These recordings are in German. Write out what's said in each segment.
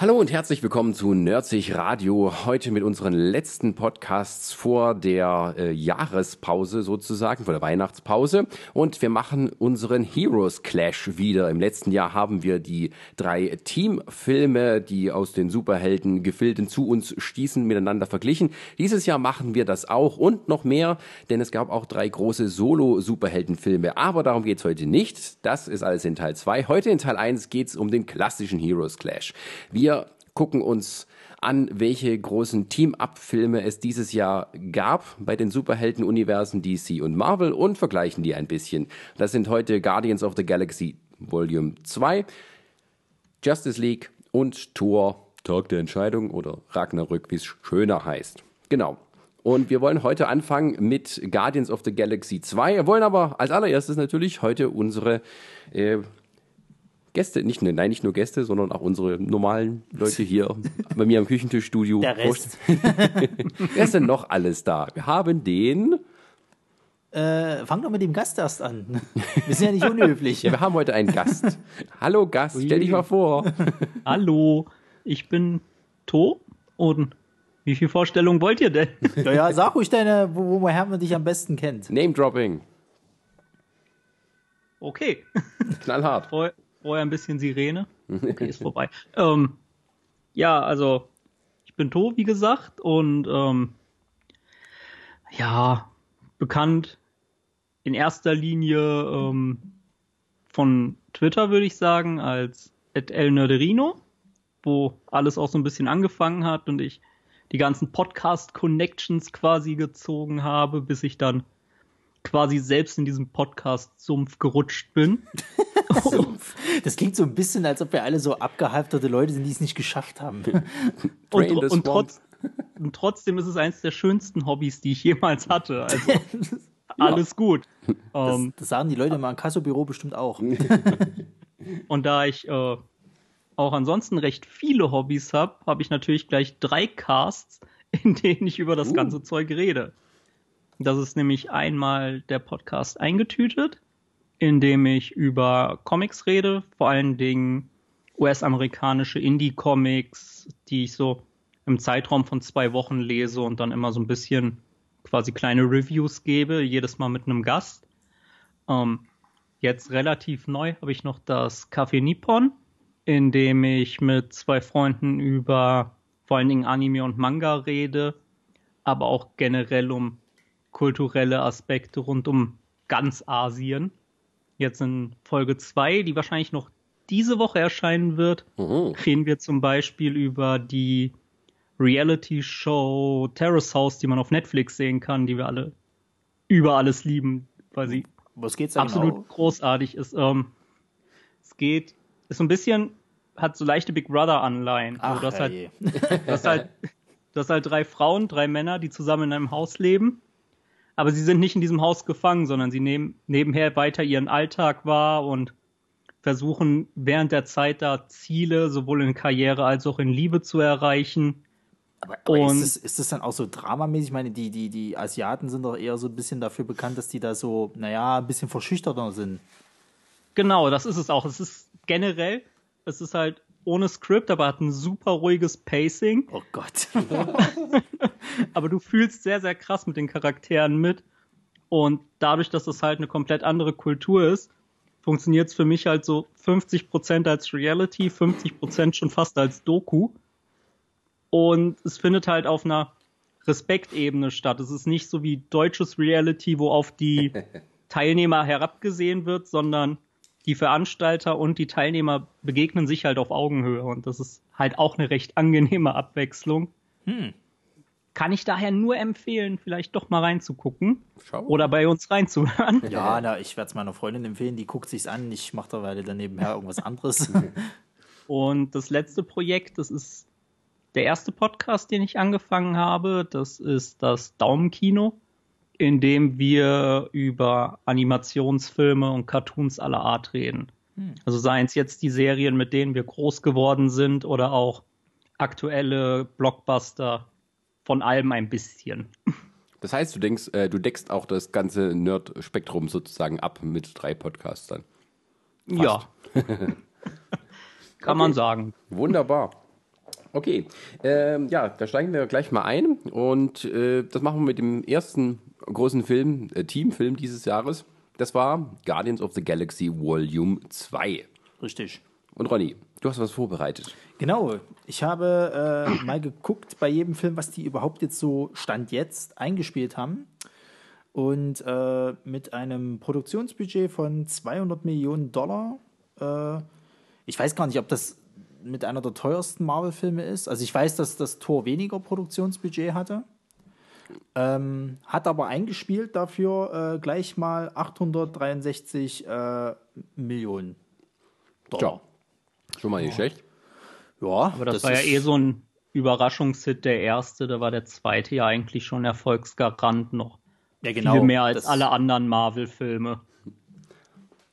Hallo und herzlich willkommen zu Nerdsig Radio. Heute mit unseren letzten Podcasts vor der äh, Jahrespause sozusagen, vor der Weihnachtspause. Und wir machen unseren Heroes Clash wieder. Im letzten Jahr haben wir die drei Teamfilme, die aus den Superhelden-Gefilden zu uns stießen, miteinander verglichen. Dieses Jahr machen wir das auch und noch mehr, denn es gab auch drei große Solo-Superheldenfilme. Aber darum geht's heute nicht. Das ist alles in Teil 2. Heute in Teil 1 geht's um den klassischen Heroes Clash. Wir gucken uns an, welche großen Team-Up-Filme es dieses Jahr gab bei den Superhelden-Universen DC und Marvel und vergleichen die ein bisschen. Das sind heute Guardians of the Galaxy Volume 2, Justice League und Thor Tag der Entscheidung oder Ragnarök, wie es schöner heißt. Genau. Und wir wollen heute anfangen mit Guardians of the Galaxy 2. Wir wollen aber als allererstes natürlich heute unsere äh, Gäste, nicht, nein, nicht nur Gäste, sondern auch unsere normalen Leute hier bei mir am Küchentischstudio. Der Rest. Wer ist denn noch alles da? Wir haben den. Äh, fang doch mit dem Gast erst an. Wir sind ja nicht unhöflich. ja, wir haben heute einen Gast. Hallo Gast, stell dich mal vor. Hallo, ich bin To und wie viel Vorstellung wollt ihr denn? Ja, ja sag ruhig deine, wo, woher man dich am besten kennt. Name Dropping. Okay. Knallhart. Vorher, ein bisschen Sirene. Okay, ist vorbei. ähm, ja, also ich bin To, wie gesagt, und ähm, ja, bekannt in erster Linie ähm, von Twitter, würde ich sagen, als El Nerderino, wo alles auch so ein bisschen angefangen hat und ich die ganzen Podcast-Connections quasi gezogen habe, bis ich dann quasi selbst in diesem Podcast-Sumpf gerutscht bin. das klingt so ein bisschen, als ob wir alle so abgehalfterte Leute sind, die es nicht geschafft haben. und, und, trotz, und, trotzdem ist es eines der schönsten Hobbys, die ich jemals hatte. Also, alles gut. Das, ähm, das, sagen die Leute im Kassobüro bestimmt auch. und da ich äh, auch ansonsten recht viele Hobbys habe, habe ich natürlich gleich drei Casts, in denen ich über das uh. ganze Zeug rede. Das ist nämlich einmal der Podcast eingetütet, in dem ich über Comics rede, vor allen Dingen US-amerikanische Indie-Comics, die ich so im Zeitraum von zwei Wochen lese und dann immer so ein bisschen quasi kleine Reviews gebe, jedes Mal mit einem Gast. Ähm, jetzt relativ neu habe ich noch das Café Nippon, in dem ich mit zwei Freunden über vor allen Dingen Anime und Manga rede, aber auch generell um kulturelle Aspekte rund um ganz Asien. Jetzt in Folge 2, die wahrscheinlich noch diese Woche erscheinen wird, mhm. reden wir zum Beispiel über die Reality-Show Terrace House, die man auf Netflix sehen kann, die wir alle über alles lieben, weil sie absolut genau? großartig ist. Ähm, es geht, ist so ein bisschen, hat so leichte Big Brother-Anleihen. Also das, halt, das, halt, das halt drei Frauen, drei Männer, die zusammen in einem Haus leben aber sie sind nicht in diesem Haus gefangen, sondern sie nehmen nebenher weiter ihren Alltag wahr und versuchen während der Zeit da Ziele sowohl in Karriere als auch in Liebe zu erreichen. Aber, aber und ist, das, ist das dann auch so dramamäßig? Ich meine, die, die, die Asiaten sind doch eher so ein bisschen dafür bekannt, dass die da so, naja, ein bisschen verschüchterter sind. Genau, das ist es auch. Es ist generell, es ist halt ohne Skript, aber hat ein super ruhiges Pacing. Oh Gott. aber du fühlst sehr, sehr krass mit den Charakteren mit. Und dadurch, dass das halt eine komplett andere Kultur ist, funktioniert es für mich halt so 50% als Reality, 50% schon fast als Doku. Und es findet halt auf einer Respektebene statt. Es ist nicht so wie deutsches Reality, wo auf die Teilnehmer herabgesehen wird, sondern die Veranstalter und die Teilnehmer begegnen sich halt auf Augenhöhe und das ist halt auch eine recht angenehme Abwechslung. Hm. Kann ich daher nur empfehlen, vielleicht doch mal reinzugucken Schau. oder bei uns reinzuhören. Ja, na, ich werde es meiner Freundin empfehlen, die guckt sich's an, ich mache da weiter daneben her irgendwas anderes. und das letzte Projekt, das ist der erste Podcast, den ich angefangen habe, das ist das Daumenkino in dem wir über Animationsfilme und Cartoons aller Art reden. Hm. Also seien es jetzt die Serien, mit denen wir groß geworden sind oder auch aktuelle Blockbuster von allem ein bisschen. Das heißt, du denkst, äh, du deckst auch das ganze Nerd-Spektrum sozusagen ab mit drei Podcastern. Ja. Kann okay. man sagen. Wunderbar. Okay, ähm, ja, da steigen wir gleich mal ein und äh, das machen wir mit dem ersten großen Film, äh, Teamfilm dieses Jahres. Das war Guardians of the Galaxy Volume 2. Richtig. Und Ronny, du hast was vorbereitet. Genau, ich habe äh, mal geguckt bei jedem Film, was die überhaupt jetzt so Stand jetzt eingespielt haben. Und äh, mit einem Produktionsbudget von 200 Millionen Dollar. Äh, ich weiß gar nicht, ob das mit einer der teuersten Marvel-Filme ist. Also ich weiß, dass das Tor weniger Produktionsbudget hatte. Ähm, hat aber eingespielt dafür äh, gleich mal 863 äh, Millionen Dollar. Ja. Schon mal nicht schlecht. Ja, aber das, das war ja eh so ein Überraschungshit, der erste. Da war der zweite ja eigentlich schon Erfolgsgarant noch. Ja, genau. Viel mehr als alle anderen Marvel-Filme.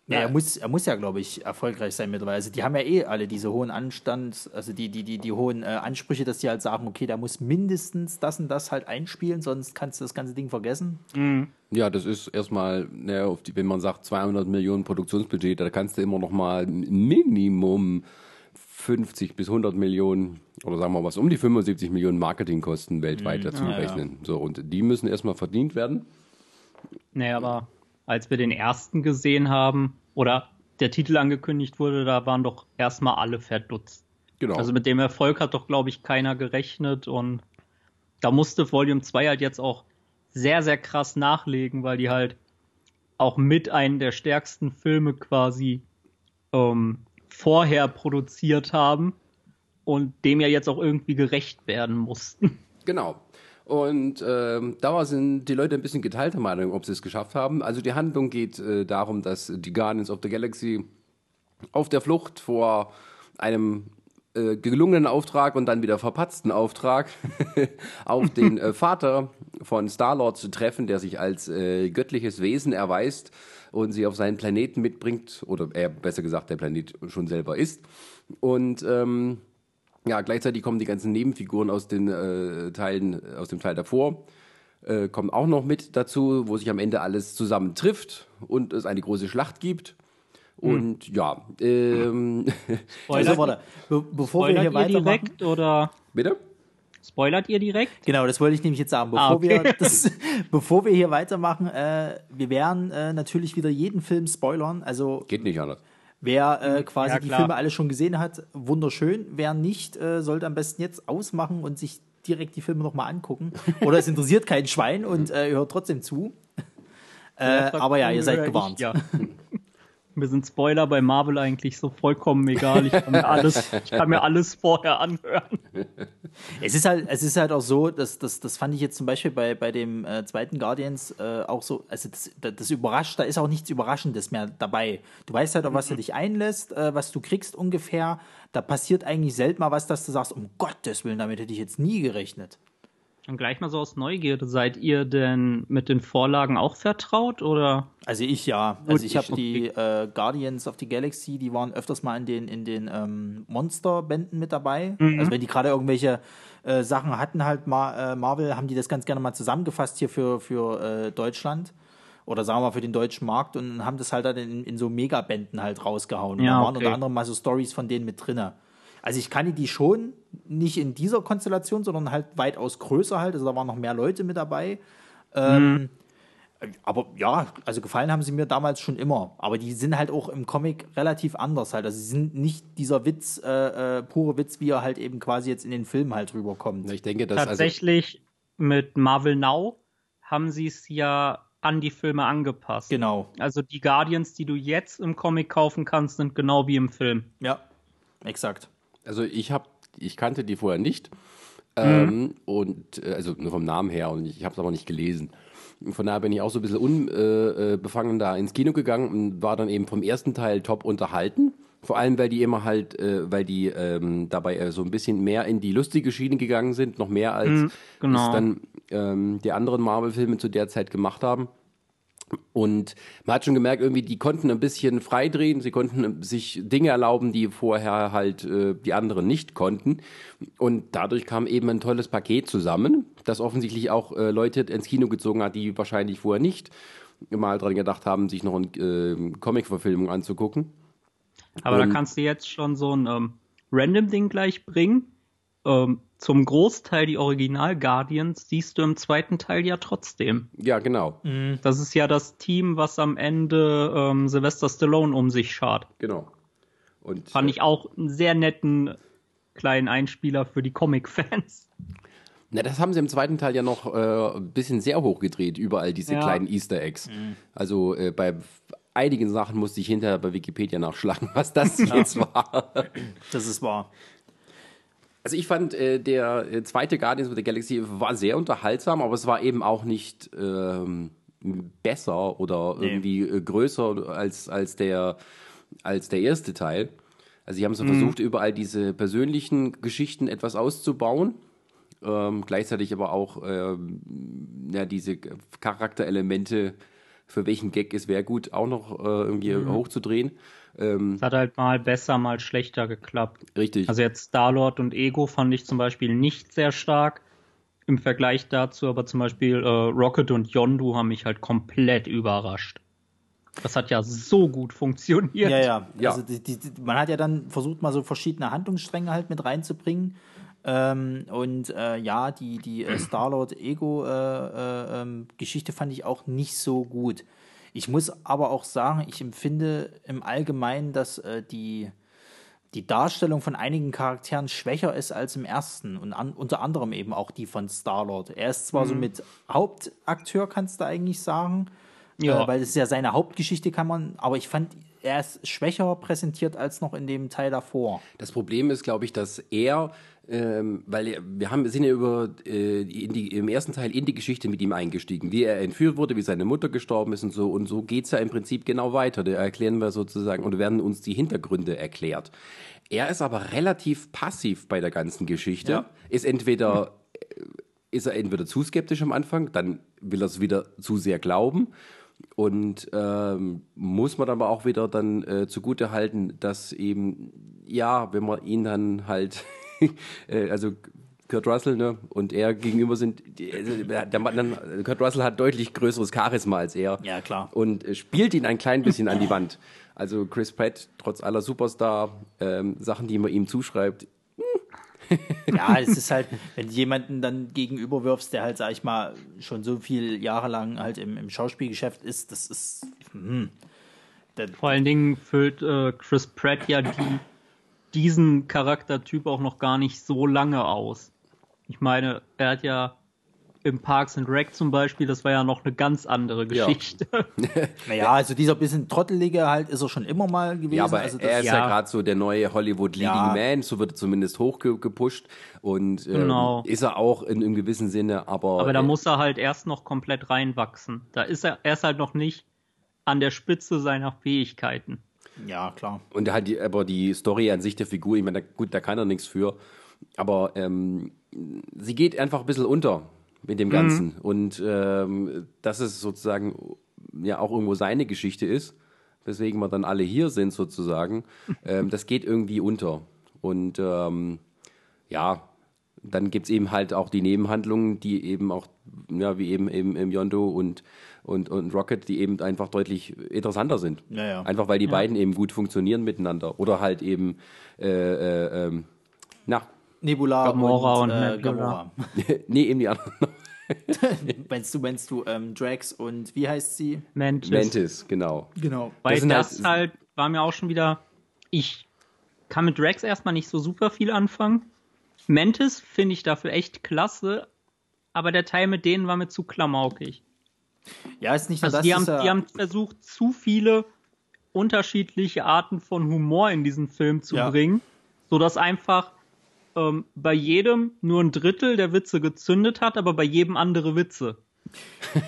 Ja, er muss, er muss ja, glaube ich, erfolgreich sein mittlerweile. Also die haben ja eh alle diese hohen Anstand, also die, die, die, die hohen äh, Ansprüche, dass die halt sagen, okay, der muss mindestens das und das halt einspielen, sonst kannst du das ganze Ding vergessen. Mhm. Ja, das ist erstmal, ne, die, wenn man sagt 200 Millionen Produktionsbudget, da kannst du immer noch mal Minimum 50 bis 100 Millionen oder sagen wir mal was um die 75 Millionen Marketingkosten weltweit mhm. dazu ja, rechnen. Ja. So, und die müssen erstmal verdient werden. Naja, aber als wir den ersten gesehen haben oder der Titel angekündigt wurde, da waren doch erstmal alle verdutzt. Genau. Also mit dem Erfolg hat doch, glaube ich, keiner gerechnet und da musste Volume 2 halt jetzt auch sehr, sehr krass nachlegen, weil die halt auch mit einem der stärksten Filme quasi ähm, vorher produziert haben und dem ja jetzt auch irgendwie gerecht werden mussten. Genau. Und ähm, da sind die Leute ein bisschen geteilter Meinung, ob sie es geschafft haben. Also die Handlung geht äh, darum, dass die Guardians of the Galaxy auf der Flucht vor einem äh, gelungenen Auftrag und dann wieder verpatzten Auftrag auf den äh, Vater von Star-Lord zu treffen, der sich als äh, göttliches Wesen erweist und sie auf seinen Planeten mitbringt, oder er besser gesagt der Planet schon selber ist. Und ähm, ja, gleichzeitig kommen die ganzen Nebenfiguren aus den äh, Teilen, aus dem Teil davor, äh, kommen auch noch mit dazu, wo sich am Ende alles zusammen trifft und es eine große Schlacht gibt. Hm. Und hm. ja, ähm, also, warte, be bevor Spoilert wir hier weitermachen, direkt oder bitte? Spoilert ihr direkt? Genau, das wollte ich nämlich jetzt sagen. Bevor, ah, okay. wir, das, bevor wir hier weitermachen, äh, wir werden äh, natürlich wieder jeden Film spoilern. Also geht nicht anders. Wer äh, quasi ja, die Filme alle schon gesehen hat, wunderschön. Wer nicht, äh, sollte am besten jetzt ausmachen und sich direkt die Filme nochmal angucken. Oder es interessiert kein Schwein und äh, hört trotzdem zu. Äh, aber ja, ihr seid gewarnt. Ich, ja. Mir sind Spoiler bei Marvel eigentlich so vollkommen egal. Ich kann mir alles, ich kann mir alles vorher anhören. Es ist halt, es ist halt auch so, dass das, das fand ich jetzt zum Beispiel bei, bei dem äh, zweiten Guardians äh, auch so, also das, das überrascht, da ist auch nichts Überraschendes mehr dabei. Du weißt halt, auf was mhm. du dich einlässt, äh, was du kriegst ungefähr. Da passiert eigentlich selten mal was, dass du sagst, um Gottes Willen, damit hätte ich jetzt nie gerechnet. Und gleich mal so aus Neugierde, seid ihr denn mit den Vorlagen auch vertraut oder? Also ich ja. Also ich habe die äh, Guardians of the Galaxy, die waren öfters mal in den in den ähm, Monsterbänden mit dabei. Mhm. Also wenn die gerade irgendwelche äh, Sachen hatten, halt mal äh, Marvel, haben die das ganz gerne mal zusammengefasst hier für für äh, Deutschland oder sagen wir mal für den deutschen Markt und haben das halt dann in, in so Megabänden halt rausgehauen. Und ja, da waren okay. unter anderem mal so Stories von denen mit drinne. Also ich kannte die schon, nicht in dieser Konstellation, sondern halt weitaus größer halt. Also da waren noch mehr Leute mit dabei. Ähm, mhm. Aber ja, also gefallen haben sie mir damals schon immer. Aber die sind halt auch im Comic relativ anders halt. Also sie sind nicht dieser Witz, äh, äh, pure Witz, wie er halt eben quasi jetzt in den Filmen halt rüberkommt. Ich denke, dass also tatsächlich also mit Marvel Now haben sie es ja an die Filme angepasst. Genau. Also die Guardians, die du jetzt im Comic kaufen kannst, sind genau wie im Film. Ja, exakt. Also ich habe, ich kannte die vorher nicht. Ähm, mhm. und äh, also nur vom Namen her und ich, ich habe es aber nicht gelesen. Von daher bin ich auch so ein bisschen unbefangen äh, äh da ins Kino gegangen und war dann eben vom ersten Teil top unterhalten. Vor allem, weil die immer halt, äh, weil die ähm, dabei äh, so ein bisschen mehr in die lustige Schiene gegangen sind, noch mehr als mhm, genau. es dann ähm, die anderen Marvel-Filme zu der Zeit gemacht haben. Und man hat schon gemerkt, irgendwie, die konnten ein bisschen freidrehen, sie konnten sich Dinge erlauben, die vorher halt äh, die anderen nicht konnten. Und dadurch kam eben ein tolles Paket zusammen, das offensichtlich auch äh, Leute ins Kino gezogen hat, die wahrscheinlich vorher nicht mal dran gedacht haben, sich noch eine äh, Comic-Verfilmung anzugucken. Aber Und, da kannst du jetzt schon so ein ähm, Random-Ding gleich bringen. ähm, zum Großteil die Original-Guardians siehst du im zweiten Teil ja trotzdem. Ja, genau. Mhm. Das ist ja das Team, was am Ende ähm, Sylvester Stallone um sich schart. Genau. Und, Fand äh, ich auch einen sehr netten kleinen Einspieler für die Comic-Fans. Na, das haben sie im zweiten Teil ja noch äh, ein bisschen sehr hochgedreht, überall diese ja. kleinen Easter Eggs. Mhm. Also äh, bei einigen Sachen musste ich hinterher bei Wikipedia nachschlagen, was das ja. jetzt war. Das ist wahr. Also ich fand, äh, der äh, zweite Guardians of the Galaxy war sehr unterhaltsam, aber es war eben auch nicht ähm, besser oder nee. irgendwie äh, größer als, als, der, als der erste Teil. Also sie haben so mhm. versucht, überall diese persönlichen Geschichten etwas auszubauen. Ähm, gleichzeitig aber auch ähm, ja, diese Charakterelemente, für welchen Gag es wäre gut, auch noch äh, irgendwie mhm. hochzudrehen. Ähm, es hat halt mal besser, mal schlechter geklappt. Richtig. Also jetzt Starlord und Ego fand ich zum Beispiel nicht sehr stark im Vergleich dazu, aber zum Beispiel äh, Rocket und Yondu haben mich halt komplett überrascht. Das hat ja so gut funktioniert. Ja, ja. ja. Also die, die, man hat ja dann versucht, mal so verschiedene Handlungsstränge halt mit reinzubringen. Ähm, und äh, ja, die, die äh, Starlord-Ego-Geschichte äh, äh, fand ich auch nicht so gut. Ich muss aber auch sagen, ich empfinde im Allgemeinen, dass äh, die, die Darstellung von einigen Charakteren schwächer ist als im ersten und an, unter anderem eben auch die von Starlord. Er ist zwar mhm. so mit Hauptakteur, kannst du eigentlich sagen, ja. Äh, weil es ist ja seine Hauptgeschichte, kann man, aber ich fand, er ist schwächer präsentiert als noch in dem Teil davor. Das Problem ist, glaube ich, dass er ähm, weil wir haben, sind ja über äh, in die, im ersten Teil in die Geschichte mit ihm eingestiegen, wie er entführt wurde, wie seine Mutter gestorben ist und so. Und so geht's ja im Prinzip genau weiter. Da erklären wir sozusagen und werden uns die Hintergründe erklärt. Er ist aber relativ passiv bei der ganzen Geschichte. Ja. Ist entweder äh, ist er entweder zu skeptisch am Anfang, dann will er es wieder zu sehr glauben. Und ähm, muss man aber auch wieder dann äh, zugute halten, dass eben, ja, wenn man ihn dann halt Äh, also Kurt Russell ne, und er gegenüber sind, also der, der, Kurt Russell hat deutlich größeres Charisma als er. Ja, klar. Und äh, spielt ihn ein klein bisschen an die Wand. Also Chris Pratt, trotz aller Superstar-Sachen, ähm, die man ihm zuschreibt, ja, es ist halt, wenn du jemanden dann gegenüberwirfst, der halt, sag ich mal, schon so viele Jahre lang halt im, im Schauspielgeschäft ist, das ist. Hm, Vor allen Dingen füllt äh, Chris Pratt ja die diesen Charaktertyp auch noch gar nicht so lange aus. Ich meine, er hat ja im Parks and Rec zum Beispiel, das war ja noch eine ganz andere Geschichte. Ja. naja, also dieser bisschen trottelige halt ist er schon immer mal gewesen. Ja, aber also er ist ja, ja gerade so der neue Hollywood Leading ja. Man, so wird er zumindest hochgepusht und ähm, genau. ist er auch in einem gewissen Sinne, aber. Aber da äh, muss er halt erst noch komplett reinwachsen. Da ist er, er ist halt noch nicht an der Spitze seiner Fähigkeiten. Ja, klar. Und halt die, aber die Story an sich der Figur, ich meine, gut, da kann er nichts für. Aber ähm, sie geht einfach ein bisschen unter mit dem Ganzen. Mhm. Und ähm, dass es sozusagen ja auch irgendwo seine Geschichte ist, weswegen wir dann alle hier sind sozusagen, ähm, das geht irgendwie unter. Und ähm, ja, dann gibt es eben halt auch die Nebenhandlungen, die eben auch, ja, wie eben im, im Yondo und und, und Rocket, die eben einfach deutlich interessanter sind. Ja, ja. Einfach weil die ja. beiden eben gut funktionieren miteinander. Oder halt eben, äh, äh, ähm, na. Nebula Gamora und, und äh, Gamora. nee, eben die anderen. meinst du, meinst du ähm, Drax und wie heißt sie? Mantis. Mantis, genau. Genau. Weil das, das halt, halt war mir auch schon wieder, ich kann mit Drax erstmal nicht so super viel anfangen. Mantis finde ich dafür echt klasse, aber der Teil mit denen war mir zu klamaukig. Ja, ist nicht nur also das. Die haben, ja die haben versucht, zu viele unterschiedliche Arten von Humor in diesen Film zu ja. bringen, sodass einfach ähm, bei jedem nur ein Drittel der Witze gezündet hat, aber bei jedem andere Witze.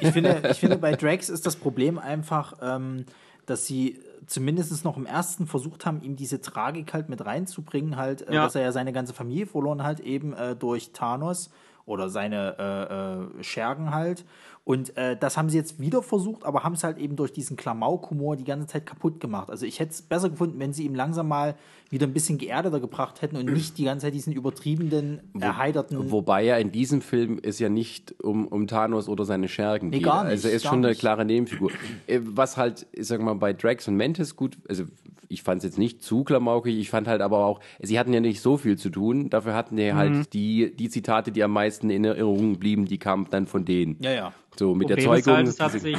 Ich finde, ich finde bei Drax ist das Problem einfach, ähm, dass sie zumindest noch im ersten versucht haben, ihm diese Tragik halt mit reinzubringen, halt, äh, ja. dass er ja seine ganze Familie verloren hat, eben äh, durch Thanos oder seine äh, äh Schergen halt. Und äh, das haben sie jetzt wieder versucht, aber haben es halt eben durch diesen Klamauk-Humor die ganze Zeit kaputt gemacht. Also ich hätte es besser gefunden, wenn sie ihm langsam mal wieder ein bisschen geerdeter gebracht hätten und nicht die ganze Zeit diesen übertriebenen, erheiterten. Wobei ja in diesem Film es ja nicht um, um Thanos oder seine Schergen nee, geht. Gar nicht, also er ist schon nicht. eine klare Nebenfigur. Äh, was halt, ich sag mal, bei Drax und Mantis gut, also ich fand es jetzt nicht zu klamaukig, ich fand halt aber auch, sie hatten ja nicht so viel zu tun, dafür hatten die halt mhm. halt die, die Zitate, die am meisten in Erinnerung blieben, die kamen dann von denen. Ja, ja. So mit Problem der Zeugung. Halt, es hat sich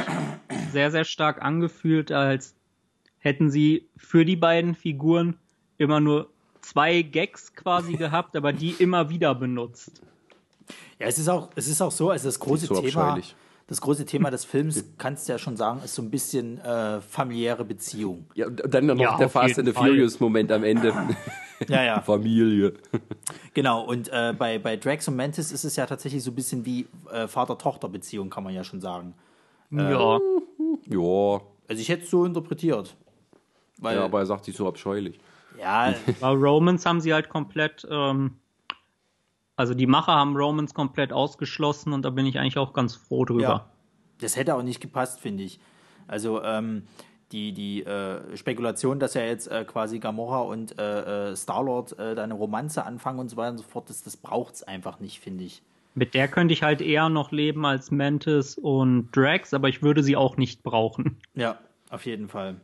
sehr, sehr stark angefühlt, als hätten sie für die beiden Figuren immer nur zwei Gags quasi gehabt, aber die immer wieder benutzt. Ja, es ist auch, es ist auch so, also das große so Thema, das große Thema des Films, kannst du ja schon sagen, ist so ein bisschen äh, familiäre Beziehung. Ja, und dann noch ja, der Fast and the Furious Moment am Ende. ja, ja. Familie. Genau, und äh, bei, bei Drax und Mantis ist es ja tatsächlich so ein bisschen wie äh, Vater-Tochter-Beziehung, kann man ja schon sagen. ja. Ja. Also ich hätte es so interpretiert. Weil, ja, aber er sagt sich so abscheulich. Ja. Bei Romans haben sie halt komplett, ähm, also die Macher haben Romans komplett ausgeschlossen und da bin ich eigentlich auch ganz froh drüber. Ja. Das hätte auch nicht gepasst, finde ich. Also ähm, die, die äh, Spekulation, dass ja jetzt äh, quasi Gamora und äh, äh Star-Lord äh, da eine Romanze anfangen und so weiter und so fort, das, das braucht es einfach nicht, finde ich. Mit der könnte ich halt eher noch leben als Mantis und Drax, aber ich würde sie auch nicht brauchen. Ja, auf jeden Fall.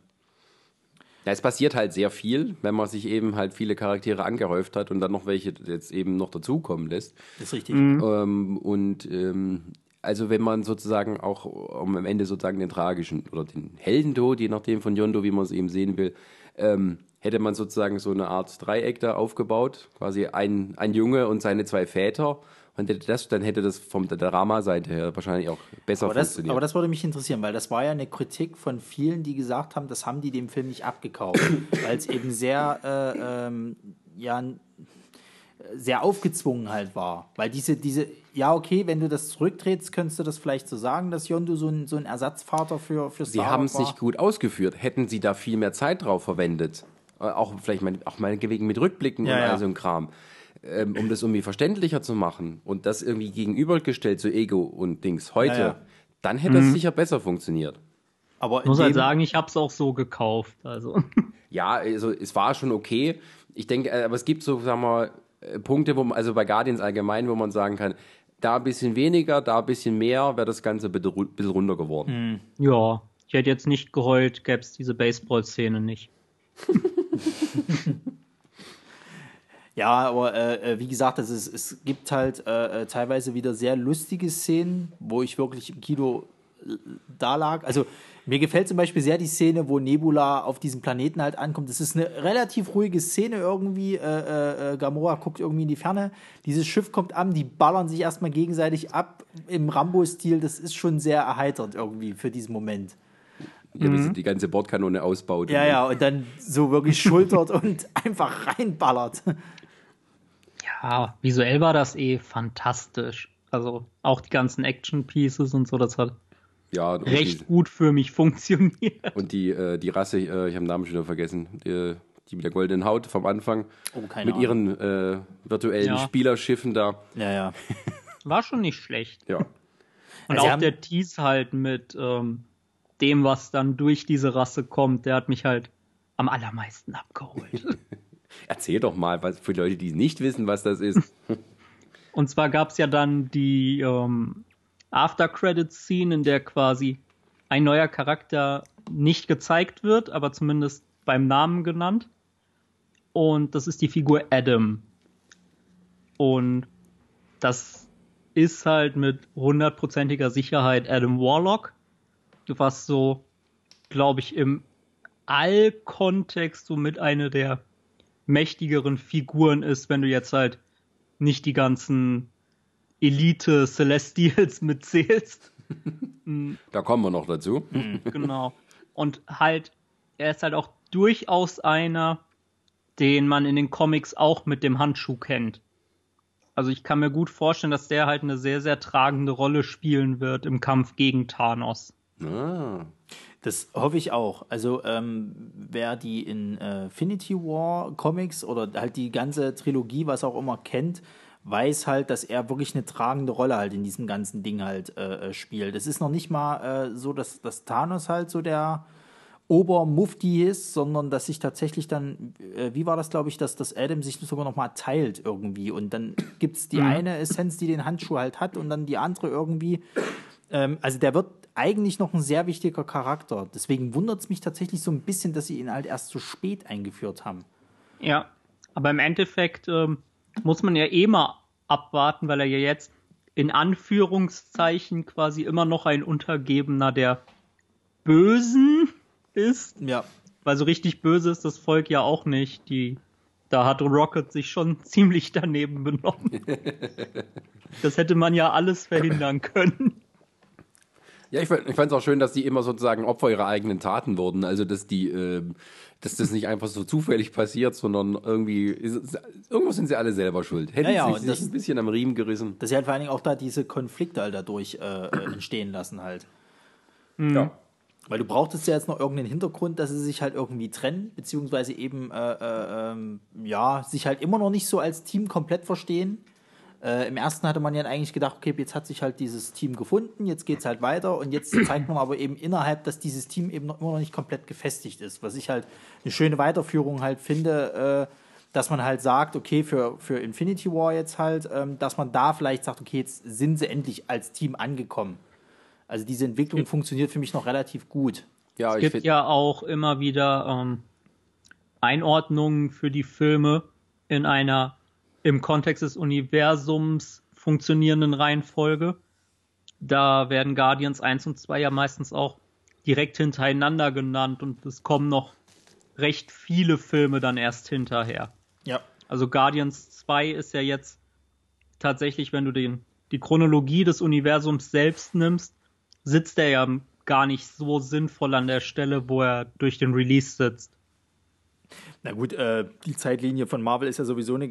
Ja, es passiert halt sehr viel, wenn man sich eben halt viele Charaktere angehäuft hat und dann noch welche jetzt eben noch dazukommen lässt. Das ist richtig. Mhm. Ähm, und ähm, also wenn man sozusagen auch um am Ende sozusagen den tragischen oder den Heldentod, je nachdem von Yondo, wie man es eben sehen will, ähm, hätte man sozusagen so eine Art Dreieck da aufgebaut, quasi ein, ein Junge und seine zwei Väter und hätte das, dann hätte das vom der Drama-Seite her wahrscheinlich auch besser aber das, funktioniert. Aber das würde mich interessieren, weil das war ja eine Kritik von vielen, die gesagt haben, das haben die dem Film nicht abgekauft, weil es eben sehr, äh, ähm, ja, sehr aufgezwungen halt war. Weil diese, diese, ja, okay, wenn du das zurückdrehst, könntest du das vielleicht so sagen, dass Yondu so ein, so ein Ersatzvater für, für Star Sie haben es nicht gut ausgeführt. Hätten sie da viel mehr Zeit drauf verwendet, äh, auch vielleicht mal, auch meinetwegen mit Rückblicken ja, und all so ein Kram ähm, um das irgendwie verständlicher zu machen und das irgendwie gegenübergestellt zu Ego und Dings heute, ja, ja. dann hätte mhm. es sicher besser funktioniert. Aber ich muss halt sagen, ich habe es auch so gekauft. Also. Ja, also es war schon okay. Ich denke, äh, aber es gibt so, sagen wir, äh, Punkte, wo man, also bei Guardians allgemein, wo man sagen kann, da ein bisschen weniger, da ein bisschen mehr, wäre das Ganze ein bisschen runter geworden. Mhm. Ja, ich hätte jetzt nicht geheult, gäbe es diese Baseball-Szene nicht. Ja, aber äh, äh, wie gesagt, es, ist, es gibt halt äh, äh, teilweise wieder sehr lustige Szenen, wo ich wirklich im Kino äh, da lag. Also mir gefällt zum Beispiel sehr die Szene, wo Nebula auf diesem Planeten halt ankommt. Das ist eine relativ ruhige Szene irgendwie. Äh, äh, Gamora guckt irgendwie in die Ferne. Dieses Schiff kommt an, die ballern sich erstmal gegenseitig ab im Rambo-Stil. Das ist schon sehr erheiternd irgendwie für diesen Moment. Ja, mhm. die ganze Bordkanone ausbaut. Ja, ja, und dann so wirklich schultert und einfach reinballert. Ja, visuell war das eh fantastisch. Also auch die ganzen Action-Pieces und so, das hat ja, recht die, gut für mich funktioniert. Und die, äh, die Rasse, äh, ich habe den Namen schon wieder vergessen, die, die, mit der goldenen Haut vom Anfang. Oh, mit Ahnung. ihren äh, virtuellen ja. Spielerschiffen da. Ja, ja. War schon nicht schlecht. Ja. Und also auch der Tease halt mit ähm, dem, was dann durch diese Rasse kommt, der hat mich halt am allermeisten abgeholt. Erzähl doch mal, was für Leute, die nicht wissen, was das ist. Und zwar gab es ja dann die ähm, After-Credits-Scene, in der quasi ein neuer Charakter nicht gezeigt wird, aber zumindest beim Namen genannt. Und das ist die Figur Adam. Und das ist halt mit hundertprozentiger Sicherheit Adam Warlock, was so, glaube ich, im Allkontext somit eine der mächtigeren Figuren ist, wenn du jetzt halt nicht die ganzen Elite Celestials mitzählst. da kommen wir noch dazu. Mhm, genau. Und halt, er ist halt auch durchaus einer, den man in den Comics auch mit dem Handschuh kennt. Also ich kann mir gut vorstellen, dass der halt eine sehr, sehr tragende Rolle spielen wird im Kampf gegen Thanos. Ah. Das hoffe ich auch. Also ähm, wer die Infinity War Comics oder halt die ganze Trilogie, was auch immer kennt, weiß halt, dass er wirklich eine tragende Rolle halt in diesem ganzen Ding halt äh, äh spielt. Es ist noch nicht mal äh, so, dass, dass Thanos halt so der Obermufti ist, sondern dass sich tatsächlich dann, äh, wie war das, glaube ich, dass, dass Adam sich sogar noch mal teilt irgendwie und dann gibt es die mhm. eine Essenz, die den Handschuh halt hat und dann die andere irgendwie. Ähm, also der wird eigentlich noch ein sehr wichtiger Charakter. Deswegen wundert es mich tatsächlich so ein bisschen, dass sie ihn halt erst so spät eingeführt haben. Ja, aber im Endeffekt ähm, muss man ja eh mal abwarten, weil er ja jetzt in Anführungszeichen quasi immer noch ein Untergebener der Bösen ist. Ja. Weil so richtig böse ist das Volk ja auch nicht. Die, da hat Rocket sich schon ziemlich daneben benommen. das hätte man ja alles verhindern können. Ja, ich, ich fand es auch schön, dass die immer sozusagen Opfer ihrer eigenen Taten wurden. Also, dass die, äh, dass das nicht einfach so zufällig passiert, sondern irgendwie, ist, irgendwo sind sie alle selber schuld. Hätten ja, ja, sie sich ein bisschen am Riemen gerissen. Dass sie halt vor allen Dingen auch da diese Konflikte halt dadurch äh, äh entstehen lassen halt. Mhm. Ja. Weil du brauchtest ja jetzt noch irgendeinen Hintergrund, dass sie sich halt irgendwie trennen, beziehungsweise eben, äh, äh, ähm, ja, sich halt immer noch nicht so als Team komplett verstehen. Äh, Im ersten hatte man ja eigentlich gedacht, okay, jetzt hat sich halt dieses Team gefunden, jetzt geht es halt weiter und jetzt zeigt man aber eben innerhalb, dass dieses Team eben noch, immer noch nicht komplett gefestigt ist. Was ich halt eine schöne Weiterführung halt finde, äh, dass man halt sagt, okay, für, für Infinity War jetzt halt, ähm, dass man da vielleicht sagt, okay, jetzt sind sie endlich als Team angekommen. Also diese Entwicklung es funktioniert für mich noch relativ gut. Ja, es gibt ja auch immer wieder ähm, Einordnungen für die Filme in einer im Kontext des Universums funktionierenden Reihenfolge. Da werden Guardians 1 und 2 ja meistens auch direkt hintereinander genannt und es kommen noch recht viele Filme dann erst hinterher. Ja. Also Guardians 2 ist ja jetzt tatsächlich, wenn du den, die Chronologie des Universums selbst nimmst, sitzt er ja gar nicht so sinnvoll an der Stelle, wo er durch den Release sitzt. Na gut, äh, die Zeitlinie von Marvel ist ja sowieso eine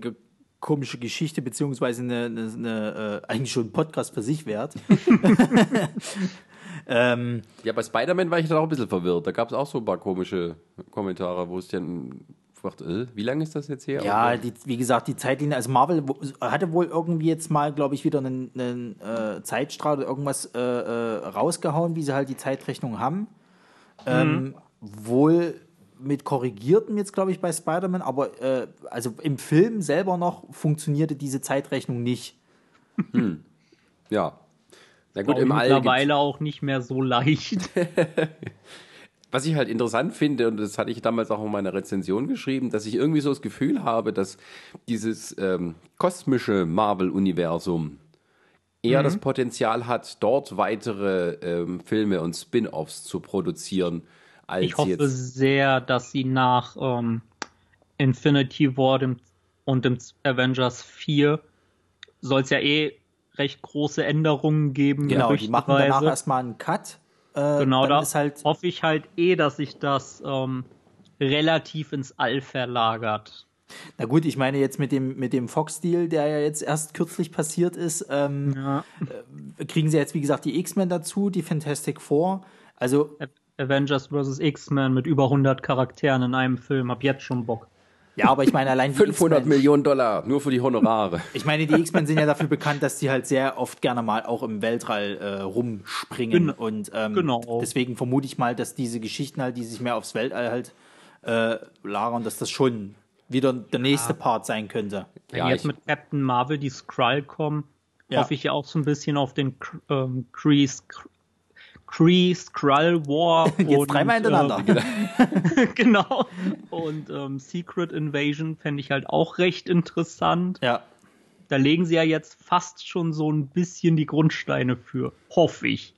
komische Geschichte, beziehungsweise eine, eine, eine äh, eigentlich schon ein Podcast für sich wert. ähm, ja, bei Spider-Man war ich dann auch ein bisschen verwirrt. Da gab es auch so ein paar komische Kommentare, wo es dann fragt, äh, wie lange ist das jetzt her? Ja, die, wie gesagt, die Zeitlinie, also Marvel hatte wohl irgendwie jetzt mal, glaube ich, wieder einen, einen äh, Zeitstrahl oder irgendwas äh, äh rausgehauen, wie sie halt die Zeitrechnung haben. Ähm, mhm. wohl mit korrigierten jetzt, glaube ich, bei Spider-Man, aber äh, also im Film selber noch funktionierte diese Zeitrechnung nicht. Hm. Ja. Na gut, im mittlerweile auch nicht mehr so leicht. Was ich halt interessant finde, und das hatte ich damals auch in meiner Rezension geschrieben, dass ich irgendwie so das Gefühl habe, dass dieses ähm, kosmische Marvel-Universum eher mhm. das Potenzial hat, dort weitere ähm, Filme und Spin-offs zu produzieren ich hoffe sehr, dass sie nach ähm, Infinity War dem, und dem Avengers 4 soll es ja eh recht große Änderungen geben. Genau, die machen danach erstmal einen Cut. Äh, genau, da halt hoffe ich halt eh, dass sich das ähm, relativ ins All verlagert. Na gut, ich meine jetzt mit dem, mit dem Fox-Deal, der ja jetzt erst kürzlich passiert ist, ähm, ja. äh, kriegen sie jetzt, wie gesagt, die X-Men dazu, die Fantastic Four. Also Avengers vs. X-Men mit über 100 Charakteren in einem Film. Hab jetzt schon Bock. Ja, aber ich meine allein die 500 Millionen Dollar nur für die Honorare. Ich meine, die X-Men sind ja dafür bekannt, dass sie halt sehr oft gerne mal auch im Weltall äh, rumspringen Gen und ähm, genau. deswegen vermute ich mal, dass diese Geschichten halt, die sich mehr aufs Weltall halt äh, lagern, dass das schon wieder der nächste ja. Part sein könnte. Wenn ja, jetzt mit Captain Marvel die Skrull kommen, ja. hoffe ich ja auch so ein bisschen auf den ähm, Kreese Kree, Skrull War. Jetzt und, dreimal hintereinander. Äh, genau. Und ähm, Secret Invasion fände ich halt auch recht interessant. Ja. Da legen sie ja jetzt fast schon so ein bisschen die Grundsteine für. Hoffe ich.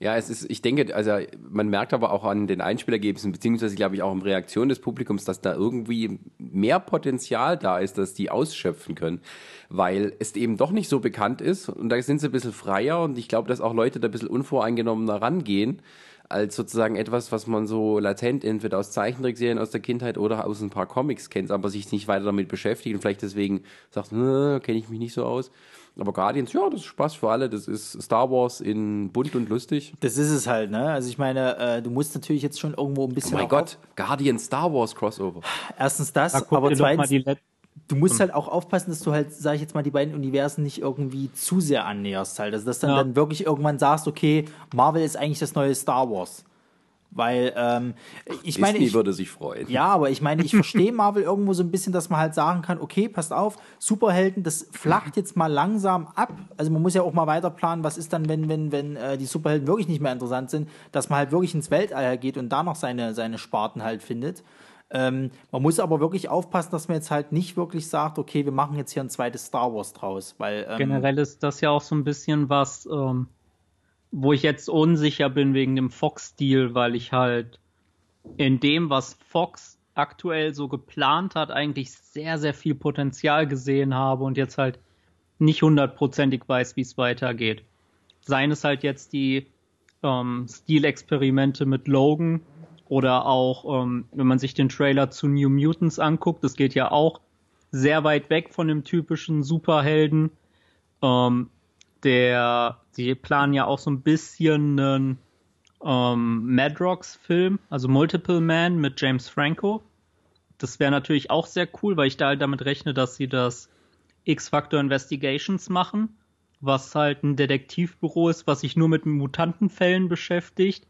Ja, es ist, ich denke, also man merkt aber auch an den Einspielergebnissen, beziehungsweise glaube ich auch in Reaktion des Publikums, dass da irgendwie mehr Potenzial da ist, dass die ausschöpfen können, weil es eben doch nicht so bekannt ist. Und da sind sie ein bisschen freier und ich glaube, dass auch Leute da ein bisschen unvoreingenommener rangehen, als sozusagen etwas, was man so latent entweder aus Zeichentrickserien aus der Kindheit oder aus ein paar Comics kennt, aber sich nicht weiter damit beschäftigt und vielleicht deswegen sagt, kenne ich mich nicht so aus. Aber Guardians, ja, das ist Spaß für alle. Das ist Star Wars in bunt und lustig. Das ist es halt, ne? Also ich meine, äh, du musst natürlich jetzt schon irgendwo ein bisschen. Oh mein Gott, Guardians Star Wars Crossover. Erstens das, da aber zweitens, du musst hm. halt auch aufpassen, dass du halt, sag ich jetzt mal, die beiden Universen nicht irgendwie zu sehr annäherst halt. Also dass dann, ja. dann wirklich irgendwann sagst, okay, Marvel ist eigentlich das neue Star Wars. Weil ähm, ich Disney meine, ich, würde sich freuen. Ja, aber ich meine, ich verstehe Marvel irgendwo so ein bisschen, dass man halt sagen kann, okay, passt auf, Superhelden, das flacht jetzt mal langsam ab. Also man muss ja auch mal weiter planen, was ist dann, wenn, wenn, wenn äh, die Superhelden wirklich nicht mehr interessant sind, dass man halt wirklich ins Weltall geht und da noch seine, seine Sparten halt findet. Ähm, man muss aber wirklich aufpassen, dass man jetzt halt nicht wirklich sagt, okay, wir machen jetzt hier ein zweites Star Wars draus, weil ähm, generell ist das ja auch so ein bisschen was, ähm, wo ich jetzt unsicher bin wegen dem Fox-Deal, weil ich halt in dem, was Fox aktuell so geplant hat, eigentlich sehr, sehr viel Potenzial gesehen habe und jetzt halt nicht hundertprozentig weiß, wie es weitergeht. Seien es halt jetzt die ähm, Stilexperimente mit Logan oder auch, ähm, wenn man sich den Trailer zu New Mutants anguckt, das geht ja auch sehr weit weg von dem typischen Superhelden. Ähm, der, die planen ja auch so ein bisschen einen ähm, Madrox-Film, also Multiple Man mit James Franco. Das wäre natürlich auch sehr cool, weil ich da halt damit rechne, dass sie das X-Factor Investigations machen, was halt ein Detektivbüro ist, was sich nur mit Mutantenfällen beschäftigt.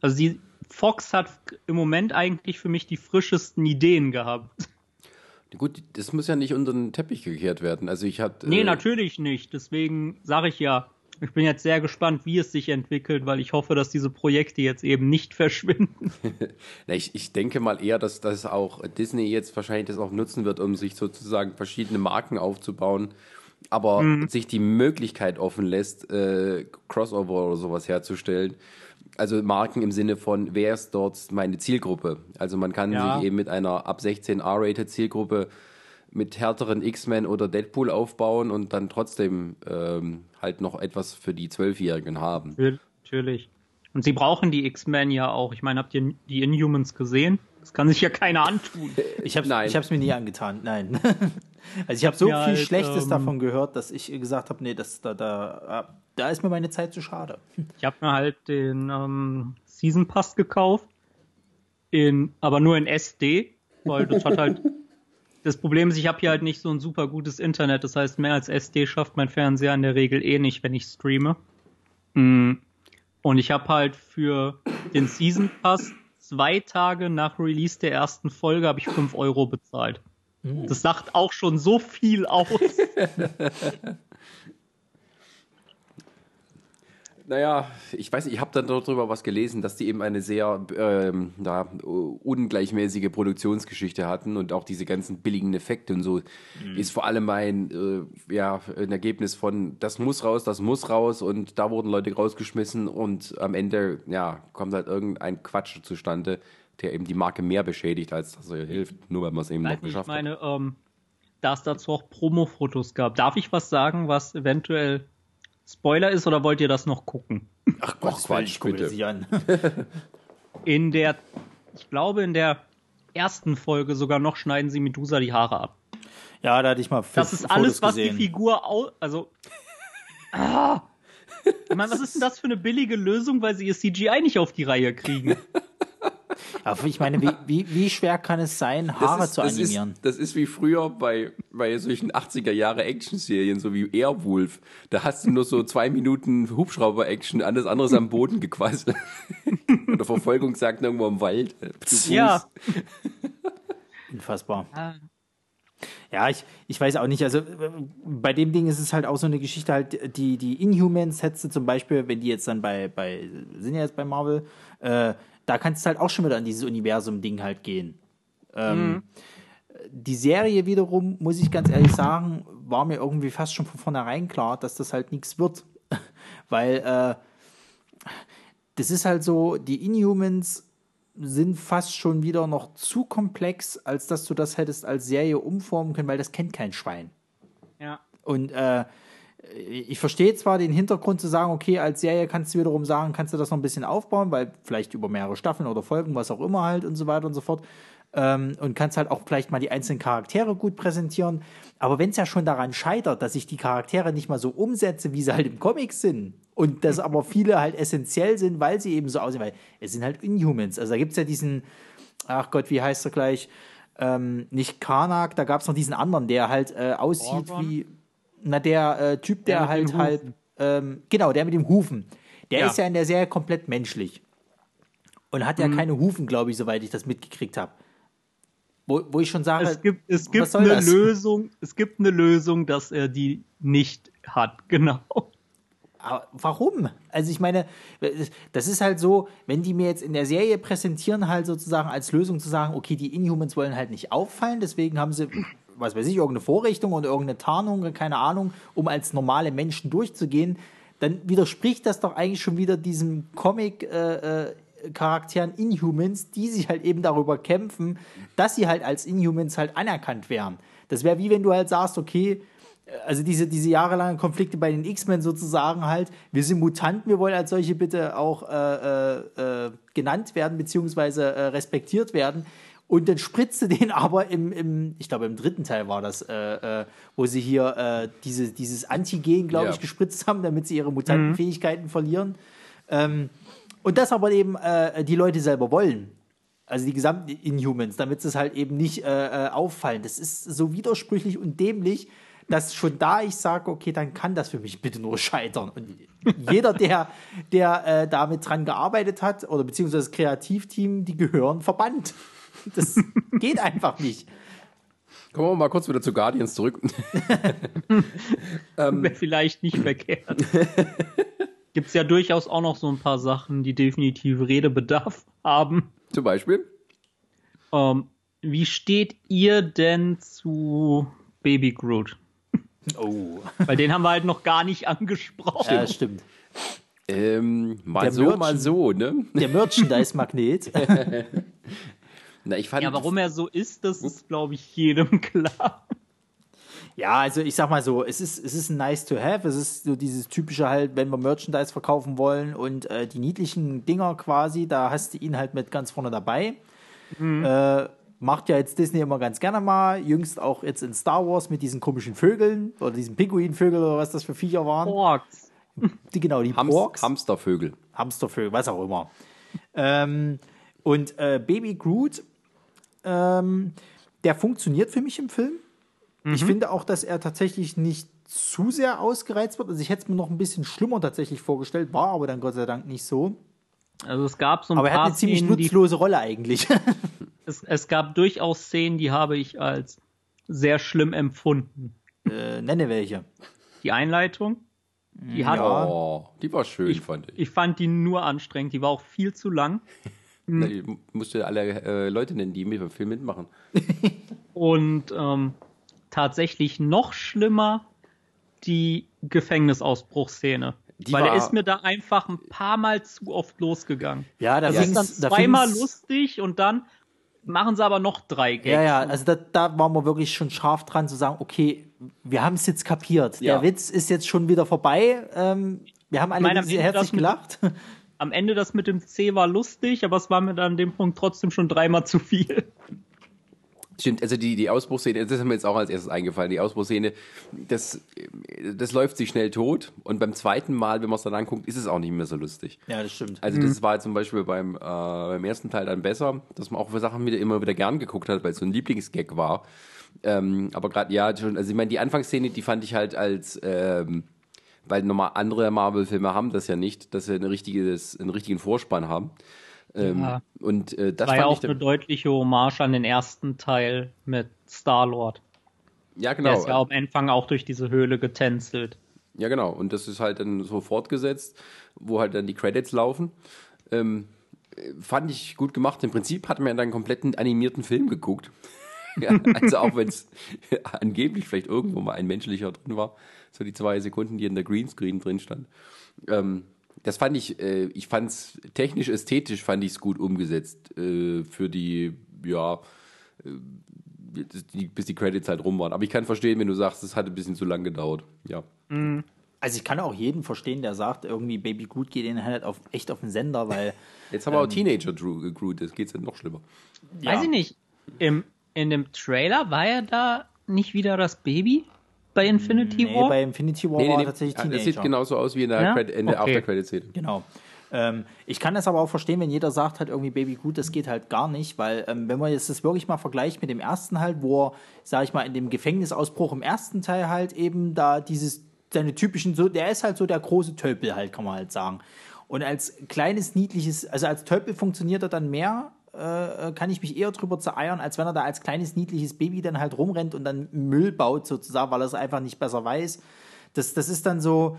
Also die Fox hat im Moment eigentlich für mich die frischesten Ideen gehabt. Gut, das muss ja nicht unter den Teppich gekehrt werden. Also ich hatte. Nee, äh, natürlich nicht. Deswegen sage ich ja, ich bin jetzt sehr gespannt, wie es sich entwickelt, weil ich hoffe, dass diese Projekte jetzt eben nicht verschwinden. ich, ich denke mal eher, dass das auch Disney jetzt wahrscheinlich das auch nutzen wird, um sich sozusagen verschiedene Marken aufzubauen, aber mhm. sich die Möglichkeit offen lässt, äh, Crossover oder sowas herzustellen also Marken im Sinne von, wer ist dort meine Zielgruppe? Also man kann ja. sich eben mit einer ab 16 R-rated Zielgruppe mit härteren X-Men oder Deadpool aufbauen und dann trotzdem ähm, halt noch etwas für die Zwölfjährigen haben. Natürlich. Und sie brauchen die X-Men ja auch. Ich meine, habt ihr die Inhumans gesehen? Das kann sich ja keiner antun. Ich habe es mir nie angetan, nein. also ich habe so ja, viel halt, Schlechtes ähm, davon gehört, dass ich gesagt habe, nee, das, da, da, da ist mir meine Zeit zu schade. Ich habe mir halt den ähm, Season Pass gekauft, in, aber nur in SD, weil das hat halt das Problem ist, ich habe hier halt nicht so ein super gutes Internet. Das heißt, mehr als SD schafft mein Fernseher in der Regel eh nicht, wenn ich streame. Mm. Und ich habe halt für den Season Pass zwei Tage nach Release der ersten Folge habe ich fünf Euro bezahlt. Mm. Das sagt auch schon so viel aus. Naja, ich weiß nicht, ich habe dann darüber was gelesen, dass die eben eine sehr ähm, da, ungleichmäßige Produktionsgeschichte hatten und auch diese ganzen billigen Effekte und so mhm. ist vor allem ein, äh, ja, ein Ergebnis von, das muss raus, das muss raus und da wurden Leute rausgeschmissen und am Ende, ja, kommt halt irgendein Quatsch zustande, der eben die Marke mehr beschädigt, als dass er hilft, nur weil man es eben Nein, noch geschafft hat. Ich meine, hat. Ähm, da es dazu auch Promo-Fotos gab. Darf ich was sagen, was eventuell Spoiler ist oder wollt ihr das noch gucken? Ach Gott, Quatsch, bitte. Sich an. in der, ich glaube, in der ersten Folge sogar noch schneiden sie Medusa die Haare ab. Ja, da hatte ich mal Das ist alles, was gesehen. die Figur au also. Ah, ich meine, was ist denn das für eine billige Lösung, weil sie ihr CGI nicht auf die Reihe kriegen? Aber ich meine, wie, wie, wie schwer kann es sein, Haare ist, zu animieren? Das ist, das ist wie früher bei, bei solchen 80er Jahre Action-Serien, so wie Airwolf. Da hast du nur so zwei Minuten Hubschrauber-Action, alles andere ist am Boden gequasselt. Oder Verfolgungsjagd irgendwo im Wald. Ja. Unfassbar. Ja, ich, ich weiß auch nicht. Also bei dem Ding ist es halt auch so eine Geschichte halt, die, die Inhumans hättest du zum Beispiel, wenn die jetzt dann bei, bei sind ja jetzt bei Marvel, äh, da kannst du halt auch schon wieder an dieses Universum-Ding halt gehen. Ähm, mhm. Die Serie wiederum, muss ich ganz ehrlich sagen, war mir irgendwie fast schon von vornherein klar, dass das halt nichts wird. Weil äh, das ist halt so, die Inhumans sind fast schon wieder noch zu komplex, als dass du das hättest als Serie umformen können, weil das kennt kein Schwein. Ja. Und äh, ich verstehe zwar den Hintergrund zu sagen, okay, als Serie kannst du wiederum sagen, kannst du das noch ein bisschen aufbauen, weil vielleicht über mehrere Staffeln oder Folgen, was auch immer halt und so weiter und so fort. Ähm, und kannst halt auch vielleicht mal die einzelnen Charaktere gut präsentieren. Aber wenn es ja schon daran scheitert, dass ich die Charaktere nicht mal so umsetze, wie sie halt im Comic sind, und dass aber viele halt essentiell sind, weil sie eben so aussehen, weil es sind halt Inhumans. Also da gibt es ja diesen, ach Gott, wie heißt er gleich? Ähm, nicht Karnak, da gab es noch diesen anderen, der halt äh, aussieht Orban. wie na, der äh, Typ, der, der halt halt, ähm, genau, der mit dem Hufen, der ja. ist ja in der Serie komplett menschlich. Und hat ja mhm. keine Hufen, glaube ich, soweit ich das mitgekriegt habe. Wo, wo ich schon sage, es gibt, es gibt eine das? Lösung, es gibt eine Lösung, dass er die nicht hat, genau. Aber warum? Also ich meine, das ist halt so, wenn die mir jetzt in der Serie präsentieren, halt sozusagen als Lösung zu sagen, okay, die Inhumans wollen halt nicht auffallen, deswegen haben sie, was weiß ich, irgendeine Vorrichtung oder irgendeine Tarnung, keine Ahnung, um als normale Menschen durchzugehen, dann widerspricht das doch eigentlich schon wieder diesem Comic äh, äh, Charakteren Inhumans, die sich halt eben darüber kämpfen, dass sie halt als Inhumans halt anerkannt wären. Das wäre wie wenn du halt sagst, okay, also diese, diese jahrelangen Konflikte bei den X-Men sozusagen halt, wir sind Mutanten, wir wollen als solche bitte auch äh, äh, äh genannt werden, beziehungsweise äh, respektiert werden. Und dann spritzte den aber im, im ich glaube im dritten Teil war das, äh, äh, wo sie hier diese, dieses Antigen, glaube ja. ich, gespritzt haben, damit sie ihre Mutantenfähigkeiten mhm. verlieren. Ähm, und das aber eben äh, die Leute selber wollen. Also die gesamten Inhumans, damit es halt eben nicht äh, äh, auffallen. Das ist so widersprüchlich und dämlich, dass schon da ich sage, okay, dann kann das für mich bitte nur scheitern. Und jeder, der, der äh, damit dran gearbeitet hat, oder beziehungsweise das Kreativteam, die gehören verbannt. Das geht einfach nicht. Kommen wir mal kurz wieder zu Guardians zurück. ähm, Wäre vielleicht nicht verkehrt. gibt es ja durchaus auch noch so ein paar Sachen, die definitiv Redebedarf haben. Zum Beispiel? Ähm, wie steht ihr denn zu Baby Groot? Oh. Weil den haben wir halt noch gar nicht angesprochen. Ja, stimmt. Ähm, mal der so, Merchand mal so, ne? Der Merchandise-Magnet. Na, ich fand ja, warum er so ist, das ist, glaube ich, jedem klar. Ja, also ich sag mal so, es ist, es ist ein nice to have. Es ist so dieses typische halt, wenn wir Merchandise verkaufen wollen und äh, die niedlichen Dinger quasi, da hast du ihn halt mit ganz vorne dabei. Mhm. Äh, macht ja jetzt Disney immer ganz gerne mal. Jüngst auch jetzt in Star Wars mit diesen komischen Vögeln oder diesen Pinguinvögeln oder was das für Viecher waren. Porks. Die, genau, die Hams Porks. Hamstervögel. Hamstervögel, was auch immer. ähm, und äh, Baby Groot, ähm, der funktioniert für mich im Film. Mhm. Ich finde auch, dass er tatsächlich nicht zu sehr ausgereizt wird. Also ich hätte es mir noch ein bisschen schlimmer tatsächlich vorgestellt, war aber dann Gott sei Dank nicht so. Also es gab so ein aber paar er hat eine ziemlich Szenen, nutzlose Rolle eigentlich. es, es gab durchaus Szenen, die habe ich als sehr schlimm empfunden. Äh, nenne welche. Die Einleitung. Die hat, ja, oh, die war schön, ich, fand ich. Ich fand die nur anstrengend, die war auch viel zu lang. Na, ich musste alle äh, Leute nennen, die im Film mitmachen. Und ähm, tatsächlich noch schlimmer die Gefängnisausbruchsszene. Die weil er ist mir da einfach ein paar Mal zu oft losgegangen. Ja, da ist dann zweimal lustig und dann machen sie aber noch drei Gags. Ja, ja, also da, da waren wir wirklich schon scharf dran zu sagen, okay, wir haben es jetzt kapiert. Ja. Der Witz ist jetzt schon wieder vorbei. Ähm, wir haben alle meine, sehr herzlich gelacht. Mit, am Ende das mit dem C war lustig, aber es war mir dann an dem Punkt trotzdem schon dreimal zu viel. Stimmt, also die, die Ausbruchsszene, das ist mir jetzt auch als erstes eingefallen, die Ausbruchsszene, das, das läuft sich schnell tot und beim zweiten Mal, wenn man es dann anguckt, ist es auch nicht mehr so lustig. Ja, das stimmt. Also das mhm. war zum Beispiel beim, äh, beim ersten Teil dann besser, dass man auch für Sachen wieder immer wieder gern geguckt hat, weil es so ein Lieblingsgag war. Ähm, aber gerade, ja, schon, also ich meine, die Anfangsszene, die fand ich halt als, ähm, weil normal andere Marvel-Filme haben das ja nicht, dass sie ein richtiges, einen richtigen Vorspann haben. Ähm, ja. Und äh, das war ja auch eine deutliche Hommage an den ersten Teil mit Star Lord. Ja, genau. Der ist ja am Anfang auch durch diese Höhle getänzelt. Ja, genau. Und das ist halt dann so fortgesetzt, wo halt dann die Credits laufen. Ähm, fand ich gut gemacht. Im Prinzip hat man ja dann einen kompletten animierten Film geguckt. also auch wenn es angeblich vielleicht irgendwo mal ein menschlicher drin war, so die zwei Sekunden, die in der Greenscreen drin stand. Ähm, das fand ich, äh, ich fand es technisch, ästhetisch fand ich es gut umgesetzt äh, für die, ja, äh, die, bis die Credits halt rum waren. Aber ich kann verstehen, wenn du sagst, es hat ein bisschen zu lang gedauert. Ja. Mhm. Also ich kann auch jeden verstehen, der sagt, irgendwie Baby Groot geht ihnen halt auf, echt auf den Sender, weil. Jetzt haben wir ähm, auch Teenager Groot, das geht ja noch schlimmer. Ja. Weiß ich nicht. Im, in dem Trailer war er da nicht wieder das Baby? Bei Infinity nee, War? bei Infinity War nee, nee, war tatsächlich Teenager. Das sieht genauso aus wie in der, ja? Credit, in der okay. After-Credit-Szene. Genau. Ähm, ich kann das aber auch verstehen, wenn jeder sagt halt irgendwie Baby gut, das geht halt gar nicht, weil ähm, wenn man jetzt das wirklich mal vergleicht mit dem ersten halt, wo er, sag ich mal, in dem Gefängnisausbruch im ersten Teil halt eben da dieses, seine typischen, so, der ist halt so der große Tölpel halt, kann man halt sagen. Und als kleines, niedliches, also als Tölpel funktioniert er dann mehr, äh, kann ich mich eher drüber zereiern, als wenn er da als kleines, niedliches Baby dann halt rumrennt und dann Müll baut, sozusagen, weil er es einfach nicht besser weiß. Das, das ist dann so,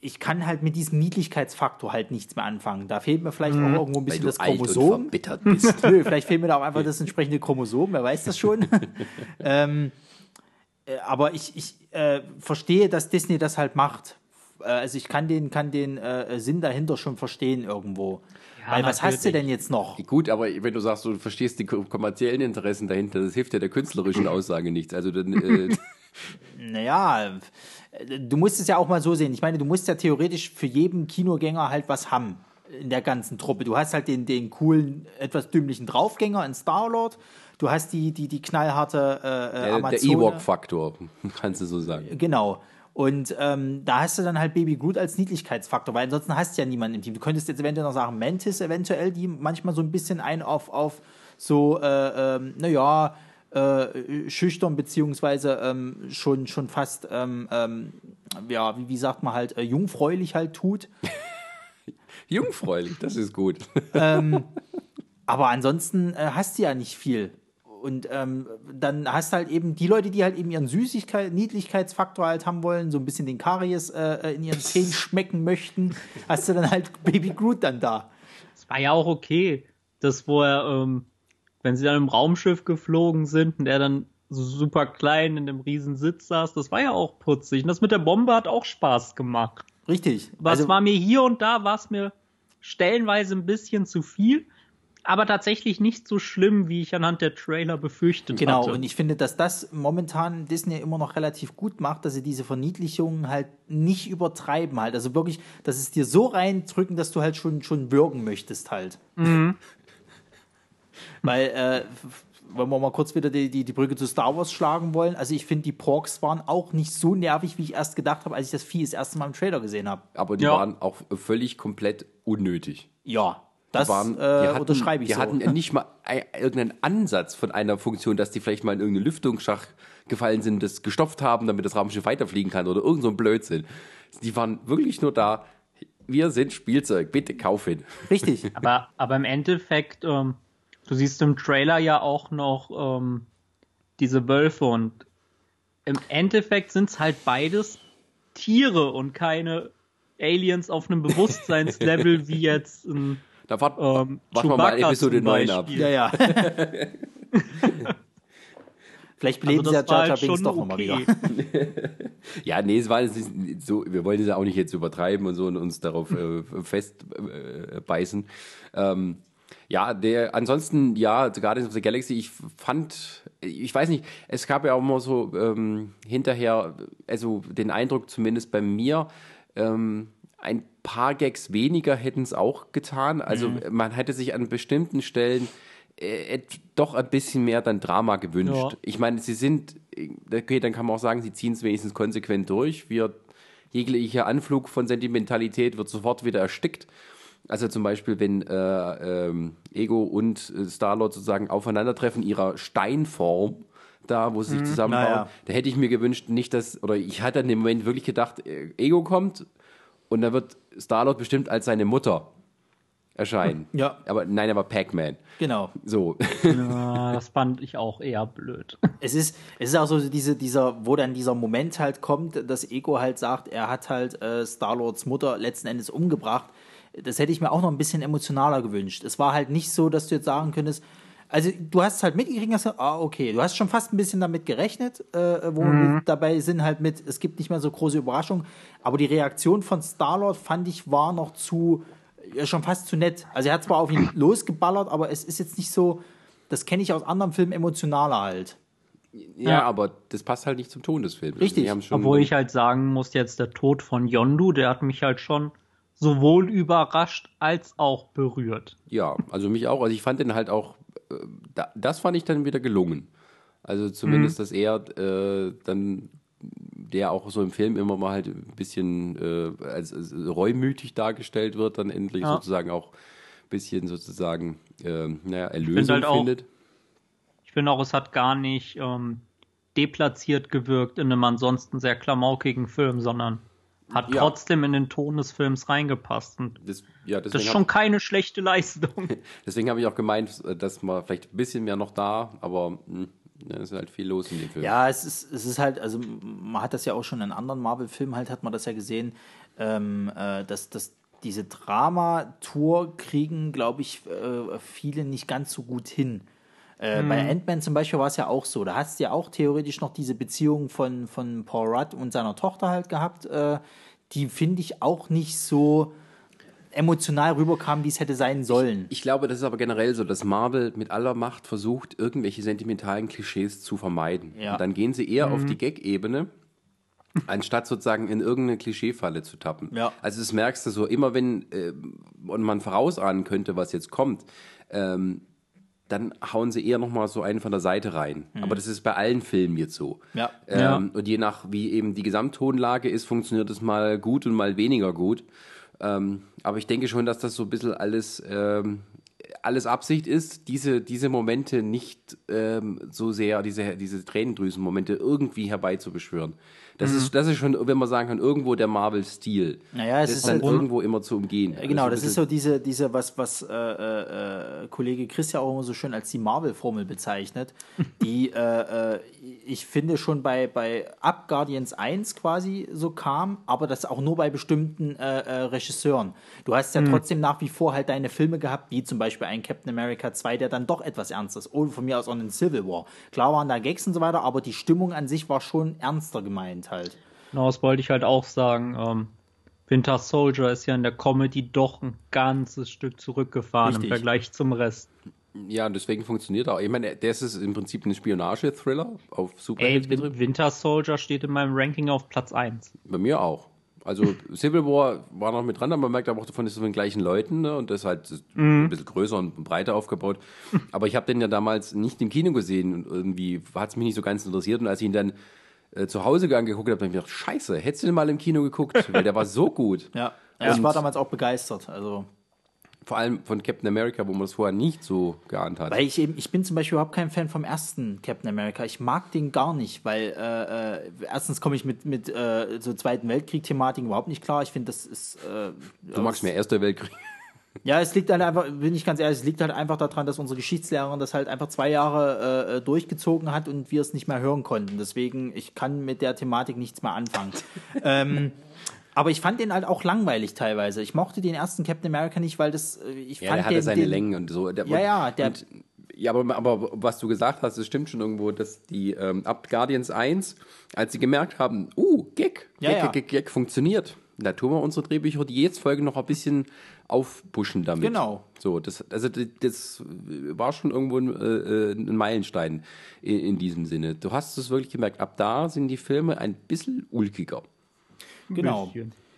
ich kann halt mit diesem Niedlichkeitsfaktor halt nichts mehr anfangen. Da fehlt mir vielleicht mhm. auch irgendwo ein bisschen das Chromosom. Nö, vielleicht fehlt mir da auch einfach das entsprechende Chromosom, wer weiß das schon. ähm, äh, aber ich, ich äh, verstehe, dass Disney das halt macht. Äh, also ich kann den, kann den äh, Sinn dahinter schon verstehen irgendwo. Ja, Weil was hast du denn jetzt noch? Gut, aber wenn du sagst, du verstehst die kommerziellen Interessen dahinter, das hilft ja der künstlerischen Aussage nichts. Also dann. Äh, naja, du musst es ja auch mal so sehen. Ich meine, du musst ja theoretisch für jeden Kinogänger halt was haben in der ganzen Truppe. Du hast halt den, den coolen, etwas dümmlichen Draufgänger in Star-Lord. Du hast die, die, die knallharte äh, äh der, Der Ewok-Faktor, kannst du so sagen. Genau. Und ähm, da hast du dann halt Baby Groot als Niedlichkeitsfaktor, weil ansonsten hast du ja niemanden im Team. Du könntest jetzt eventuell noch sagen, Mantis eventuell, die manchmal so ein bisschen ein auf, auf so, äh, ähm, naja, äh, schüchtern beziehungsweise ähm, schon, schon fast, ähm, ähm, ja, wie, wie sagt man halt, äh, jungfräulich halt tut. jungfräulich, das ist gut. ähm, aber ansonsten äh, hast du ja nicht viel. Und ähm, dann hast du halt eben die Leute, die halt eben ihren Süßigkeit, Niedlichkeitsfaktor halt haben wollen, so ein bisschen den Karies äh, in ihren Zähnen schmecken möchten, hast du dann halt Baby Groot dann da. Das war ja auch okay, das wo er ähm, wenn sie dann im Raumschiff geflogen sind und er dann so super klein in dem riesen Sitz saß, das war ja auch putzig. Und das mit der Bombe hat auch Spaß gemacht. Richtig. Was also, war mir hier und da, war es mir stellenweise ein bisschen zu viel, aber tatsächlich nicht so schlimm, wie ich anhand der Trailer befürchtet genau, hatte. Genau, und ich finde, dass das momentan Disney immer noch relativ gut macht, dass sie diese Verniedlichungen halt nicht übertreiben halt. Also wirklich, dass es dir so reindrücken, dass du halt schon, schon würgen möchtest halt. Mhm. Weil, äh, wenn wir mal kurz wieder die, die, die Brücke zu Star Wars schlagen wollen, also ich finde, die Porks waren auch nicht so nervig, wie ich erst gedacht habe, als ich das Vieh das erste Mal im Trailer gesehen habe. Aber die ja. waren auch völlig komplett unnötig. Ja, das waren, äh, hatten, unterschreibe ich die so. hatten nicht mal irgendeinen Ansatz von einer Funktion, dass die vielleicht mal in irgendeinen Lüftungsschacht gefallen sind, das gestopft haben, damit das Raumschiff weiterfliegen kann oder irgend so ein Blödsinn. Die waren wirklich nur da, wir sind Spielzeug, bitte kauf ihn. Richtig. aber, aber im Endeffekt, ähm, Du siehst im Trailer ja auch noch ähm, diese Wölfe und im Endeffekt sind es halt beides Tiere und keine Aliens auf einem Bewusstseinslevel wie jetzt ein da wart, ähm, warten wir mal Episode 9 ab. Ja, ja. Vielleicht beleben also sie ja Jar Jar Binks doch okay. nochmal wieder. ja, nee, es war so, wir wollen es ja auch nicht jetzt übertreiben und so und uns darauf äh, festbeißen. Äh, ähm, ja, der, ansonsten, ja, Guardians of the Galaxy, ich fand, ich weiß nicht, es gab ja auch immer so ähm, hinterher, also den Eindruck zumindest bei mir, ähm, ein paar Gags weniger hätten es auch getan. Also mhm. man hätte sich an bestimmten Stellen äh, doch ein bisschen mehr dann Drama gewünscht. Ja. Ich meine, sie sind, okay, dann kann man auch sagen, sie ziehen es wenigstens konsequent durch. Wir, jeglicher Anflug von Sentimentalität wird sofort wieder erstickt. Also zum Beispiel, wenn äh, ähm, Ego und äh, Starlord sozusagen aufeinandertreffen, ihrer Steinform, da, wo sie sich mhm, zusammenbauen, naja. da hätte ich mir gewünscht, nicht dass, oder ich hatte in dem Moment wirklich gedacht, äh, Ego kommt und da wird Starlord bestimmt als seine Mutter erscheinen. Ja. Aber nein, er war Pac-Man. Genau. So. Ja, das fand ich auch eher blöd. Es ist, es ist auch so diese, dieser, wo dann dieser Moment halt kommt, dass Ego halt sagt, er hat halt äh, Starlords Mutter letzten Endes umgebracht das hätte ich mir auch noch ein bisschen emotionaler gewünscht. Es war halt nicht so, dass du jetzt sagen könntest, also du hast halt mitgekriegt, dass du, ah, okay, du hast schon fast ein bisschen damit gerechnet, äh, wo mhm. wir dabei sind halt mit, es gibt nicht mehr so große Überraschungen, aber die Reaktion von Star-Lord fand ich war noch zu, ja, schon fast zu nett. Also er hat zwar auf ihn losgeballert, aber es ist jetzt nicht so, das kenne ich aus anderen Filmen emotionaler halt. Ja, ja, aber das passt halt nicht zum Ton des Films. Richtig. Obwohl ich halt sagen muss, jetzt der Tod von Yondu, der hat mich halt schon sowohl überrascht als auch berührt. Ja, also mich auch. Also ich fand den halt auch, das fand ich dann wieder gelungen. Also zumindest, mhm. dass er äh, dann, der auch so im Film immer mal halt ein bisschen äh, als, als, reumütig dargestellt wird, dann endlich ja. sozusagen auch ein bisschen sozusagen, äh, naja, Erlösung halt findet. Auch, ich finde auch, es hat gar nicht ähm, deplatziert gewirkt in einem ansonsten sehr klamaukigen Film, sondern hat ja. trotzdem in den Ton des Films reingepasst. Und das, ja, das ist schon keine schlechte Leistung. deswegen habe ich auch gemeint, dass man vielleicht ein bisschen mehr noch da, aber hm, es ist halt viel los in dem Film. Ja, es ist, es ist halt, also man hat das ja auch schon in anderen Marvel-Filmen halt, hat man das ja gesehen, ähm, äh, dass, dass diese Drama-Tour kriegen, glaube ich, äh, viele nicht ganz so gut hin. Äh, hm. Bei Ant-Man zum Beispiel war es ja auch so. Da hast du ja auch theoretisch noch diese Beziehung von, von Paul Rudd und seiner Tochter halt gehabt. Äh, die finde ich auch nicht so emotional rüberkam, wie es hätte sein sollen. Ich, ich, glaube, das ist aber generell so, dass Marvel mit aller Macht versucht, irgendwelche sentimentalen Klischees zu vermeiden. Ja. Und dann gehen sie eher mhm. auf die Gag-Ebene, anstatt sozusagen in irgendeine Klischeefalle zu tappen. Ja. Also das merkst du so, immer wenn äh, und man vorausahnen könnte, was jetzt kommt, ähm, dann hauen sie eher nochmal so einen von der Seite rein. Mhm. Aber das ist bei allen Filmen jetzt so. Ja. Ähm, ja. Und je nach, wie eben die Gesamttonlage ist, funktioniert es mal gut und mal weniger gut. Ähm, aber ich denke schon, dass das so ein bisschen alles, ähm, alles Absicht ist, diese, diese Momente nicht ähm, so sehr, diese, diese Tränendrüsenmomente irgendwie herbeizubeschwören. Das, mhm. ist, das ist schon, wenn man sagen kann, irgendwo der Marvel-Stil. Naja, es das ist dann halt irgendwo immer zu umgehen. Genau, also das ist so diese, diese was, was äh, äh, Kollege Chris ja auch immer so schön als die Marvel-Formel bezeichnet, die äh, äh, ich finde schon bei, bei Up Guardians 1 quasi so kam, aber das auch nur bei bestimmten äh, äh, Regisseuren. Du hast ja mhm. trotzdem nach wie vor halt deine Filme gehabt, wie zum Beispiel ein Captain America 2, der dann doch etwas ernst ist. Oder von mir aus auch ein Civil War. Klar waren da Gags und so weiter, aber die Stimmung an sich war schon ernster gemeint halt. Genau, das wollte ich halt auch sagen. Ähm, Winter Soldier ist ja in der Comedy doch ein ganzes Stück zurückgefahren Richtig. im Vergleich zum Rest. Ja, und deswegen funktioniert er auch. Ich meine, das ist im Prinzip ein Spionage-Thriller auf Super. Ey, Winter Soldier steht in meinem Ranking auf Platz 1. Bei mir auch. Also Civil War war noch mit dran, aber man merkt aber auch davon, ist es von den gleichen Leuten ne? und das ist halt mm. ein bisschen größer und breiter aufgebaut. Aber ich habe den ja damals nicht im Kino gesehen und irgendwie hat es mich nicht so ganz interessiert und als ich ihn dann äh, zu Hause angeguckt habe, habe ich mir gedacht, scheiße, hättest du den mal im Kino geguckt, weil der war so gut. Ja, ja ich war damals auch begeistert. Also vor allem von Captain America, wo man das vorher nicht so geahnt hat. Weil ich eben, ich bin zum Beispiel überhaupt kein Fan vom ersten Captain America. Ich mag den gar nicht, weil äh, äh, erstens komme ich mit, mit äh, so Zweiten Weltkrieg-Thematiken überhaupt nicht klar. Ich finde, das ist. Äh, du magst mehr Erster Weltkrieg. Ja, es liegt halt einfach, bin ich ganz ehrlich, es liegt halt einfach daran, dass unsere Geschichtslehrerin das halt einfach zwei Jahre äh, durchgezogen hat und wir es nicht mehr hören konnten. Deswegen, ich kann mit der Thematik nichts mehr anfangen. ähm, aber ich fand den halt auch langweilig teilweise. Ich mochte den ersten Captain America nicht, weil das, äh, ich ja, fand der hatte den, seine den, Längen und so. Der, ja, ja, der, und, ja, aber, aber was du gesagt hast, das stimmt schon irgendwo, dass die ähm, Up Guardians 1, als sie gemerkt haben, uh, Gag, Gag, ja, ja. Gag, Gag, Gag funktioniert. Da tun wir unsere Drehbücher die jetzt Folge noch ein bisschen aufpushen damit. Genau. So, das, also das war schon irgendwo ein, äh, ein Meilenstein in, in, diesem Sinne. Du hast es wirklich gemerkt, ab da sind die Filme ein bisschen ulkiger. Genau.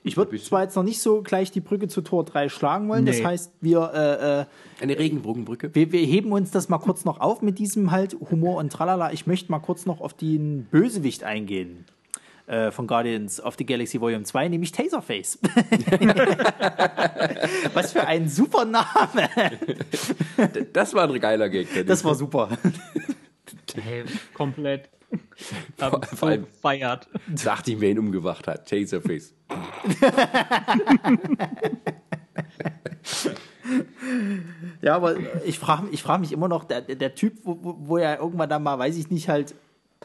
Ich würde zwar jetzt noch nicht so gleich die Brücke zu Tor 3 schlagen wollen, nee. das heißt, wir. Äh, äh, Eine Regenbogenbrücke. Wir, wir, heben uns das mal kurz noch auf mit diesem halt Humor und Tralala. Ich möchte mal kurz noch auf den Bösewicht eingehen äh, von Guardians of the Galaxy Volume 2, nämlich Taserface. Was für ein super Name. das war ein geiler Gag. Das war super. Hey, komplett. Vor, vor allem feiert. Sagt ihm, wer ihn umgewacht hat. Taserface. ja, aber ich frage ich frag mich immer noch, der, der Typ, wo, wo er irgendwann dann mal, weiß ich nicht, halt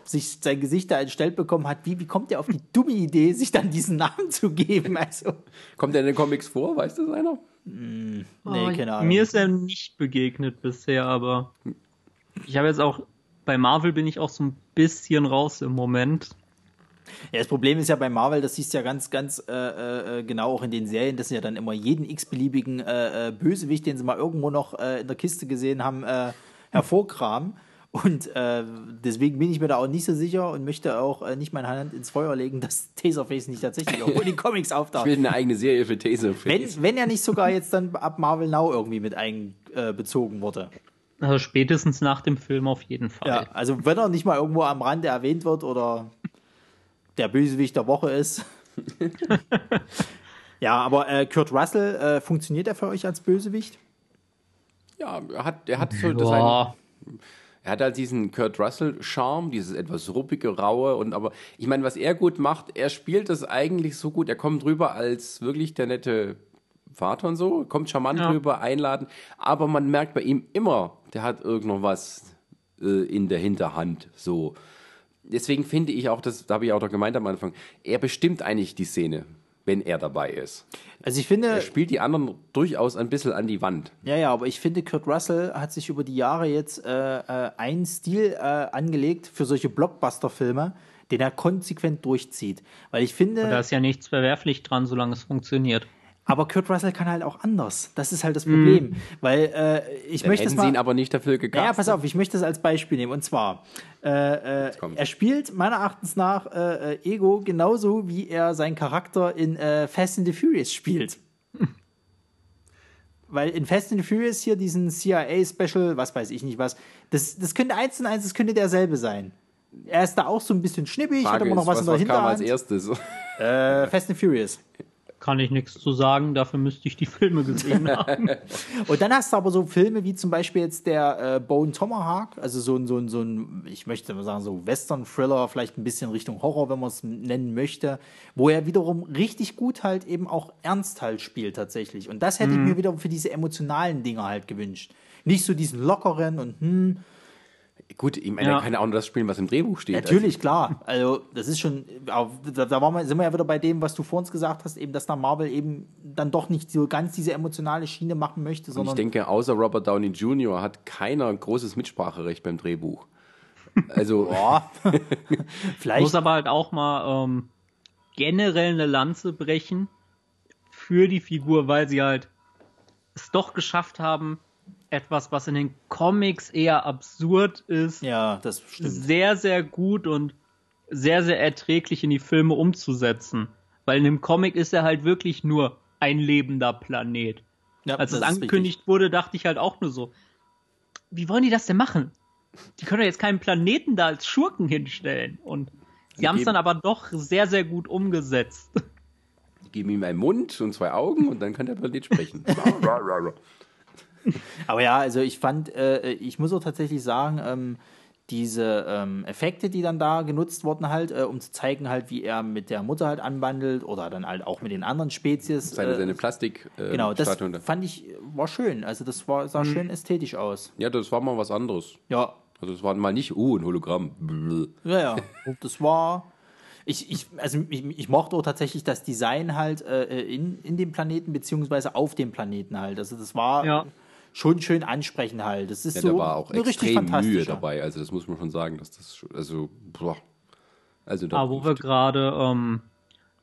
sich sein Gesicht da entstellt bekommen hat, wie, wie kommt er auf die dumme Idee, sich dann diesen Namen zu geben? Also. Kommt er in den Comics vor? Weiß das einer? Mm, nee, oh, keine Ahnung. Mir ist er nicht begegnet bisher, aber ich habe jetzt auch, bei Marvel bin ich auch so ein bisschen raus im Moment. Ja, das Problem ist ja bei Marvel, das siehst du ja ganz, ganz äh, äh, genau auch in den Serien, dass sie ja dann immer jeden x-beliebigen äh, äh Bösewicht, den sie mal irgendwo noch äh, in der Kiste gesehen haben, äh, hervorkramen. Und äh, deswegen bin ich mir da auch nicht so sicher und möchte auch äh, nicht meine Hand ins Feuer legen, dass Taserface nicht tatsächlich auch in den Comics auftaucht. Ich will eine eigene Serie für Taserface. Wenn, wenn er nicht sogar jetzt dann ab Marvel Now irgendwie mit einbezogen äh, wurde. Also spätestens nach dem Film auf jeden Fall. Ja, also wenn er nicht mal irgendwo am Rande erwähnt wird oder der Bösewicht der Woche ist. ja, aber äh, Kurt Russell, äh, funktioniert er für euch als Bösewicht? Ja, er hat, er hat so das ein, Er hat halt diesen Kurt Russell-Charme, dieses etwas ruppige, raue und aber, ich meine, was er gut macht, er spielt das eigentlich so gut, er kommt rüber als wirklich der nette Vater und so, kommt charmant ja. rüber, einladen, aber man merkt bei ihm immer, der hat irgendwo was äh, in der Hinterhand, so. Deswegen finde ich auch, das, da habe ich auch doch gemeint am Anfang, er bestimmt eigentlich die Szene wenn er dabei ist. Also ich finde. Er spielt die anderen durchaus ein bisschen an die Wand. Ja, ja, aber ich finde, Kurt Russell hat sich über die Jahre jetzt äh, äh, einen Stil äh, angelegt für solche Blockbuster-Filme, den er konsequent durchzieht. Weil ich finde. Und da ist ja nichts verwerflich dran, solange es funktioniert. Aber Kurt Russell kann halt auch anders. Das ist halt das Problem. Mm. Weil äh, ich Dann möchte es mal. Sie ihn aber nicht dafür gekauft. Ja, pass auf, ich möchte es als Beispiel nehmen. Und zwar, äh, äh, er spielt meiner Erachtens nach äh, äh, Ego genauso, wie er seinen Charakter in äh, Fast and the Furious spielt. Weil in Fast and the Furious hier diesen CIA-Special, was weiß ich nicht was, das, das könnte eins und eins, das könnte derselbe sein. Er ist da auch so ein bisschen schnippig, Frage hat immer noch was, was in der was Hinterhand. kam als erstes? Fast and Furious kann ich nichts zu sagen, dafür müsste ich die Filme gesehen haben. und dann hast du aber so Filme wie zum Beispiel jetzt der äh, Bone Tomahawk, also so ein, so ein, so ein, ich möchte mal sagen, so Western-Thriller, vielleicht ein bisschen Richtung Horror, wenn man es nennen möchte, wo er wiederum richtig gut halt eben auch ernst halt spielt tatsächlich. Und das hätte mhm. ich mir wieder für diese emotionalen Dinge halt gewünscht. Nicht so diesen lockeren und hm, Gut, ich meine, ja. er kann ja auch nur das spielen, was im Drehbuch steht. Natürlich, also. klar. Also, das ist schon, da, da waren wir, sind wir ja wieder bei dem, was du vor uns gesagt hast, eben, dass da Marvel eben dann doch nicht so ganz diese emotionale Schiene machen möchte, sondern. Und ich denke, außer Robert Downey Jr. hat keiner ein großes Mitspracherecht beim Drehbuch. Also. Boah. Vielleicht. Muss aber halt auch mal ähm, generell eine Lanze brechen für die Figur, weil sie halt es doch geschafft haben, etwas, was in den Comics eher absurd ist, ja, das stimmt. sehr, sehr gut und sehr, sehr erträglich in die Filme umzusetzen. Weil in dem Comic ist er halt wirklich nur ein lebender Planet. Ja, Als es angekündigt wurde, dachte ich halt auch nur so, wie wollen die das denn machen? Die können ja jetzt keinen Planeten da als Schurken hinstellen. Und sie haben es dann aber doch sehr, sehr gut umgesetzt. Die geben ihm einen Mund und zwei Augen und dann kann der Planet sprechen. Aber ja, also ich fand, äh, ich muss auch tatsächlich sagen, ähm, diese ähm, Effekte, die dann da genutzt wurden, halt, äh, um zu zeigen, halt, wie er mit der Mutter halt anbandelt oder dann halt auch mit den anderen Spezies. Seine, äh, seine Plastik. Äh, genau, das Statue. fand ich, war schön. Also das war, sah mhm. schön ästhetisch aus. Ja, das war mal was anderes. Ja. Also es war mal nicht, uh, ein Hologramm. Ja, ja. Das war. Ich, ich, also ich, ich mochte auch tatsächlich das Design halt äh, in, in dem Planeten, beziehungsweise auf dem Planeten halt. Also das war. Ja schon schön ansprechen halt. Das ist ja, so da war auch extrem Mühe dabei. Also das muss man schon sagen, dass das also boah. Also da Aber wo wir gerade ähm,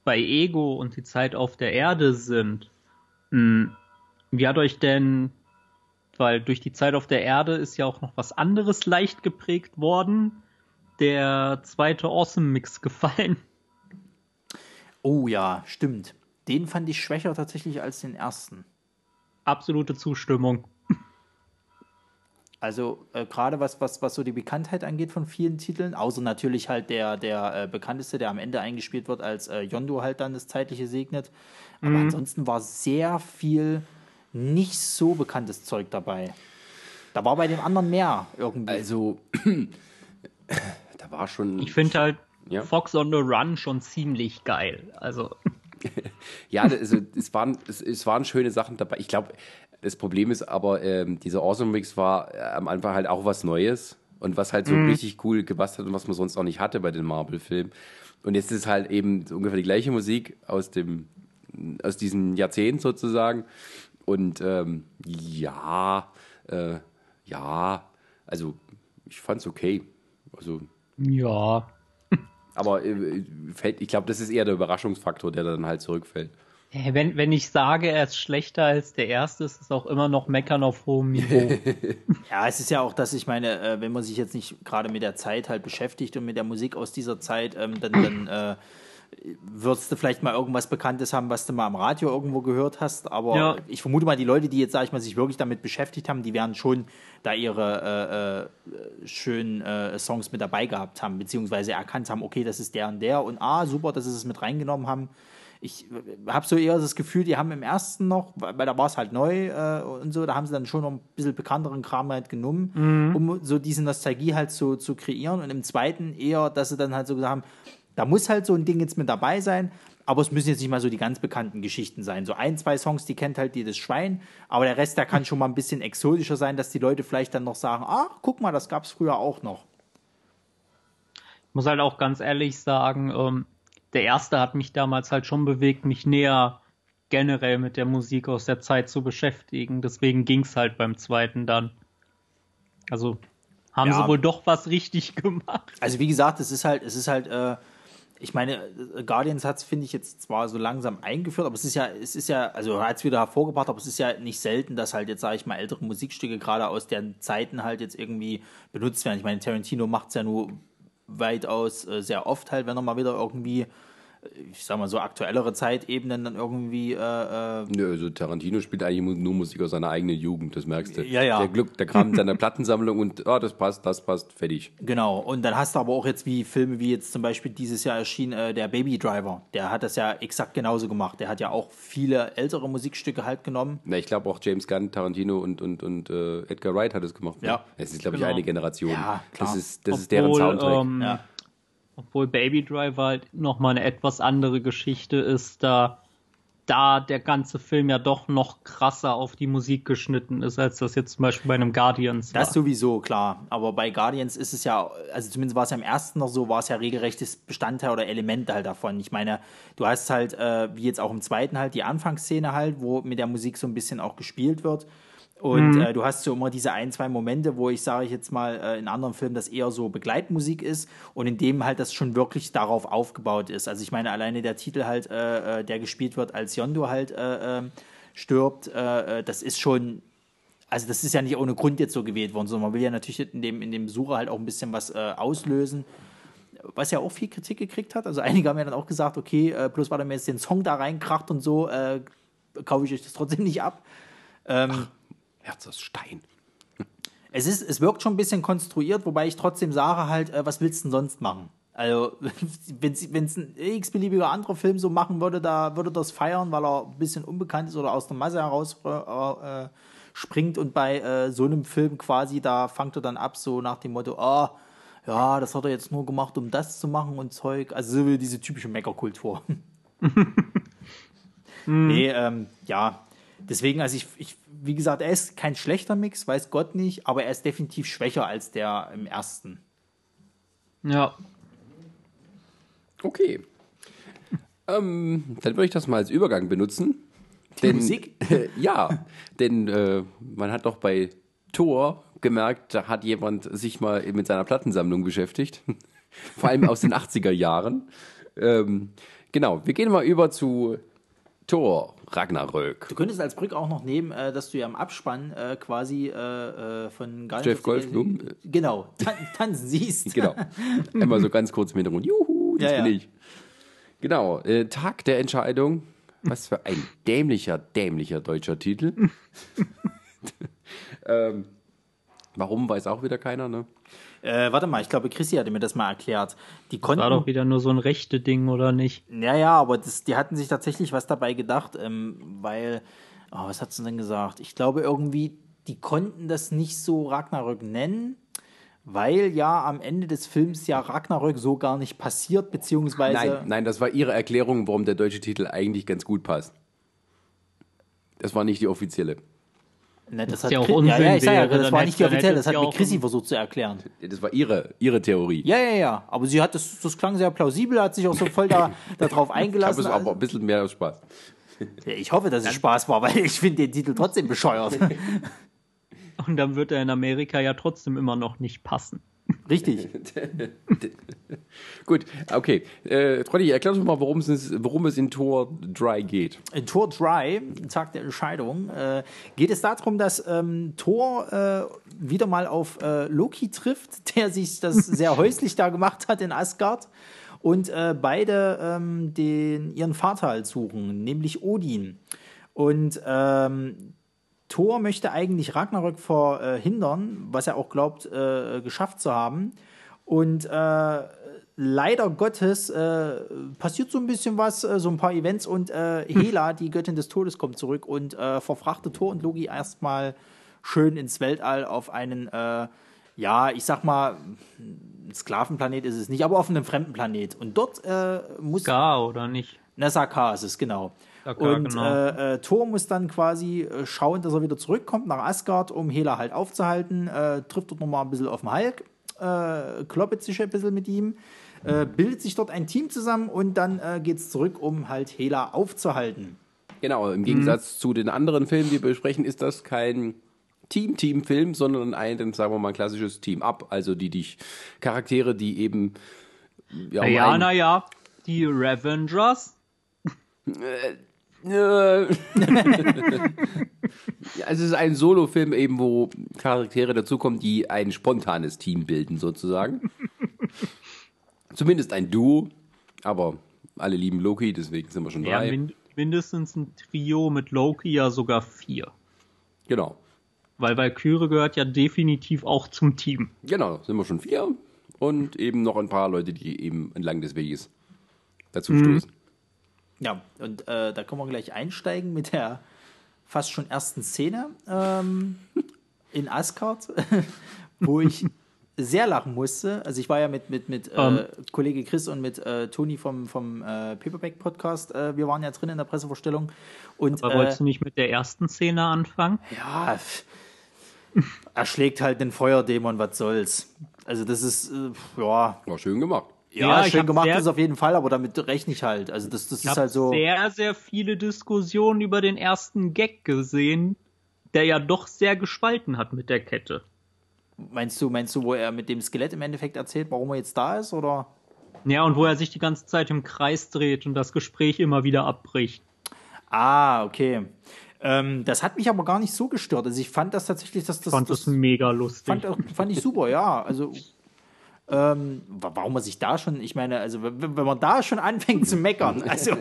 bei Ego und die Zeit auf der Erde sind, mh, hm, wie hat euch denn, weil durch die Zeit auf der Erde ist ja auch noch was anderes leicht geprägt worden, der zweite Awesome Mix gefallen? Oh ja, stimmt. Den fand ich schwächer tatsächlich als den ersten. Absolute Zustimmung. Also äh, gerade was, was, was so die Bekanntheit angeht von vielen Titeln, außer natürlich halt der, der äh, bekannteste, der am Ende eingespielt wird, als äh, Yondo halt dann das Zeitliche segnet. Aber mhm. ansonsten war sehr viel nicht so bekanntes Zeug dabei. Da war bei den anderen mehr irgendwie. Also, da war schon. Ich finde halt ja? Fox on the Run schon ziemlich geil. Also. ja, also, es, waren, es, es waren schöne Sachen dabei. Ich glaube, das Problem ist aber, ähm, dieser Awesome Mix war äh, am Anfang halt auch was Neues und was halt so mhm. richtig cool gepasst hat und was man sonst auch nicht hatte bei den Marvel-Filmen. Und jetzt ist halt eben ungefähr die gleiche Musik aus dem aus diesem Jahrzehnt sozusagen. Und ähm, ja, äh, ja, also ich fand's okay. Also ja. Aber äh, fällt, ich glaube, das ist eher der Überraschungsfaktor, der dann halt zurückfällt. Wenn, wenn ich sage, er ist schlechter als der erste, ist es auch immer noch meckern auf hohem Niveau. ja, es ist ja auch das, ich meine, äh, wenn man sich jetzt nicht gerade mit der Zeit halt beschäftigt und mit der Musik aus dieser Zeit, ähm, dann, dann äh, würdest du vielleicht mal irgendwas Bekanntes haben, was du mal am Radio irgendwo gehört hast. Aber Ja. ich vermute mal, die Leute, die jetzt, sag ich mal, sich wirklich damit beschäftigt haben, die werden schon da ihre äh, äh, schönen äh, Songs mit dabei gehabt haben, beziehungsweise erkannt haben, okay, das ist der und der und ah, super, dass sie es mit reingenommen haben. Ich habe so eher das Gefühl, die haben im ersten noch, weil da war es halt neu äh, und so, da haben sie dann schon noch ein bisschen bekannteren Kram halt genommen, um so diese Nostalgie halt so zu kreieren. Und im zweiten eher, dass sie dann halt so gesagt haben, da muss halt so ein Ding jetzt mit dabei sein, aber es müssen jetzt nicht mal so die ganz bekannten Geschichten sein. So ein, zwei Songs, die kennt halt jedes Schwein, aber der Rest, der kann schon mal ein bisschen exotischer sein, dass die Leute vielleicht dann noch sagen, ah, guck mal, das gab's früher auch noch. Ich muss halt auch ganz ehrlich sagen, ähm, der erste hat mich damals halt schon bewegt, mich näher generell mit der Musik aus der Zeit zu beschäftigen. Deswegen ging's halt beim zweiten dann. Also haben Ja. sie wohl doch was richtig gemacht. Also wie gesagt, es ist halt, es ist halt, äh, ich meine, äh, Guardians hat es, finde ich, jetzt zwar so langsam eingeführt, aber es ist ja, es ist ja, also hat es wieder hervorgebracht, aber es ist ja nicht selten, dass halt jetzt, sage ich mal, ältere Musikstücke gerade aus deren Zeiten halt jetzt irgendwie benutzt werden. Ich meine, Tarantino macht es ja nur weitaus äh, sehr oft halt, wenn er mal wieder irgendwie, ich sag mal so aktuellere Zeitebenen dann irgendwie äh, äh, Nö, also Tarantino spielt eigentlich nur Musik aus seiner eigenen Jugend, das merkst du. Ja, ja. Der Glück, der Kram in seiner Plattensammlung und ah, das passt, das passt, fertig. Genau, und dann hast du aber auch jetzt wie Filme wie jetzt zum Beispiel dieses Jahr erschien äh, der Baby Driver. Der hat das ja exakt genauso gemacht. Der hat ja auch viele ältere Musikstücke halt genommen. Na, ich glaube auch James Gunn, Tarantino und, und, und äh, Edgar Wright hat es gemacht. ne? Ja. Es ist, glaube ich, Genau. eine Generation. Ja, klar. Das ist, das ist deren Obwohl, Soundtrack. ähm, Ja. Obwohl Baby Driver halt nochmal eine etwas andere Geschichte ist, da, da der ganze Film ja doch noch krasser auf die Musik geschnitten ist, als das jetzt zum Beispiel bei einem Guardians war. Das sowieso, klar. Aber bei Guardians ist es ja, also zumindest war es ja im ersten noch so, war es ja regelrechtes Bestandteil oder Element halt davon. Ich meine, du hast halt, äh, wie jetzt auch im zweiten halt, die Anfangsszene halt, wo mit der Musik so ein bisschen auch gespielt wird. Und äh, du hast so immer diese ein, zwei Momente, wo ich, sage ich jetzt mal, äh, in anderen Filmen das eher so Begleitmusik ist und in dem halt das schon wirklich darauf aufgebaut ist. Also ich meine, alleine der Titel halt, äh, äh, der gespielt wird, als Yondo halt äh, äh, stirbt, äh, das ist schon also das ist ja nicht ohne Grund jetzt so gewählt worden, sondern man will ja natürlich in dem, in dem Besucher halt auch ein bisschen was auslösen. Was ja auch viel Kritik gekriegt hat. Also einige haben ja dann auch gesagt, okay, äh, bloß weil er mir jetzt den Song da reinkracht und so, äh, kaufe ich euch das trotzdem nicht ab. Ähm, Herz aus Stein. es, ist, es wirkt schon ein bisschen konstruiert, wobei ich trotzdem sage halt, äh, was willst du denn sonst machen? Also, wenn es ein x-beliebiger anderer Film so machen würde, da würde das feiern, weil er ein bisschen unbekannt ist oder aus der Masse heraus äh, äh, springt und bei äh, so einem Film quasi, da fangt er dann ab, so nach dem Motto, ah, ja, das hat er jetzt nur gemacht, um das zu machen und Zeug. Also so wie diese typische Meckerkultur. Nee, ähm, ja. Deswegen, also ich, ich, wie gesagt, er ist kein schlechter Mix, weiß Gott nicht, aber er ist definitiv schwächer als der im ersten. ja, Okay. ähm, dann würde ich das mal als Übergang benutzen. Denn, Musik? ja, denn äh, man hat doch bei Thor gemerkt, da hat jemand sich mal mit seiner Plattensammlung beschäftigt. Vor allem aus den 80er Jahren. Ähm, genau, wir gehen mal über zu Thor Ragnarök. Du könntest als Brück auch noch nehmen, äh, dass du ja im Abspann äh, quasi äh, äh, von Guardians Jeff Goldblum? Genau, tan tanzen siehst. Genau. Einmal so ganz kurz im Hintergrund. Juhu, das Ja, bin ja. ich. Genau, äh, Tag der Entscheidung. Was für ein dämlicher, dämlicher deutscher Titel. ähm, warum, weiß auch wieder keiner, ne? Äh, warte mal, ich glaube, Chrissy hatte mir das mal erklärt. Die konnten. war doch wieder nur so ein rechte Ding, oder nicht? Ja, ja, aber das, die hatten sich tatsächlich was dabei gedacht, ähm, weil, oh, was hat sie denn gesagt? Ich glaube irgendwie, die konnten das nicht so Ragnarök nennen, weil ja am Ende des Films ja Ragnarök so gar nicht passiert, beziehungsweise. Nein, nein, das war ihre Erklärung, warum der deutsche Titel eigentlich ganz gut passt. Das war nicht die offizielle. Ne, das ist hat ja auch Unsinn ja, ja, ich sag ja, wäre, das war nicht die offizielle, das hat mir auch- Chrissy versucht zu erklären. Das war ihre, ihre Theorie. Ja, ja, ja, aber sie hat das, das klang sehr plausibel, hat sich auch so voll da, darauf Ich habe eingelassen. es aber ein bisschen mehr Spaß. Ich hoffe, dass es Spaß war, weil ich finde den Titel trotzdem bescheuert. Und dann wird er in Amerika ja trotzdem immer noch nicht passen. Richtig. Gut, okay. Äh, Trolli, erklär uns mal, worum es, worum es in Tor 3 geht. In Tor 3, Tag der Entscheidung, äh, geht es darum, dass ähm, Thor äh, wieder mal auf äh, Loki trifft, der sich das sehr häuslich da gemacht hat in Asgard. und äh, beide ähm, den, ihren Vater halt suchen, nämlich Odin. Und ähm, Thor möchte eigentlich Ragnarök verhindern, was er auch glaubt, äh, geschafft zu haben. Und äh, leider Gottes äh, passiert so ein bisschen was, äh, so ein paar Events und äh, Hela, die Göttin des Todes, kommt zurück und äh, verfrachtet Thor und Logi erstmal schön ins Weltall auf einen, ja, ich sag mal, Sklavenplanet ist es nicht, aber auf einem fremden Planet. Und dort muss. Gar oder nicht? Nasaka ist es, genau. Dakar, und genau. äh, äh, Thor muss dann quasi äh, schauen, dass er wieder zurückkommt nach Asgard, um Hela halt aufzuhalten. Äh, trifft dort nochmal ein bisschen auf den Hulk, äh, kloppet sich ein bisschen mit ihm äh, bildet sich dort ein Team zusammen und dann äh, geht es zurück, um halt Hela aufzuhalten. Genau, im Gegensatz mhm. zu den anderen Filmen, die wir besprechen, ist das kein Team-Team-Film, sondern ein, sagen wir mal, ein klassisches Team-Up. Also die, die Charaktere, die eben. Ja, naja, naja, die Revengers. Äh, also es ist ein Solo-Film eben, wo Charaktere dazukommen, die ein spontanes Team bilden, sozusagen. Zumindest ein Duo, aber alle lieben Loki, deswegen sind wir schon drei. Ja, min mindestens ein Trio mit Loki, ja sogar vier. Genau. Weil Valkyrie gehört ja definitiv auch zum Team. Genau, sind wir schon vier. Und eben noch ein paar Leute, die eben entlang des Weges dazu mhm. stoßen. Ja, und äh, da können wir gleich einsteigen mit der fast schon ersten Szene ähm, in Asgard, wo ich sehr lachen musste. Also ich war ja mit, mit, mit um. äh, ähm. Kollege Chris und mit äh, Toni vom, vom äh, Paperback Podcast, äh, wir waren ja drin in der Pressevorstellung. Und, Aber wolltest äh, du nicht mit der ersten Szene anfangen? Ja, er schlägt halt den Feuerdämon, was soll's. Also das ist, äh, ja. War schön gemacht. Ja, ja schön gemacht ist auf jeden Fall, aber damit rechne ich halt. Also das, das ist halt so. Ich habe sehr, sehr viele Diskussionen über den ersten Gag gesehen, der ja doch sehr gespalten hat mit der Kette. Meinst du, meinst du, wo er mit dem Skelett im Endeffekt erzählt, warum er jetzt da ist, oder? Ja, und wo er sich die ganze Zeit im Kreis dreht und das Gespräch immer wieder abbricht. Ah, okay. Ähm, das hat mich aber gar nicht so gestört. Also ich fand das tatsächlich, dass das. Fand das, mega lustig. Fand, fand ich super, ja. Also ähm, warum man sich da schon, ich meine, also wenn, wenn man da schon anfängt zu meckern, also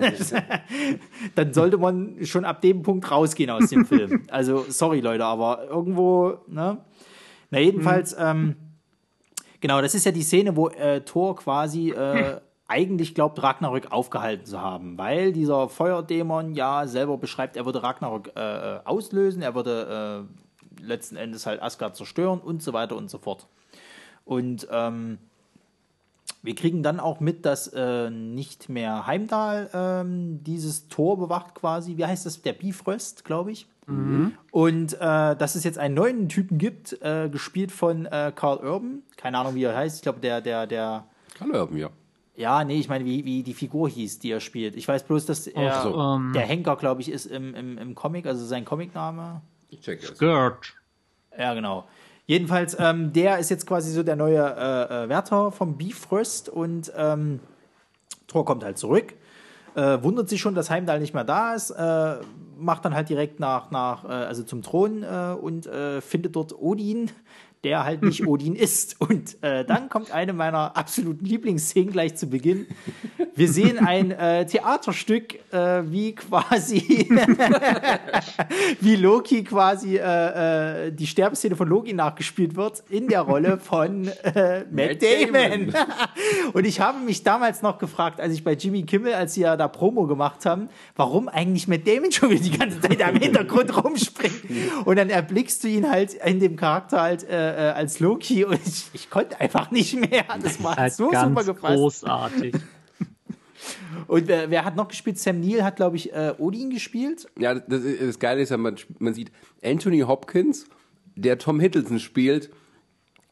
dann sollte man schon ab dem Punkt rausgehen aus dem Film. Also sorry Leute, aber irgendwo, ne? Na, jedenfalls, mhm. ähm, genau, das ist ja die Szene, wo äh, Thor quasi äh, eigentlich glaubt, Ragnarök aufgehalten zu haben, weil dieser Feuerdämon ja selber beschreibt, er würde Ragnarök äh, äh auslösen, er würde äh, letzten Endes halt Asgard zerstören und so weiter und so fort. Und ähm, wir kriegen dann auch mit, dass äh, nicht mehr Heimdall ähm, dieses Tor bewacht quasi. Wie heißt das? Der Bifröst, glaube ich. Mhm. Und äh, dass es jetzt einen neuen Typen gibt, äh, gespielt von äh, Carl Urban. Keine Ahnung, wie er heißt. Ich glaube, der, der, der. Carl Urban, ja. Ja, nee, ich meine, wie, wie die Figur hieß, die er spielt. Ich weiß bloß, dass er so. um. Ähm. der Henker, glaube ich, ist im, im, im Comic, also sein Comicname. Ich check das. Skirt. Ja, genau. Jedenfalls, ähm, der ist jetzt quasi so der neue äh, äh, Wärter vom Bifrost und ähm, Thor kommt halt zurück äh, wundert sich schon, dass Heimdall nicht mehr da ist, äh, macht dann halt direkt nach, nach äh, also zum Thron äh, und findet dort Odin, der halt nicht Odin ist. Und äh, dann kommt eine meiner absoluten Lieblingsszenen gleich zu Beginn. Wir sehen ein äh, Theaterstück, äh, wie quasi, wie Loki quasi äh, äh, die Sterbeszene von Loki nachgespielt wird in der Rolle von äh, Matt, Matt Damon. Damon. Und ich habe mich damals noch gefragt, als ich bei Jimmy Kimmel, als sie ja da Promo gemacht haben, warum eigentlich Matt Damon schon wieder die ganze Zeit am Hintergrund rumspringt. Und dann erblickst du ihn halt in dem Charakter halt äh, äh, als Loki und ich, ich, konnte einfach nicht mehr. Das war halt so ganz super gepasst. Großartig. Und wer, wer, hat noch gespielt? Sam Neill hat, glaube ich, äh, Odin gespielt. Ja, das, das Geile ist ja, man, man sieht Anthony Hopkins, der Tom Hiddleston spielt,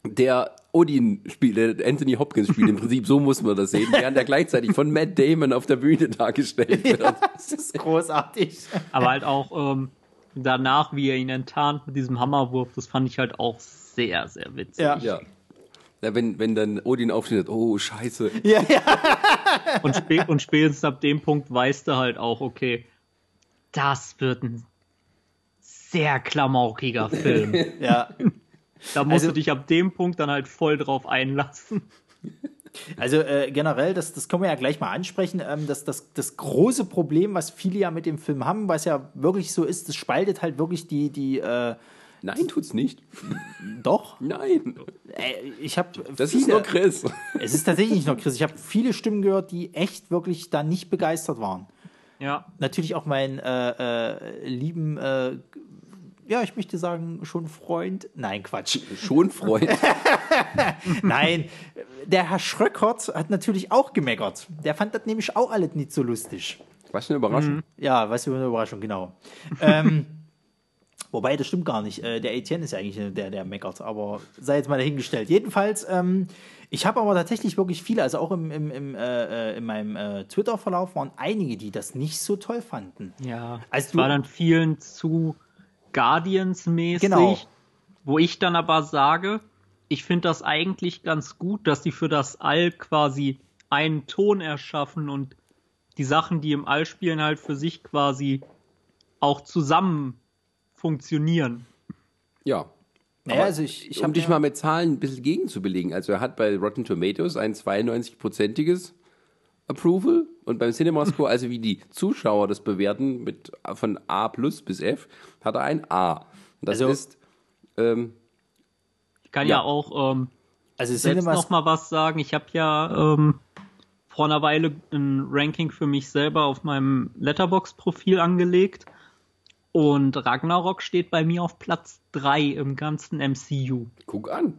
der Odin spielt, der Anthony Hopkins spielt. Im Prinzip so muss man das sehen, während er gleichzeitig von Matt Damon auf der Bühne dargestellt wird. Ja, das ist großartig. Aber halt auch ähm, danach, wie er ihn enttarnt mit diesem Hammerwurf, das fand ich halt auch sehr, sehr witzig. Ja. ja. Ja, wenn, wenn dann Odin aufsteht, oh, scheiße. Ja, ja. und, spä und spätestens ab dem Punkt weißt du halt auch, okay, das wird ein sehr klamaukiger Film. ja. Da musst also, du dich ab dem Punkt dann halt voll drauf einlassen. Also äh, generell, das, das können wir ja gleich mal ansprechen, ähm, das, das, das große Problem, was viele ja mit dem Film haben, was ja wirklich so ist, das spaltet halt wirklich die, die äh, Nein, tut's nicht. Doch? Nein. Äh, ich habe Das ist nur Chris. Es ist tatsächlich nicht nur Chris. Ich habe viele Stimmen gehört, die echt wirklich da nicht begeistert waren. Ja. Natürlich auch meinen äh, äh, lieben, äh, ja, ich möchte sagen, schon Freund. Nein, Quatsch. Schon Freund. Nein, der Herr Schröckert hat natürlich auch gemeckert. Der fand das nämlich auch alles nicht so lustig. Was eine Überraschung. Ja, was für eine Überraschung, genau. ähm, wobei, das stimmt gar nicht. Äh, der Etienne ist ja eigentlich der, der meckert, aber sei jetzt mal dahingestellt. Jedenfalls, ähm, ich habe aber tatsächlich wirklich viele, also auch im, im, im, äh, äh in meinem äh, Twitter-Verlauf waren einige, die das nicht so toll fanden. Ja. Also es war dann vielen zu Guardians-mäßig, Genau. wo ich dann aber sage, ich finde das eigentlich ganz gut, dass die für das All quasi einen Ton erschaffen und die Sachen, die im All spielen, halt für sich quasi auch zusammen funktionieren. Ja. Naja, also ich, ich um dich ja- mal mit Zahlen ein bisschen gegenzubelegen. Also er hat bei Rotten Tomatoes ein 92-prozentiges Approval und beim CinemaScore, also wie die Zuschauer das bewerten, mit von A plus bis F, hat er ein A. Und das Also- ist ähm, Ich kann ja, Ja. auch ähm, also selbst noch mal was sagen. Ich habe ja ähm, vor einer Weile ein Ranking für mich selber auf meinem Letterbox-Profil angelegt. Und Ragnarok steht bei mir auf Platz 3 im ganzen MCU. guck an.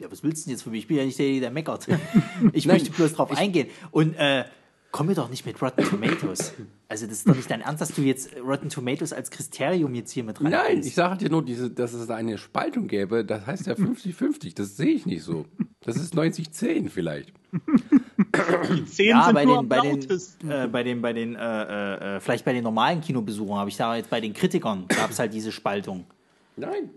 Ja, was willst du denn jetzt von mir? Ich bin ja nicht der, der meckert. Ich möchte bloß drauf eingehen. Und äh, komm mir doch nicht mit Rotten Tomatoes. Also das ist doch nicht dein Ernst, dass du jetzt Rotten Tomatoes als Kriterium jetzt hier mit rein Nein, ich sage dir nur, diese, dass es da eine Spaltung gäbe, das heißt ja 50-50. Das sehe ich nicht so. Das ist 90-10 vielleicht. Die 10 ja, sind bei nur den, am bei den, lautesten. äh, bei den, bei den, äh, äh, vielleicht bei den normalen Kinobesuchern, aber ich sage jetzt bei den Kritikern gab es halt diese Spaltung. Nein.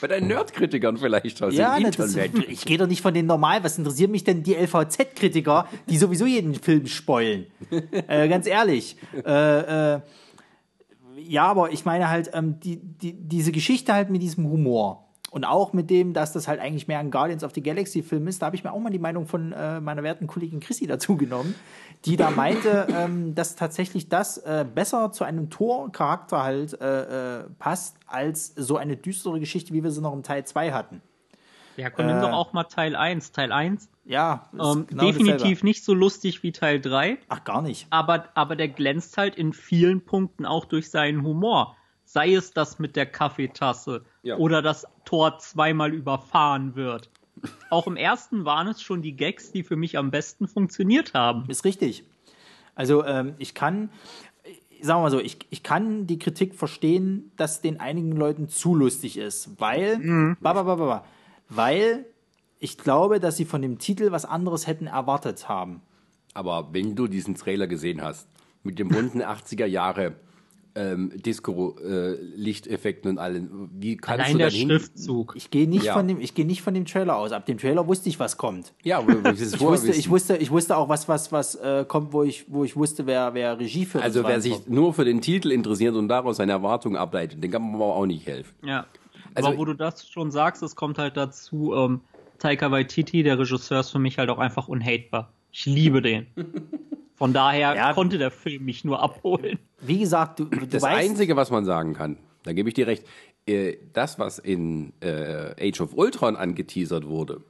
Bei deinen Nerdkritikern vielleicht aus Ja, dem ne, das, Internet. ich gehe doch nicht von den normalen. Was interessiert mich denn die LVZ-Kritiker, die sowieso jeden Film spoilen? äh, ganz ehrlich. Äh, äh, ja, aber ich meine halt, ähm, die, die, diese Geschichte halt mit diesem Humor. Und auch mit dem, dass das halt eigentlich mehr ein Guardians of the Galaxy Film ist, da habe ich mir auch mal die Meinung von äh, meiner werten Kollegin Chrissy dazu genommen, die da meinte, ähm, dass tatsächlich das äh, besser zu einem Tor-Charakter halt äh, äh, passt, als so eine düstere Geschichte, wie wir sie noch im Teil 2 hatten. Ja, komm, nimm äh, doch auch mal Teil 1. Teil 1, Ja, ähm, genau definitiv dasselbe. nicht so lustig wie Teil 3, Ach, gar nicht. aber, aber der glänzt halt in vielen Punkten auch durch seinen Humor. Sei es das mit der Kaffeetasse Ja. oder das Tor zweimal überfahren wird. Auch im ersten waren es schon die Gags, die für mich am besten funktioniert haben. Ist richtig. Also, ähm, ich kann, äh, sagen wir mal so, ich, ich kann die Kritik verstehen, dass den einigen Leuten zu lustig ist, weil, ba, ba, ba, ba, weil ich glaube, dass sie von dem Titel was anderes hätten erwartet haben. Aber wenn du diesen Trailer gesehen hast, mit dem bunten 80er Jahre ähm, Disco-Lichteffekten und allem, wie kannst Allein du der dann hin- Schriftzug. Ich gehe nicht Ja. von dem, ich gehe nicht von dem Trailer aus. Ab dem Trailer wusste ich, was kommt. Ja, Ich wusste, ich wusste, ich wusste auch, was, was, was äh, kommt, wo ich, wo ich wusste, wer, wer Regie führt. Also wer sich nur für den Titel interessiert und daraus seine Erwartungen ableitet, den kann man aber auch nicht helfen. Ja. Also- aber wo du das schon sagst, es kommt halt dazu, ähm, Taika Waititi, der Regisseur, ist für mich halt auch einfach unhatebar. Ich liebe den. Von daher Ja. konnte der Film mich nur abholen. Wie gesagt, du, du Das weißt, Einzige, was man sagen kann, da gebe ich dir recht, äh, das, was in äh, Age of Ultron angeteasert wurde,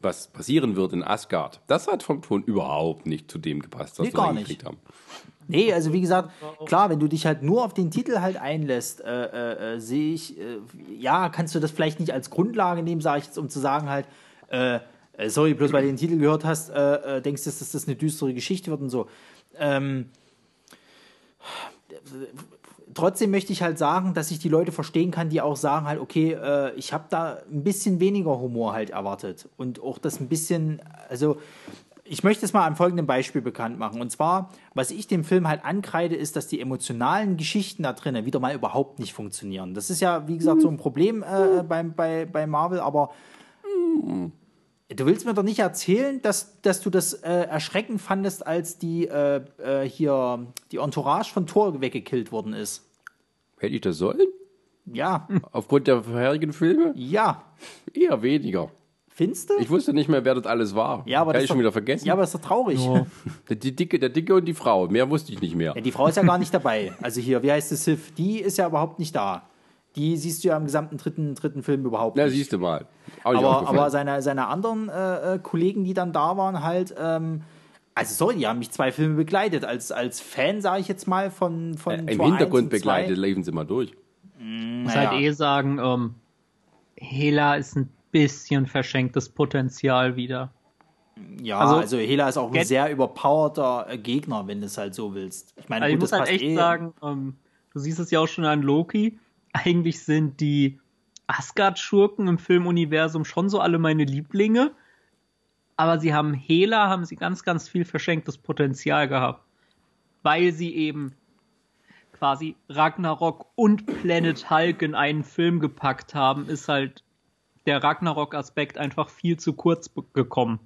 was passieren wird in Asgard, das hat vom Ton überhaupt nicht zu dem gepasst, was Nee, wir gar reingekriegt haben. Nee, also wie gesagt, klar, wenn du dich halt nur auf den Titel halt einlässt, äh, äh, äh, sehe ich, äh, ja, kannst du das vielleicht nicht als Grundlage nehmen, sage ich jetzt, um zu sagen halt, sorry, bloß weil du den Titel gehört hast, äh, äh, denkst du, dass das eine düstere Geschichte wird und so. Ähm, trotzdem möchte ich halt sagen, dass ich die Leute verstehen kann, die auch sagen halt, okay, äh, ich habe da ein bisschen weniger Humor halt erwartet und auch das ein bisschen, also ich möchte es mal am folgenden Beispiel bekannt machen. Und zwar, was ich dem Film halt ankreide, ist, dass die emotionalen Geschichten da drinnen wieder mal überhaupt nicht funktionieren. Das ist ja, wie gesagt, so ein Problem äh, beim, bei, bei Marvel, aber du willst mir doch nicht erzählen, dass, dass du das äh, erschreckend fandest, als die äh, äh, hier die Entourage von Thor weggekillt worden ist. Hätte ich das sollen? Ja, Aufgrund der vorherigen Filme? ja. Eher weniger. Findest du? Ich wusste nicht mehr, wer das alles war. Ja, aber das ich schon doch, wieder vergessen. Ja, aber ist doch traurig. Ja. Die Dicke, der Dicke und die Frau. Mehr wusste ich nicht mehr. Ja, die Frau ist ja gar nicht dabei. Also hier, wie heißt es, Sif? Die ist ja überhaupt nicht da. Die siehst du ja im gesamten dritten, dritten Film überhaupt nicht. siehst du mal. aber, aber seine, seine anderen äh, äh, Kollegen, die dann da waren, halt, ähm, also sorry, die haben mich zwei Filme begleitet. Als, als Fan, sage ich jetzt mal, von, von äh, Im Hintergrund begleitet, liefen sie mal durch. Ich muss naja. halt eh sagen, ähm, Hela ist ein bisschen verschenktes Potenzial wieder. Ja, also, also Hela ist auch ein sehr überpowerter äh, Gegner, wenn du es halt so willst. Ich meine, also gut, ich muss halt echt eh sagen, ähm, du siehst es ja auch schon an Loki. Eigentlich sind die Asgard-Schurken im Filmuniversum schon so alle meine Lieblinge. Aber sie haben Hela, haben sie ganz, ganz viel verschenktes Potenzial gehabt. Weil sie eben quasi Ragnarok und Planet Hulk in einen Film gepackt haben, ist halt der Ragnarok-Aspekt einfach viel zu kurz gekommen.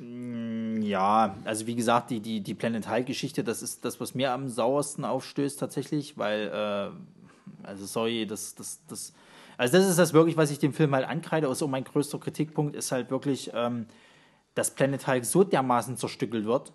Mm, ja, also wie gesagt, die, die, die Planet Hulk-Geschichte, das ist das, was mir am sauersten aufstößt tatsächlich, weil, äh, also sorry, das, das, das, also das ist das wirklich, was ich dem Film halt ankreide. Also mein größter Kritikpunkt ist halt wirklich, ähm, dass Planet Hulk so dermaßen zerstückelt wird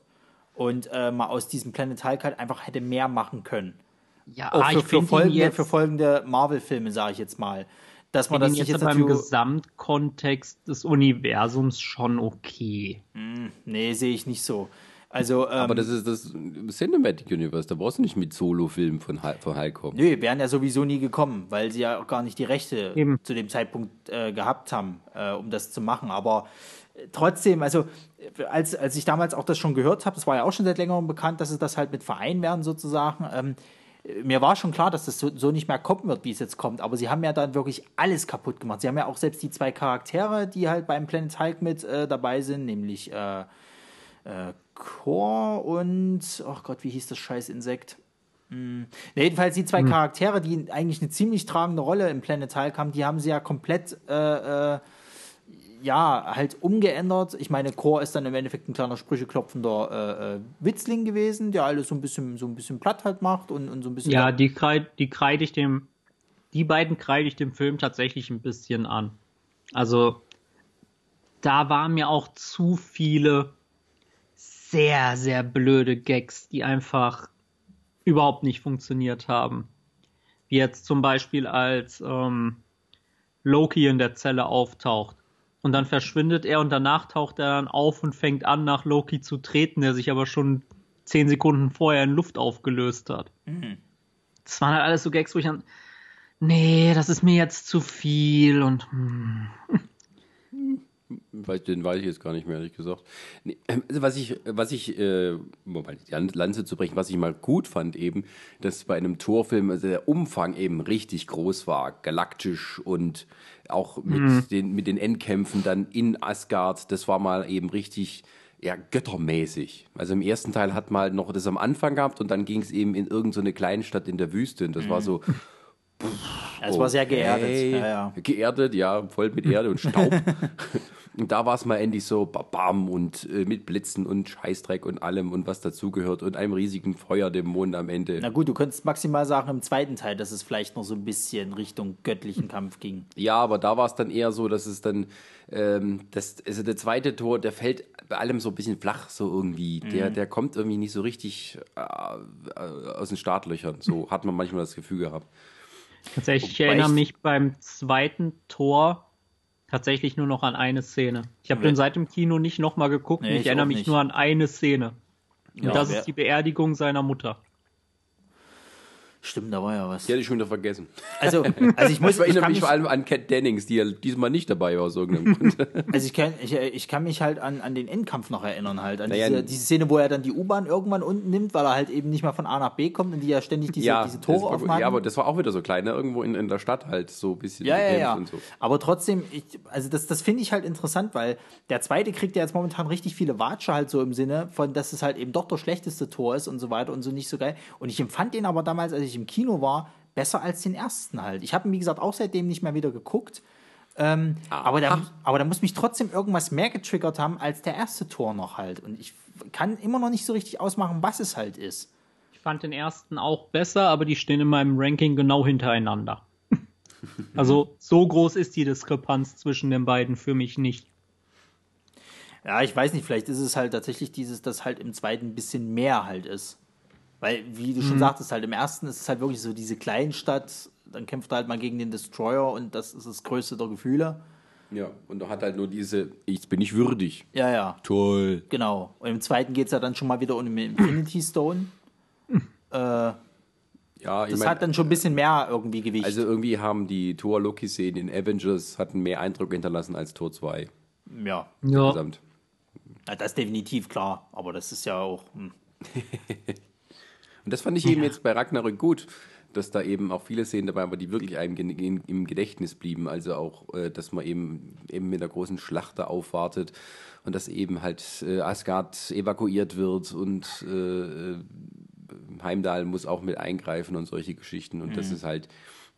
und äh, man aus diesem Planet Hulk halt einfach hätte mehr machen können. Ja, auch für, für, folgende, für folgende Marvel-Filme, sage ich jetzt mal dass man das jetzt, jetzt beim Gesamtkontext des Universums schon okay. Mm, nee, sehe ich nicht so. Also, ähm, aber das ist das Cinematic Universe, da brauchst du nicht mit Solo-Filmen von, von Hulk kommen. Nö, wären ja sowieso nie gekommen, weil sie ja auch gar nicht die Rechte Eben. zu dem Zeitpunkt äh, gehabt haben, äh, um das zu machen. Aber äh, trotzdem, also als, als ich damals auch das schon gehört habe, das war ja auch schon seit längerem bekannt, dass es das halt mit Verein werden sozusagen. Ähm, mir war schon klar, dass das so, so, nicht mehr kommen wird, wie es jetzt kommt. Aber sie haben ja dann wirklich alles kaputt gemacht. Sie haben ja auch selbst die zwei Charaktere, die halt beim Planet Hulk mit äh, dabei sind, nämlich äh, äh, Core und, ach Gott, wie hieß das scheiß Insekt? Hm. jedenfalls die zwei hm. Charaktere, die eigentlich eine ziemlich tragende Rolle im Planet Hulk haben, die haben sie ja komplett äh, äh ja, halt umgeändert. Ich meine, Core ist dann im Endeffekt ein kleiner sprücheklopfender äh, äh, Witzling gewesen, der alles so ein bisschen, so ein bisschen platt halt macht und, und so ein bisschen. Ja, die kreide die kreid ich dem, die beiden kreide ich dem Film tatsächlich ein bisschen an. Also, da waren mir auch zu viele sehr, sehr blöde Gags, die einfach überhaupt nicht funktioniert haben. Wie jetzt zum Beispiel als ähm, Loki in der Zelle auftaucht und dann verschwindet er und danach taucht er dann auf und fängt an, nach Loki zu treten, der sich aber schon zehn Sekunden vorher in Luft aufgelöst hat. Mhm. Das waren halt alles so Gags, wo ich dann, nee, das ist mir jetzt zu viel und hm. Den weiß ich jetzt gar nicht mehr, ehrlich gesagt. Nee, ähm, also was ich, was ich, äh, um die Lanze zu brechen, was ich mal gut fand eben, dass bei einem Torfilm also der Umfang eben richtig groß war, galaktisch und auch mit, mhm. den, mit den Endkämpfen dann in Asgard, das war mal eben richtig, ja, göttermäßig. Also im ersten Teil hat man halt noch das am Anfang gehabt und dann ging es eben in irgendeine so Kleinstadt in der Wüste und das mhm. war so, Pff, es war sehr geerdet. Ja, ja. Geerdet, ja, voll mit Erde und Staub. Und da war es mal endlich so bam und äh, mit Blitzen und Scheißdreck und allem und was dazugehört und einem riesigen Feuerdämon am Ende. Na gut, du könntest maximal sagen im zweiten Teil, dass es vielleicht noch so ein bisschen Richtung göttlichen Kampf ging. Ja, aber da war es dann eher so, dass es dann, ähm, das, also der zweite Tor, der fällt bei allem so ein bisschen flach, so irgendwie. Mhm. Der, der kommt irgendwie nicht so richtig äh, äh aus den Startlöchern. So hat man manchmal das Gefühl gehabt. Tatsächlich, ich erinnere mich beim zweiten Tor tatsächlich nur noch an eine Szene. Ich habe den seit dem Kino nicht nochmal geguckt nee, ich, ich erinnere mich nicht. nur an eine Szene. Und ja, das ist die Beerdigung seiner Mutter. Stimmt, da war ja was. Die hatte ich schon wieder vergessen. Also, also ich muss. Ich erinnere mich vor allem an Cat Dennings, die ja diesmal nicht dabei war aus irgendeinem Grund. Also ich kann, ich, ich kann mich halt an, an den Endkampf noch erinnern halt. An naja, diese, diese, Szene, wo er dann die U-Bahn irgendwann unten nimmt, weil er halt eben nicht mal von A nach B kommt und die ja ständig diese, ja, diese Tore aufmachen. Ja, aber das war auch wieder so klein, ne? irgendwo in, in der Stadt halt so ein bisschen. Ja, ja, ja. So. Aber trotzdem, ich, also das, das finde ich halt interessant, weil der zweite kriegt ja jetzt momentan richtig viele Watsche halt so im Sinne von, dass es halt eben doch das schlechteste Tor ist und so weiter und so nicht so geil. Und ich empfand den aber damals, als ich im Kino war, besser als den ersten halt. Ich habe ihn, wie gesagt, auch seitdem nicht mehr wieder geguckt. Ähm, aber, da, aber da muss mich trotzdem irgendwas mehr getriggert haben als der erste Tor noch halt. Und ich kann immer noch nicht so richtig ausmachen, was es halt ist. Ich fand den ersten auch besser, aber die stehen in meinem Ranking genau hintereinander. also so groß ist die Diskrepanz zwischen den beiden für mich nicht. Ja, ich weiß nicht, vielleicht ist es halt tatsächlich dieses, dass halt im zweiten ein bisschen mehr halt ist. Weil, wie du schon mhm. sagtest, halt im ersten ist es halt wirklich so diese Kleinstadt, dann kämpft er halt mal gegen den Destroyer und das ist das größte der Gefühle. Ja, und er hat halt nur diese, ich bin nicht würdig. Ja, ja. Toll. Genau. Und im zweiten geht es ja dann schon mal wieder um den Infinity Stone. äh, ja, das mein, hat dann schon ein bisschen mehr irgendwie Gewicht. Also irgendwie haben die Thor-Loki-Szenen in Avengers hatten mehr Eindruck hinterlassen als Tor 2. Ja. ja. Insgesamt. Ja, das ist definitiv klar, aber das ist ja auch. Hm. und das fand ich eben jetzt bei Ragnarök gut, dass da eben auch viele Szenen dabei waren, die wirklich einem im Gedächtnis blieben. Also auch, äh, dass man eben, eben mit einer großen Schlacht aufwartet und dass eben halt äh, Asgard evakuiert wird und äh, Heimdall muss auch mit eingreifen und solche Geschichten. Und mhm. das ist halt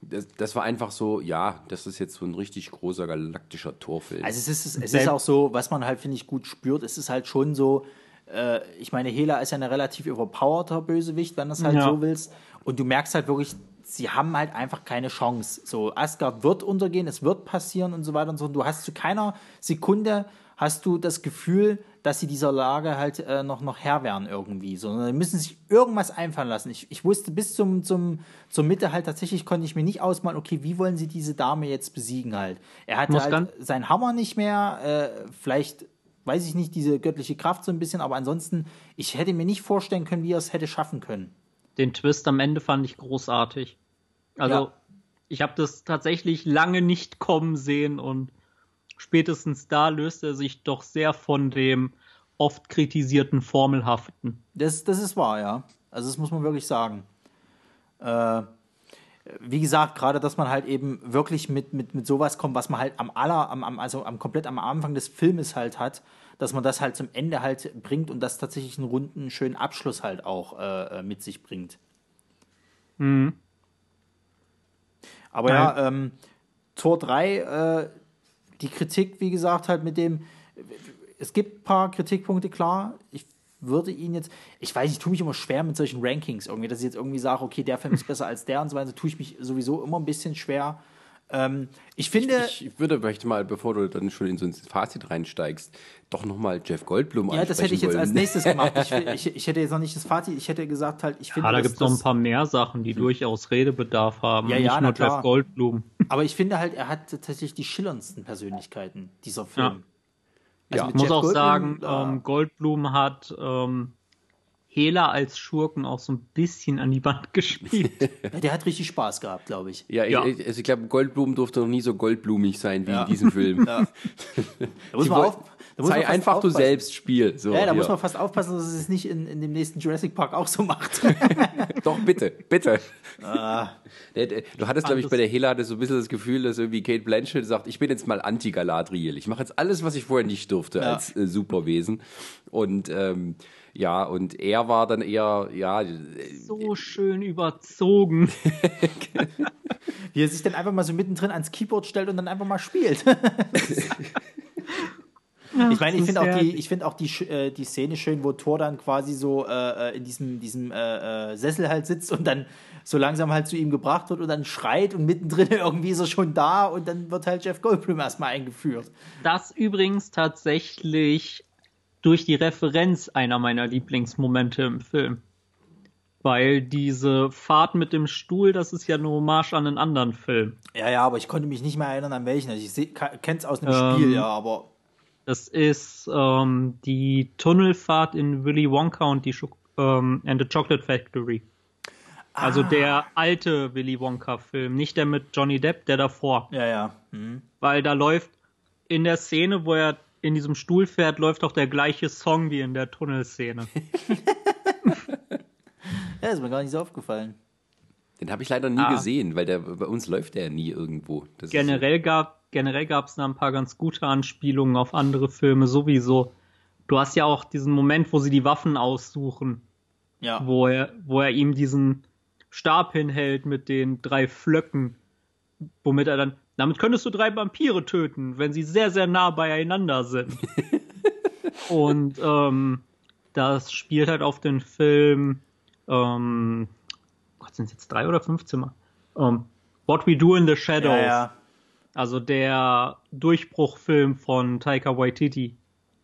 das, das, war einfach so, ja, das ist jetzt so ein richtig großer galaktischer Torfilm. Also es ist, es ist auch so, was man halt, finde ich, gut spürt, es ist halt schon so, äh, ich meine, Hela ist ja ein relativ überpowerter Bösewicht, wenn du es halt ja. so willst. Und du merkst halt wirklich, sie haben halt einfach keine Chance. So, Asgard wird untergehen, es wird passieren und so weiter und so. Und du hast zu keiner Sekunde hast du das Gefühl, dass sie dieser Lage halt äh, noch, noch Herr werden irgendwie, sondern sie müssen sich irgendwas einfallen lassen. Ich, ich wusste bis zum, zum, zur Mitte halt tatsächlich, konnte ich mir nicht ausmalen, okay, wie wollen sie diese Dame jetzt besiegen halt. Er hatte halt seinen Hammer nicht mehr, äh, vielleicht weiß ich nicht, diese göttliche Kraft so ein bisschen, aber ansonsten, ich hätte mir nicht vorstellen können, wie er es hätte schaffen können. Den Twist am Ende fand ich großartig. Also, ja. ich habe das tatsächlich lange nicht kommen sehen und spätestens da löst er sich doch sehr von dem oft kritisierten Formelhaften. Das, das ist wahr, ja. Also das muss man wirklich sagen. Äh, wie gesagt, gerade, dass man halt eben wirklich mit, mit, mit sowas kommt, was man halt am aller, am, am, also am komplett am Anfang des Filmes halt hat, dass man das halt zum Ende halt bringt und das tatsächlich einen runden, schönen Abschluss halt auch äh, mit sich bringt. Mhm. Aber Nein. ja, ähm, Tor 3, äh, die Kritik, wie gesagt, halt mit dem, es gibt ein paar Kritikpunkte, klar. Ich würde ihn jetzt, ich weiß, ich tue mich immer schwer mit solchen Rankings irgendwie, dass ich jetzt irgendwie sage, okay, der Film ist besser als der und so weiter, tue ich mich sowieso immer ein bisschen schwer. Ähm, ich finde. Ich, ich, würde vielleicht mal, bevor du dann schon in so ein Fazit reinsteigst, doch nochmal Jeff Goldblum Ja, das hätte ich jetzt wollen. als nächstes gemacht. Ich, ich, ich, hätte jetzt noch nicht das Fazit, ich hätte gesagt halt, ich finde. Ja, da gibt es noch ein paar mehr Sachen, die hm. durchaus Redebedarf haben. Ja, ja, nicht nur. Jeff Goldblum. Aber ich finde halt, er hat tatsächlich die schillerndsten Persönlichkeiten, dieser Film. Ja. Also ja, ich muss Jeff auch Goldblum, sagen, ähm, Goldblum hat ähm, Hela als Schurken auch so ein bisschen an die Wand gespielt. der hat richtig Spaß gehabt, glaube ich. Ja, ja. Ich, also ich glaube, Goldblum durfte noch nie so goldblumig sein wie ja. in diesem Film. Ja. Da muss man auf, da muss sei man einfach aufpassen. du selbst Spiel. So, ja, da hier. muss man fast aufpassen, dass es nicht in, in dem nächsten Jurassic Park auch so macht. Doch, bitte, bitte. Ah. Du hattest, glaube ich, bei der Hela so ein bisschen das Gefühl, dass irgendwie Kate Blanchett sagt, ich bin jetzt mal anti-Galadriel. Ich mache jetzt alles, was ich vorher nicht durfte ja. als äh, Superwesen. Und ähm, ja, und er war dann eher, ja. So schön überzogen. Wie er sich dann einfach mal so mittendrin ans Keyboard stellt und dann einfach mal spielt. ich meine, ich finde auch, die, ich find auch die, äh, die Szene schön, wo Thor dann quasi so äh, äh, in diesem, diesem äh, äh, Sessel halt sitzt und dann so langsam halt zu ihm gebracht wird und dann schreit und mittendrin irgendwie ist er schon da und dann wird halt Jeff Goldblum erstmal eingeführt. Das übrigens tatsächlich durch die Referenz einer meiner Lieblingsmomente im Film. Weil diese Fahrt mit dem Stuhl, das ist ja eine Hommage an einen anderen Film. Ja, ja, aber ich konnte mich nicht mehr erinnern, an welchen. Also ich kenne es aus einem ähm, Spiel, ja, aber. Das ist ähm, die Tunnelfahrt in Willy Wonka und die ähm, and the Chocolate Factory. Also ah. der alte Willy Wonka-Film, nicht der mit Johnny Depp, der davor. Ja, ja. Mhm. Weil da läuft in der Szene, wo er in diesem Stuhl fährt, läuft auch der gleiche Song wie in der Tunnelszene. ja, ist mir gar nicht so aufgefallen. Den habe ich leider nie ah. gesehen, weil der bei uns läuft der nie irgendwo. Das generell gab generell gab es da ein paar ganz gute Anspielungen auf andere Filme sowieso. Du hast ja auch diesen Moment, wo sie die Waffen aussuchen. Ja. Wo er, wo er ihm diesen Stab hinhält mit den drei Flöcken, womit er dann damit könntest du drei Vampire töten, wenn sie sehr, sehr nah beieinander sind. Und ähm, das spielt halt auf den Film, ähm, Gott, sind es jetzt drei oder fünf Zimmer? Ähm, What We Do in the Shadows. Ja, ja. Also der Durchbruchfilm von Taika Waititi.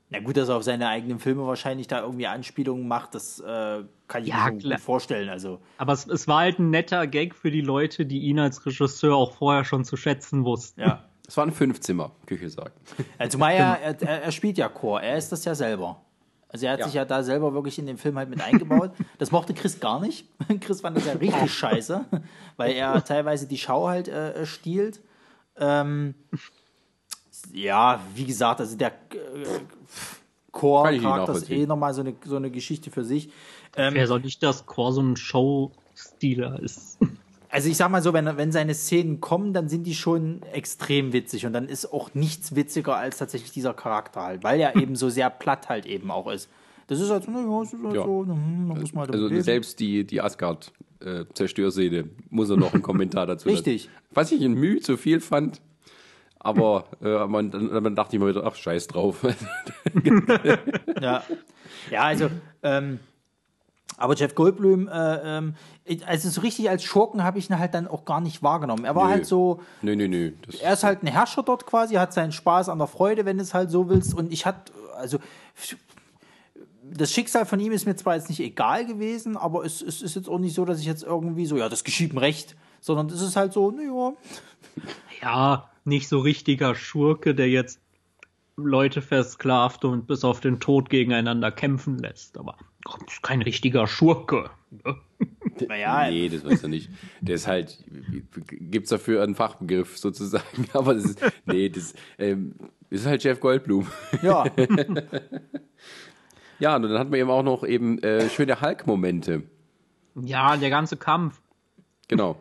Na gut, dass er auf seine eigenen Filme wahrscheinlich da irgendwie Anspielungen macht, das äh, kann ich Ja, mir klar. gut vorstellen. Also, Aber es, es war halt ein netter Gag für die Leute, die ihn als Regisseur auch vorher schon zu schätzen wussten. ja. Es war ein Fünfzimmer-Küche, sagen. Also, zumal er, er, spielt ja Chor, er ist das ja selber. Also er hat Ja. sich ja da selber wirklich in den Film halt mit eingebaut. Das mochte Chris gar nicht. Chris fand das ja richtig scheiße, weil er teilweise die Schau halt äh, stiehlt. Ähm, ja, wie gesagt, also der äh, Chor ist nachvollziehen. eh nochmal so eine, so eine Geschichte für sich. Ähm, Wer soll nicht, dass ein Show-Stealer ist? Also ich sag mal so, wenn, wenn seine Szenen kommen, dann sind die schon extrem witzig und dann ist auch nichts witziger als tatsächlich dieser Charakter halt, weil er eben so sehr platt halt eben auch ist. Das ist halt so, naja, das ist halt Ja. so, hm, da muss man halt damit Also leben. selbst die, die Asgard-Zerstörszene muss er noch einen Kommentar dazu Richtig. lassen. Was ich in Mühe zu viel fand, aber äh, man, dann, dann dachte ich mir wieder, ach, scheiß drauf. Ja, ja also, ähm, aber Jeff Goldblum, äh, ähm, also so richtig als Schurken habe ich ihn halt dann auch gar nicht wahrgenommen. Er war Nö. halt so, nö, nö, nö. Das, er ist halt ein Herrscher dort quasi, hat seinen Spaß an der Freude, wenn du es halt so willst. Und ich hatte, also das Schicksal von ihm ist mir zwar jetzt nicht egal gewesen, aber es, es ist jetzt auch nicht so, dass ich jetzt irgendwie so, ja, das geschieht ihm recht, sondern es ist halt so, naja, Ja, nicht so richtiger Schurke, der jetzt Leute versklavt und bis auf den Tod gegeneinander kämpfen lässt. Aber kein richtiger Schurke. ne? naja, nee, das weiß er nicht. Der ist halt, gibt's dafür einen Fachbegriff sozusagen, aber das ist, nee, das ähm, ist halt Jeff Goldblum. ja, Ja, und dann hatten wir eben auch noch eben äh, schöne Hulk-Momente. Ja, der ganze Kampf. Genau.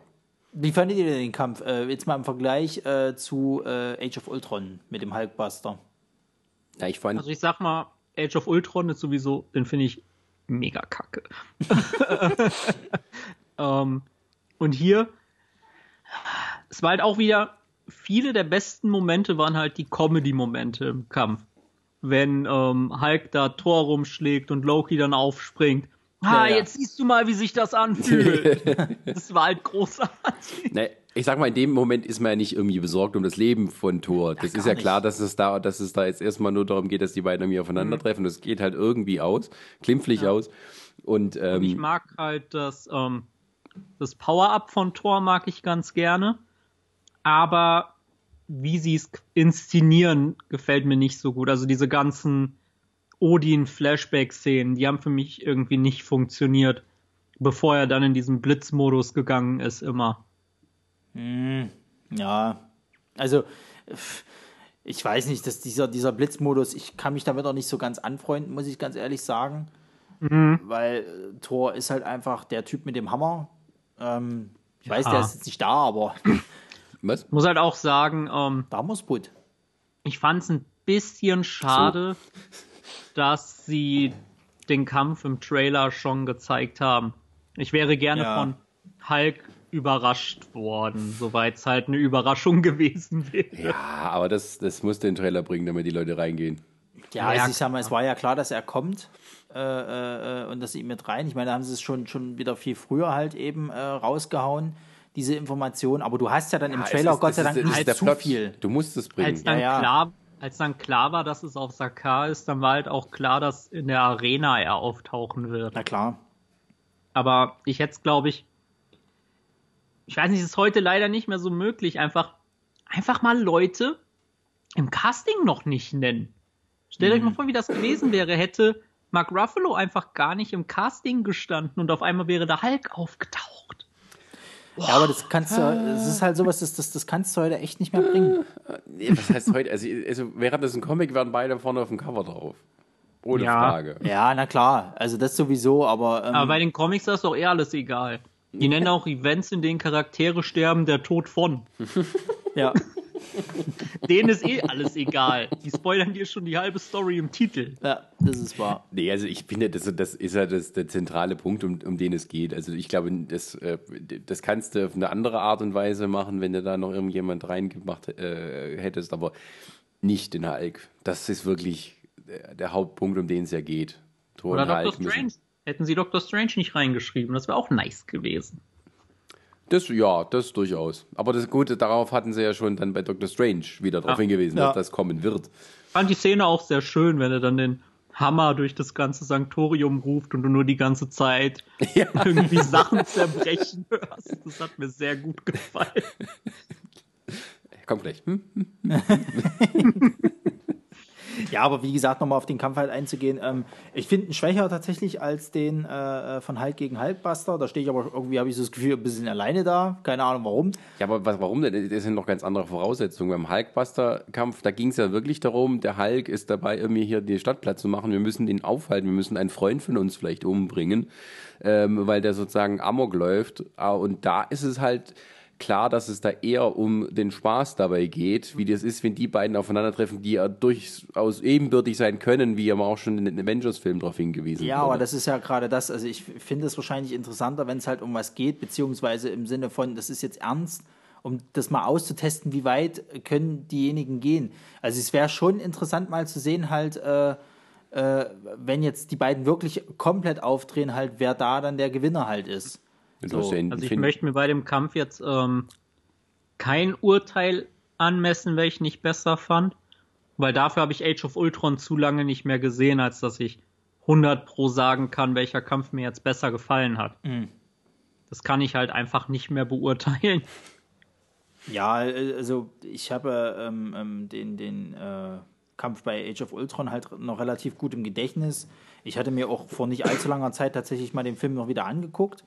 Wie fandet ihr denn den Kampf? Äh, jetzt mal im Vergleich äh, zu äh, Age of Ultron mit dem Hulkbuster. Ja, ich fand, Also ich sag mal, Age of Ultron ist sowieso, den finde ich mega kacke. ähm, und hier, es war halt auch wieder, viele der besten Momente waren halt die Comedy-Momente im Kampf. Wenn ähm, Hulk da Thor rumschlägt und Loki dann aufspringt. Ah, Ja, ja. jetzt siehst du mal, wie sich das anfühlt. das war halt großartig. Ne, ich sag mal, in dem Moment ist man ja nicht irgendwie besorgt um das Leben von Thor. Das ist ja klar, nicht. dass es da, dass es da jetzt erstmal nur darum geht, dass die beiden irgendwie Mhm. aufeinandertreffen. Das geht halt irgendwie aus, klimpflich aus. Und, ähm, Ich mag halt das, ähm, das Power-Up von Thor mag ich ganz gerne. Aber wie sie es inszenieren, gefällt mir nicht so gut. Also diese ganzen Odin-Flashback-Szenen, die haben für mich irgendwie nicht funktioniert, bevor er dann in diesen Blitzmodus gegangen ist, immer. Ja, also ich weiß nicht, dass dieser, dieser Blitzmodus, ich kann mich damit auch nicht so ganz anfreunden, muss ich ganz ehrlich sagen. Weil äh, Thor ist halt einfach der Typ mit dem Hammer. Ähm, ich weiß, Ja. der ist jetzt nicht da, aber was? Muss halt auch sagen, ähm, da muss Put. ich fand es ein bisschen schade, dass sie den Kampf im Trailer schon gezeigt haben. Ich wäre gerne Ja. von Hulk überrascht worden, soweit es halt eine Überraschung gewesen wäre. Ja, aber das, das muss den Trailer bringen, damit die Leute reingehen. Ja, Ja, also ich sag mal, es war ja klar, dass er kommt äh, äh, und dass sie ihn mit rein. Ich meine, da haben sie es schon, schon wieder viel früher halt eben äh, rausgehauen, diese Information. Aber du hast ja dann im Ja, es Trailer ist- Gott sei Dank es ist nicht der zu Plot. viel. Du musst es bringen. Als dann, Ja, ja. Klar, als dann klar war, dass es auf Sakar ist, dann war halt auch klar, dass in der Arena er auftauchen wird. Na klar. Aber ich hätte es, glaube ich, ich weiß nicht, es ist heute leider nicht mehr so möglich, einfach, einfach mal Leute im Casting noch nicht nennen. Stellt euch mal vor, wie das gewesen wäre, hätte Mark Ruffalo einfach gar nicht im Casting gestanden und auf einmal wäre der Hulk aufgetaucht. Ja, aber das kannst du, es ist halt sowas, das, das, das kannst du heute echt nicht mehr bringen. Nee, was heißt heute? Also, also wäre das ein Comic, wären beide vorne auf dem Cover drauf. Ohne Ja. Frage. Ja, na klar, also das sowieso, aber, ähm, Aber bei den Comics ist doch eher alles egal. Die nennen auch Events, in denen Charaktere sterben, der Tod von. ja. Denen ist eh alles egal. Die spoilern dir schon die halbe Story im Titel. ja, das ist wahr. Nee, also ich finde, das, das ist ja das, der zentrale Punkt, um, um den es geht. Also ich glaube, das, äh, das kannst du auf eine andere Art und Weise machen, wenn du da noch irgendjemand reingemacht äh, hättest, aber nicht in Hulk. Das ist wirklich der, der Hauptpunkt, um den es ja geht. Thor Oder müssen- Strange. Hätten sie Doctor Strange nicht reingeschrieben, das wäre auch nice gewesen. Das, ja, das durchaus. Aber das Gute, darauf hatten sie ja schon dann bei Doctor Strange wieder darauf Ja. hingewiesen, Ja. dass das kommen wird. fand die Szene auch sehr schön, wenn er dann den Hammer durch das ganze Sanktorium ruft und du nur die ganze Zeit ja. irgendwie Sachen zerbrechen hörst. Das hat mir sehr gut gefallen. Kommt gleich. Hm? Ja, aber wie gesagt, nochmal auf den Kampf halt einzugehen. Ähm, ich finde ihn schwächer tatsächlich als den äh, von Hulk gegen Hulkbuster. Da stehe ich aber irgendwie, habe ich so das Gefühl, ein bisschen alleine da. Keine Ahnung warum. Ja, aber was, warum denn? Das sind noch ganz andere Voraussetzungen. Beim Hulkbuster-Kampf, da ging es ja wirklich darum, der Hulk ist dabei, irgendwie hier die Stadt platt zu machen. Wir müssen den aufhalten. Wir müssen einen Freund von uns vielleicht umbringen, ähm, weil der sozusagen Amok läuft. Ah, und da ist es halt klar, dass es da eher um den Spaß dabei geht, wie das ist, wenn die beiden aufeinandertreffen, die ja durchaus ebenbürtig sein können, wie ja auch schon in den Avengers-Film darauf hingewiesen Ja, wurde. aber das ist ja gerade das. Also ich finde es wahrscheinlich interessanter, wenn es halt um was geht, beziehungsweise im Sinne von, das ist jetzt ernst, um das mal auszutesten, wie weit können diejenigen gehen. Also es wäre schon interessant mal zu sehen, halt, äh, äh, wenn jetzt die beiden wirklich komplett aufdrehen, halt, wer da dann der Gewinner halt ist. So. also ich möchte mir bei dem Kampf jetzt ähm, kein Urteil anmessen, welches ich nicht besser fand, weil dafür habe ich Age of Ultron zu lange nicht mehr gesehen, als dass ich 100 pro sagen kann, welcher Kampf mir jetzt besser gefallen hat. Mhm. Das kann ich halt einfach nicht mehr beurteilen. Ja, also ich habe ähm, ähm, den, den äh, Kampf bei Age of Ultron halt noch relativ gut im Gedächtnis. Ich hatte mir auch vor nicht allzu langer Zeit tatsächlich mal den Film noch wieder angeguckt.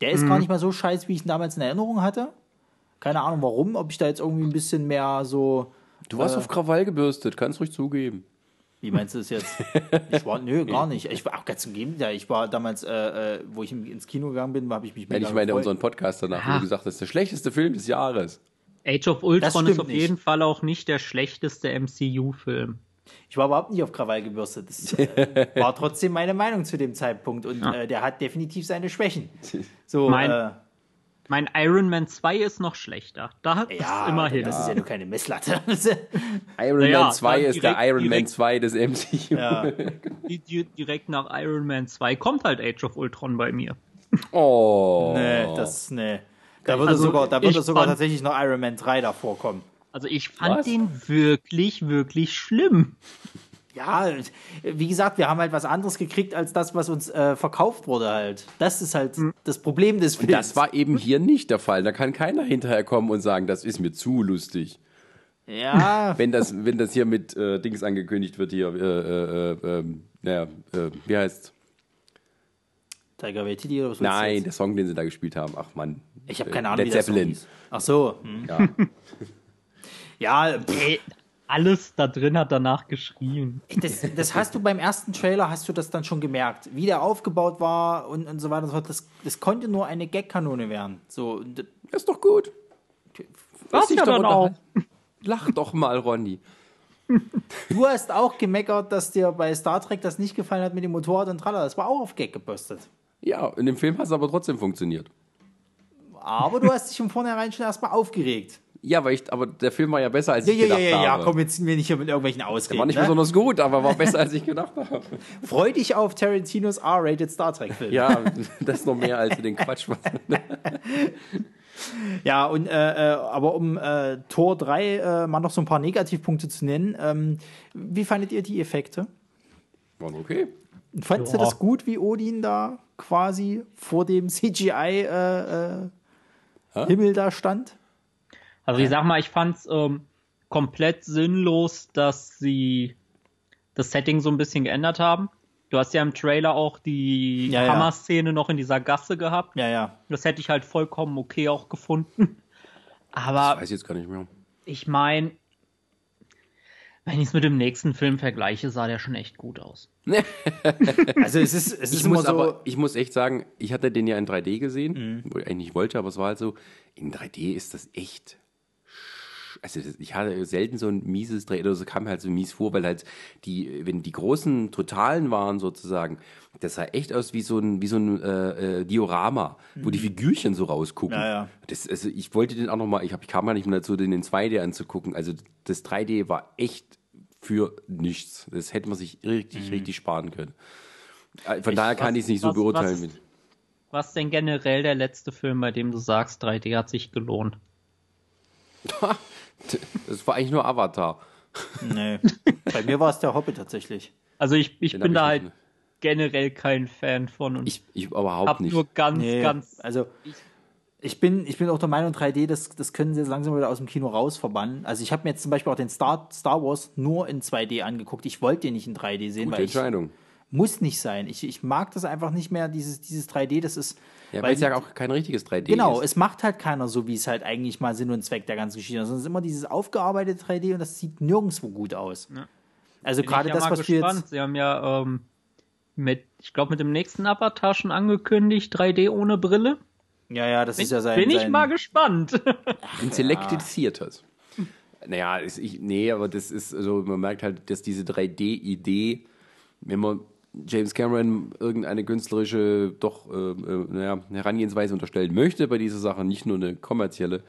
Der ist mhm. gar nicht mal so scheiße, wie ich ihn damals in Erinnerung hatte. Keine Ahnung warum, ob ich da jetzt irgendwie ein bisschen mehr so. Du warst äh, auf Krawall gebürstet, kannst ruhig zugeben. Wie meinst du das jetzt? Ich war, nö, gar nicht. Ich war auch ganz im Gegenteil. Ich war damals, äh, äh wo ich ins Kino gegangen bin, habe ich mich mega Ich meine, unseren Podcast danach, wo du gesagt hast, der schlechteste Film des Jahres. Age of Ultron ist auf nicht. jeden Fall auch nicht der schlechteste MCU-Film. Ich war überhaupt nicht auf Krawall gebürstet. Das äh, war trotzdem meine Meinung zu dem Zeitpunkt. Und ja. äh, der hat definitiv seine Schwächen. So, mein, äh, mein Iron Man 2 ist noch schlechter. Da hat ja, es immerhin. Das ist ja nur keine Messlatte. Iron naja, Man 2 ist direkt, der Iron direkt, Man 2 des MCU. Ja. direkt nach Iron Man 2 kommt halt Age of Ultron bei mir. Oh. Nee, das, nee. Da würde also, sogar, da würde sogar tatsächlich noch Iron Man 3 davor kommen. Also ich fand was? den wirklich, wirklich schlimm. Ja, wie gesagt, wir haben halt was anderes gekriegt als das, was uns äh, verkauft wurde halt. Das ist halt mhm. das Problem des Films. Und das war eben hier nicht der Fall. Da kann keiner hinterher kommen und sagen, das ist mir zu lustig. Ja. wenn das, wenn das hier mit äh, Dings angekündigt wird, hier, äh, äh, äh ähm, naja, äh, wie heißt Tiger Waititi oder was Nein, der Song, den sie da gespielt haben. Ach man. Ich habe keine Ahnung, Led wie Zeppelin. Ach so. Hm. Ja. Ja, Ey, alles da drin hat danach geschrien. Das, das, hast du beim ersten Trailer, hast du das dann schon gemerkt, wie der aufgebaut war und, und so weiter und so fort. Das, das konnte nur eine Gag-Kanone werden. So, das ist doch gut. Was ja dann auch. Lach doch mal, Ronny. Du hast auch gemeckert, dass dir bei Star Trek das nicht gefallen hat mit dem Motorrad und Tralla. Das war auch auf Gag gebürstet. Ja, in dem Film hat es aber trotzdem funktioniert. Aber du hast dich von vornherein schon erstmal aufgeregt. Ja, weil ich, aber der Film war ja besser, als ja, ich ja, gedacht ja, ja, habe. Ja, komm, jetzt sind wir nicht hier mit irgendwelchen Ausreden. Der war nicht ne? besonders gut, aber war besser, als ich gedacht habe. Freu dich auf Tarantinos R-rated Star Trek-Film. Ja, das ist noch mehr als den Quatsch. ja, und äh, äh, aber um äh, Tor 3 äh, mal noch so ein paar Negativpunkte zu nennen. Ähm, wie fandet ihr die Effekte? Waren okay. Fandest ja. du das gut, wie Odin da quasi vor dem CGI äh, äh, Himmel da stand? Also ich sag mal, ich fand's ähm, komplett sinnlos, dass sie das Setting so ein bisschen geändert haben. Du hast ja im Trailer auch die ja, Hammer-Szene ja. noch in dieser Gasse gehabt. Ja, ja. Das hätte ich halt vollkommen okay auch gefunden. Aber. Das weiß ich jetzt gar nicht mehr. Ich meine, wenn ich es mit dem nächsten Film vergleiche, sah der schon echt gut aus. also es ist, es ist ich muss so aber, ich muss echt sagen, ich hatte den ja in 3D gesehen, mhm. wo ich eigentlich nicht wollte, aber es war halt so, in 3D ist das echt also ich hatte selten so ein mieses Dreh, oder so kam halt so mies vor, weil halt die, wenn die großen Totalen waren sozusagen, das sah echt aus wie so ein, wie so ein äh, äh, Diorama, mhm. wo die mhm. Figürchen so rausgucken. Ja, ja. Das, also ich wollte den auch nochmal, ich, hab, ich kam gar nicht mehr dazu, den in 2D anzugucken. Also das 3D war echt für nichts. Das hätte man sich richtig, mhm. richtig sparen können. Äh, von ich, daher kann ich es nicht was, so beurteilen. Was, was denn generell der letzte Film, bei dem du sagst, 3D hat sich gelohnt? Das war eigentlich nur Avatar. Nee. Bei mir war es der Hobbit tatsächlich. Also ich, ich bin da halt generell kein Fan von. Und ich, ich überhaupt nicht. nur ganz, Nee, ganz. Also ich bin, ich bin auch der Meinung, 3D, das, das können sie jetzt langsam wieder aus dem Kino raus verbannen. Also ich habe mir jetzt zum Beispiel auch den Star, Star Wars nur in 2D angeguckt. Ich wollte den nicht in 3D sehen, Gute weil ich, Entscheidung. Muss nicht sein. Ich, ich mag das einfach nicht mehr, dieses, dieses 3D, das ist. Ja, weil es ja auch kein richtiges 3D Genau, ist. es macht halt keiner so, wie es halt eigentlich mal Sinn und Zweck der ganzen Geschichte ist. Sondern es ist immer dieses aufgearbeitete 3D und das sieht nirgendwo gut aus. Also bin gerade ja das, mal was gespannt. jetzt. Sie haben ja ähm, mit, ich glaube, mit dem nächsten Avatar schon angekündigt, 3D ohne Brille. Ja, ja, das ist ja sein. bin ich sein, mal gespannt. Ein Selected Theaters. Naja, ist, ich, nee, aber das ist, also man merkt halt, dass diese 3D-Idee, wenn man James Cameron irgendeine künstlerische, doch, äh, äh, naja, Herangehensweise unterstellen möchte bei dieser Sache, nicht nur eine kommerzielle,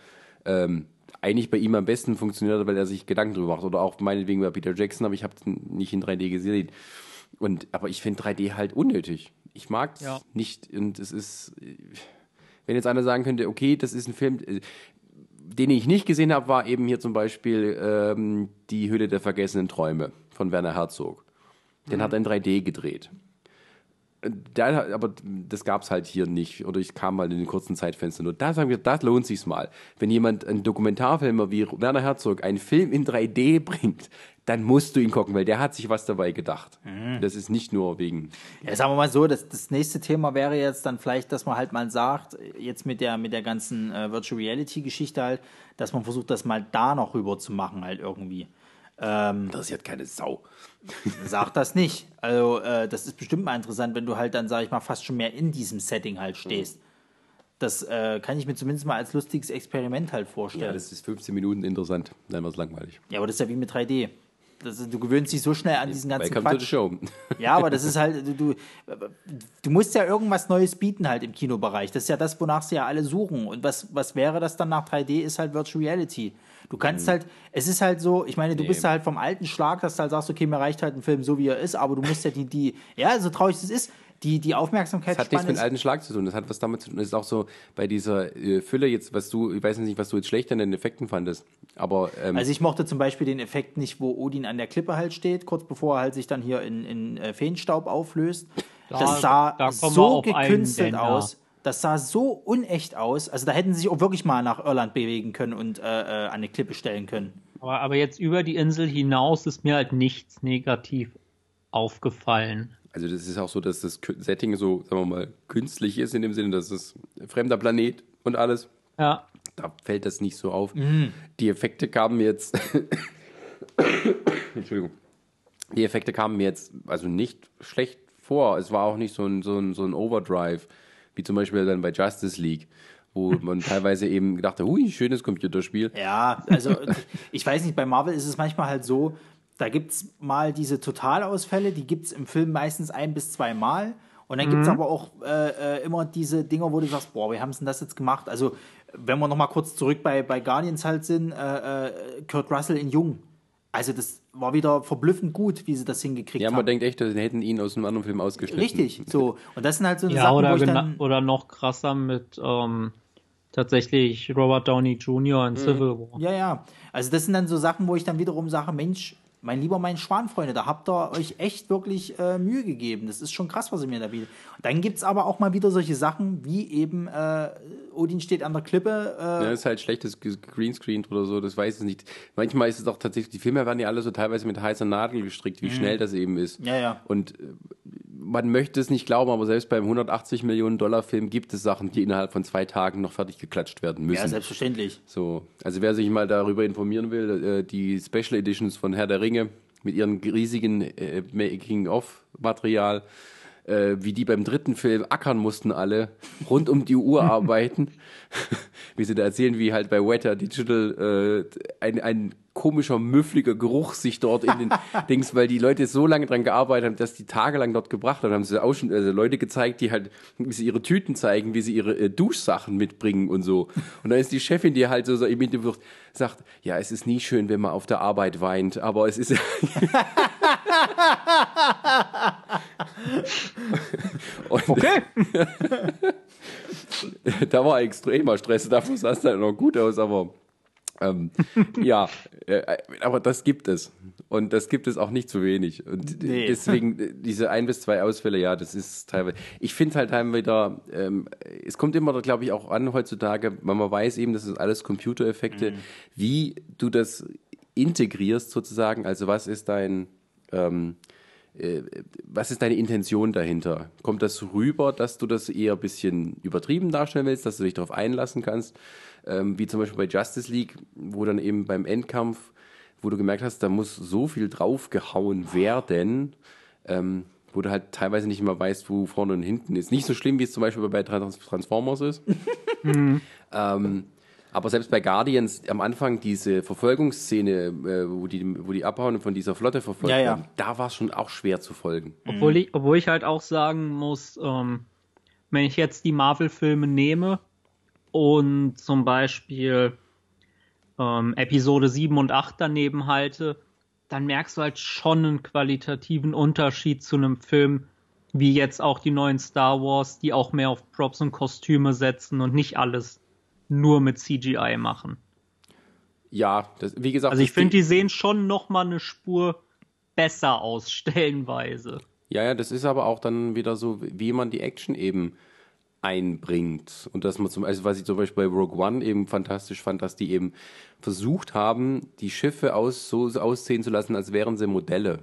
ähm, eigentlich bei ihm am besten funktioniert hat, weil er sich Gedanken drüber macht. Oder auch meinetwegen bei Peter Jackson, aber ich habe es nicht in 3D gesehen. Und, aber ich finde 3D halt unnötig. Ich mag es Ja. nicht und es ist, wenn jetzt einer sagen könnte, okay, das ist ein Film, äh, den ich nicht gesehen habe, war eben hier zum Beispiel ähm, Die Hülle der vergessenen Träume von Werner Herzog. Den hat er in 3D gedreht. Da, aber das gab es halt hier nicht. Oder ich kam mal in den kurzen Zeitfenstern. Und da sagen wir, das lohnt sich's mal. Wenn jemand, ein Dokumentarfilmer wie Werner Herzog, einen Film in 3D bringt, dann musst du ihn gucken, weil der hat sich was dabei gedacht. Das ist nicht nur wegen. Ja, sagen wir mal so, das, das nächste Thema wäre jetzt dann vielleicht, dass man halt mal sagt, jetzt mit der, mit der ganzen äh, Virtual Reality Geschichte halt, dass man versucht, das mal da noch rüber zu machen, halt irgendwie. Interessiert keine Sau. Sag das nicht. Also, äh, das ist bestimmt mal interessant, wenn du halt dann, sag ich mal, fast schon mehr in diesem Setting halt stehst. Das äh, kann ich mir zumindest mal als lustiges Experiment halt Ja, vorstellen. das ist 15 Minuten interessant. Dann wird es langweilig. Ja, aber das ist ja wie mit 3D. Das du gewöhnst dich so schnell an diesen ganzen Welcome to the Quatsch. show. Ja, aber das ist halt, du, du, musst ja irgendwas Neues bieten halt im Kinobereich. Das ist ja das, wonach sie ja alle suchen. Und was, was wäre das dann nach 3D, ist halt Virtual Reality. Du kannst halt, es ist halt so, ich meine, du Nee. bist ja halt vom alten Schlag, dass du halt sagst, okay, mir reicht halt ein Film so, wie er ist, aber du musst ja die, die, ja, so traurig es ist, die, die Das hat nichts mit alten Schlag zu tun. Das hat was damit zu tun. Das ist auch so bei dieser äh, Fülle jetzt, was du, ich weiß nicht, was du jetzt schlecht an den Effekten fandest. Aber ähm, Also ich mochte zum Beispiel den Effekt nicht, wo Odin an der Klippe halt steht, kurz bevor er halt sich dann hier in, in äh, Feenstaub auflöst. das sah da so gekünstelt aus. Das sah so unecht aus. Also da hätten sie sich auch wirklich mal nach Irland bewegen können und äh, äh, an eine Klippe stellen können. aber, aber jetzt über die Insel hinaus ist mir halt nichts negativ aufgefallen. Also das ist auch so, dass das Setting so, sagen wir mal, künstlich ist in dem Sinne, dass es ein fremder Planet und alles. Ja, Da fällt das nicht so auf. Mhm. Die Effekte kamen mir jetzt. Entschuldigung. Die Effekte kamen mir jetzt also nicht schlecht vor. Es war auch nicht so ein, so ein, so ein Overdrive, wie zum Beispiel dann bei Justice League, wo man teilweise eben gedacht hat, hui, schönes Computerspiel. Ja, also ich weiß nicht, bei Marvel ist es manchmal halt so, da gibt es mal diese Totalausfälle, die gibt es im Film meistens ein bis zwei Mal. Und dann gibt es aber auch äh, äh, immer diese Dinger, wo du sagst, boah, wie haben sie denn das jetzt gemacht? Also, wenn wir noch mal kurz zurück bei, bei Guardians halt sind, äh, äh, Kurt Russell in Jung. Also, das war wieder verblüffend gut, wie sie das hingekriegt Ja, man haben. denkt echt, sie hätten ihn aus einem anderen Film ausgeschnitten. Richtig, so. Und das sind halt so ja Sachen, oder, wo ich dann... oder noch krasser mit ähm, tatsächlich Robert Downey Jr. in Civil War. Ja, ja. Also das sind dann so Sachen, wo ich dann wiederum sage, Mensch, mein lieber mein Schwanfreunde, da habt ihr euch echt wirklich äh, Mühe gegeben. Das ist schon krass, was ihr mir da bietet. Und dann gibt es aber auch mal wieder solche Sachen, wie eben äh, Odin steht an der Klippe. Äh, Ja, ist halt schlechtes Greenscreen oder so, das weiß ich nicht. Manchmal ist es auch tatsächlich, die Filme werden ja alle so teilweise mit heißer Nadel gestrickt, wie schnell das eben ist. Mhm. Ja, ja. Und äh, man möchte es nicht glauben, aber selbst beim 180 Millionen Dollar Film gibt es Sachen, die innerhalb von zwei Tagen noch fertig geklatscht werden müssen. ja, selbstverständlich. So, also wer sich mal darüber informieren will, äh, die Special Editions von Herr der Ringe mit ihren riesigen äh, Making-of-Material, äh, wie die beim dritten Film ackern mussten alle, rund um die Uhr arbeiten, wie sie da erzählen, wie halt bei Wetter Digital äh, ein, ein komischer, müffliger Geruch sich dort in den Dings, weil die Leute so lange dran gearbeitet haben, dass die tagelang dort gebracht haben, haben sie auch schon also Leute gezeigt, die halt, wie sie ihre Tüten zeigen, wie sie ihre äh, Duschsachen mitbringen und so. Und dann ist die Chefin, die halt so, so im Interview sagt, ja, es ist nie schön, wenn man auf der Arbeit weint, aber es ist Okay. da war extremer Stress, davor sah es dann noch gut aus, aber ähm, ja, äh, aber das gibt es. Und das gibt es auch nicht zu wenig. Und nee. deswegen, äh, diese ein bis zwei Ausfälle, ja, das ist teilweise. Ich finde halt teilweise wieder, ähm, es kommt immer, glaube ich, auch an heutzutage, weil man weiß eben, das ist alles Computereffekte, mhm. wie du das integrierst sozusagen. Also was ist dein, ähm, äh, was ist deine Intention dahinter? Kommt das rüber, dass du das eher ein bisschen übertrieben darstellen willst, dass du dich darauf einlassen kannst? Ähm, wie zum Beispiel bei Justice League, wo dann eben beim Endkampf, wo du gemerkt hast, da muss so viel draufgehauen werden, ähm, wo du halt teilweise nicht immer weißt, wo vorne und hinten ist. Nicht so schlimm, wie es zum Beispiel bei Transformers ist. mhm. ähm, aber selbst bei Guardians am Anfang diese Verfolgungsszene, äh, wo, die, wo die abhauen und von dieser Flotte verfolgt ja, ja. werden, da war es schon auch schwer zu folgen. Obwohl ich, obwohl ich halt auch sagen muss, ähm, wenn ich jetzt die Marvel-Filme nehme, und zum Beispiel ähm, Episode 7 und 8 daneben halte, dann merkst du halt schon einen qualitativen Unterschied zu einem Film, wie jetzt auch die neuen Star Wars, die auch mehr auf Props und Kostüme setzen und nicht alles nur mit CGI machen. Ja, das, wie gesagt. Also ich finde, die sehen schon noch mal eine Spur besser aus, stellenweise. Ja, ja, das ist aber auch dann wieder so, wie man die Action eben einbringt. Und dass man zum also was ich zum Beispiel bei Rogue One eben fantastisch fand, dass die eben versucht haben, die Schiffe aus, so aussehen zu lassen, als wären sie Modelle.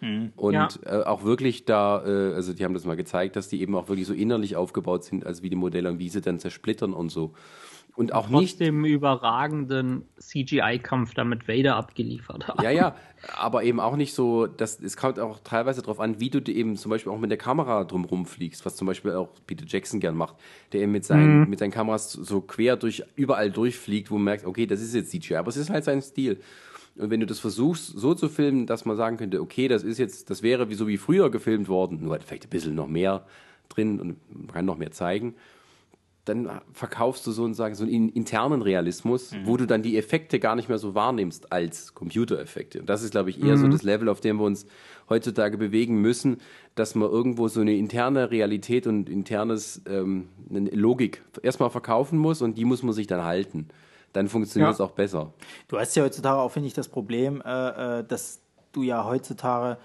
Mhm. Und ja. äh, auch wirklich da, äh, also die haben das mal gezeigt, dass die eben auch wirklich so innerlich aufgebaut sind, als wie die Modelle und wie sie dann zersplittern und so und auch nicht dem überragenden CGI-Kampf da mit Vader abgeliefert haben. Ja, ja, aber eben auch nicht so, dass es kommt auch teilweise darauf an, wie du eben zum Beispiel auch mit der Kamera drumherum fliegst, was zum Beispiel auch Peter Jackson gern macht, der eben mit seinen, mhm. mit seinen Kameras so quer durch überall durchfliegt, wo man merkt, okay, das ist jetzt CGI, aber es ist halt sein Stil. Und wenn du das versuchst, so zu filmen, dass man sagen könnte, okay, das ist jetzt, das wäre wie so wie früher gefilmt worden, nur halt vielleicht ein bisschen noch mehr drin und man kann noch mehr zeigen dann verkaufst du sozusagen so einen internen Realismus, mhm. wo du dann die Effekte gar nicht mehr so wahrnimmst als Computereffekte. Und das ist, glaube ich, eher mhm. so das Level, auf dem wir uns heutzutage bewegen müssen, dass man irgendwo so eine interne Realität und internes ähm, eine Logik erstmal verkaufen muss und die muss man sich dann halten. Dann funktioniert es auch besser. Du hast ja heutzutage auch, finde ich, das Problem, äh, äh dass du ja heutzutage äh,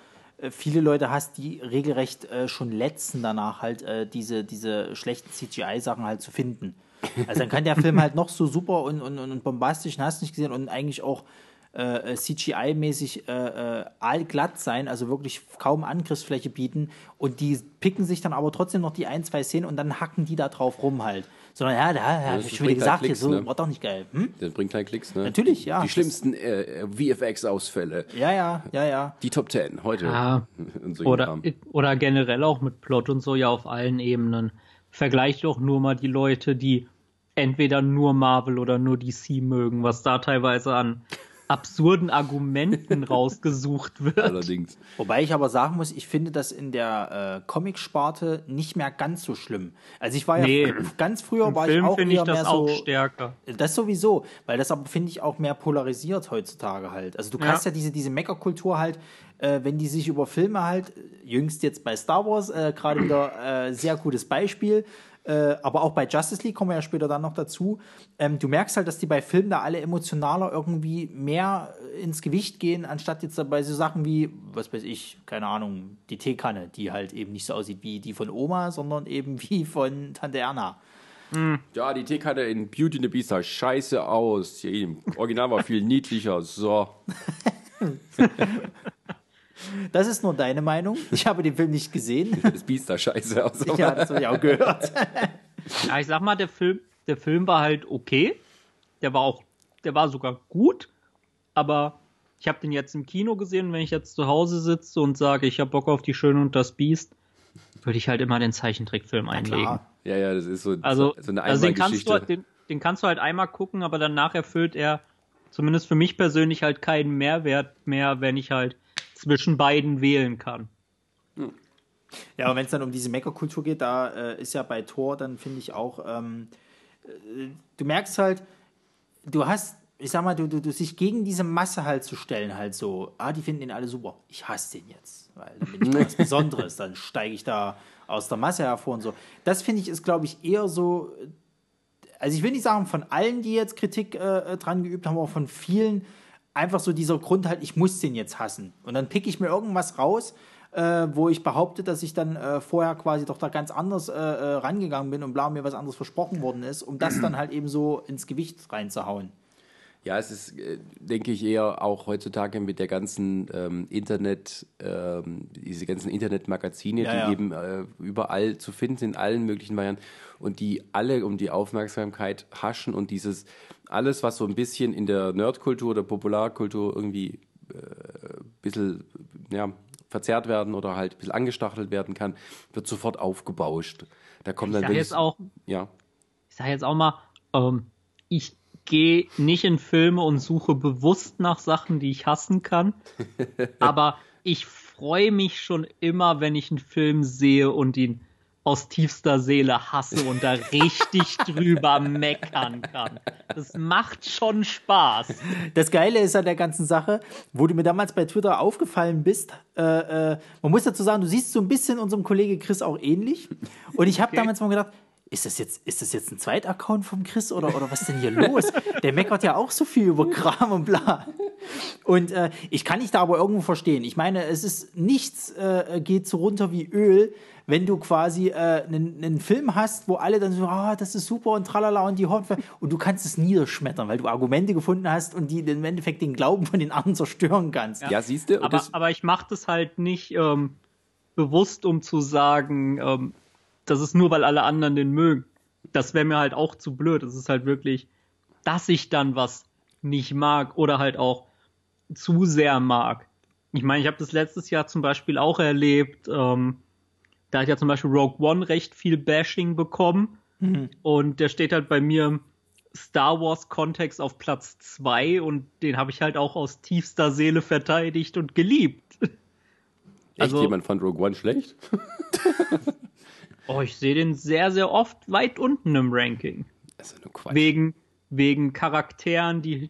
viele Leute hast, die regelrecht äh, schon letzten danach halt äh, diese, diese schlechten CGI-Sachen halt zu finden. Also dann kann der Film halt noch so super und, und, und bombastisch, hast nicht gesehen und eigentlich auch äh, CGI-mäßig äh, äh, allglatt sein, also wirklich kaum Angriffsfläche bieten und die picken sich dann aber trotzdem noch die ein, zwei Szenen und dann hacken die da drauf rum halt. Sondern ja, da ja, ich schon wieder gesagt, Klicks, so ne? war doch nicht geil. Hm? Das bringt halt Klicks, ne? Natürlich, ja. Die schlimmsten äh, VFX-Ausfälle. Ja, ja, ja, ja. Die Top Ten heute. Ja. So oder, oder generell auch mit Plot und so ja auf allen Ebenen. Vergleicht doch nur mal die Leute, die entweder nur Marvel oder nur DC mögen, was da teilweise an absurden Argumenten rausgesucht wird. Allerdings. Wobei ich aber sagen muss, ich finde das in der äh, Comic-Sparte nicht mehr ganz so schlimm. Also ich war nee, ja ganz früher war Film ich auch eher ich das mehr auch so stärker. Das sowieso, weil das aber finde ich auch mehr polarisiert heutzutage halt. Also du kannst ja, ja diese diese Mecker-Kultur halt äh, wenn die sich über Filme halt, jüngst jetzt bei Star Wars, äh, gerade wieder äh, sehr gutes Beispiel, äh, aber auch bei Justice League kommen wir ja später dann noch dazu. Ähm, du merkst halt, dass die bei Filmen da alle emotionaler irgendwie mehr ins Gewicht gehen, anstatt jetzt bei so Sachen wie, was weiß ich, keine Ahnung, die Teekanne, die halt eben nicht so aussieht wie die von Oma, sondern eben wie von Tante Erna. Hm. Ja, die Teekanne in Beauty and the Beast sah scheiße aus. Im Original war viel niedlicher. So. Das ist nur deine Meinung. Ich habe den Film nicht gesehen. Das Biest da scheiße aus. Ja, das habe ich auch gehört. Ja, ich sag mal, der Film, der Film war halt okay. Der war auch, der war sogar gut. Aber ich habe den jetzt im Kino gesehen. Wenn ich jetzt zu Hause sitze und sage, ich habe Bock auf die Schöne und das Biest, würde ich halt immer den Zeichentrickfilm einlegen. Ja, ja, das ist so, also, so eine also den kannst, du, den, den kannst du halt einmal gucken, aber danach erfüllt er zumindest für mich persönlich halt keinen Mehrwert mehr, wenn ich halt zwischen beiden wählen kann. Ja, aber wenn es dann um diese Meckerkultur geht, da äh, ist ja bei Thor dann, finde ich auch, ähm, äh, du merkst halt, du hast, ich sag mal, du, du, du sich gegen diese Masse halt zu stellen, halt so, ah, die finden den alle super, ich hasse den jetzt, weil dann bin ich was Besonderes, dann steige ich da aus der Masse hervor und so. Das finde ich ist, glaube ich, eher so also ich will nicht sagen von allen, die jetzt Kritik äh, dran geübt haben, aber von vielen einfach so dieser Grund halt, ich muss den jetzt hassen. Und dann pick ich mir irgendwas raus, äh, wo ich behaupte, dass ich dann äh, vorher quasi doch da ganz anders äh, äh rangegangen bin und bla mir was anderes versprochen worden ist, um das dann halt eben so ins Gewicht reinzuhauen. Ja, es ist, äh, denke ich, eher auch heutzutage mit der ganzen ähm, Internet, ähm, diese ganzen Internetmagazine, ja, die ja. eben äh, überall zu finden sind, in allen möglichen Varianten und die alle um die Aufmerksamkeit haschen und dieses alles, was so ein bisschen in der Nerdkultur oder Popularkultur irgendwie äh, ein bisschen ja, verzerrt werden oder halt ein bisschen angestachelt werden kann, wird sofort aufgebauscht. Da kommt ich dann jetzt auch, ja. Ich sage jetzt auch mal, ähm, ich gehe nicht in Filme und suche bewusst nach Sachen, die ich hassen kann. aber ich freue mich schon immer, wenn ich einen Film sehe und ihn aus tiefster Seele hasse und da richtig drüber meckern kann. Das macht schon Spaß. Das Geile ist an der ganzen Sache, wo du mir damals bei Twitter aufgefallen bist, äh, äh, man muss dazu sagen, du siehst so ein bisschen unserem Kollege Chris auch ähnlich. Und ich habe okay. damals mal gedacht, ist das jetzt, ist das jetzt ein Zweitaccount vom Chris oder, oder was ist denn hier los? Der meckert ja auch so viel über Kram und bla. Und äh, ich kann dich da aber irgendwo verstehen. Ich meine, es ist nichts äh, geht so runter wie Öl, wenn du quasi äh, einen, einen Film hast, wo alle dann so, ah, das ist super und tralala und die Hot und du kannst es niederschmettern, weil du Argumente gefunden hast und die im Endeffekt den Glauben von den anderen zerstören kannst. Ja, ja siehst du. Aber, aber ich mache das halt nicht ähm, bewusst, um zu sagen, ähm, das ist nur, weil alle anderen den mögen. Das wäre mir halt auch zu blöd. Es ist halt wirklich, dass ich dann was nicht mag oder halt auch zu sehr mag. Ich meine, ich habe das letztes Jahr zum Beispiel auch erlebt. Ähm, da hat ja zum Beispiel Rogue One recht viel Bashing bekommen. Mhm. Und der steht halt bei mir im Star Wars Kontext auf Platz zwei und den habe ich halt auch aus tiefster Seele verteidigt und geliebt. Echt? Also, jemand fand Rogue One schlecht? oh, ich sehe den sehr, sehr oft weit unten im Ranking. Das ist nur Quatsch. Wegen, wegen Charakteren, die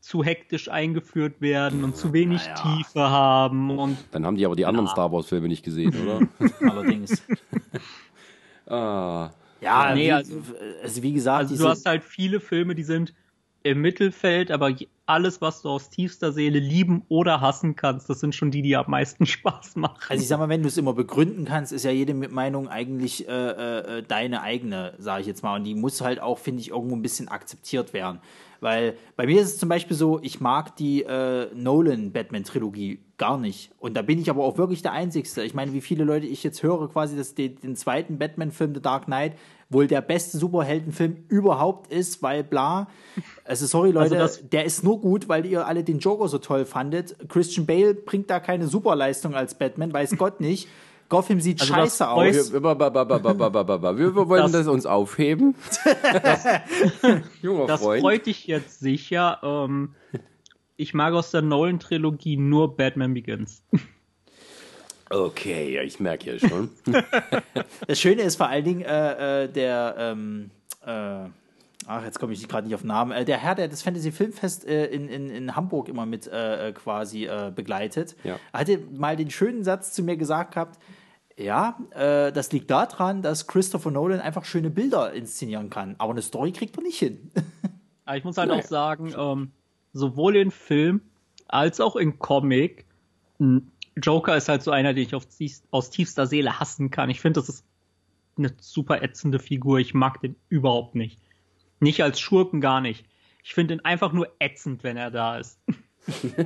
zu hektisch eingeführt werden und zu wenig naja. Tiefe haben. Und Dann haben die aber die anderen ja. Star Wars-Filme nicht gesehen, oder? Allerdings. ah. Ja, nee, also, also wie gesagt, also du hast halt viele Filme, die sind im Mittelfeld, aber alles, was du aus tiefster Seele lieben oder hassen kannst, das sind schon die, die am meisten Spaß machen. Also ich sag mal, wenn du es immer begründen kannst, ist ja jede Meinung eigentlich äh, äh, deine eigene, sage ich jetzt mal. Und die muss halt auch, finde ich, irgendwo ein bisschen akzeptiert werden. Weil bei mir ist es zum Beispiel so, ich mag die äh, Nolan-Batman-Trilogie gar nicht. Und da bin ich aber auch wirklich der Einzige. Ich meine, wie viele Leute ich jetzt höre, quasi, dass die, den zweiten Batman-Film, The Dark Knight, wohl der beste Superheldenfilm überhaupt ist, weil bla. Also sorry Leute, also der ist nur gut, weil ihr alle den Joker so toll fandet. Christian Bale bringt da keine Superleistung als Batman, weiß Gott nicht. Gotham sieht also scheiße aus. Wir, wir, wollen das, das, uns aufheben. Das, das freut dich jetzt sicher. Ähm, ich mag aus der Nolan-Trilogie nur Batman Begins. Okay, ja, ich merke ja schon. das Schöne ist vor allen Dingen äh, äh, der, ähm, äh, ach, jetzt komme ich gerade nicht auf den Namen, äh, der Herr, der das Fantasy Filmfest äh, in, in, in Hamburg immer mit äh, quasi begleitet, ja. hatte mal den schönen Satz zu mir gesagt gehabt, ja, äh, das liegt daran, dass Christopher Nolan einfach schöne Bilder inszenieren kann. Aber eine Story kriegt er nicht hin. Ich muss halt naja. auch sagen, ähm, sowohl in Film als auch in Comic, Joker ist halt so einer, den ich auf, aus tiefster Seele hassen kann. Ich finde, das ist eine super ätzende Figur. Ich mag den überhaupt nicht. Nicht als Schurken gar nicht. Ich finde ihn einfach nur ätzend, wenn er da ist.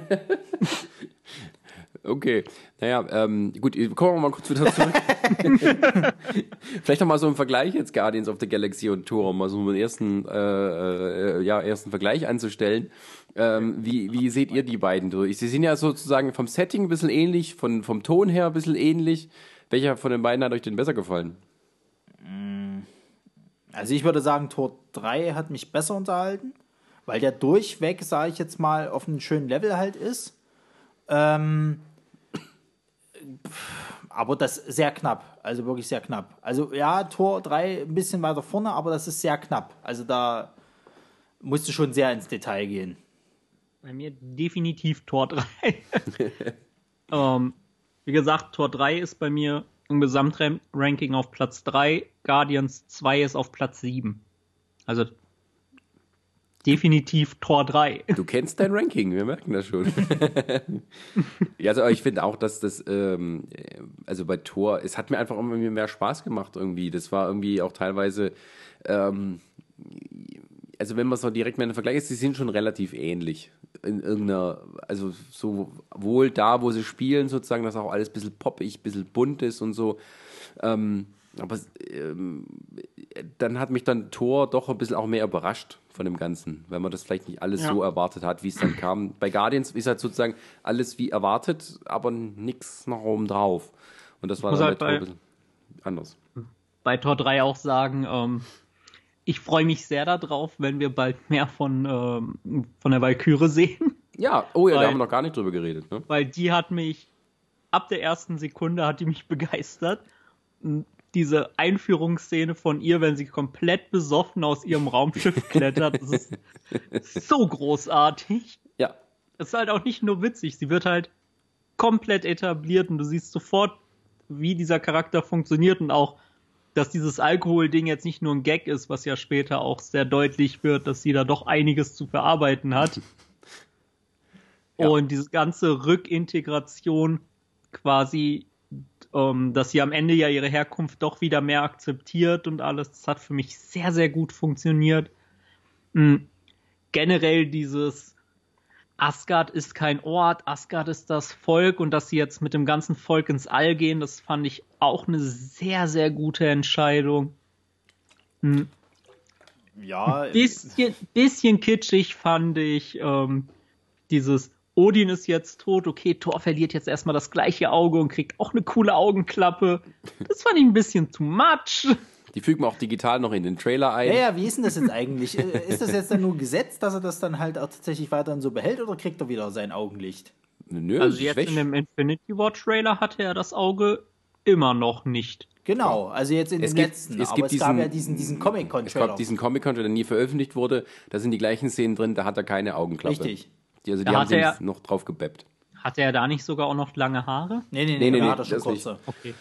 Okay, naja, ähm, gut, kommen wir mal kurz wieder zurück. Vielleicht noch mal so im Vergleich jetzt Guardians of the Galaxy und Tor, um mal so einen ersten, äh, äh, ja, ersten Vergleich anzustellen. Ähm, wie, wie seht ihr die beiden durch? Sie sind ja sozusagen vom Setting ein bisschen ähnlich, von, vom Ton her ein bisschen ähnlich. Welcher von den beiden hat euch denn besser gefallen? Mm, also ich würde sagen, Tor 3 hat mich besser unterhalten, weil der durchweg, sage ich jetzt mal, auf einem schönen Level halt ist. Ähm, aber das sehr knapp, also wirklich sehr knapp. Also ja, Tor 3 ein bisschen weiter vorne, aber das ist sehr knapp. Also da musst du schon sehr ins Detail gehen. Bei mir definitiv Tor 3. ähm, wie gesagt, Tor 3 ist bei mir im Gesamtranking auf Platz 3, Guardians 2 ist auf Platz 7. Also definitiv Tor 3. Du kennst dein Ranking, wir merken das schon. ja, also ich finde auch, dass das, ähm, also bei Tor, es hat mir einfach immer mehr Spaß gemacht irgendwie. Das war irgendwie auch teilweise, ähm, also wenn man es so direkt miteinander vergleicht, sie sind schon relativ ähnlich. In irgendeiner, also sowohl da, wo sie spielen, sozusagen, dass auch alles ein bisschen poppig, ein bisschen bunt ist und so. Ähm, aber ähm, dann hat mich dann Thor doch ein bisschen auch mehr überrascht von dem Ganzen, weil man das vielleicht nicht alles ja. so erwartet hat, wie es dann kam. Bei Guardians ist halt sozusagen alles wie erwartet, aber nichts noch oben drauf. Und das war dann halt bei, ein bisschen anders. Bei Tor 3 auch sagen, ähm, ich freue mich sehr darauf, wenn wir bald mehr von, ähm, von der Valkyrie sehen. Ja, oh ja, weil, da haben wir noch gar nicht drüber geredet. Ne? Weil die hat mich, ab der ersten Sekunde hat die mich begeistert diese Einführungsszene von ihr, wenn sie komplett besoffen aus ihrem Raumschiff klettert, das ist so großartig. Ja. Es ist halt auch nicht nur witzig, sie wird halt komplett etabliert und du siehst sofort, wie dieser Charakter funktioniert und auch, dass dieses Alkohol-Ding jetzt nicht nur ein Gag ist, was ja später auch sehr deutlich wird, dass sie da doch einiges zu verarbeiten hat. ja. Und diese ganze Rückintegration quasi ähm, dass sie am Ende ja ihre Herkunft doch wieder mehr akzeptiert und alles. Das hat für mich sehr, sehr gut funktioniert. Mhm. Generell dieses Asgard ist kein Ort, Asgard ist das Volk und dass sie jetzt mit dem ganzen Volk ins All gehen, das fand ich auch eine sehr, sehr gute Entscheidung. Mhm. Ja. Ein bisschen, bisschen kitschig fand ich ähm, dieses Odin ist jetzt tot, okay, Thor verliert jetzt erstmal das gleiche Auge und kriegt auch eine coole Augenklappe. Das fand ich ein bisschen too much. Die fügen wir auch digital noch in den Trailer ein. Ja, ja, wie ist denn das jetzt eigentlich? Äh, ist das jetzt dann nur Gesetz, dass er das dann halt auch tatsächlich weiterhin so behält oder kriegt er wieder sein Augenlicht? Nö, also jetzt weg. in dem Infinity War Trailer hatte er das Auge immer noch nicht. Genau, also jetzt in es dem gibt, letzten. Es, gibt es diesen, gab ja diesen, diesen Comic-Con-Trailer. Es gab diesen Comic-Con, der nie veröffentlicht wurde. Da sind die gleichen Szenen drin, da hat er keine Augenklappe. Richtig. Die, also die haben er, noch drauf gebeppt. Hatte er da nicht sogar auch noch lange Haare? Nee, nee, nee, nee, nee, nee hat er schon kurze. Okay.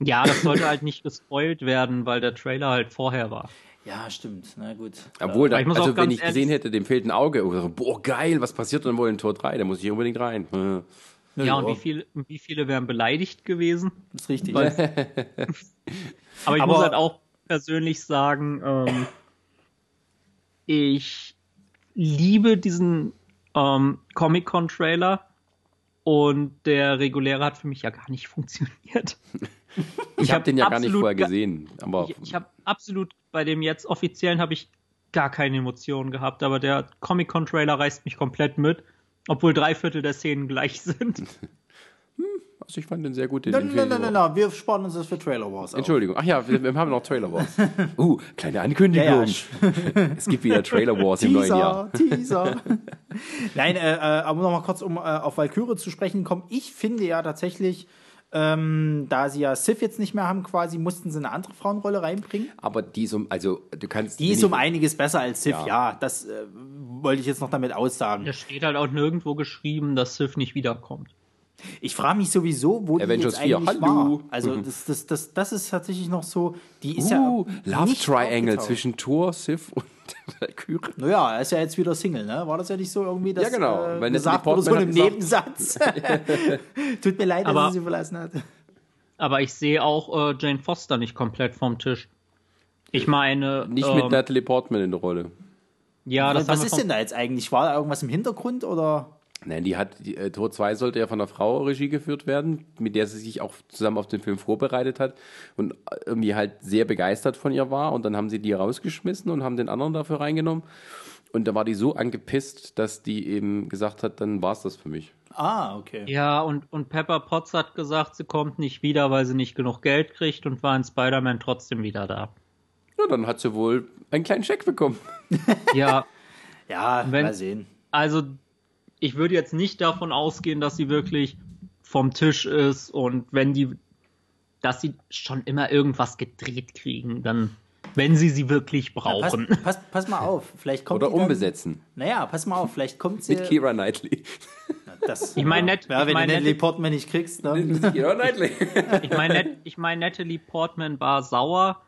Ja, das sollte halt nicht gespoilt werden, weil der Trailer halt vorher war. Ja, stimmt. Na gut. Obwohl, da, also wenn ich gesehen hätte, dem fehlt ein Auge, oder boah, geil, was passiert dann wohl in Tor 3? Da muss ich unbedingt rein. Ja, ja und wie viele, wie viele wären beleidigt gewesen? Das ist richtig. aber ich aber muss halt auch persönlich sagen, ähm, ich liebe diesen ähm, Comic-Con-Trailer und der reguläre hat für mich ja gar nicht funktioniert. ich habe den ja gar nicht vorher gesehen. Aber ich, ich habe absolut bei dem jetzt offiziellen habe ich gar keine Emotionen gehabt, aber der Comic-Con-Trailer reißt mich komplett mit, obwohl drei Viertel der Szenen gleich sind. Also ich fand den sehr gut. Den nein, nein, nein, nein, nein, wir sparen uns das für Trailer Wars. Auf. Entschuldigung. Ach ja, wir, wir, haben noch Trailer Wars. Uh, kleine Ankündigung. Ja, ja. es gibt wieder Trailer Wars im neuen Jahr. Teaser. nein, äh, äh, aber noch mal kurz, um äh, auf Valkyrie zu sprechen kommen. Ich finde ja tatsächlich, ähm, da sie ja Sif jetzt nicht mehr haben, quasi, mussten sie eine andere Frauenrolle reinbringen. Aber die ist um, also du kannst. Die ist um einiges besser als Sif, ja. ja das äh, wollte ich jetzt noch damit aussagen. Es steht halt auch nirgendwo geschrieben, dass Sif nicht wiederkommt. Ich frage mich sowieso, wo Avengers die jetzt 4, hallo. war. Also mhm. das, das, das, das ist tatsächlich noch so, die ist uh, ja Love Triangle zwischen Thor, Sif und Valkyrie. Naja, er ist ja jetzt wieder Single, ne? War das ja nicht so irgendwie, dass ja, genau. äh, gesagt wurde, so im Nebensatz. Tut mir leid, dass aber, er sie verlassen hat. Aber ich sehe auch äh, Jane Foster nicht komplett vom Tisch. Ich meine. Nicht ähm, mit Natalie Portman in der Rolle. Ja, das Was ist denn da jetzt eigentlich? War da irgendwas im Hintergrund oder? Nein, die hat, die, äh, Tor 2 sollte ja von einer Frau Regie geführt werden, mit der sie sich auch zusammen auf den Film vorbereitet hat und irgendwie halt sehr begeistert von ihr war und dann haben sie die rausgeschmissen und haben den anderen dafür reingenommen und da war die so angepisst, dass die eben gesagt hat, dann war es das für mich. Ah, okay. Ja, und, und Pepper Potts hat gesagt, sie kommt nicht wieder, weil sie nicht genug Geld kriegt und war in Spider-Man trotzdem wieder da. Ja, dann hat sie wohl einen kleinen Scheck bekommen. Ja. ja, wenn, mal sehen. Also ich würde jetzt nicht davon ausgehen, dass sie wirklich vom Tisch ist und wenn die, dass sie schon immer irgendwas gedreht kriegen, dann, wenn sie sie wirklich brauchen. Ja, pass, pass, pass, mal auf, vielleicht kommt Oder umbesetzen. Dann, naja, pass mal auf, vielleicht kommt sie. Mit Kira Knightley. Das, ich meine, ja, wenn ich mein, du Natalie Portman nicht kriegst, dann. Kira Knightley. ich meine, ich mein, Natalie Portman war sauer,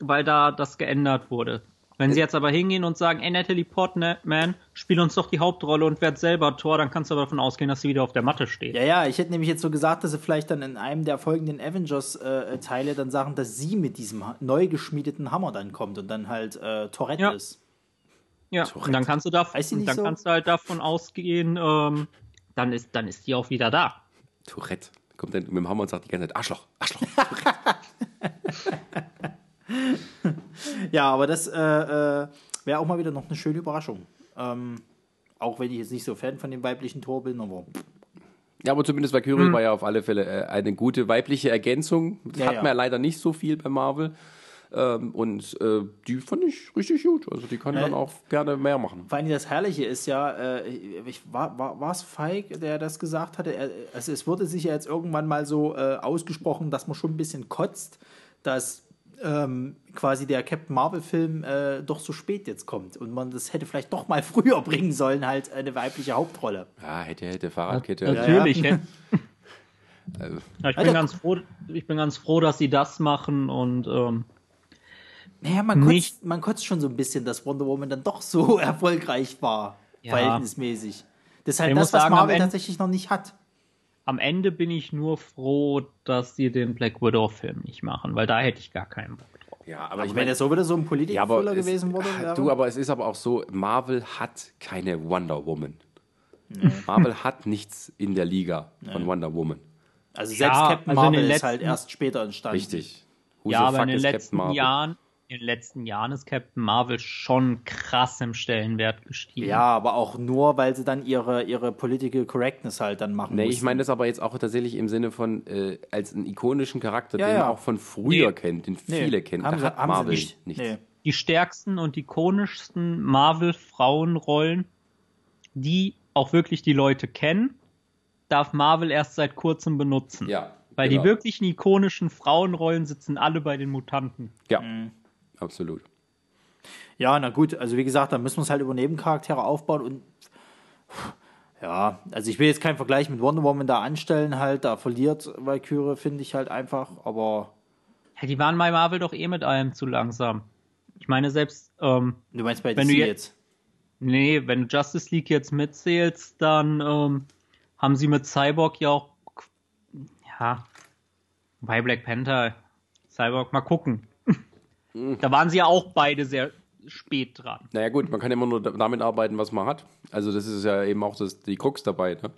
weil da das geändert wurde. Wenn sie jetzt aber hingehen und sagen, ey Natalie Portman, spiel uns doch die Hauptrolle und werd selber Tor, dann kannst du aber davon ausgehen, dass sie wieder auf der Matte steht. Ja, ja, ich hätte nämlich jetzt so gesagt, dass sie vielleicht dann in einem der folgenden Avengers-Teile äh, dann sagen, dass sie mit diesem neu geschmiedeten Hammer dann kommt und dann halt äh, Tourette ja. ist. Ja, Tourette. und dann kannst du da, dann so? kannst du halt davon ausgehen, ähm, dann ist, dann ist die auch wieder da. Tourette. Kommt dann mit dem Hammer und sagt die ganze Zeit, Arschloch, Arschloch. ja, aber das äh, äh, wäre auch mal wieder noch eine schöne Überraschung. Ähm, auch wenn ich jetzt nicht so Fan von dem weiblichen Tor bin, aber. Ja, aber zumindest Valkyrie hm. war ja auf alle Fälle äh, eine gute weibliche Ergänzung. Das ja, hat man ja leider nicht so viel bei Marvel. Ähm, und äh, die fand ich richtig gut. Also die kann ja, dann auch gerne mehr machen. Vor allem das Herrliche ist ja, äh, ich, war, war, war es Feig, der das gesagt hatte? Er, also es wurde sich ja jetzt irgendwann mal so äh, ausgesprochen, dass man schon ein bisschen kotzt, dass ähm, quasi der Captain Marvel-Film äh, doch so spät jetzt kommt und man das hätte vielleicht doch mal früher bringen sollen, halt eine weibliche Hauptrolle. Ja, hätte, hätte Fahrradkette. Natürlich. Ja, ja. also. ja, ich, bin ganz froh, ich bin ganz froh, dass sie das machen und ähm, naja, man kotzt, man kotzt schon so ein bisschen, dass Wonder Woman dann doch so erfolgreich war, ja. verhältnismäßig. Das ist halt das, was sagen, Marvel tatsächlich noch nicht hat am Ende bin ich nur froh, dass sie den Black Widow-Film nicht machen, weil da hätte ich gar keinen Bock drauf. Ja, aber, aber ich meine, der so wieder so ein Politiker ja, gewesen wurde. Wäre. Du, aber es ist aber auch so, Marvel hat keine Wonder Woman. Nee. Marvel hat nichts in der Liga nee. von Wonder Woman. Also selbst ja, Captain also Marvel ist halt erst später entstanden. Richtig. Who ja, aber in den letzten Jahren in den letzten Jahren ist Captain Marvel schon krass im Stellenwert gestiegen. Ja, aber auch nur, weil sie dann ihre, ihre Political Correctness halt dann machen. Nee, mussten. ich meine das aber jetzt auch tatsächlich im Sinne von äh, als einen ikonischen Charakter, ja, den man auch von früher nee. kennt, den nee. viele kennen. Haben da sie, hat Marvel nicht. nichts. Nee. Die stärksten und ikonischsten Marvel-Frauenrollen, die auch wirklich die Leute kennen, darf Marvel erst seit kurzem benutzen. Ja. Weil genau. die wirklichen ikonischen Frauenrollen sitzen alle bei den Mutanten. Ja. Mhm absolut. Ja, na gut, also wie gesagt, da müssen wir es halt über Nebencharaktere aufbauen und ja, also ich will jetzt keinen Vergleich mit Wonder Woman da anstellen, halt, da verliert Valkyrie, finde ich halt einfach, aber. Ja, die waren bei Marvel doch eh mit allem zu langsam. Ich meine, selbst. Ähm, du meinst bei DC jetzt, jetzt? Nee, wenn du Justice League jetzt mitzählst, dann ähm, haben sie mit Cyborg ja auch. Ja. Bei Black Panther, Cyborg, mal gucken. Da waren sie ja auch beide sehr spät dran. Naja gut, man kann immer nur damit arbeiten, was man hat. Also das ist ja eben auch das, die Krux dabei. Ne?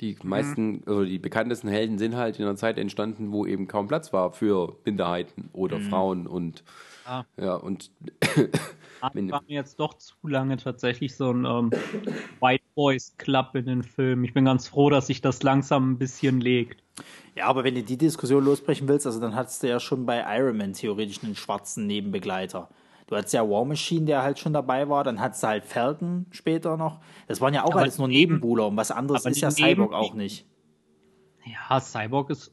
Die meisten, mhm. also die bekanntesten Helden sind halt in einer Zeit entstanden, wo eben kaum Platz war für Minderheiten oder mhm. Frauen und ah. ja und wenn, war mir jetzt doch zu lange tatsächlich so ein ähm, White Boys Club in den Film. Ich bin ganz froh, dass sich das langsam ein bisschen legt. Ja, aber wenn du die Diskussion losbrechen willst, also dann hattest du ja schon bei Iron Man theoretisch einen schwarzen Nebenbegleiter. Du hattest ja War Machine, der halt schon dabei war, dann hattest du halt Falcon später noch. Das waren ja auch aber alles nur Nebenbuhler und was anderes ist ja Cyborg auch nicht. Ja, Cyborg ist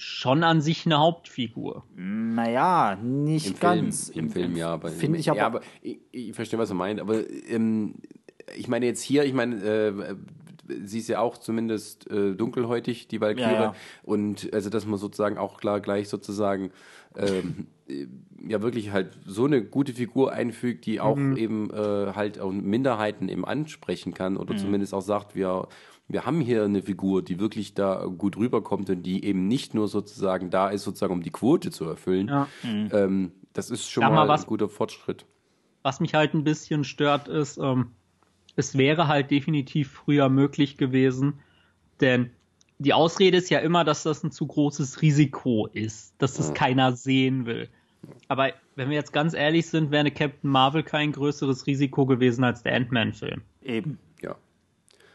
schon an sich eine Hauptfigur. Naja, nicht Im ganz. Film, Im, Im Film, ja. Finde ich aber. Ja, aber ich, ich, verstehe, was er meint. Aber ähm, ich meine jetzt hier, ich meine, äh, sie ist ja auch zumindest äh, dunkelhäutig, die Valkyrie. Ja, ja. Und also, dass man sozusagen auch klar gleich sozusagen ähm, ja wirklich halt so eine gute Figur einfügt, die auch mhm. eben äh, halt auch Minderheiten eben ansprechen kann oder mhm. zumindest auch sagt, wir wir haben hier eine Figur, die wirklich da gut rüberkommt und die eben nicht nur sozusagen da ist, sozusagen um die Quote zu erfüllen. Ja. Mhm. Ähm, das ist schon mal, mal was, ein guter Fortschritt. Was mich halt ein bisschen stört, ist, ähm, es wäre halt definitiv früher möglich gewesen, denn die Ausrede ist ja immer, dass das ein zu großes Risiko ist, dass das ja. keiner sehen will. Aber wenn wir jetzt ganz ehrlich sind, wäre eine Captain Marvel kein größeres Risiko gewesen als der Ant-Man-Film. Eben.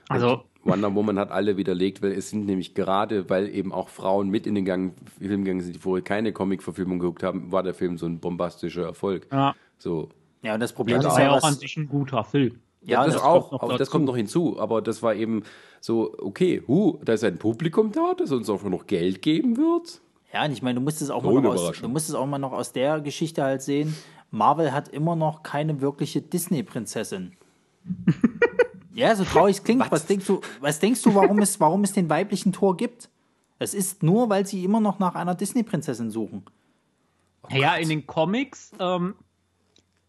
Also. Wonder Woman hat alle widerlegt, weil es sind nämlich gerade, weil eben auch Frauen mit in den Gang, Film gegangen sind, die vorher keine Comic-Verfilmung geguckt haben, war der Film so ein bombastischer Erfolg. Ja. So. Ja, und das Problem ja, ist ja auch an sich ein guter Film. Ja, ja das, das, auch, kommt das kommt noch hinzu, aber das war eben so, okay, hu, da ist ein Publikum da, das uns auch noch Geld geben wird. Ja, und ich meine, du musst es auch mal aus, du musst es auch mal noch aus der Geschichte halt sehen. Marvel hat immer noch keine wirkliche Disney-Prinzessin. ja, so traurig es klingt. was? was? denkst du, was denkst du, warum es, warum es den weiblichen Tor gibt? Es ist nur, weil sie immer noch nach einer Disney-Prinzessin suchen. Oh ja, in den Comics ähm,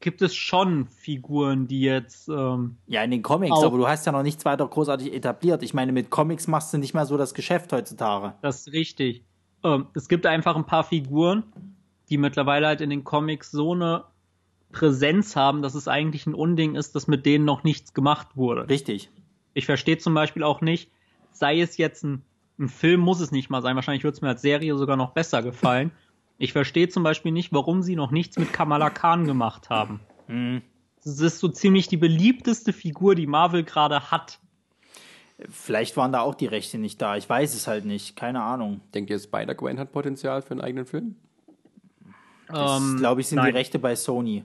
gibt es schon Figuren, die jetzt. Ähm, ja, in den Comics, aber du hast ja noch nichts weiter großartig etabliert. Ich meine, mit Comics machst du nicht mal so das Geschäft heutzutage. Das ist richtig. Ähm, es gibt einfach ein paar Figuren, die mittlerweile halt in den Comics so eine Präsenz haben, dass es eigentlich ein Unding ist, dass mit denen noch nichts gemacht wurde. Richtig. Ich verstehe zum Beispiel auch nicht, sei es jetzt ein, ein Film, muss es nicht mal sein. Wahrscheinlich würde es mir als Serie sogar noch besser gefallen. Ich verstehe zum Beispiel nicht, warum sie noch nichts mit Kamala Khan gemacht haben. Mhm. Das ist so ziemlich die beliebteste Figur, die Marvel gerade hat. Vielleicht waren da auch die Rechte nicht da. Ich weiß es halt nicht. Keine Ahnung. Denkt ihr, Spider-Gwen hat Potenzial für einen eigenen Film? Das, ähm, glaube ich, sind nein. die Rechte bei Sony.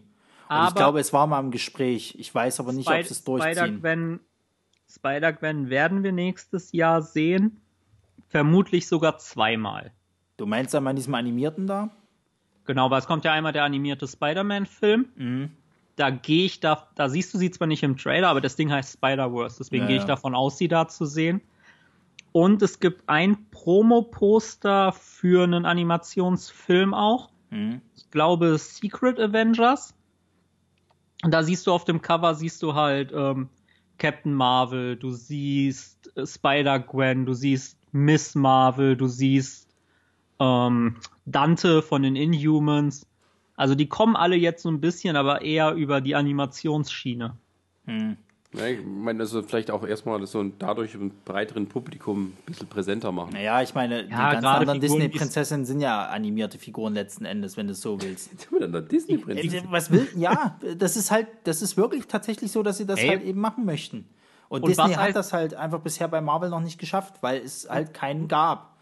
Und ich glaube, es war mal im Gespräch. Ich weiß aber nicht, Sp ob sie es durchziehen. Spider-Gwen Spider werden wir nächstes Jahr sehen. Vermutlich sogar zweimal. Du meinst einmal in diesem animierten da? Genau, weil es kommt ja einmal der animierte Spider-Man-Film. Mhm. Da gehe ich da, da siehst du sie zwar nicht im Trailer, aber das Ding heißt Spider-Verse, deswegen ja, gehe ich davon aus, sie da zu sehen. Und es gibt ein Promo-Poster für einen Animationsfilm auch. Mhm. Ich glaube Secret Avengers. Und da siehst du auf dem Cover, siehst du halt ähm, Captain Marvel, du siehst äh, Spider-Gwen, du siehst Miss Marvel, du siehst ähm, Dante von den Inhumans. Also die kommen alle jetzt so ein bisschen, aber eher über die Animationsschiene. Hm. Ja, ich meine, also vielleicht auch erstmal so dadurch einem breiteren Publikum ein bisschen präsenter machen. Naja, ich meine, die ja, ganzen anderen Disney-Prinzessinnen sind ja animierte Figuren letzten Endes, wenn du es so willst. Disney-Prinzessin. Was will, ja, das ist halt, das ist wirklich tatsächlich so, dass sie das Ey. halt eben machen möchten. Und, Und Disney hat das halt einfach bisher bei Marvel noch nicht geschafft, weil es halt keinen gab.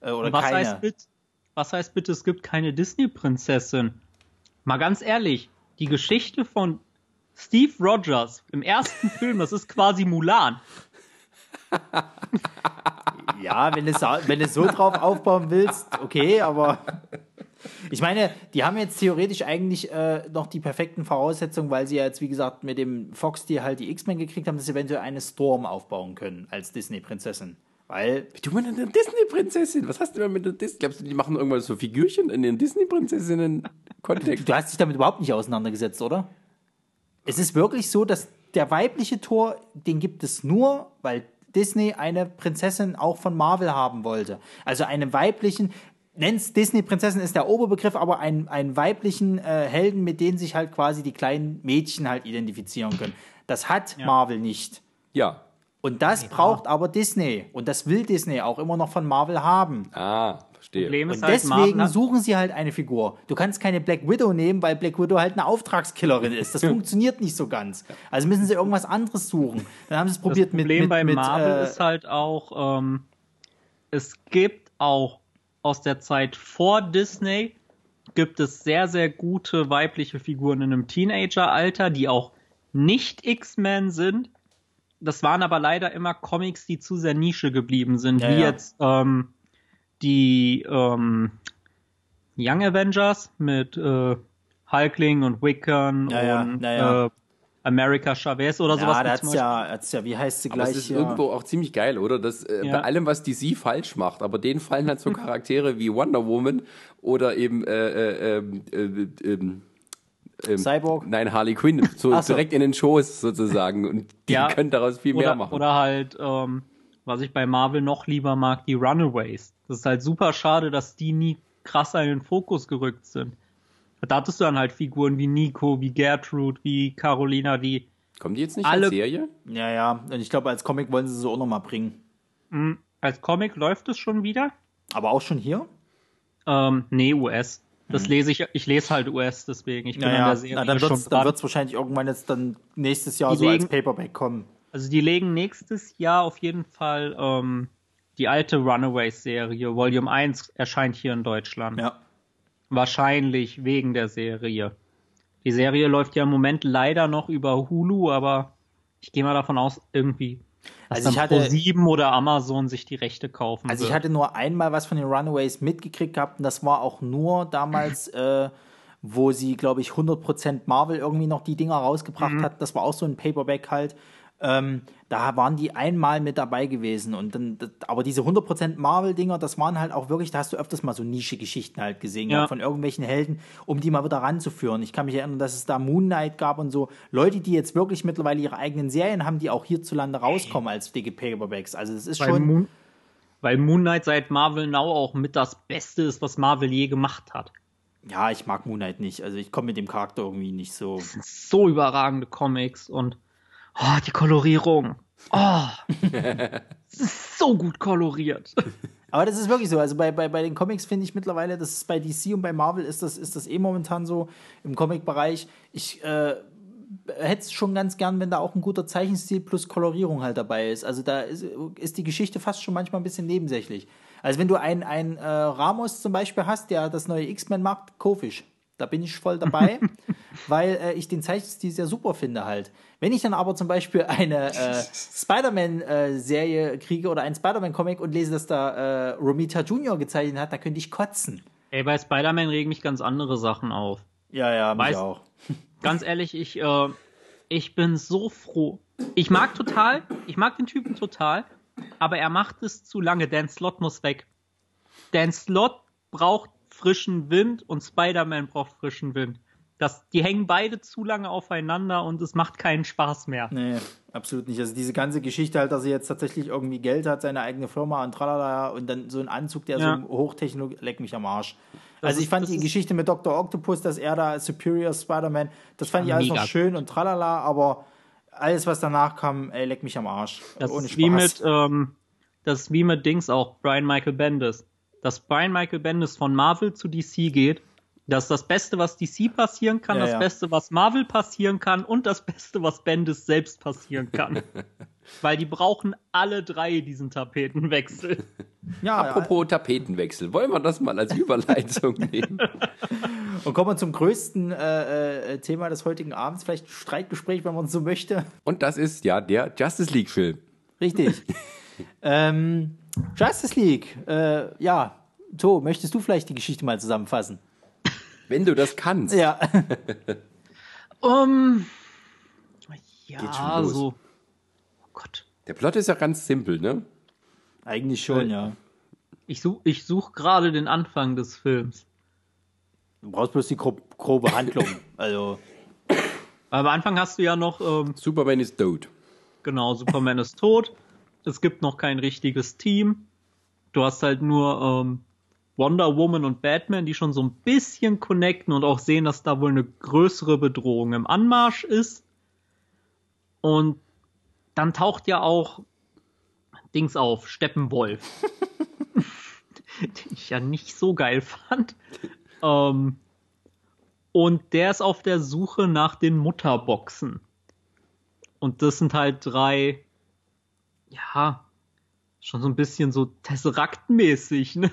Äh, oder was keine. Heißt bitte, was heißt bitte, es gibt keine Disney-Prinzessin? Mal ganz ehrlich, die Geschichte von Steve Rogers im ersten Film, das ist quasi Mulan. Ja, wenn du wenn es so drauf aufbauen willst, okay, aber ich meine, die haben jetzt theoretisch eigentlich äh, noch die perfekten Voraussetzungen, weil sie ja jetzt, wie gesagt, mit dem Fox-Tier halt die X-Men gekriegt haben, dass sie eventuell eine Storm aufbauen können als Disney-Prinzessin. Weil. Wie du mit einer Disney-Prinzessin? Was hast du denn mit der Disney? Glaubst du, die machen irgendwann so Figürchen in den Disney-Prinzessinnen-Kontext? Du hast dich damit überhaupt nicht auseinandergesetzt, oder? Es ist wirklich so, dass der weibliche Tor, den gibt es nur, weil Disney eine Prinzessin auch von Marvel haben wollte. Also einen weiblichen, nenn's Disney-Prinzessin ist der Oberbegriff, aber einen, einen weiblichen äh, Helden, mit denen sich halt quasi die kleinen Mädchen halt identifizieren können. Das hat ja. Marvel nicht. Ja. Und das ja. braucht aber Disney. Und das will Disney auch immer noch von Marvel haben. Ah, verstehe. Problem ist und halt, deswegen Marvel suchen sie halt eine Figur. Du kannst keine Black Widow nehmen, weil Black Widow halt eine Auftragskillerin ist. Das funktioniert nicht so ganz. Also müssen sie irgendwas anderes suchen. Dann haben sie es probiert das Problem mit, mit, bei mit, Marvel äh, ist halt auch, ähm, es gibt auch aus der Zeit vor Disney gibt es sehr, sehr gute weibliche Figuren in einem Teenageralter, die auch nicht X-Men sind, das waren aber leider immer Comics, die zu sehr Nische geblieben sind, ja, wie ja. jetzt ähm, die ähm, Young Avengers mit äh, Hulkling und Wiccan ja, und äh, America Chavez oder sowas. Ja, da hat's ja, hat's ja, wie heißt sie gleich? Aber es ist ja. irgendwo auch ziemlich geil, oder? Das, äh, Bei allem, was DC falsch macht, aber denen fallen halt so Charaktere wie Wonder Woman oder eben äh, äh, ähm, äh, äh, ähm, Cyborg? Nein, Harley Quinn, so, so, direkt in den Schoß sozusagen. Und die ja, können daraus viel oder, mehr machen. Oder halt, ähm, was ich bei Marvel noch lieber mag, die Runaways. Das ist halt super schade, dass die nie krass in den Fokus gerückt sind. Da hattest du dann halt Figuren wie Nico, wie Gertrude, wie Carolina, die. Kommen die jetzt nicht alle, als Serie? Ja, ja. Und ich glaube, als Comic wollen sie sie auch nochmal bringen. Mhm. Als Comic läuft es schon wieder. Aber auch schon hier? Ähm, nee, US. Das hm. lese ich, ich lese halt US, deswegen. Ich bin naja, an der Serie na, dann wird's, schon Dann wird es wahrscheinlich irgendwann jetzt dann nächstes Jahr die so legen, als Paperback kommen. Also die legen nächstes Jahr auf jeden Fall ähm, die alte Runaways-Serie, Volume 1, erscheint hier in Deutschland. Ja. Wahrscheinlich wegen der Serie. Die Serie läuft ja im Moment leider noch über Hulu, aber ich gehe mal davon aus, irgendwie also ich hatte sieben oder Amazon sich die Rechte kaufen. Also wird. ich hatte nur einmal was von den Runaways mitgekriegt gehabt und das war auch nur damals, äh, wo sie, glaube ich, 100% Marvel irgendwie noch die Dinger rausgebracht mhm. hat. Das war auch so ein Paperback halt. Ähm, da waren die einmal mit dabei gewesen und dann, aber diese 100% Marvel-Dinger, das waren halt auch wirklich, da hast du öfters mal so Nische-Geschichten halt gesehen, ja. von irgendwelchen Helden, um die mal wieder ranzuführen. Ich kann mich erinnern, dass es da Moon Knight gab und so. Leute, die jetzt wirklich mittlerweile ihre eigenen Serien haben, die auch hierzulande rauskommen als dicke Paperbacks. Also das ist weil schon. Moon, weil Moon Knight seit Marvel Now auch mit das Beste ist, was Marvel je gemacht hat. Ja, ich mag Moon Knight nicht. Also ich komme mit dem Charakter irgendwie nicht so. Das sind so überragende Comics und oh, die Kolorierung. Oh, es ist so gut koloriert. Aber das ist wirklich so. Also bei, bei, bei den Comics finde ich mittlerweile, das ist bei DC und bei Marvel ist das, ist das eh momentan so im Comic-Bereich. Ich äh, hätte es schon ganz gern, wenn da auch ein guter Zeichenstil plus Kolorierung halt dabei ist. Also da ist, ist die Geschichte fast schon manchmal ein bisschen nebensächlich. Also wenn du einen, einen äh, Ramos zum Beispiel hast, der das neue X-Men macht, Kofisch. Da bin ich voll dabei, weil äh, ich den Zeichenstil sehr super finde halt. Wenn ich dann aber zum Beispiel eine äh, Spider-Man-Serie äh, kriege oder einen Spider-Man-Comic und lese, dass da äh, Romita Jr. gezeichnet hat, da könnte ich kotzen. Ey, bei Spider-Man regen mich ganz andere Sachen auf. Ja, ja, mich weißt, auch. Ganz ehrlich, ich, äh, ich bin so froh. Ich mag total, ich mag den Typen total, aber er macht es zu lange. Dan Slot muss weg. Dan Slot braucht frischen Wind und Spider-Man braucht frischen Wind. Das, die hängen beide zu lange aufeinander und es macht keinen Spaß mehr. Nee, absolut nicht. Also diese ganze Geschichte halt, dass er jetzt tatsächlich irgendwie Geld hat, seine eigene Firma und tralala und dann so ein Anzug, der ja. so Hochtechnologie, leck mich am Arsch. Das also ich fand die Geschichte mit Dr. Octopus, dass er da Superior Spider-Man, das fand ich alles noch schön und tralala, aber alles, was danach kam, ey, leck mich am Arsch. Das Ohne ist Spaß. wie mit, ähm, das ist wie mit Dings auch, Brian Michael Bendis dass Brian Michael Bendis von Marvel zu DC geht, dass das Beste, was DC passieren kann, ja, das ja. Beste, was Marvel passieren kann und das Beste, was Bendis selbst passieren kann. Weil die brauchen alle drei diesen Tapetenwechsel. Ja, Apropos ja. Tapetenwechsel, wollen wir das mal als Überleitung nehmen? Und kommen wir zum größten äh, äh, Thema des heutigen Abends, vielleicht Streitgespräch, wenn man so möchte. Und das ist ja der Justice League-Film. Richtig. ähm, Justice League, äh, ja. To, möchtest du vielleicht die Geschichte mal zusammenfassen? Wenn du das kannst. Ja. um, ja, so. Oh Gott. Der Plot ist ja ganz simpel, ne? Eigentlich schon, äh, ja. Ich suche ich such gerade den Anfang des Films. Du brauchst bloß die grob, grobe Handlung. also. Aber am Anfang hast du ja noch. Ähm, Superman ist tot. Genau, Superman ist tot es gibt noch kein richtiges Team. Du hast halt nur ähm, Wonder Woman und Batman, die schon so ein bisschen connecten und auch sehen, dass da wohl eine größere Bedrohung im Anmarsch ist. Und dann taucht ja auch Dings auf, Steppenwolf. den ich ja nicht so geil fand. Ähm, und der ist auf der Suche nach den Mutterboxen. Und das sind halt drei ja, schon so ein bisschen so Tesseract-mäßig, ne?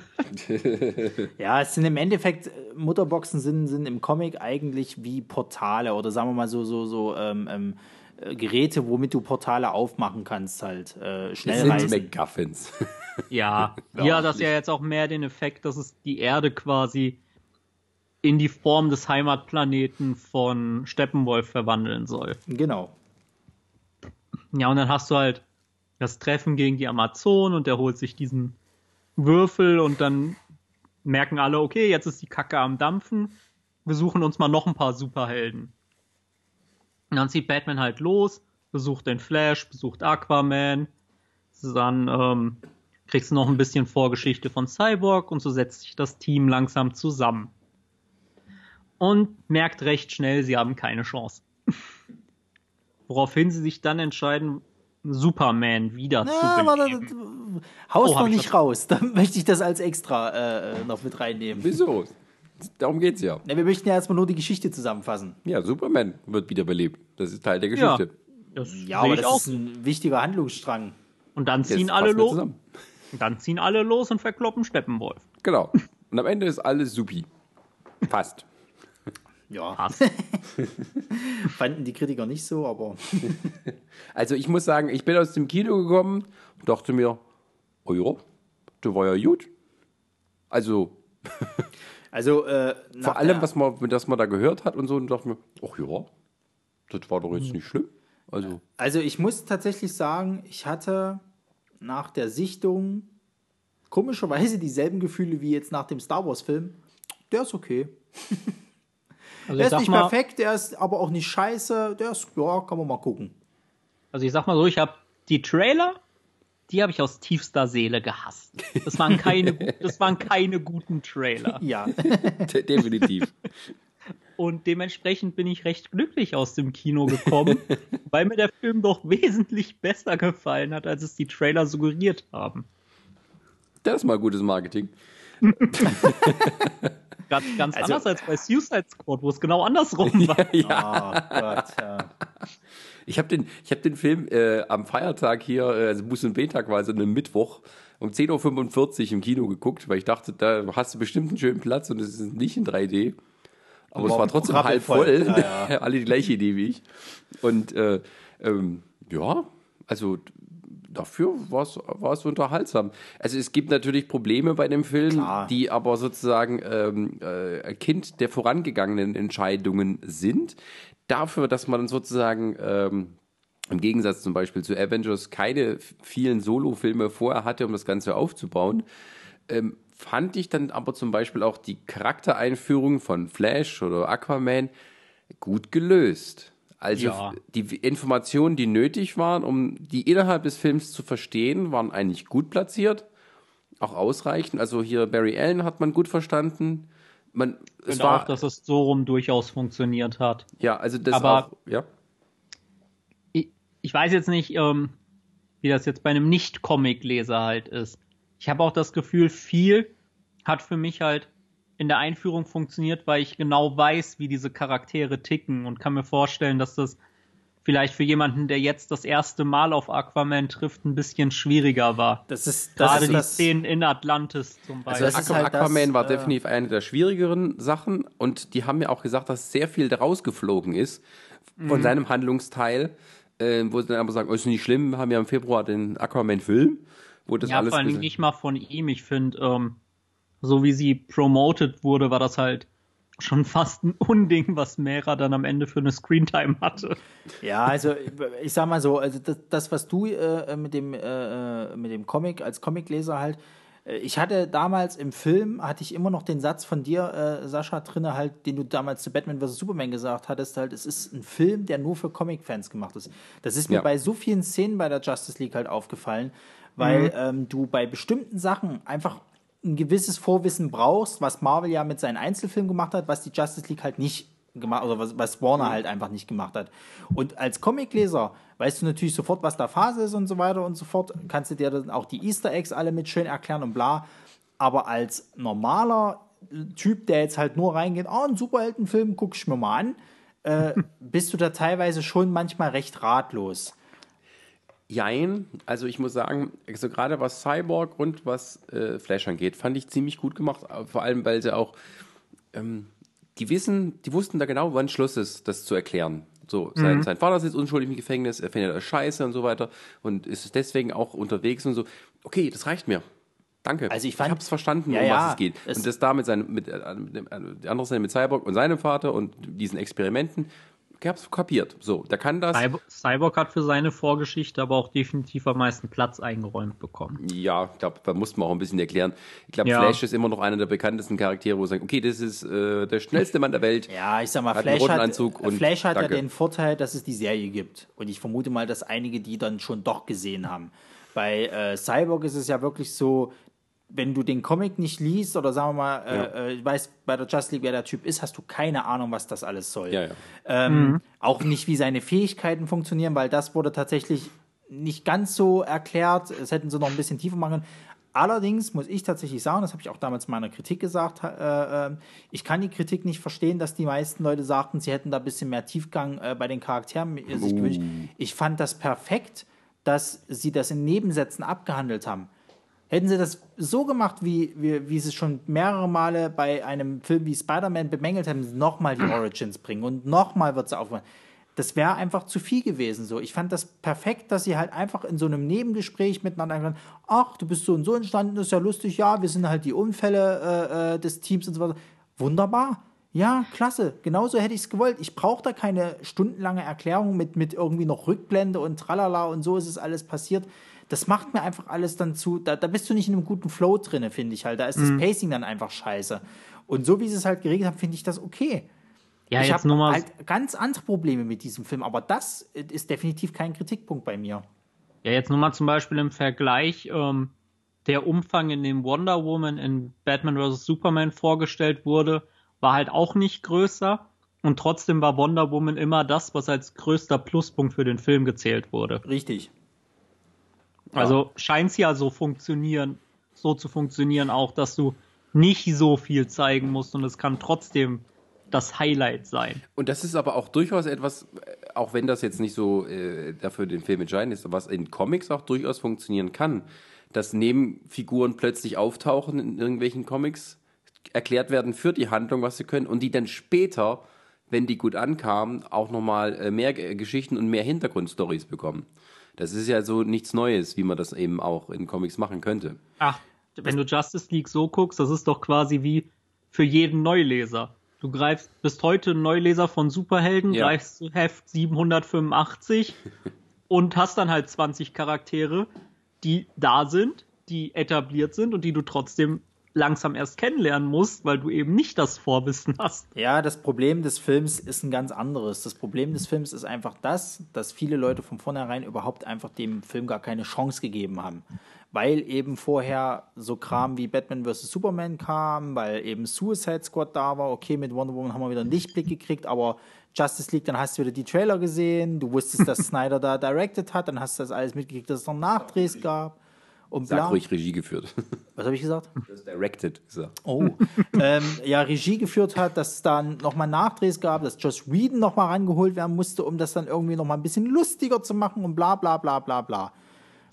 ja, es sind im Endeffekt, äh, Mutterboxen sind, sind im Comic eigentlich wie Portale oder sagen wir mal so, so, so, ähm, ähm, äh, Geräte, womit du Portale aufmachen kannst, halt. Äh, schnell das sind McGuffins. ja, hier hat das ja jetzt auch mehr den Effekt, dass es die Erde quasi in die Form des Heimatplaneten von Steppenwolf verwandeln soll. Genau. Ja, und dann hast du halt das Treffen gegen die Amazonen und der holt sich diesen Würfel und dann merken alle, okay, jetzt ist die Kacke am Dampfen. Wir suchen uns mal noch ein paar Superhelden. Und dann zieht Batman halt los, besucht den Flash, besucht Aquaman. Dann ähm, kriegst du noch ein bisschen Vorgeschichte von Cyborg und so setzt sich das Team langsam zusammen. Und merkt recht schnell, sie haben keine Chance. Woraufhin sie sich dann entscheiden, Superman wieder Na, zu beleben. Haus oh, noch nicht raus. Dann möchte ich das als extra äh, noch mit reinnehmen. Wieso? Darum geht's ja. ja. Wir möchten ja erstmal nur die Geschichte zusammenfassen. Ja, Superman wird wiederbelebt. Das ist Teil der Geschichte. Ja, ja aber das auch. ist ein wichtiger Handlungsstrang. Und dann ziehen Jetzt alle los. Und dann ziehen alle los und verkloppen Steppenwolf. Genau. Und am Ende ist alles supi. Fast. Ja. Fanden die Kritiker nicht so, aber. also ich muss sagen, ich bin aus dem Kino gekommen und dachte mir, oh ja, das war ja gut. Also. also äh, vor allem, was man, das man da gehört hat und so, und dachte mir, ach ja, das war doch jetzt hm. nicht schlimm. Also, also ich muss tatsächlich sagen, ich hatte nach der Sichtung komischerweise dieselben Gefühle wie jetzt nach dem Star Wars-Film. Der ist okay. Also der ist nicht mal, perfekt, der ist aber auch nicht scheiße. Der ist, ja, kann man mal gucken. Also ich sag mal so, ich habe die Trailer, die habe ich aus tiefster Seele gehasst. Das waren keine, das waren keine guten Trailer. Ja, definitiv. Und dementsprechend bin ich recht glücklich aus dem Kino gekommen, weil mir der Film doch wesentlich besser gefallen hat, als es die Trailer suggeriert haben. Das ist mal gutes Marketing. ganz, ganz also, anders als bei Suicide Squad, wo es genau andersrum war. ja. Oh Gott, ja. Ich habe den, hab den Film äh, am Feiertag hier, äh, also Bus- und B-Tag war so einem Mittwoch, um 10.45 Uhr im Kino geguckt, weil ich dachte, da hast du bestimmt einen schönen Platz und es ist nicht in 3D. Aber es war trotzdem halb voll. voll. Ja, ja. Alle die gleiche Idee wie ich. Und äh, ähm, ja, also dafür war es unterhaltsam. Also es gibt natürlich Probleme bei dem Film, Klar. die aber sozusagen ähm, äh, Kind der vorangegangenen Entscheidungen sind. Dafür, dass man sozusagen ähm, im Gegensatz zum Beispiel zu Avengers keine vielen Solo-Filme vorher hatte, um das Ganze aufzubauen, ähm, fand ich dann aber zum Beispiel auch die Charaktereinführung von Flash oder Aquaman gut gelöst. Also ja. die Informationen, die nötig waren, um die innerhalb des Films zu verstehen, waren eigentlich gut platziert, auch ausreichend. Also hier Barry Allen hat man gut verstanden. Man, es war, auch, dass es so rum durchaus funktioniert hat. Ja, also das Aber auch, ja. Ich, ich weiß jetzt nicht, ähm, wie das jetzt bei einem Nicht-Comic-Leser halt ist. Ich habe auch das Gefühl, viel hat für mich halt in der Einführung funktioniert, weil ich genau weiß, wie diese Charaktere ticken und kann mir vorstellen, dass das vielleicht für jemanden, der jetzt das erste Mal auf Aquaman trifft, ein bisschen schwieriger war. Das ist das gerade ist die das, Szenen in Atlantis zum Beispiel. Also Aqu halt Aquaman das, war äh, definitiv eine der schwierigeren Sachen und die haben mir auch gesagt, dass sehr viel daraus geflogen ist von mhm. seinem Handlungsteil, äh, wo sie dann aber sagen, oh, ist nicht schlimm, haben ja im Februar den Aquaman-Film wo das ja, alles. Vor allem nicht mal von ihm. Ich finde, ähm, so wie sie promoted wurde, war das halt schon fast ein Unding, was Mera dann am Ende für eine Screentime hatte. Ja, also ich sag mal so, also das, das was du äh, mit dem äh, äh mit dem Comic als Comicleser halt äh, ich hatte damals im Film, hatte ich immer noch den Satz von dir, äh, Sascha, drinne halt, den du damals zu Batman vs. Superman gesagt hattest, halt, es ist ein Film, der nur für Comic-Fans gemacht ist. Das ist mir ja. bei so vielen Szenen bei der Justice League halt aufgefallen, weil mhm. ähm, du bei bestimmten Sachen einfach ein gewisses Vorwissen brauchst, was Marvel ja mit seinen Einzelfilmen gemacht hat, was die Justice League halt nicht gemacht, oder was, was Warner mhm. halt einfach nicht gemacht hat. Und als Comicleser weißt du natürlich sofort, was da Phase ist und so weiter und so fort. Kannst du dir dann auch die Easter Eggs alle mit schön erklären und bla. Aber als normaler Typ, der jetzt halt nur reingeht, oh, ein Superheldenfilm, guck ich mir mal an, äh, bist du da teilweise schon manchmal recht ratlos. Jein, also ich muss sagen, also gerade was Cyborg und was äh, Flash angeht, fand ich ziemlich gut gemacht, vor allem weil sie auch ähm, die wissen, die wussten da genau, wann Schluss ist, das zu erklären. So, sein, mhm. sein Vater sitzt unschuldig im Gefängnis, er findet das scheiße und so weiter und ist deswegen auch unterwegs und so. Okay, das reicht mir. Danke. Also ich, fand, ich habe verstanden, ja, um was es geht. Es und das da mit seinem, mit, äh, mit, äh, mit Cyborg und seinem Vater und diesen Experimenten, hab's kapiert. So, der kann das. Cyborg hat für seine Vorgeschichte aber auch definitiv am meisten Platz eingeräumt bekommen. Ja, ich glaube, da mussten wir auch ein bisschen erklären. Ich glaube, ja. Flash ist immer noch einer der bekanntesten Charaktere, wo wir sagen, okay, das ist äh, der schnellste Mann der Welt. Ja, ich sag mal, hat Flash hat, Flash hat ja den Vorteil, dass es die Serie gibt. Und ich vermute mal, dass einige die dann schon doch gesehen haben. Bei äh, Cyborg ist es ja wirklich so, wenn du den Comic nicht liest oder sagen wir mal, äh, ja. äh, weißt bei der Just League, wer der Typ ist, hast du keine Ahnung, was das alles soll. Ja, ja. Ähm, mhm. Auch nicht, wie seine Fähigkeiten funktionieren, weil das wurde tatsächlich nicht ganz so erklärt. Es hätten sie noch ein bisschen tiefer machen können. Allerdings muss ich tatsächlich sagen, das habe ich auch damals in meiner Kritik gesagt, äh, äh, ich kann die Kritik nicht verstehen, dass die meisten Leute sagten, sie hätten da ein bisschen mehr Tiefgang äh, bei den Charakteren sich uh. gewünscht. Ich fand das perfekt, dass sie das in Nebensätzen abgehandelt haben. Hätten sie das so gemacht, wie, wie, wie sie es schon mehrere Male bei einem Film wie Spider-Man bemängelt haben, nochmal die Origins bringen und nochmal wird sie aufmachen. Das wäre einfach zu viel gewesen. So. Ich fand das perfekt, dass sie halt einfach in so einem Nebengespräch miteinander sagen, ach, du bist so und so entstanden, das ist ja lustig, ja, wir sind halt die Unfälle äh, äh des Teams und so weiter. Wunderbar. Ja, klasse. Genauso hätte ich es gewollt. Ich brauche da keine stundenlange Erklärung mit, mit irgendwie noch Rückblende und tralala und so ist es alles passiert. Das macht mir einfach alles dann zu. Da, da bist du nicht in einem guten Flow drin, finde ich halt. Da ist mhm. das Pacing dann einfach scheiße. Und so wie sie es halt geregelt haben, finde ich das okay. Ja, ich habe halt ganz andere Probleme mit diesem Film, aber das ist definitiv kein Kritikpunkt bei mir. Ja, jetzt nur mal zum Beispiel im Vergleich, ähm, der Umfang, in dem Wonder Woman in Batman vs. Superman vorgestellt wurde, war halt auch nicht größer. Und trotzdem war Wonder Woman immer das, was als größter Pluspunkt für den Film gezählt wurde. Richtig. Also ja. scheint es ja so funktionieren, so zu funktionieren auch, dass du nicht so viel zeigen musst und es kann trotzdem das Highlight sein. Und das ist aber auch durchaus etwas, auch wenn das jetzt nicht so äh, dafür den Film entscheidend ist, was in Comics auch durchaus funktionieren kann, dass Nebenfiguren plötzlich auftauchen in irgendwelchen Comics, erklärt werden für die Handlung, was sie können, und die dann später, wenn die gut ankamen, auch nochmal äh, mehr Geschichten und mehr Hintergrundstories bekommen. Das ist ja so nichts Neues, wie man das eben auch in Comics machen könnte. Ach, wenn du Justice League so guckst, das ist doch quasi wie für jeden Neuleser. Du greifst, bist heute ein Neuleser von Superhelden, ja. greifst zu Heft 785 und hast dann halt 20 Charaktere, die da sind, die etabliert sind und die du trotzdem langsam erst kennenlernen musst, weil du eben nicht das Vorwissen hast. Ja, das Problem des Films ist ein ganz anderes. Das Problem des Films ist einfach das, dass viele Leute von vornherein überhaupt einfach dem Film gar keine Chance gegeben haben. Weil eben vorher so Kram wie Batman vs. Superman kam, weil eben Suicide Squad da war. Okay, mit Wonder Woman haben wir wieder einen Lichtblick gekriegt, aber Justice League, dann hast du wieder die Trailer gesehen, du wusstest, dass Snyder da directed hat, dann hast du das alles mitgekriegt, dass es noch Nachdrehs gab. Und Sag bla. ruhig Regie geführt. Was habe ich gesagt? Das directed gesagt. Oh. ähm, ja, Regie geführt hat, dass es dann nochmal Nachdrehs gab, dass Joss Whedon nochmal rangeholt werden musste, um das dann irgendwie nochmal ein bisschen lustiger zu machen und bla bla bla bla bla.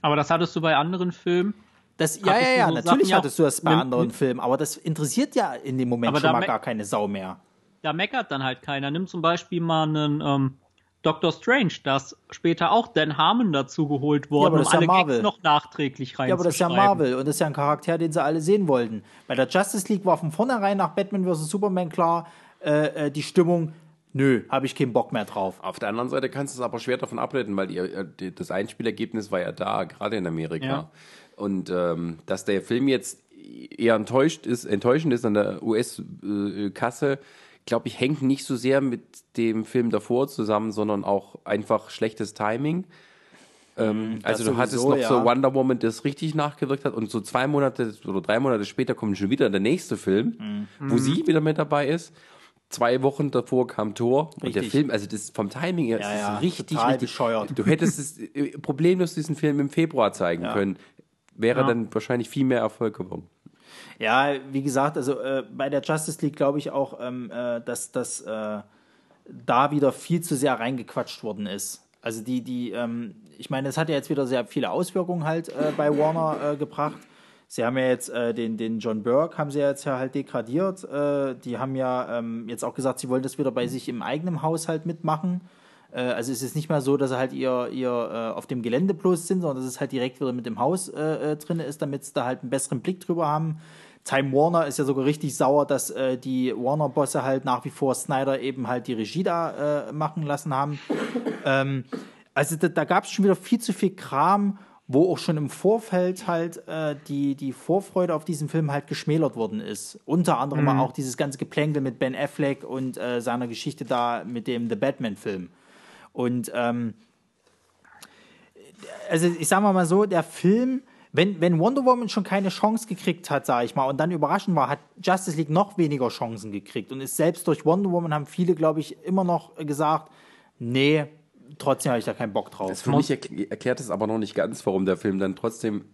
Aber das hattest du bei anderen Filmen? Das, ja, ja, ja, so natürlich hattest du das bei anderen Filmen, aber das interessiert ja in dem Moment schon mal gar keine Sau mehr. Da meckert dann halt keiner. Nimm zum Beispiel mal einen ähm, Doctor Strange, dass später auch Dan Harmon dazu geholt worden, ja, um alle ja Gags noch nachträglich rein Ja, aber das ist ja Marvel und das ist ja ein Charakter, den sie alle sehen wollten. Bei der Justice League war von vornherein nach Batman vs. Superman klar, äh, äh, die Stimmung, nö, habe ich keinen Bock mehr drauf. Auf der anderen Seite kannst du es aber schwer davon ableiten, weil die, äh, die, das Einspielergebnis war ja da, gerade in Amerika. Ja. Und ähm, dass der Film jetzt eher enttäuscht ist, enttäuschend ist an der US-Kasse, äh, glaube ich, hängt nicht so sehr mit dem Film davor zusammen, sondern auch einfach schlechtes Timing. Ähm, mhm, also du sowieso, hattest noch ja. so Wonder Woman, das richtig nachgewirkt hat und so zwei Monate oder drei Monate später kommt schon wieder der nächste Film, mhm. wo mhm. sie wieder mit dabei ist. Zwei Wochen davor kam Tor richtig. und der Film, also das vom Timing her ja, ist ja, richtig, richtig bescheuert. Du hättest es äh, problemlos diesen Film im Februar zeigen können, wäre dann wahrscheinlich viel mehr Erfolg geworden. Ja, wie gesagt, also äh, bei der Justice League glaube ich auch, ähm, äh, dass das äh, da wieder viel zu sehr reingequatscht worden ist. Also die, die, ähm, ich meine, es hat ja jetzt wieder sehr viele Auswirkungen halt äh, bei Warner äh, gebracht. Sie haben ja jetzt äh, den, den John Burke haben sie ja jetzt ja halt degradiert. die haben ja ähm, jetzt auch gesagt, sie wollen das wieder bei sich im eigenen Haushalt mitmachen. also es ist nicht mehr so, dass sie halt ihr, ihr auf dem Gelände bloß sind, sondern dass es halt direkt wieder mit dem Haus äh, drin ist, damit sie da halt einen besseren Blick drüber haben. Time Warner ist ja sogar richtig sauer, dass äh, die Warner-Bosse halt nach wie vor Snyder eben halt die Regie da äh, machen lassen haben. ähm, also da, da gab es schon wieder viel zu viel Kram, wo auch schon im Vorfeld halt äh, die, die Vorfreude auf diesen Film halt geschmälert worden ist. Unter anderem mhm. auch dieses ganze Geplänkel mit Ben Affleck und äh, seiner Geschichte da mit dem The Batman-Film. Und ähm, also ich sag mal so, der Film wenn, wenn Wonder Woman schon keine Chance gekriegt hat, sage ich mal, und dann überraschend war, hat Justice League noch weniger Chancen gekriegt. Und ist selbst durch Wonder Woman haben viele, glaube ich, immer noch gesagt, nee, trotzdem habe ich da keinen Bock drauf. Das für mich erklärt es aber noch nicht ganz, warum der Film dann trotzdem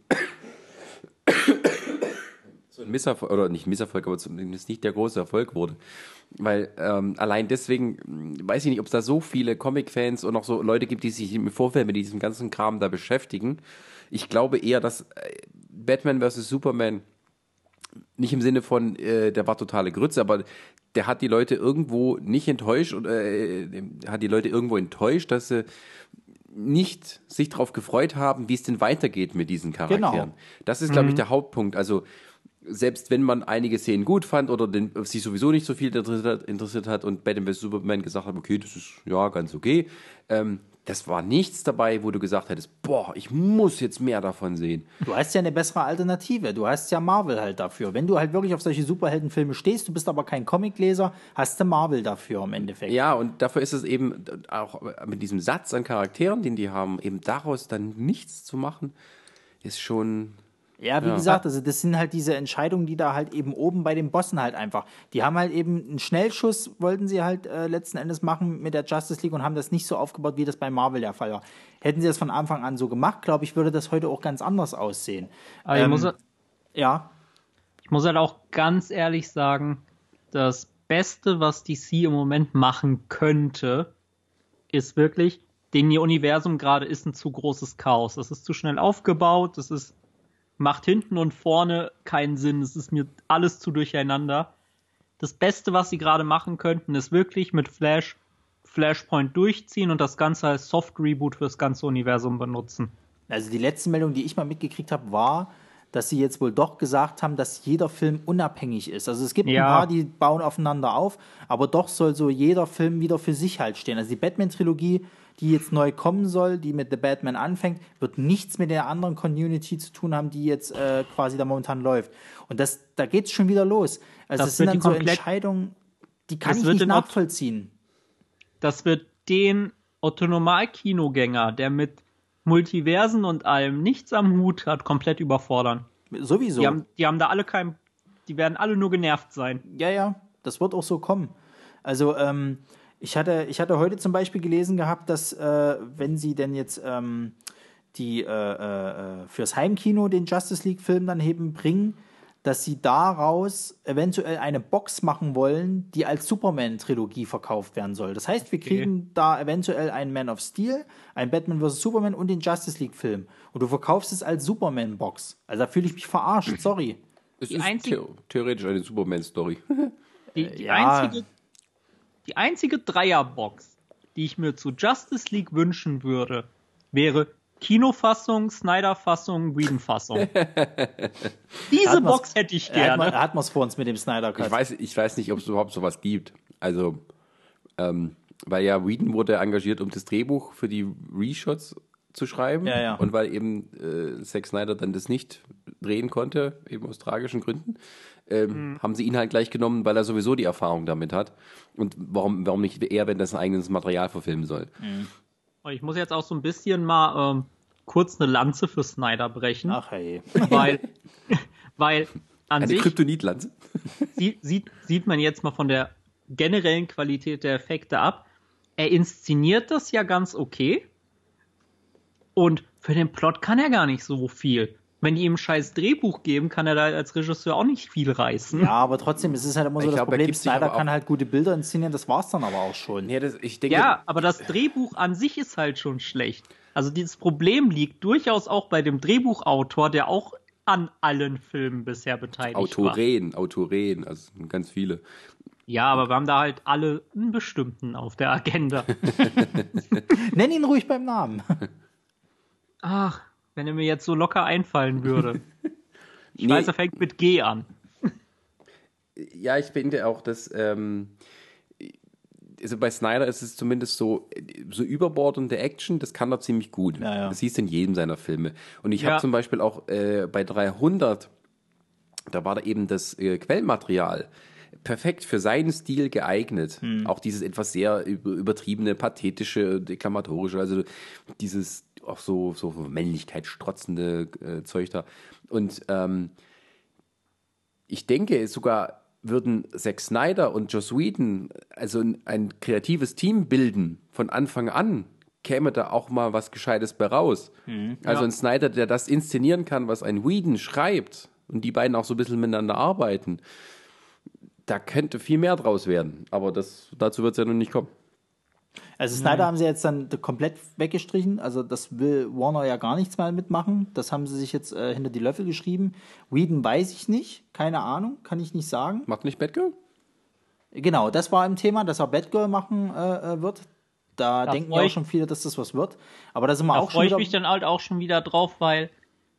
so ein Misserfolg, oder nicht Misserfolg, aber zumindest nicht der große Erfolg wurde. Weil ähm, allein deswegen, hm, weiß ich nicht, ob es da so viele Comic-Fans und auch so Leute gibt, die sich im Vorfeld mit diesem ganzen Kram da beschäftigen ich glaube eher, dass äh, Batman vs. Superman nicht im Sinne von, äh, der war totale Grütze, aber der hat die Leute irgendwo nicht enttäuscht und äh, hat die Leute irgendwo enttäuscht, dass sie nicht sich darauf gefreut haben, wie es denn weitergeht mit diesen Charakteren. Genau. Das ist, glaube ich, mhm. der Hauptpunkt. Also selbst wenn man einige Szenen gut fand oder den, sich sowieso nicht so viel interessiert hat, interessiert hat und Batman vs. Superman gesagt hat, okay, das ist ja ganz okay, ähm, das war nichts dabei, wo du gesagt hättest, boah, ich muss jetzt mehr davon sehen. Du hast ja eine bessere Alternative. Du hast ja Marvel halt dafür. Wenn du halt wirklich auf solche Superheldenfilme stehst, du bist aber kein Comicleser, hast du Marvel dafür im Endeffekt. Ja, und dafür ist es eben auch mit diesem Satz an Charakteren, den die haben, eben daraus dann nichts zu machen, ist schon ja, wie ja. gesagt, also das sind halt diese Entscheidungen, die da halt eben oben bei den Bossen halt einfach. Die haben halt eben einen Schnellschuss, wollten sie halt äh, letzten Endes machen mit der Justice League und haben das nicht so aufgebaut, wie das bei Marvel der Fall war. Hätten sie das von Anfang an so gemacht, glaube ich, würde das heute auch ganz anders aussehen. Aber ähm, ich muss, ja. Ich muss halt auch ganz ehrlich sagen, das Beste, was DC im Moment machen könnte, ist wirklich, dem Universum gerade ist ein zu großes Chaos. Es ist zu schnell aufgebaut, es ist macht hinten und vorne keinen Sinn. Es ist mir alles zu durcheinander. Das Beste, was sie gerade machen könnten, ist wirklich mit Flash Flashpoint durchziehen und das Ganze als Soft Reboot fürs ganze Universum benutzen. Also die letzte Meldung, die ich mal mitgekriegt habe, war, dass sie jetzt wohl doch gesagt haben, dass jeder Film unabhängig ist. Also es gibt ja. ein paar, die bauen aufeinander auf, aber doch soll so jeder Film wieder für sich halt stehen. Also die Batman-Trilogie die jetzt neu kommen soll, die mit The Batman anfängt, wird nichts mit der anderen Community zu tun haben, die jetzt äh, quasi da momentan läuft. Und das, da geht es schon wieder los. Also das, das sind dann so Entscheidungen, die kann ich nicht nachvollziehen. Das wird den Autonomal-Kinogänger, der mit Multiversen und allem nichts am Hut hat, komplett überfordern. Sowieso. Die haben, die haben da alle kein, die werden alle nur genervt sein. Ja, ja, das wird auch so kommen. Also, ähm, ich hatte, ich hatte heute zum Beispiel gelesen gehabt, dass äh, wenn sie denn jetzt ähm, die äh, äh, fürs Heimkino den Justice League-Film dann eben bringen, dass sie daraus eventuell eine Box machen wollen, die als Superman-Trilogie verkauft werden soll. Das heißt, wir kriegen okay. da eventuell einen Man of Steel, einen Batman vs. Superman und den Justice League-Film. Und du verkaufst es als Superman-Box. Also da fühle ich mich verarscht, sorry. Es die ist einzige, theoretisch eine Superman-Story. Die, die ja. einzige die einzige Dreierbox, die ich mir zu Justice League wünschen würde, wäre Kinofassung, Snyder-Fassung, Whedon-Fassung. Diese Box hätte ich gerne. Er hat man es vor uns mit dem Snyder-Cut. Ich weiß, ich weiß nicht, ob es überhaupt sowas gibt. Also, ähm, weil ja Whedon wurde engagiert, um das Drehbuch für die Reshots zu schreiben. Ja, ja. Und weil eben äh, Zack Snyder dann das nicht drehen konnte, eben aus tragischen Gründen, ähm, mhm. haben sie ihn halt gleich genommen, weil er sowieso die Erfahrung damit hat. Und warum, warum nicht er, wenn das ein eigenes Material verfilmen soll? Mhm. Ich muss jetzt auch so ein bisschen mal ähm, kurz eine Lanze für Snyder brechen. Ach hey. Weil, weil an eine sich Kryptonitlanze. sieht, sieht, sieht man jetzt mal von der generellen Qualität der Effekte ab. Er inszeniert das ja ganz okay. Und für den Plot kann er gar nicht so viel wenn die ihm ein scheiß Drehbuch geben, kann er da als Regisseur auch nicht viel reißen. Ja, aber trotzdem, es ist halt immer so ich das glaub, Problem, Snyder kann halt gute Bilder inszenieren, das war's dann aber auch schon. Ja, das, denke, ja, aber das Drehbuch an sich ist halt schon schlecht. Also dieses Problem liegt durchaus auch bei dem Drehbuchautor, der auch an allen Filmen bisher beteiligt Autoren, war. Autoren, also ganz viele. Ja, aber wir haben da halt alle einen bestimmten auf der Agenda. Nenn ihn ruhig beim Namen. Ach, wenn er mir jetzt so locker einfallen würde. Ich nee. weiß, er fängt mit G an. Ja, ich finde auch, dass ähm, also bei Snyder ist es zumindest so, so überbordende Action, das kann er ziemlich gut. Ja, ja. Das siehst du in jedem seiner Filme. Und ich ja. habe zum Beispiel auch äh, bei 300, da war da eben das äh, Quellmaterial perfekt für seinen Stil geeignet. Hm. Auch dieses etwas sehr übertriebene, pathetische, deklamatorische, also dieses auch so, so Männlichkeit strotzende äh, Zeug da. Und ähm, ich denke sogar würden Zack Snyder und Joss Whedon also ein kreatives Team bilden von Anfang an, käme da auch mal was Gescheites bei raus. Mhm, also ja. ein Snyder, der das inszenieren kann, was ein Whedon schreibt und die beiden auch so ein bisschen miteinander arbeiten, da könnte viel mehr draus werden. Aber das, dazu wird es ja noch nicht kommen. Also Snyder mhm. haben sie jetzt dann komplett weggestrichen. Also das will Warner ja gar nichts mehr mitmachen. Das haben sie sich jetzt äh, hinter die Löffel geschrieben. Whedon weiß ich nicht. Keine Ahnung. Kann ich nicht sagen. Macht nicht Batgirl? Genau, das war im Thema, dass er Batgirl machen äh, äh wird. Da, da denken ja auch schon viele, dass das was wird. Aber da sind wir da auch schon. Da freue ich mich dann halt auch schon wieder drauf, weil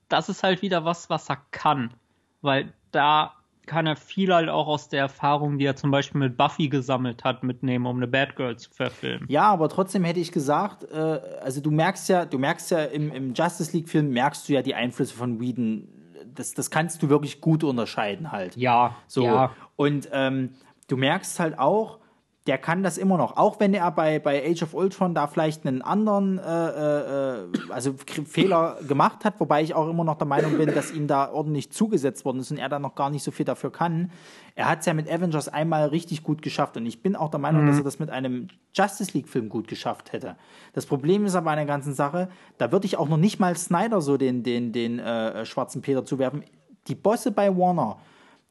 das ist halt wieder was, was er kann. Weil da kann er viel halt auch aus der Erfahrung, die er zum Beispiel mit Buffy gesammelt hat, mitnehmen, um eine Batgirl zu verfilmen. Ja, aber trotzdem hätte ich gesagt, äh, also du merkst ja, du merkst ja im, im Justice League-Film merkst du ja die Einflüsse von Whedon. Das, das kannst du wirklich gut unterscheiden halt. Ja. So. Ja. Und ähm, du merkst halt auch, der kann das immer noch. Auch wenn er bei, bei Age of Ultron da vielleicht einen anderen äh, äh, also Fehler gemacht hat, wobei ich auch immer noch der Meinung bin, dass ihm da ordentlich zugesetzt worden ist und er da noch gar nicht so viel dafür kann. Er hat es ja mit Avengers einmal richtig gut geschafft und ich bin auch der Meinung, mhm. dass er das mit einem Justice League-Film gut geschafft hätte. Das Problem ist aber an der ganzen Sache, da würde ich auch noch nicht mal Snyder so den, den, den äh, schwarzen Peter zuwerfen. Die Bosse bei Warner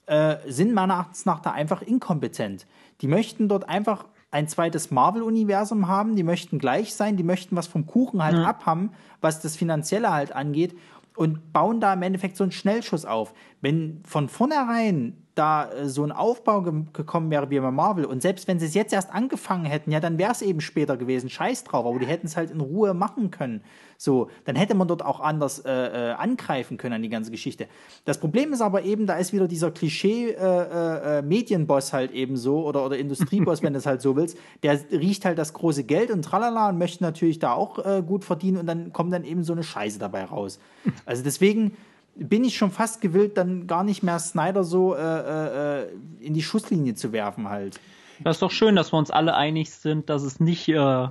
äh, sind meiner Erachtens nach da einfach inkompetent. Die möchten dort einfach ein zweites Marvel-Universum haben, die möchten gleich sein, die möchten was vom Kuchen halt mhm. abhaben, was das Finanzielle halt angeht und bauen da im Endeffekt so einen Schnellschuss auf. Wenn von vornherein da äh, so ein Aufbau ge gekommen wäre wie bei Marvel und selbst wenn sie es jetzt erst angefangen hätten, ja, dann wäre es eben später gewesen. Scheiß drauf, aber die hätten es halt in Ruhe machen können. So, dann hätte man dort auch anders äh, äh, angreifen können an die ganze Geschichte. Das Problem ist aber eben, da ist wieder dieser Klischee-Medienboss äh, äh, halt eben so oder, oder Industrieboss, wenn du es halt so willst, der riecht halt das große Geld und tralala und möchte natürlich da auch äh, gut verdienen und dann kommt dann eben so eine Scheiße dabei raus. Also deswegen bin ich schon fast gewillt, dann gar nicht mehr Snyder so äh, äh, in die Schusslinie zu werfen halt. Das ist doch schön, dass wir uns alle einig sind, dass es nicht äh,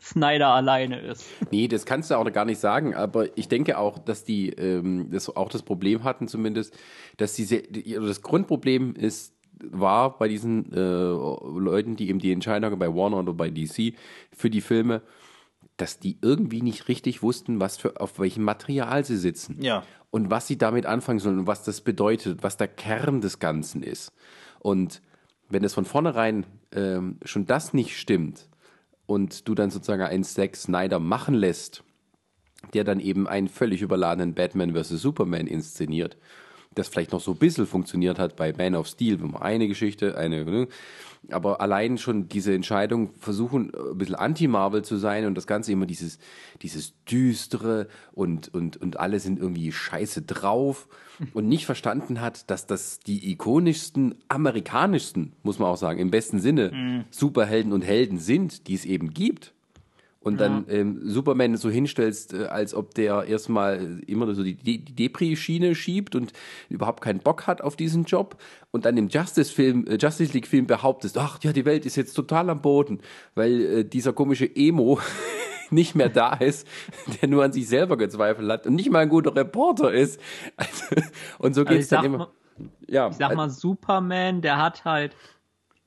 Snyder alleine ist. Nee, das kannst du auch gar nicht sagen, aber ich denke auch, dass die ähm, das auch das Problem hatten zumindest, dass diese das Grundproblem ist war bei diesen äh, Leuten, die eben die Entscheidungen bei Warner oder bei DC für die Filme, dass die irgendwie nicht richtig wussten, was für auf welchem Material sie sitzen. Ja und was sie damit anfangen sollen und was das bedeutet, was der Kern des Ganzen ist. Und wenn es von vornherein ähm, schon das nicht stimmt und du dann sozusagen einen Zack Snyder machen lässt, der dann eben einen völlig überladenen Batman vs. Superman inszeniert, das vielleicht noch so ein bisschen funktioniert hat bei Man of Steel, wo man eine Geschichte, eine, ne? Aber allein schon diese Entscheidung, versuchen ein bisschen anti-Marvel zu sein und das Ganze immer dieses, dieses düstere und, und, und alle sind irgendwie scheiße drauf und nicht verstanden hat, dass das die ikonischsten, amerikanischsten, muss man auch sagen, im besten Sinne, mhm. Superhelden und Helden sind, die es eben gibt und dann ja. ähm, Superman so hinstellst, äh, als ob der erstmal immer so die, die, Depri-Schiene schiebt und überhaupt keinen Bock hat auf diesen Job und dann im Justice-Film, äh, Justice League-Film behauptest, ach ja, die Welt ist jetzt total am Boden, weil äh, dieser komische Emo nicht mehr da ist, der nur an sich selber gezweifelt hat und nicht mal ein guter Reporter ist. Also, und so geht's also dann immer. Mal, ja, ich sag mal, Superman, der hat halt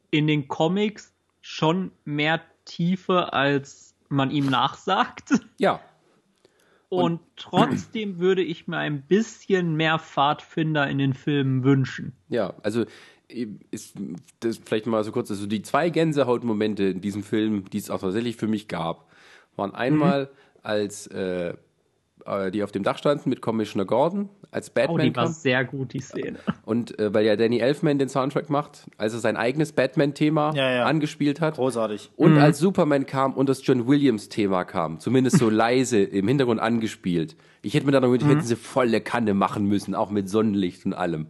in den Comics schon mehr Tiefe als man ihm nachsagt. Ja. Und, und trotzdem würde ich mir ein bisschen mehr Pfadfinder in den Filmen wünschen. Ja, also ist das vielleicht mal so kurz, also die zwei Gänsehautmomente in diesem Film, die es auch tatsächlich für mich gab, waren einmal mhm. als äh, äh, die auf dem Dach standen mit Commissioner Gordon als Batman. Oh, die war kam. sehr gut, die Szene. Und äh, weil ja Danny Elfman den Soundtrack macht, als er sein eigenes Batman-Thema ja, ja. angespielt hat. Großartig. Und mhm. als Superman kam und das John Williams-Thema kam, zumindest so leise im Hintergrund angespielt. Ich hätte mir da noch, mhm. hätten sie volle Kanne machen müssen, auch mit Sonnenlicht und allem.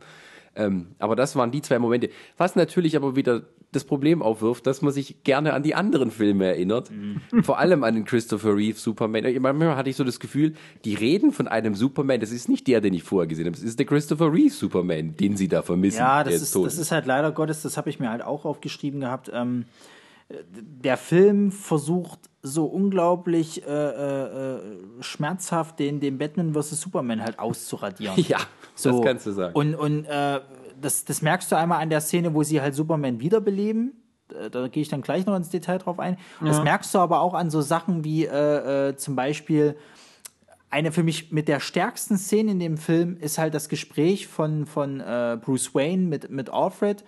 Ähm, aber das waren die zwei Momente. Was natürlich aber wieder das Problem aufwirft, dass man sich gerne an die anderen Filme erinnert. Mhm. Vor allem an den Christopher Reeve Superman. Manchmal hatte ich so das Gefühl, die reden von einem Superman, das ist nicht der, den ich vorher gesehen habe. Das ist der Christopher Reeve Superman, den sie da vermissen. Ja, das, ist, das ist halt leider Gottes, das habe ich mir halt auch aufgeschrieben gehabt. Ähm, der Film versucht so unglaublich äh, äh, schmerzhaft den, den Batman vs. Superman halt auszuradieren. Ja, so. das kannst du sagen. Und, und äh, das, das merkst du einmal an der Szene, wo sie halt Superman wiederbeleben. Da, da gehe ich dann gleich noch ins Detail drauf ein. Ja. Das merkst du aber auch an so Sachen wie äh, äh, zum Beispiel eine für mich mit der stärksten Szene in dem Film ist halt das Gespräch von, von äh, Bruce Wayne mit, mit Alfred,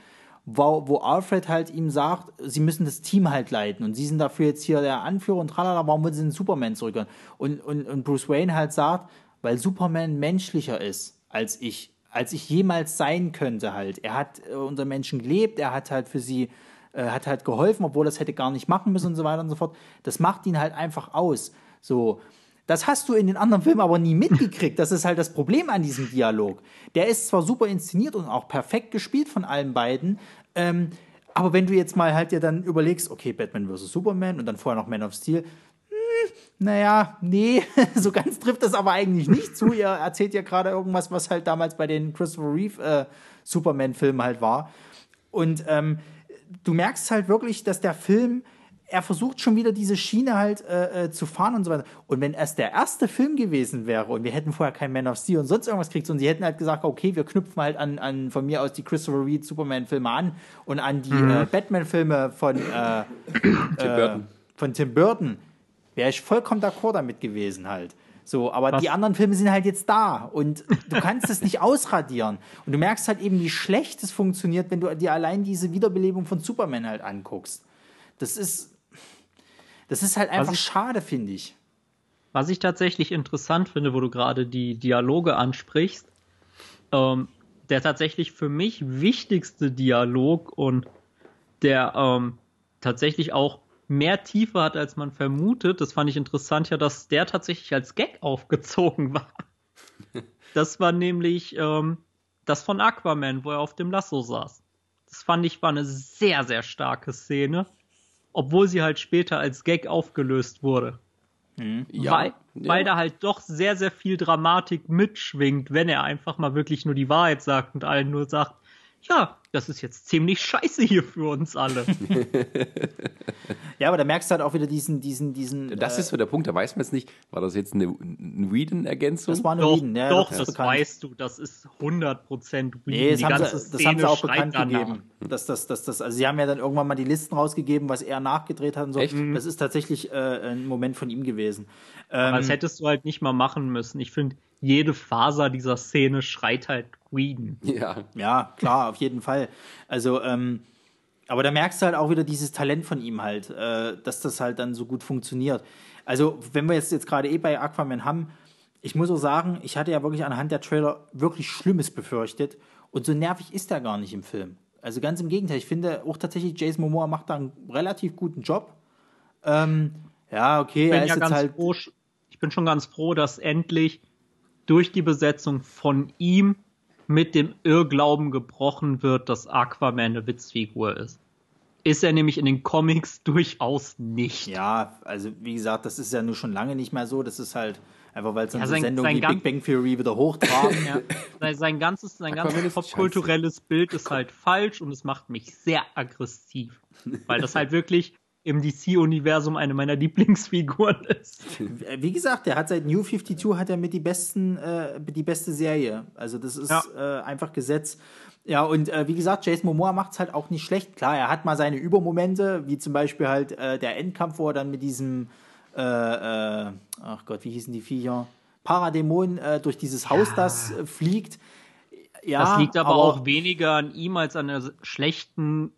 wo, wo Alfred halt ihm sagt, sie müssen das Team halt leiten und sie sind dafür jetzt hier der Anführer und tralala, warum wollen sie den Superman zurückhören? Und, und, und Bruce Wayne halt sagt, weil Superman menschlicher ist als ich als ich jemals sein könnte halt. Er hat äh, unter Menschen gelebt, er hat halt für sie, äh, hat halt geholfen, obwohl das hätte gar nicht machen müssen und so weiter und so fort. Das macht ihn halt einfach aus. So, Das hast du in den anderen Filmen aber nie mitgekriegt. Das ist halt das Problem an diesem Dialog. Der ist zwar super inszeniert und auch perfekt gespielt von allen beiden, ähm, aber wenn du jetzt mal halt dir dann überlegst, okay, Batman vs. Superman und dann vorher noch Man of Steel, hm, naja, nee, so ganz trifft das aber eigentlich nicht zu. Ihr erzählt ja gerade irgendwas, was halt damals bei den Christopher Reeve äh, Superman-Filmen halt war. Und ähm, du merkst halt wirklich, dass der Film er versucht schon wieder diese Schiene halt äh, äh, zu fahren und so weiter. Und wenn es der erste Film gewesen wäre und wir hätten vorher kein Man of Steel und sonst irgendwas kriegt und sie hätten halt gesagt, okay, wir knüpfen halt an, an von mir aus die Christopher Reed Superman-Filme an und an die mhm. äh, Batman-Filme von, äh, Tim Burton. Äh, von Tim Burton, wäre ich vollkommen d'accord damit gewesen halt. So, aber Was? die anderen Filme sind halt jetzt da und du kannst es nicht ausradieren. Und du merkst halt eben, wie schlecht es funktioniert, wenn du dir allein diese Wiederbelebung von Superman halt anguckst. Das ist, das ist halt einfach ich, schade, finde ich. Was ich tatsächlich interessant finde, wo du gerade die Dialoge ansprichst, ähm, der tatsächlich für mich wichtigste Dialog und der ähm, tatsächlich auch mehr Tiefe hat, als man vermutet, das fand ich interessant, ja, dass der tatsächlich als Gag aufgezogen war. Das war nämlich ähm, das von Aquaman, wo er auf dem Lasso saß. Das fand ich war eine sehr, sehr starke Szene obwohl sie halt später als Gag aufgelöst wurde. Mhm. Ja, weil, ja. weil da halt doch sehr, sehr viel Dramatik mitschwingt, wenn er einfach mal wirklich nur die Wahrheit sagt und allen nur sagt, ja, das ist jetzt ziemlich scheiße hier für uns alle. ja, aber da merkst du halt auch wieder diesen, diesen, diesen. Das äh, ist so der Punkt, da weiß man es nicht. War das jetzt eine, eine Whedon-Ergänzung? Das war eine doch, Whedon, ja. Doch, das, das weißt du, das ist 100% Whedon. Nee, das, haben sie, das haben sie, auch bekannt gegeben. Dass, das, das, das, also sie haben ja dann irgendwann mal die Listen rausgegeben, was er nachgedreht hat und so. Echt? Das ist tatsächlich äh, ein Moment von ihm gewesen. Ähm, aber das hättest du halt nicht mal machen müssen. Ich finde, jede Faser dieser Szene schreit halt Queen. Ja. Ja, klar, auf jeden Fall. Also, ähm, aber da merkst du halt auch wieder dieses Talent von ihm halt, äh, dass das halt dann so gut funktioniert. Also, wenn wir jetzt, jetzt gerade eh bei Aquaman haben, ich muss auch sagen, ich hatte ja wirklich anhand der Trailer wirklich Schlimmes befürchtet und so nervig ist er gar nicht im Film. Also ganz im Gegenteil, ich finde auch tatsächlich, Jason Momoa macht da einen relativ guten Job. Ähm, ja, okay, er ist ja jetzt halt. Froh, ich bin schon ganz froh, dass endlich durch die Besetzung von ihm mit dem Irrglauben gebrochen wird, dass Aquaman eine Witzfigur ist. Ist er nämlich in den Comics durchaus nicht. Ja, also wie gesagt, das ist ja nur schon lange nicht mehr so. Das ist halt einfach, weil es ja, sein, Sendung wie Big Bang Theory wieder hochtragen. ja. Sein ganzes, sein ganzes popkulturelles Bild ist halt falsch und es macht mich sehr aggressiv. Weil das halt wirklich im DC-Universum eine meiner Lieblingsfiguren ist. Wie gesagt, der hat seit New 52 hat er mit die besten, äh, die beste Serie. Also das ist ja. äh, einfach Gesetz. Ja, und äh, wie gesagt, Jason Momoa macht es halt auch nicht schlecht. Klar, er hat mal seine Übermomente, wie zum Beispiel halt äh, der Endkampf, wo er dann mit diesem, äh, äh, ach Gott, wie hießen die Viecher? Paradämon äh, durch dieses Haus, ja. das äh, fliegt. Ja, das liegt aber, aber, auch weniger an ihm als an der schlechten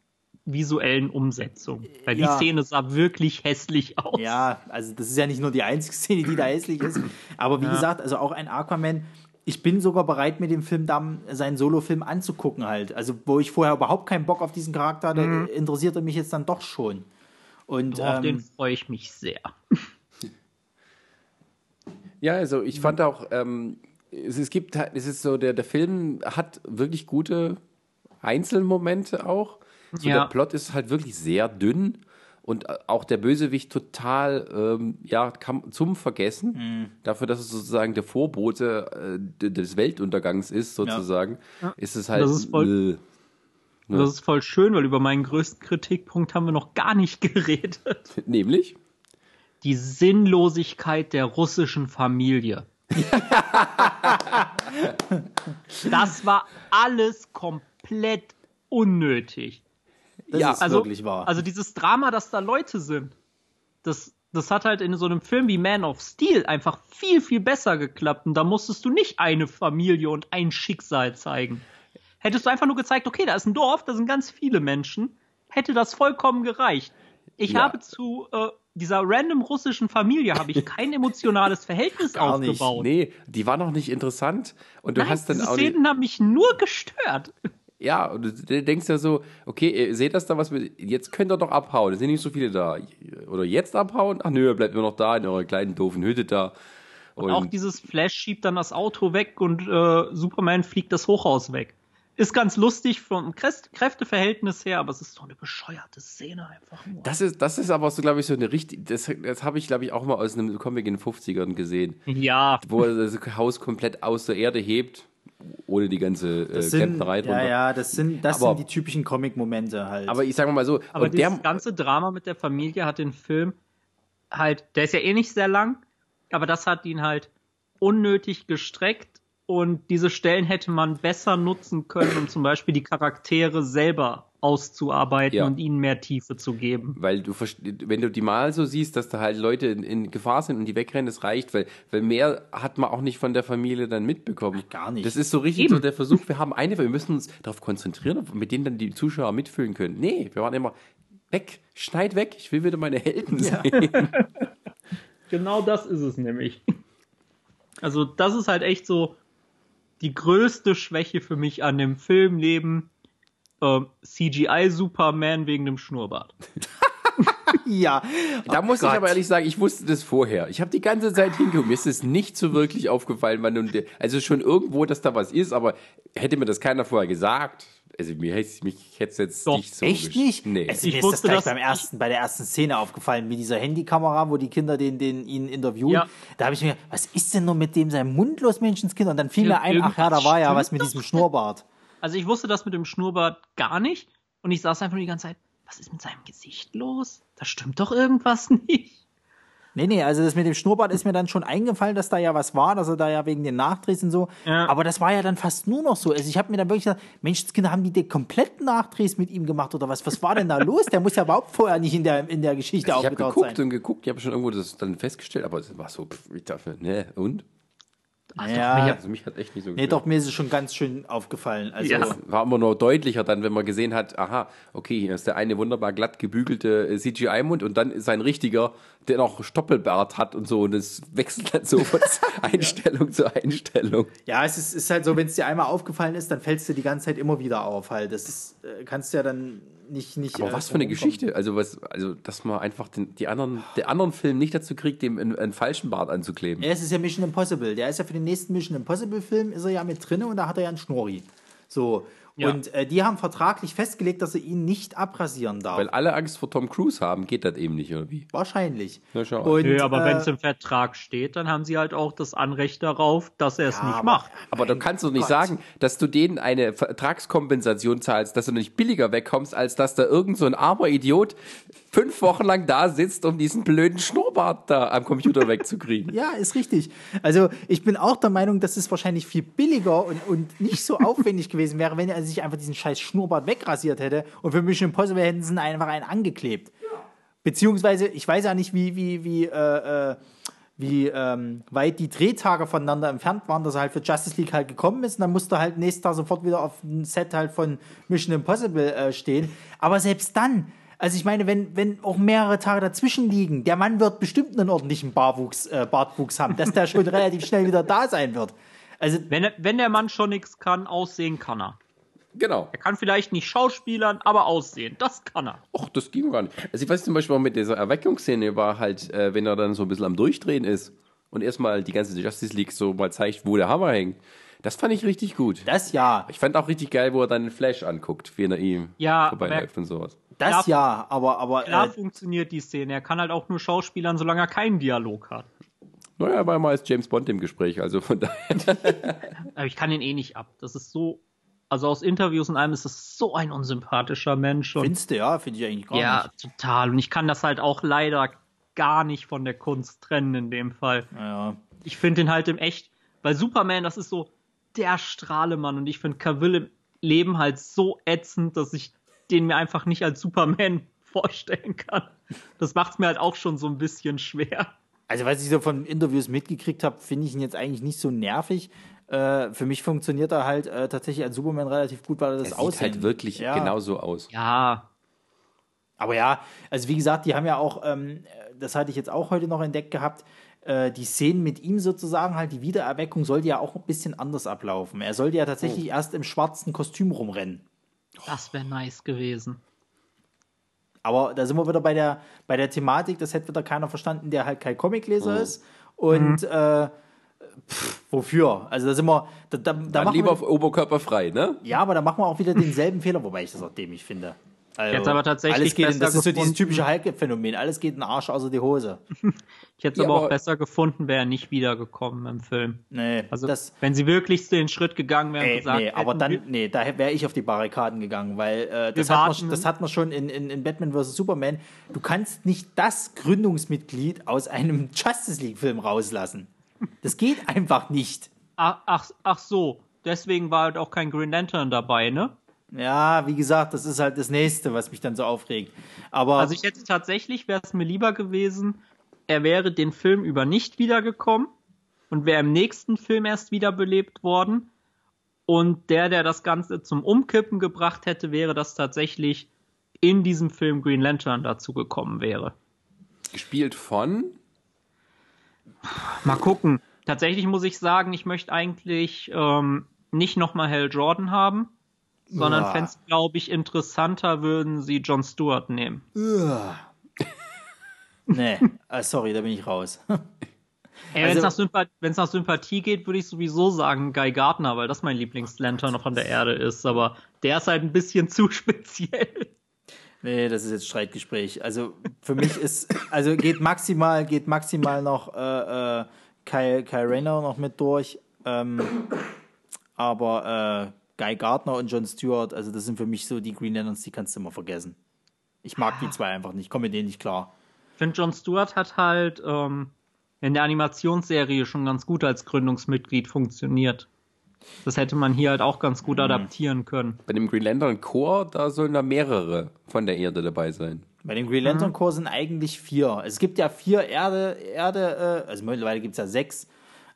visuellen Umsetzung. Weil ja. die Szene sah wirklich hässlich aus. Ja, also das ist ja nicht nur die einzige Szene, die da hässlich ist. Aber wie ja. gesagt, also auch ein Aquaman, ich bin sogar bereit, mir den Film dann, seinen Solo-Film anzugucken halt. Also, wo ich vorher überhaupt keinen Bock auf diesen Charakter hatte, mhm. interessiert er mich jetzt dann doch schon. Und, auf ähm, den freue ich mich sehr. Ja, also ich fand auch, ähm, es, es gibt, es ist so, der, der Film hat wirklich gute Einzelmomente auch. So, ja. Der Plot ist halt wirklich sehr dünn und auch der Bösewicht total ähm, ja, kam zum Vergessen. Mhm. Dafür, dass es sozusagen der Vorbote äh, des Weltuntergangs ist, sozusagen, ja. ist es halt. Das ist, voll, äh, das ist voll schön, weil über meinen größten Kritikpunkt haben wir noch gar nicht geredet. Nämlich? Die Sinnlosigkeit der russischen Familie. das war alles komplett unnötig. Das ja, ist also, wirklich wahr. Also dieses Drama, dass da Leute sind, das, das hat halt in so einem Film wie Man of Steel einfach viel, viel besser geklappt. Und da musstest du nicht eine Familie und ein Schicksal zeigen. Hättest du einfach nur gezeigt, okay, da ist ein Dorf, da sind ganz viele Menschen, hätte das vollkommen gereicht. Ich ja. habe zu äh, dieser random russischen Familie habe ich kein emotionales Verhältnis Gar aufgebaut. Nicht. Nee, die war noch nicht interessant und du Nein, hast dann diese auch Szenen haben mich nur gestört. Ja, und du denkst ja so, okay, ihr seht das da was, mit, jetzt könnt ihr doch abhauen, es sind nicht so viele da. Oder jetzt abhauen? Ach nö, bleibt nur noch da in eurer kleinen doofen Hütte da. Und, und, auch dieses Flash schiebt dann das Auto weg und äh, Superman fliegt das Hochhaus weg. Ist ganz lustig vom Kräfteverhältnis her, aber es ist so eine bescheuerte Szene einfach nur. Das ist, das ist aber so, glaube ich, so eine richtig. Das, das habe ich, glaube ich, auch mal aus einem Comic in den 50ern gesehen. Ja. Wo er das Haus komplett aus der Erde hebt ohne die ganze äh, sind, drunter. Ja, ja, das sind, das aber, sind die typischen Comic-Momente halt. Aber ich sage mal so, aber das ganze Drama mit der Familie hat den Film halt, der ist ja eh nicht sehr lang, aber das hat ihn halt unnötig gestreckt und diese Stellen hätte man besser nutzen können, um zum Beispiel die Charaktere selber auszuarbeiten ja. und ihnen mehr Tiefe zu geben. Weil du, wenn du die mal so siehst, dass da halt Leute in, in Gefahr sind und die wegrennen, das reicht, weil, weil mehr hat man auch nicht von der Familie dann mitbekommen. Ach, gar nicht. Das ist so richtig Eben. so der Versuch, wir haben eine, wir müssen uns darauf konzentrieren, mit denen dann die Zuschauer mitfühlen können. Nee, wir waren immer weg, schneid weg, ich will wieder meine Helden ja. sehen. genau das ist es nämlich. Also das ist halt echt so, die größte Schwäche für mich an dem Filmleben äh, CGI Superman wegen dem Schnurrbart. ja. Da oh muss Gott. ich aber ehrlich sagen, ich wusste das vorher. Ich habe die ganze Zeit hingeguckt. Mir ist es nicht so wirklich aufgefallen, wann und also schon irgendwo, dass da was ist, aber hätte mir das keiner vorher gesagt. Also mir hätte mich hätte jetzt Doch, nicht so echt nicht? Nee. Also, ich mir ist das gleich beim ersten, bei der ersten Szene aufgefallen mit dieser Handykamera, wo die Kinder den, den ihn interviewen. Ja. Da habe ich mir, was ist denn nur mit dem sein Mund los, Menschenskind? Und dann fiel ja, mir ein, ach ja, da war ja was mit diesem Schnurrbart. Also ich wusste das mit dem Schnurrbart gar nicht und ich saß einfach nur die ganze Zeit, was ist mit seinem Gesicht los? Da stimmt doch irgendwas nicht. Nee, nee, also das mit dem Schnurrbart ist mir dann schon eingefallen, dass da ja was war, dass er da ja wegen den Nachdrehs und so. Ja. Aber das war ja dann fast nur noch so. Also ich habe mir dann wirklich gedacht, Menschenskinder, haben die den kompletten Nachdrehs mit ihm gemacht oder was? Was war denn da los? Der muss ja überhaupt vorher nicht in der, in der Geschichte also aufgetaucht sein. Ich habe geguckt und geguckt, ich habe schon irgendwo das dann festgestellt, aber es war so, pff, ich dachte, ne, und? Also ja, mich, also mich hat echt nicht so Nee, doch, mir ist es schon ganz schön aufgefallen. Also ja. war immer noch deutlicher dann, wenn man gesehen hat, aha, okay, hier ist der eine wunderbar glatt gebügelte äh, CGI-Mund und dann ist ein richtiger, der noch Stoppelbart hat und so und es wechselt dann so von Einstellung zu Einstellung. Ja, es ist, ist halt so, wenn es dir einmal aufgefallen ist, dann fällst du die ganze Zeit immer wieder auf halt. Das ist, äh, kannst du ja dann nicht, nicht. Aber äh, was für eine Geschichte. Also, was, also, dass man einfach den, die anderen, der anderen Film nicht dazu kriegt, dem einen, einen falschen Bart anzukleben. Ja, es ist ja Mission Impossible. Der ist ja für den nächsten Mission Impossible Film ist er ja mit drin und da hat er ja einen Schnurri. So. Ja. Und äh, die haben vertraglich festgelegt, dass er ihn nicht abrasieren darf. Weil alle Angst vor Tom Cruise haben, geht das eben nicht, oder wie? Wahrscheinlich. Na, schau. Und, Nö, aber äh, wenn es im Vertrag steht, dann haben sie halt auch das Anrecht darauf, dass er es ja, nicht macht. Aber du kannst doch nicht Gott. sagen, dass du denen eine Vertragskompensation zahlst, dass du nicht billiger wegkommst, als dass da irgend so ein armer Idiot fünf Wochen lang da sitzt, um diesen blöden Schnurrbart da am Computer wegzukriegen. Ja, ist richtig. Also ich bin auch der Meinung, dass es wahrscheinlich viel billiger und, und nicht so aufwendig gewesen wäre, wenn er sich einfach diesen scheiß Schnurrbart wegrasiert hätte und für Mission Impossible hätten sie einfach einen angeklebt. Beziehungsweise, ich weiß ja nicht, wie, wie, wie, äh, äh, wie ähm, weit die Drehtage voneinander entfernt waren, dass er halt für Justice League halt gekommen ist und dann musste er halt nächsten Tag sofort wieder auf dem Set halt von Mission Impossible äh, stehen. Aber selbst dann, also ich meine, wenn, wenn auch mehrere Tage dazwischen liegen, der Mann wird bestimmt einen ordentlichen Barwuchs, äh, Bartwuchs haben, dass der schon relativ schnell wieder da sein wird. Also wenn, wenn der Mann schon nichts kann, aussehen kann er. Genau. Er kann vielleicht nicht schauspielern, aber aussehen. Das kann er. Och, das ging gar nicht. Also ich weiß zum Beispiel auch mit dieser Erweckungsszene war halt, äh, wenn er dann so ein bisschen am Durchdrehen ist und erstmal die ganze Justice League so mal zeigt, wo der Hammer hängt. Das fand ich richtig gut. Das ja. Ich fand auch richtig geil, wo er dann den Flash anguckt, wie er ihm ja, vorbeiläuft und sowas. Das klar, ja, aber, aber. Klar äh, funktioniert die Szene. Er kann halt auch nur schauspielern, solange er keinen Dialog hat. Naja, er war mal als James Bond im Gespräch, also von daher. aber ich kann ihn eh nicht ab. Das ist so. Also aus Interviews und allem ist das so ein unsympathischer Mensch. Findest du, ja? Finde ich eigentlich gar ja, nicht. Ja, total. Und ich kann das halt auch leider gar nicht von der Kunst trennen in dem Fall. Ja. Ich finde ihn halt im echt, weil Superman, das ist so der Strahlemann und ich finde Cavill im Leben halt so ätzend, dass ich den mir einfach nicht als Superman vorstellen kann. Das macht es mir halt auch schon so ein bisschen schwer. Also, was ich so von Interviews mitgekriegt habe, finde ich ihn jetzt eigentlich nicht so nervig. Äh, für mich funktioniert er halt äh, tatsächlich als Superman relativ gut, weil er das aussieht. Sieht halt wirklich ja. genauso aus. Ja. Aber ja, also wie gesagt, die haben ja auch, ähm, das hatte ich jetzt auch heute noch entdeckt gehabt, äh, die Szenen mit ihm sozusagen, halt die Wiedererweckung sollte ja auch ein bisschen anders ablaufen. Er sollte ja tatsächlich oh. erst im schwarzen Kostüm rumrennen. Das wäre nice gewesen. Aber da sind wir wieder bei der, bei der Thematik, das hätte wieder keiner verstanden, der halt kein Comicleser oh. ist. Und mhm. äh, Pff, wofür? Also da sind wir. Da, da, da machen lieber wir, oberkörperfrei, ne? Ja, aber da machen wir auch wieder denselben Fehler, wobei ich das auch dämlich finde. Also, Jetzt aber tatsächlich alles geht in, das ist so dieses typische Hulk-Phänomen. Alles geht in den Arsch außer die Hose. ich hätte es ja, aber auch besser gefunden, wäre er nicht wiedergekommen im Film. Nee, also das, wenn sie wirklich den Schritt gegangen wären und gesagt Nee, aber dann, nee, da wäre ich auf die Barrikaden gegangen, weil äh, das, hat man, das hat man schon in, in, in Batman vs. Superman. Du kannst nicht das Gründungsmitglied aus einem Justice League-Film rauslassen. Das geht einfach nicht. Ach, ach, ach so, deswegen war halt auch kein Green Lantern dabei, ne? Ja, wie gesagt, das ist halt das Nächste, was mich dann so aufregt. Aber also ich hätte tatsächlich, wäre es mir lieber gewesen, er wäre den Film über nicht wiedergekommen und wäre im nächsten Film erst wiederbelebt worden. Und der, der das Ganze zum Umkippen gebracht hätte, wäre, dass tatsächlich in diesem Film Green Lantern dazu gekommen wäre. Gespielt von? Mal gucken. Tatsächlich muss ich sagen, ich möchte eigentlich ähm, nicht nochmal Hal Jordan haben sondern fände es, glaube ich, interessanter, würden sie John Stewart nehmen. nee, uh, sorry, da bin ich raus. Ey, also, wenn es nach, nach, Sympathie geht, würde ich sowieso sagen Guy Gardner, weil das mein Lieblingslantern noch an der Erde ist, aber der ist halt ein bisschen zu speziell. Nee, das ist jetzt Streitgespräch. Also für mich ist, also geht maximal, geht maximal noch äh, äh, Kyle, Kyle Rayner noch mit durch. Ähm, aber äh, Guy Gardner und John Stewart, also das sind für mich so die Green Lanterns, die kannst du immer vergessen. Ich mag die zwei einfach nicht, komme mit denen nicht klar. Ich finde, John Stewart hat halt ähm, in der Animationsserie schon ganz gut als Gründungsmitglied funktioniert. Das hätte man hier halt auch ganz gut mhm. adaptieren können. Bei dem Green Lantern Core, da sollen da mehrere von der Erde dabei sein. Bei dem Green Lantern mhm. Core sind eigentlich vier. Es gibt ja vier Erde, Erde, äh, also mittlerweile gibt es ja sechs.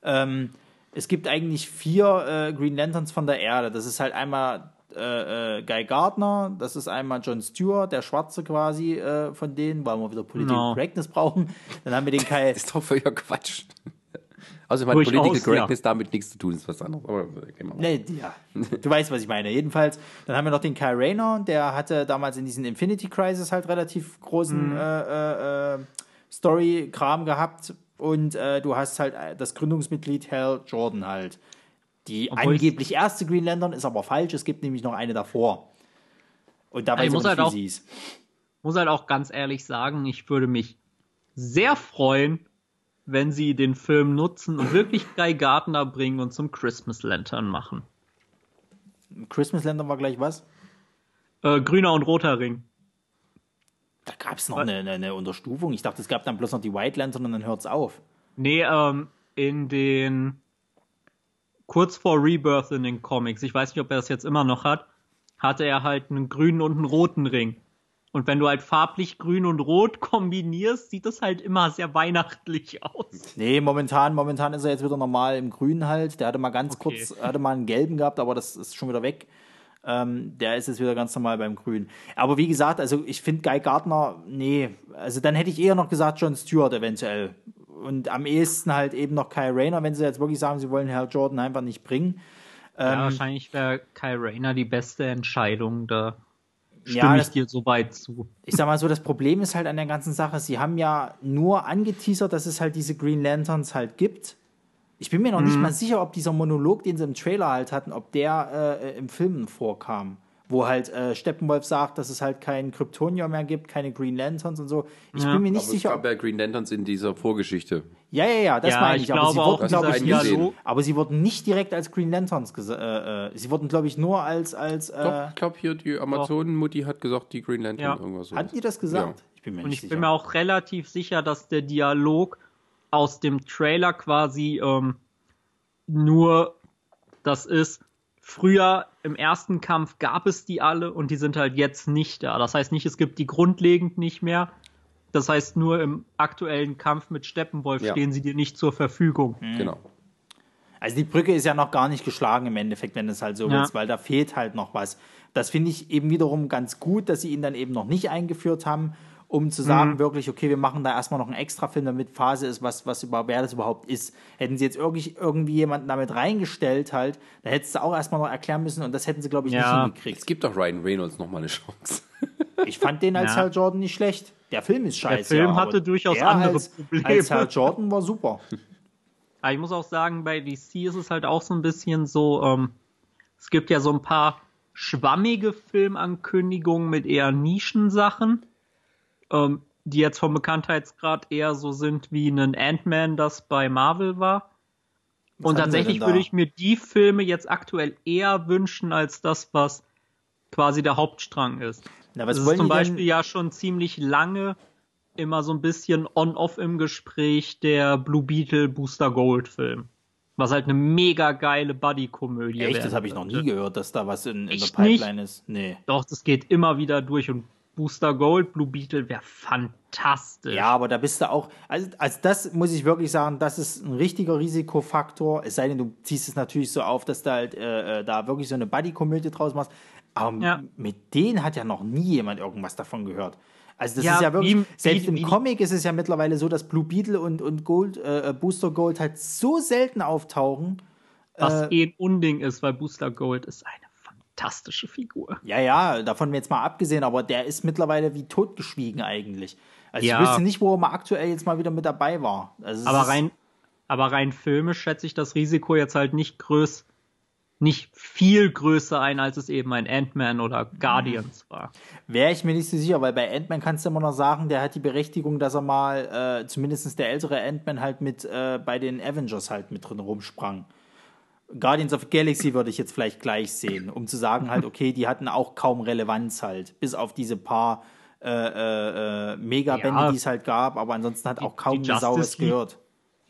Ähm, es gibt eigentlich vier äh, Green Lanterns von der Erde. Das ist halt einmal äh, äh, Guy Gardner, das ist einmal John Stewart, der Schwarze quasi äh, von denen, weil wir wieder Political no. Correctness brauchen. Dann haben wir den Kai. das ist doch völliger Quatsch. Also, ich meine, Political Correctness ja. damit nichts zu tun, ist was anderes. Aber, okay, nee, ja. Du weißt, was ich meine. Jedenfalls, dann haben wir noch den Kai Rayner, der hatte damals in diesen Infinity Crisis halt relativ großen äh, äh, Story-Kram gehabt, und äh, du hast halt äh, das Gründungsmitglied Hal Jordan halt. Die Obwohl angeblich erste Green Lantern ist aber falsch. Es gibt nämlich noch eine davor. Und da weiß ich halt auch, muss halt auch ganz ehrlich sagen, ich würde mich sehr freuen, wenn sie den Film nutzen und wirklich Guy Gardner bringen und zum Christmas Lantern machen. Christmas Lantern war gleich was? Äh, grüner und roter Ring. Da gab es noch eine, eine, eine, Unterstufung. Ich dachte, es gab dann bloß noch die White Lantern und dann hört es auf. Nee, ähm, in den kurz vor Rebirth in den Comics, ich weiß nicht, ob er das jetzt immer noch hat, hatte er halt einen grünen und einen roten Ring. Und wenn du halt farblich grün und rot kombinierst, sieht das halt immer sehr weihnachtlich aus. Nee, momentan, momentan ist er jetzt wieder normal im Grün halt. Der hatte mal ganz okay. kurz, hatte mal einen gelben gehabt, aber das ist schon wieder weg. Ähm, der ist jetzt wieder ganz normal beim Grün. Aber wie gesagt, also ich finde Guy Gardner, nee, also dann hätte ich eher noch gesagt John Stewart eventuell. Und am ehesten halt eben noch Kyle Rayner, wenn sie jetzt wirklich sagen, sie wollen Herr Jordan einfach nicht bringen. Ja, ähm, wahrscheinlich wäre Kyle Rayner die beste Entscheidung da. Stimme ja, das, ich dir so weit zu. Ich sag mal so, das Problem ist halt an der ganzen Sache, sie haben ja nur angeteasert, dass es halt diese Green Lanterns halt gibt. Ich bin mir noch mhm. nicht mal sicher, ob dieser Monolog, den sie im Trailer halt hatten, ob der äh, im Film vorkam. Wo halt äh, Steppenwolf sagt, dass es halt kein Kryptonium mehr gibt, keine Green Lanterns und so. Ich ja. bin mir nicht aber sicher. Es gab ja Green Lanterns in dieser Vorgeschichte. Ja, ja, ja, das ja, meine ich. ich aber, sie wurden, glaube ich, nicht, aber sie wurden nicht direkt als Green Lanterns äh, äh, Sie wurden, glaube ich, nur als. als äh, Doch, ich glaube, hier die Amazonen-Mutti hat gesagt, die Green Lanterns ja. irgendwas. So. Hatten die das gesagt? Ja. Ich bin mir und ich sicher. bin mir auch relativ sicher, dass der Dialog aus dem Trailer quasi ähm, nur das ist, früher im ersten Kampf gab es die alle und die sind halt jetzt nicht da. Das heißt nicht, es gibt die grundlegend nicht mehr. Das heißt, nur im aktuellen Kampf mit Steppenwolf ja. stehen sie dir nicht zur Verfügung. Mhm. Genau. Also die Brücke ist ja noch gar nicht geschlagen im Endeffekt, wenn es halt so ja. ist, weil da fehlt halt noch was. Das finde ich eben wiederum ganz gut, dass sie ihn dann eben noch nicht eingeführt haben um zu sagen, mhm. wirklich, okay, wir machen da erstmal noch einen extra Film, damit Phase ist, was, was über, wer das überhaupt ist. Hätten sie jetzt irgendwie, irgendwie jemanden damit reingestellt halt, da hättest du auch erstmal noch erklären müssen und das hätten sie, glaube ich, ja. nicht hingekriegt. Es gibt doch Ryan Reynolds nochmal eine Chance. ich fand den als ja. Hal Jordan nicht schlecht. Der Film ist scheiße. Der Film ja, hatte durchaus andere als, Probleme. Als Hal Jordan war super. Aber ich muss auch sagen, bei DC ist es halt auch so ein bisschen so, ähm, es gibt ja so ein paar schwammige Filmankündigungen mit eher Nischensachen, ähm, die jetzt vom Bekanntheitsgrad eher so sind wie ein Ant-Man, das bei Marvel war. Was Und tatsächlich würde ich mir die Filme jetzt aktuell eher wünschen als das, was quasi der Hauptstrang ist. Na, was das ist zum Beispiel denn? ja schon ziemlich lange immer so ein bisschen on-off im Gespräch der Blue Beetle Booster Gold Film. Was halt eine mega geile Buddy-Komödie ist. Echt? Das habe ich noch nie gehört, dass da was in, in der Pipeline nicht? ist. Nee. Doch, das geht immer wieder durch und Booster Gold, Blue Beetle wäre fantastisch. Ja, aber da bist du auch, also, also das muss ich wirklich sagen, das ist ein richtiger Risikofaktor. Es sei denn, du ziehst es natürlich so auf, dass du halt äh, äh da wirklich so eine Buddy-Komödie draus machst. Aber ja. mit denen hat ja noch nie jemand irgendwas davon gehört. Also das ja, ist ja wirklich, wie, selbst wie, im wie, Comic ist es ja mittlerweile so, dass Blue Beetle und, und Gold, äh, äh Booster Gold halt so selten auftauchen. Was äh, eh ein Unding ist, weil Booster Gold ist eine fantastische Figur. Ja, ja, davon jetzt mal abgesehen, aber der ist mittlerweile wie totgeschwiegen eigentlich. Also ja. ich wüsste nicht, wo er mal aktuell jetzt mal wieder mit dabei war. Also aber rein, aber rein filmisch schätze ich das Risiko jetzt halt nicht größer nicht viel größer ein, als es eben ein Ant-Man oder Guardians war. Wäre ich mir nicht so sicher, weil bei Ant-Man kannst du immer noch sagen, der hat die Berechtigung, dass er mal, äh, zumindest der ältere Ant-Man halt mit äh, bei den Avengers halt mit drin rumsprang. Guardians of Galaxy würde ich jetzt vielleicht gleich sehen, um zu sagen halt, okay, die hatten auch kaum Relevanz halt, bis auf diese paar äh, äh, äh Megabände, ja, die es halt gab, aber ansonsten hat auch kaum die Sau was gehört.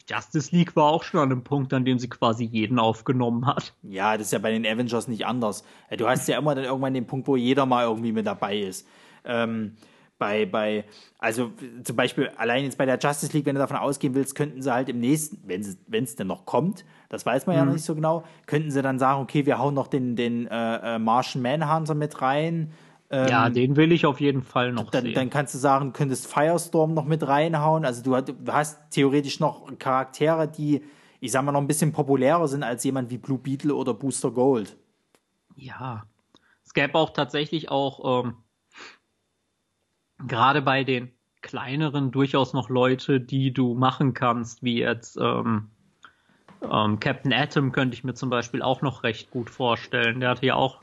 Justice League war auch schon an einem Punkt, an dem sie quasi jeden aufgenommen hat. Ja, das ist ja bei den Avengers nicht anders. Du hast ja immer dann irgendwann den Punkt, wo jeder mal irgendwie mit dabei ist. Ähm, bei, bei, also zum Beispiel allein jetzt bei der Justice League, wenn du davon ausgehen willst, könnten sie halt im nächsten, wenn es denn noch kommt, das weiß man mhm. ja noch nicht so genau, könnten sie dann sagen, okay, wir hauen noch den, den äh, äh Martian Manhunter mit rein ähm, ja, den will ich auf jeden Fall noch dann, sehen. Dann kannst du sagen, könntest Firestorm noch mit reinhauen. Also du, du hast theoretisch noch Charaktere, die, ich sag mal, noch ein bisschen populärer sind als jemand wie Blue Beetle oder Booster Gold. Ja. Es gäbe auch tatsächlich auch ähm, gerade bei den kleineren durchaus noch Leute, die du machen kannst, wie jetzt ähm, ähm, Captain Atom könnte ich mir zum Beispiel auch noch recht gut vorstellen. Der hatte ja auch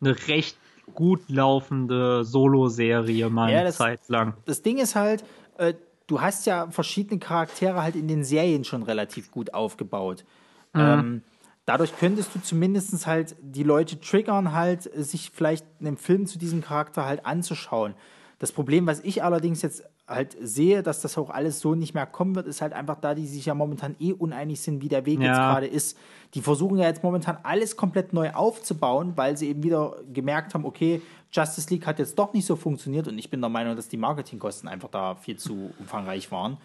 eine recht gut laufende Solo-Serie mal ja, eine Zeit lang. Das Ding ist halt, äh, du hast ja verschiedene Charaktere halt in den Serien schon relativ gut aufgebaut. Mhm. Ähm, dadurch könntest du zumindest halt die Leute triggern, halt sich vielleicht einen Film zu diesem Charakter halt anzuschauen. Das Problem, was ich allerdings jetzt halt sehe, dass das auch alles so nicht mehr kommen wird, ist halt einfach da, die sich ja momentan eh uneinig sind, wie der Weg ja. jetzt gerade ist. Die versuchen ja jetzt momentan alles komplett neu aufzubauen, weil sie eben wieder gemerkt haben, okay, Justice League hat jetzt doch nicht so funktioniert und ich bin der Meinung, dass die Marketingkosten einfach da viel zu umfangreich waren.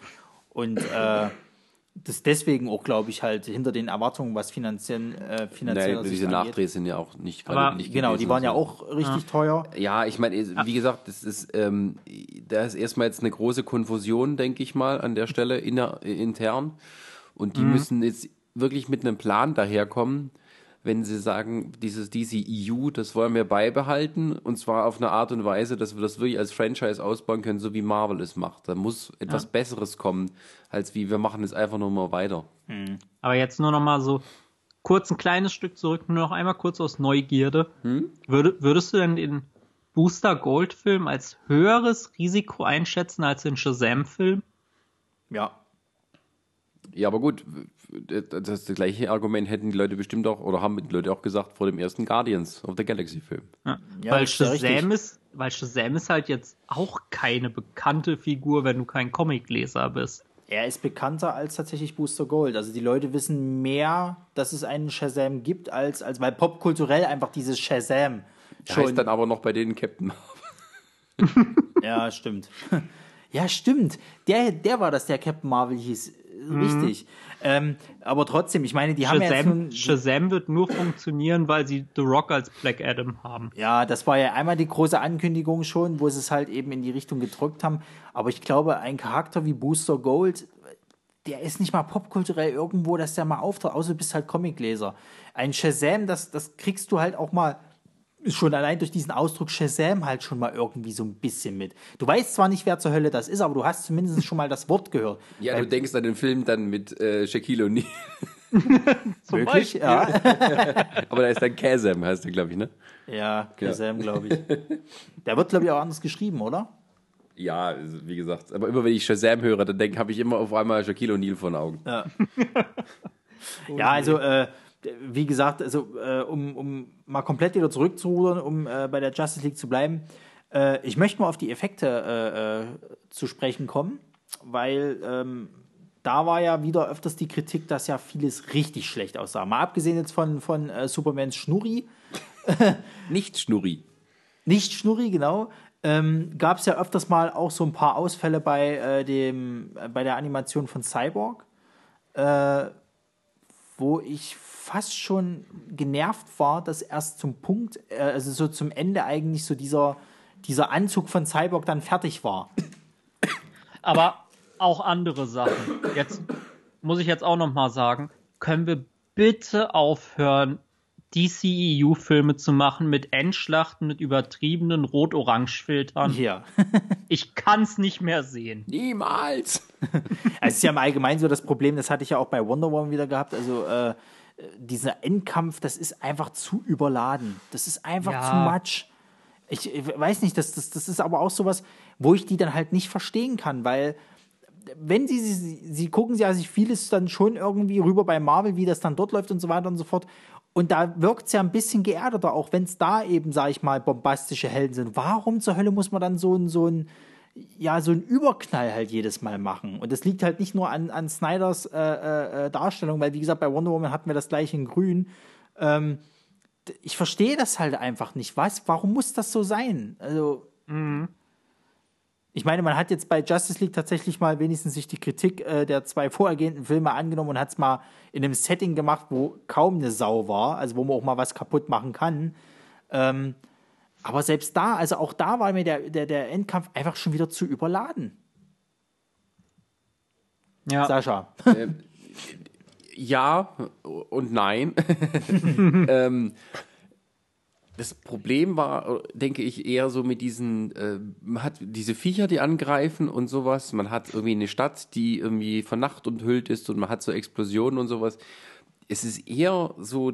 Und äh, das deswegen auch, glaube ich, halt hinter den Erwartungen, was finanziell äh, finanziell nee, Diese Nachdrehs sind ja auch nicht gerade nicht Genau, die waren ja auch richtig ja. teuer. Ja, ich meine, wie gesagt, das ist, ähm, da ist erstmal jetzt eine große Konfusion, denke ich mal, an der Stelle inner, intern. Und die mhm. müssen jetzt wirklich mit einem Plan daherkommen, wenn sie sagen, dieses DCEU, das wollen wir beibehalten und zwar auf eine Art und Weise, dass wir das wirklich als Franchise ausbauen können, so wie Marvel es macht. Da muss etwas ja. Besseres kommen, als wie wir machen es einfach nur mal weiter. Hm. Aber jetzt nur noch mal so kurz ein kleines Stück zurück, nur noch einmal kurz aus Neugierde. Hm? Würde, würdest du denn den Booster Gold Film als höheres Risiko einschätzen als den Shazam Film? Ja. Ja, aber gut, das, das gleiche Argument hätten die Leute bestimmt auch, oder haben die Leute auch gesagt vor dem ersten Guardians of the Galaxy Film. Ja, ja, weil, Shazam ist, weil Shazam ist halt jetzt auch keine bekannte Figur, wenn du kein Comicleser bist. Er ist bekannter als tatsächlich Booster Gold. Also die Leute wissen mehr, dass es einen Shazam gibt, als, als weil popkulturell einfach dieses Shazam schon. Heißt dann aber noch bei denen Captain Marvel. ja, stimmt. Ja, stimmt. Der, der war das, der Captain Marvel hieß. Mhm. Richtig. Ähm, aber trotzdem, ich meine, die Shazam, haben ja jetzt nun, Shazam wird nur funktionieren, weil sie The Rock als Black Adam haben. Ja, das war ja einmal die große Ankündigung schon, wo sie es halt eben in die Richtung gedrückt haben. Aber ich glaube, ein Charakter wie Booster Gold, der ist nicht mal popkulturell irgendwo, dass der mal auftaucht, außer du bist halt Comicleser. Ein Shazam, das, das kriegst du halt auch mal schon allein durch diesen Ausdruck Shazam halt schon mal irgendwie so ein bisschen mit. Du weißt zwar nicht, wer zur Hölle das ist, aber du hast zumindest schon mal das Wort gehört. Ja, Weil, du denkst an den Film dann mit äh, Shaquille O'Neal. Wirklich? Ja. aber da ist dann Kazam, heißt der, glaube ich, ne? Ja, Kazam, glaube ich. Der wird, glaube ich, auch anders geschrieben, oder? Ja, also, wie gesagt, aber immer wenn ich Shazam höre, dann habe ich immer auf einmal Shaquille O'Neal vor den Augen. Ja, ja also äh, wie gesagt, also äh, um, um mal komplett wieder zurückzurudern, um äh, bei der Justice League zu bleiben, äh, ich möchte mal auf die Effekte äh, äh, zu sprechen kommen, weil ähm, da war ja wieder öfters die Kritik, dass ja vieles richtig schlecht aussah. Mal abgesehen jetzt von, von Supermans Schnurri. Nicht Schnurri. Nicht Schnurri, genau. Ähm, Gab es ja öfters mal auch so ein paar Ausfälle bei, dem, bei der Animation von Cyborg, wo ich fast schon genervt war, dass erst zum Punkt, äh, also so zum Ende eigentlich so dieser, dieser Anzug von Cyborg dann fertig war. Aber auch andere Sachen. Jetzt muss ich jetzt auch noch mal sagen, können wir bitte aufhören, DCEU-Filme zu machen mit Endschlachten, mit übertriebenen Rot-Orange-Filtern. Ja. ich kann es nicht mehr sehen. Niemals. es ist ja im Allgemeinen so das Problem, das hatte ich ja auch bei Wonder Woman wieder gehabt. Also, äh, dieser Endkampf, das ist einfach zu überladen. Das ist einfach ja. zu much. Ich, ich, weiß nicht, das, das, das ist aber auch sowas, wo ich die dann halt nicht verstehen kann, weil wenn sie, sie, sie gucken ja sich vieles dann schon irgendwie rüber bei Marvel, wie das dann dort läuft und so weiter und so fort. Und da wirkt es ja ein bisschen geerdeter, auch wenn es da eben, sag ich mal, bombastische Helden sind. Warum zur Hölle muss man dann so ein, so ein, ja, so einen Überknall halt jedes Mal machen. Und das liegt halt nicht nur an, an Snyders äh, äh, äh, Darstellung, weil wie gesagt, bei Wonder Woman hatten wir das gleiche in Grün. Ähm, ich verstehe das halt einfach nicht. Was? Warum muss das so sein? Also. Mhm. Ich meine, man hat jetzt bei Justice League tatsächlich mal wenigstens sich die Kritik äh, der zwei vorhergehenden Filme angenommen und hat es mal in einem Setting gemacht, wo kaum eine Sau war, also wo man auch mal was kaputt machen kann. Ähm, aber selbst da, also auch da war mir der, der, der Endkampf einfach schon wieder zu überladen. Ja. Sascha. Äh, ja und nein. ähm, das Problem war, denke ich, eher so mit diesen, äh, man hat diese Viecher, die angreifen und sowas. Man hat irgendwie eine Stadt, die irgendwie von Nacht umhüllt ist und man hat so Explosionen und sowas. Es ist eher so,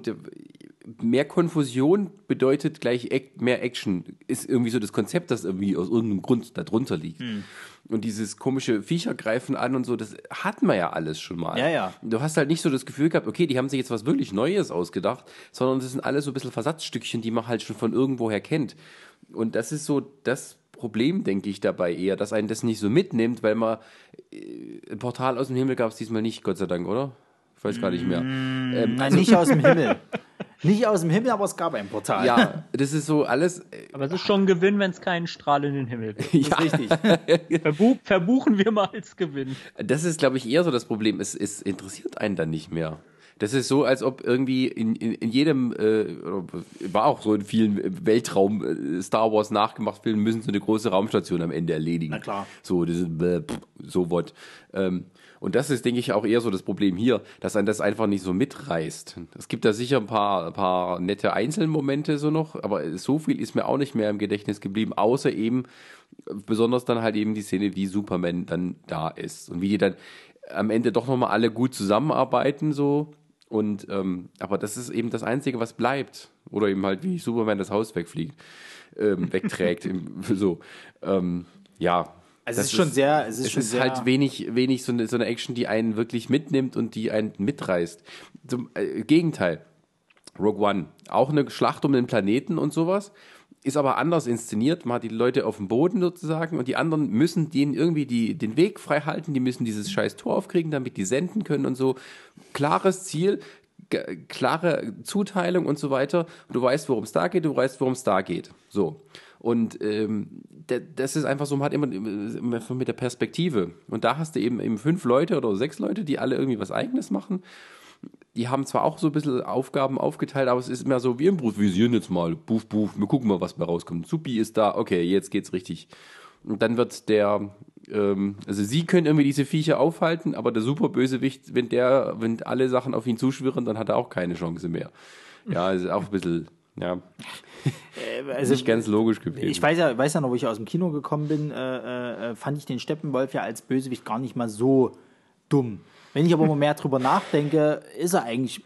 mehr Konfusion bedeutet gleich mehr Action. Ist irgendwie so das Konzept, das irgendwie aus irgendeinem Grund darunter liegt. Hm. Und dieses komische Viecher greifen an und so, das hatten wir ja alles schon mal. Ja, ja. Du hast halt nicht so das Gefühl gehabt, okay, die haben sich jetzt was wirklich Neues ausgedacht, sondern das sind alles so ein bisschen Versatzstückchen, die man halt schon von irgendwoher kennt. Und das ist so das Problem, denke ich, dabei eher, dass einen das nicht so mitnimmt, weil man äh, ein Portal aus dem Himmel gab es diesmal nicht, Gott sei Dank, oder? Ich weiß gar nicht mehr. Mm, ähm, Nein, also, nicht aus dem Himmel. Nicht aus dem Himmel, aber es gab ein Portal. Ja, das ist so alles. Äh, aber es ist schon ein Gewinn, wenn es keinen Strahl in den Himmel gibt. ja. richtig. Verbuch, verbuchen wir mal als Gewinn. Das ist, glaube ich, eher so das Problem. Es, es interessiert einen dann nicht mehr. Das ist so, als ob irgendwie in, in, in jedem, äh, war auch so in vielen Weltraum-Star äh, Wars nachgemacht Filmen, müssen so eine große Raumstation am Ende erledigen. Na klar. So, das ist, äh, so what. Ähm, und das ist, denke ich, auch eher so das Problem hier, dass ein das einfach nicht so mitreißt. Es gibt da sicher ein paar, ein paar nette Einzelmomente so noch, aber so viel ist mir auch nicht mehr im Gedächtnis geblieben, außer eben besonders dann halt eben die Szene, wie Superman dann da ist und wie die dann am Ende doch nochmal alle gut zusammenarbeiten so. Und ähm, aber das ist eben das Einzige, was bleibt. Oder eben halt, wie Superman das Haus wegfliegt, ähm, wegträgt. so. Ähm, ja, also es ist schon sehr, es ist, es schon ist sehr halt wenig, wenig so eine, so eine Action, die einen wirklich mitnimmt und die einen mitreißt. Zum äh, Gegenteil. Rogue One, auch eine Schlacht um den Planeten und sowas, ist aber anders inszeniert. Man hat die Leute auf dem Boden sozusagen und die anderen müssen denen irgendwie die, den Weg frei halten, die müssen dieses scheiß Tor aufkriegen, damit die senden können und so. Klares Ziel, klare Zuteilung und so weiter. Du weißt, worum es da geht, du weißt, worum es da geht. So. Und ähm, das ist einfach so, man hat immer, immer mit der Perspektive. Und da hast du eben, eben fünf Leute oder sechs Leute, die alle irgendwie was Eigenes machen. Die haben zwar auch so ein bisschen Aufgaben aufgeteilt, aber es ist mehr so, wir improvisieren jetzt mal. Buff, buff, wir gucken mal, was bei rauskommt. Supi ist da, okay, jetzt geht's richtig. Und dann wird der, ähm, also sie können irgendwie diese Viecher aufhalten, aber der Superbösewicht, wenn der, wenn alle Sachen auf ihn zuschwirren, dann hat er auch keine Chance mehr. Ja, ist auch ein bisschen Ja. Äh, also, Nicht ganz logisch gewesen. Ich weiß ja, weiß ja noch, wo ich aus dem Kino gekommen bin, äh, äh, fand ich den Steppenwolf ja als Bösewicht gar nicht mal so dumm. Wenn ich aber mal mehr drüber nachdenke, ist er eigentlich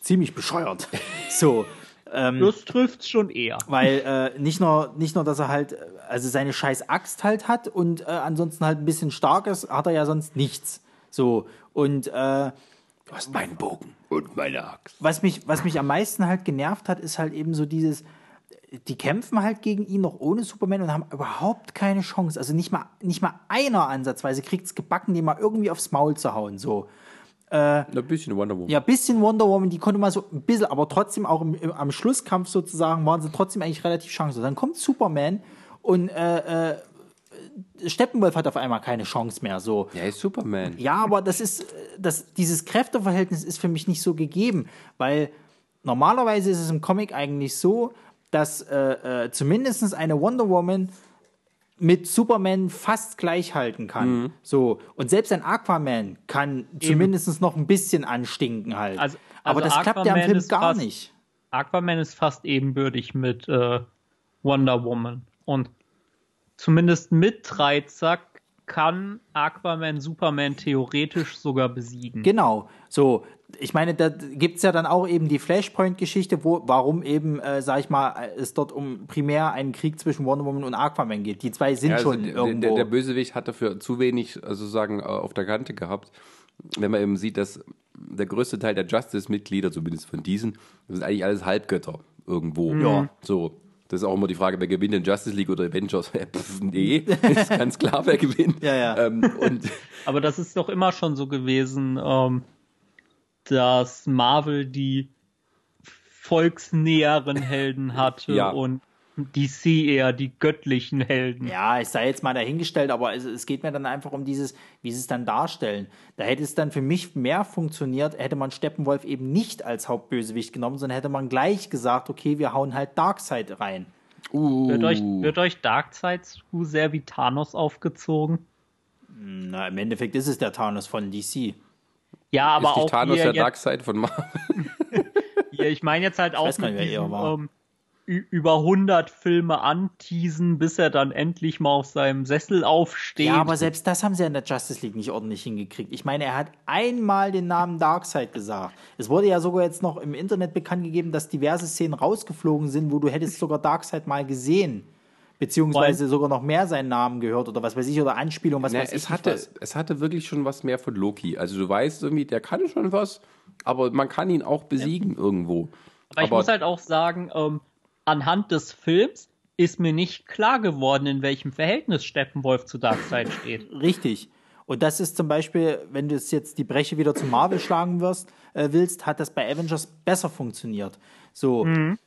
ziemlich bescheuert. So. Ähm, das trifft schon eher. Weil äh, nicht, nur, nicht nur, dass er halt, also seine scheiß Axt halt hat und äh, ansonsten halt ein bisschen stark ist, hat er ja sonst nichts. So. Und äh, Du hast meinen Bogen und meine Axt. Was mich, was mich am meisten halt genervt hat, ist halt eben so dieses, die kämpfen halt gegen ihn noch ohne Superman und haben überhaupt keine Chance. Also nicht mal, nicht mal einer ansatzweise kriegt es gebacken, den mal irgendwie aufs Maul zu hauen. So. Äh, ein bisschen Wonder Woman. Ja, ein bisschen Wonder Woman, die konnte mal so ein bisschen, aber trotzdem auch im, im, am Schlusskampf sozusagen waren sie trotzdem eigentlich relativ chancenlos. Dann kommt Superman und äh, äh, Steppenwolf hat auf einmal keine Chance mehr. So. Er ist Superman. Ja, aber das ist, das, dieses Kräfteverhältnis ist für mich nicht so gegeben, weil normalerweise ist es im Comic eigentlich so, dass äh, äh, zumindest eine Wonder Woman mit Superman fast gleich halten kann. Mhm. So. Und selbst ein Aquaman kann Eben. zumindest noch ein bisschen anstinken halt. Also, also Aber das Aquaman klappt ja im Film gar fast, nicht. Aquaman ist fast ebenbürtig mit äh, Wonder Woman. Und zumindest mit Dreizack kann Aquaman Superman theoretisch sogar besiegen. Genau. So, ich meine, da gibt es ja dann auch eben die Flashpoint-Geschichte, wo, warum eben, äh, sag ich mal, es dort um primär einen Krieg zwischen Wonder Woman und Aquaman geht. Die zwei sind ja, also schon der, irgendwo. Der, der, Bösewicht hat dafür zu wenig, also sagen, äh, auf der Kante gehabt. Wenn man eben sieht, dass der größte Teil der Justice-Mitglieder, zumindest von diesen, sind eigentlich alles Halbgötter irgendwo. Ja. So. Das ist auch immer die Frage, wer gewinnt denn Justice League oder Avengers? Pff, nee, ist ganz klar, wer gewinnt. ja, ja. Ähm, und Aber das ist doch immer schon so gewesen. Ähm, dass Marvel die volksnäheren Helden hatte ja. und DC eher die göttlichen Helden. Ja, ich sei jetzt mal dahingestellt, aber es, es, geht mir dann einfach um dieses, wie sie es dann darstellen. Da hätte es dann für mich mehr funktioniert, hätte man Steppenwolf eben nicht als Hauptbösewicht genommen, sondern hätte man gleich gesagt, okay, wir hauen halt Darkseid rein. Uh. Wird, euch, wird euch Darkseid zu sehr wie Thanos aufgezogen? Na, im Endeffekt ist es der Thanos von DC. Ja, aber ist auch Thanos der Darkseid von Marvel. ja, ich meine jetzt halt auch mit diesem, ähm, über 100 Filme anteasen, bis er dann endlich mal auf seinem Sessel aufsteht. Ja, aber selbst das haben sie in der Justice League nicht ordentlich hingekriegt. Ich meine, er hat einmal den Namen Darkseid gesagt. Es wurde ja sogar jetzt noch im Internet bekannt gegeben, dass diverse Szenen rausgeflogen sind, wo du hättest sogar Darkseid mal gesehen beziehungsweise sogar noch mehr seinen Namen gehört oder was weiß ich oder Anspielung, was Na, weiß es ich. Hatte, was. Es hatte wirklich schon was mehr von Loki. Also du weißt irgendwie, der kann schon was, aber man kann ihn auch besiegen ja. irgendwo. Aber, aber, ich muss halt auch sagen, ähm, anhand des Films ist mir nicht klar geworden, in welchem Verhältnis Steppenwolf zu Darkseid steht. Richtig. Und das ist zum Beispiel, wenn du jetzt die Breche wieder zu Marvel schlagen wirst, äh, willst, hat das bei Avengers besser funktioniert. So, mhm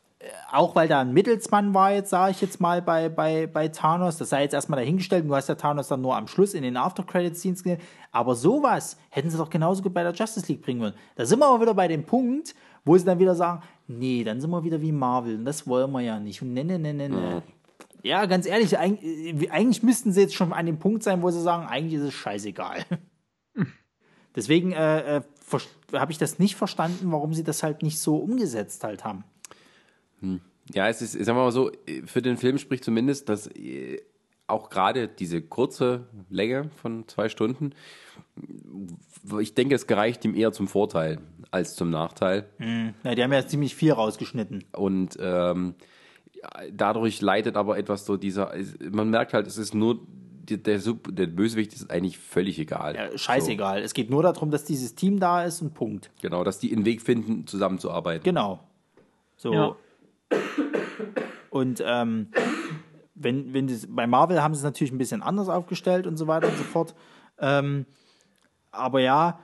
auch weil da ein Mittelsmann war, jetzt sage ich jetzt mal bei, bei, bei Thanos, das sei jetzt erstmal dahingestellt, du hast ja Thanos dann nur am Schluss in den After-Credit-Scenes gesehen, aber sowas hätten sie doch genauso gut bei der Justice League bringen wollen. Da sind wir aber wieder bei dem Punkt, wo sie dann wieder sagen, nee, dann sind wir wieder wie Marvel und das wollen wir ja nicht und ne, ne, ne, ne, ne. Ja, ganz ehrlich, eigentlich, eigentlich müssten sie jetzt schon an dem Punkt sein, wo sie sagen, eigentlich ist es scheißegal. Deswegen äh, äh, habe ich das nicht verstanden, warum sie das halt nicht so umgesetzt halt haben. Hm. Ja, es ist, sagen wir mal so, für den Film spricht zumindest, dass äh, auch gerade diese kurze Länge von zwei Stunden, ich denke, es gereicht ihm eher zum Vorteil als zum Nachteil. Mhm. Ja, die haben ja ziemlich viel rausgeschnitten. Und ähm, dadurch leitet aber etwas so dieser, man merkt halt, es ist nur der, der, der, Bösewicht ist eigentlich völlig egal. Ja, scheißegal. So. Es geht nur darum, dass dieses Team da ist und Punkt. Genau, dass die einen Weg finden, zusammenzuarbeiten. Genau. So. Ja. Und ähm, wenn, wenn das, bei Marvel haben sie es natürlich ein bisschen anders aufgestellt und so weiter und so fort. Ähm, aber ja,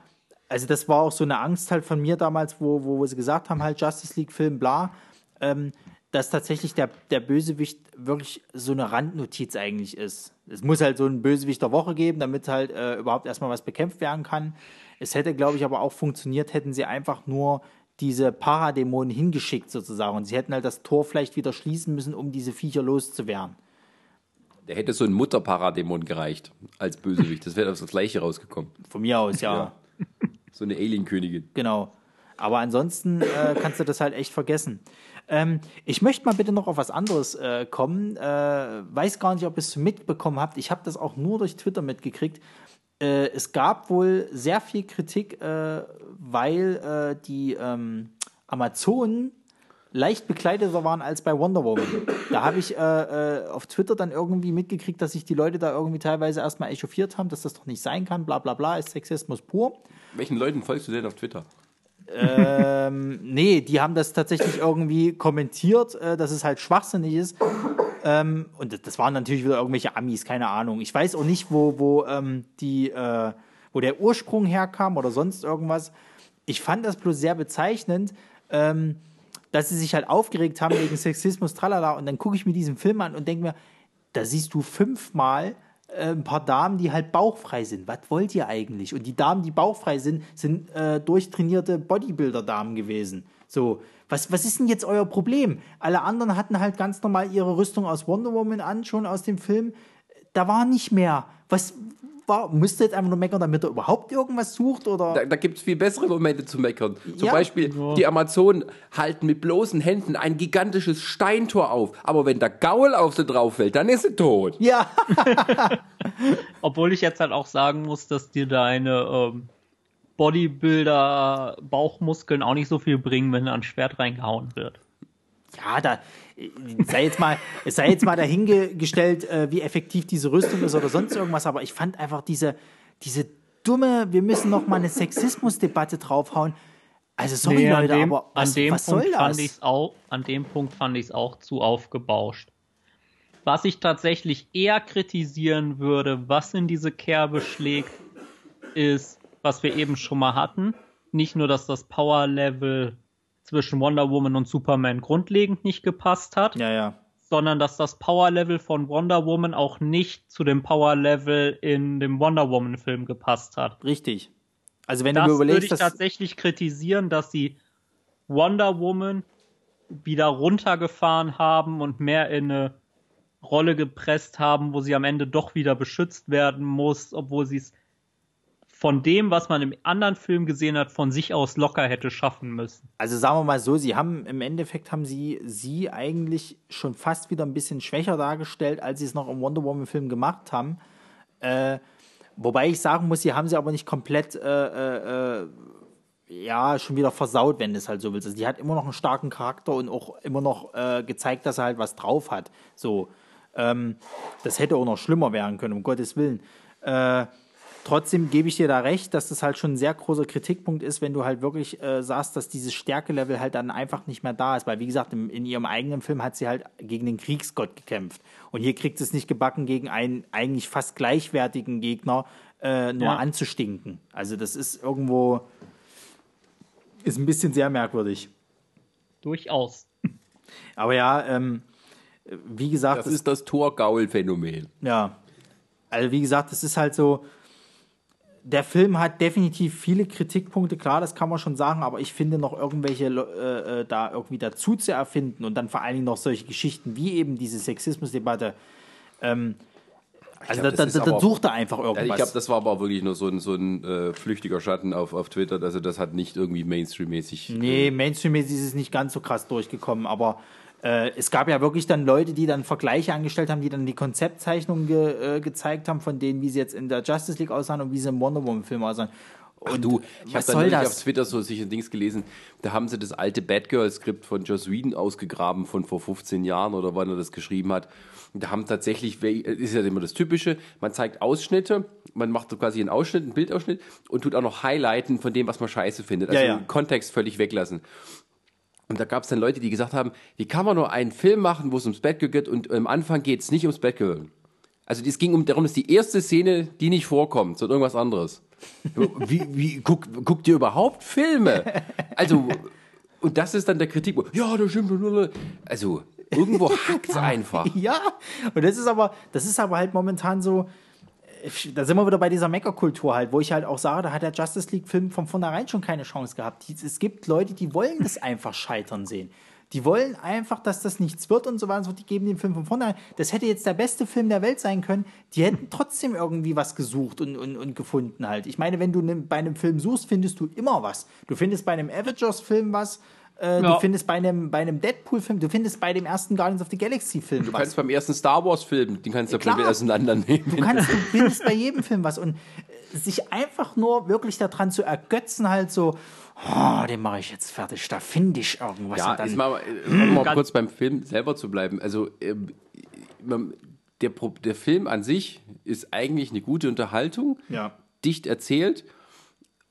also das war auch so eine Angst halt von mir damals, wo, wo, wo sie gesagt haben, halt Justice League-Film, bla, ähm, dass tatsächlich der, der Bösewicht wirklich so eine Randnotiz eigentlich ist. Es muss halt so einen Bösewicht der Woche geben, damit halt äh, überhaupt erstmal was bekämpft werden kann. Es hätte, glaube ich, aber auch funktioniert, hätten sie einfach nur diese Paradämonen hingeschickt sozusagen. Und sie hätten halt das Tor vielleicht wieder schließen müssen, um diese Viecher loszuwerden. Der hätte so ein Mutterparadämon gereicht als Bösewicht. Das wäre das gleiche rausgekommen. Von mir aus, ja. ja. So eine Alien-Königin. Genau. Aber ansonsten äh, kannst du das halt echt vergessen. Ähm, ich möchte mal bitte noch auf was anderes äh, kommen. Äh, weiß gar nicht, ob ihr es mitbekommen habt. Ich habe das auch nur durch Twitter mitgekriegt. Äh, es gab wohl sehr viel Kritik, äh, weil äh, die ähm, Amazonen leicht bekleideter waren als bei Wonder Woman. Da habe ich äh, auf Twitter dann irgendwie mitgekriegt, dass sich die Leute da irgendwie teilweise erstmal echauffiert haben, dass das doch nicht sein kann, bla bla bla, ist Sexismus pur. Welchen Leuten folgst du denn auf Twitter? ähm, nee, die haben das tatsächlich irgendwie kommentiert, äh, dass es halt schwachsinnig ist. Ähm, und das waren natürlich wieder irgendwelche Amis, keine Ahnung. Ich weiß auch nicht, wo, wo ähm, die, äh, wo der Ursprung herkam oder sonst irgendwas. Ich fand das bloß sehr bezeichnend, ähm, dass sie sich halt aufgeregt haben wegen Sexismus, tralala. Und dann gucke ich mir diesen Film an und denke mir, da siehst du fünfmal äh, ein paar Damen, die halt bauchfrei sind. Was wollt ihr eigentlich? Und die Damen, die bauchfrei sind, sind äh, durchtrainierte Bodybuilder-Damen gewesen. So, was, was ist denn jetzt euer Problem? Alle anderen hatten halt ganz normal ihre Rüstung aus Wonder Woman an, schon aus dem Film. Da war nicht mehr. Was, war, müsst ihr jetzt einfach nur meckern, damit er überhaupt irgendwas sucht? Oder? Da, da gibt es viel bessere Momente zu meckern. Zum ja. Beispiel, ja. die Amazonen halten mit bloßen Händen ein gigantisches Steintor auf. Aber wenn der Gaul auf sie drauf fällt, dann ist sie tot. Ja. Obwohl ich jetzt halt auch sagen muss, dass dir deine ähm, Bodybuilder-Bauchmuskeln auch nicht so viel bringen, wenn ein Schwert reingehauen wird. Ja, da sei jetzt mal, es sei jetzt mal dahingestellt, äh, wie effektiv diese Rüstung ist oder sonst irgendwas, aber ich fand einfach diese, diese dumme, wir müssen noch mal eine Sexismusdebatte draufhauen. Also sorry nee, Leute, dem, aber was, an dem was Punkt soll das? Fand ich's auch, an dem Punkt fand ich es auch zu aufgebauscht. Was ich tatsächlich eher kritisieren würde, was in diese Kerbe schlägt, ist, was wir eben schon mal hatten. Nicht nur, dass das Power Level zwischen Wonder Woman und Superman grundlegend nicht gepasst hat. Ja, ja. Sondern dass das Power Level von Wonder Woman auch nicht zu dem Power Level in dem Wonder Woman Film gepasst hat. Richtig. Also wenn das du mir überlegst, würde ich tatsächlich kritisieren, dass sie Wonder Woman wieder runtergefahren haben und mehr in eine Rolle gepresst haben, wo sie am Ende doch wieder beschützt werden muss, obwohl sie es von dem, was man im anderen Film gesehen hat, von sich aus locker hätte schaffen müssen. Also sagen wir mal so, sie haben im Endeffekt haben sie sie eigentlich schon fast wieder ein bisschen schwächer dargestellt, als sie es noch im Wonder Woman Film gemacht haben. Äh, wobei ich sagen muss, sie haben sie aber nicht komplett äh, äh, ja, schon wieder versaut, wenn es halt so willst. Also die hat immer noch einen starken Charakter und auch immer noch äh, gezeigt, dass er halt was drauf hat. So, ähm, das hätte auch noch schlimmer werden können, um Gottes Willen. Äh, Trotzdem gebe ich dir da recht, dass das halt schon ein sehr großer Kritikpunkt ist, wenn du halt wirklich äh, sagst, dass dieses Stärkelevel halt dann einfach nicht mehr da ist. Weil, wie gesagt, im, in ihrem eigenen Film hat sie halt gegen den Kriegsgott gekämpft. Und hier kriegt es nicht gebacken, gegen einen eigentlich fast gleichwertigen Gegner äh, nur ja. anzustinken. Also, das ist irgendwo. Ist ein bisschen sehr merkwürdig. Durchaus. Aber ja, ähm, wie gesagt. Das, das ist das Torgaul-Phänomen. Ja. Also, wie gesagt, das ist halt so der Film hat definitiv viele Kritikpunkte, klar, das kann man schon sagen, aber ich finde noch irgendwelche äh, äh, da irgendwie dazu zu erfinden und dann vor allen Dingen noch solche Geschichten wie eben diese Sexismusdebatte. Ähm, also glaub, da, da, da, sucht er einfach irgendwas. Ich glaube, das war aber auch wirklich nur so ein, so ein äh, flüchtiger Schatten auf, auf Twitter. Also das hat nicht irgendwie Mainstream-mäßig. Nee, Mainstream-mäßig ist es nicht ganz so krass durchgekommen, aber es gab ja wirklich dann Leute, die dann Vergleiche angestellt haben, die dann die Konzeptzeichnungen ge, äh, gezeigt haben, von denen, wie sie jetzt in der Justice League aussahen und wie sie im Wonder Woman-Film aussahen. Und Ach du, ich habe dann auf Twitter so sicher Dings gelesen, da haben sie das alte Batgirl-Skript von Joss Whedon ausgegraben von vor 15 Jahren oder wann er das geschrieben hat. Und da haben tatsächlich, ist ja immer das Typische, man zeigt Ausschnitte, man macht so quasi einen Ausschnitt, einen Bildausschnitt und tut auch noch Highlighten von dem, was man scheiße findet. Also ja, ja. Kontext völlig weglassen. Und da gab es dann Leute, die gesagt haben, wie kann man nur einen Film machen, wo es ums Batgirl geht und am Anfang geht es nicht ums Batgirl. Also es ging um darum, dass die erste Szene, die nicht vorkommt, sondern irgendwas anderes. Wie, wie guck, guckt ihr überhaupt Filme? Also, und das ist dann der Kritik. Ja, das stimmt. Also, irgendwo hackt es einfach. Ja, und das ist aber, das ist aber halt momentan so, da sind wir wieder bei dieser Meckerkultur halt, wo ich halt auch sage, da hat der Justice League-Film von vornherein schon keine Chance gehabt. Es gibt Leute, die wollen das einfach scheitern sehen. Die wollen einfach, dass das nichts wird und so weiter. Die geben den Film von vornherein. Das hätte jetzt der beste Film der Welt sein können. Die hätten trotzdem irgendwie was gesucht und, und, und gefunden halt. Ich meine, wenn du ne, bei einem Film suchst, findest du immer was. Du findest bei einem Avengers-Film was. Äh, ja. Du findest bei einem, bei einem Deadpool-Film, du findest bei dem ersten Guardians of the Galaxy-Film was. Du kannst beim ersten Star Wars-Film, den kannst du ja komplett auseinandernehmen. Du kannst, du findest bei jedem Film was. Und äh, sich einfach nur wirklich daran zu ergötzen, halt so, oh, den mache ich jetzt fertig, da finde ich irgendwas. Ja, dann, mal, um mal kurz beim Film selber zu bleiben. Also, äh, der, der Film an sich ist eigentlich eine gute Unterhaltung, ja. dicht erzählt.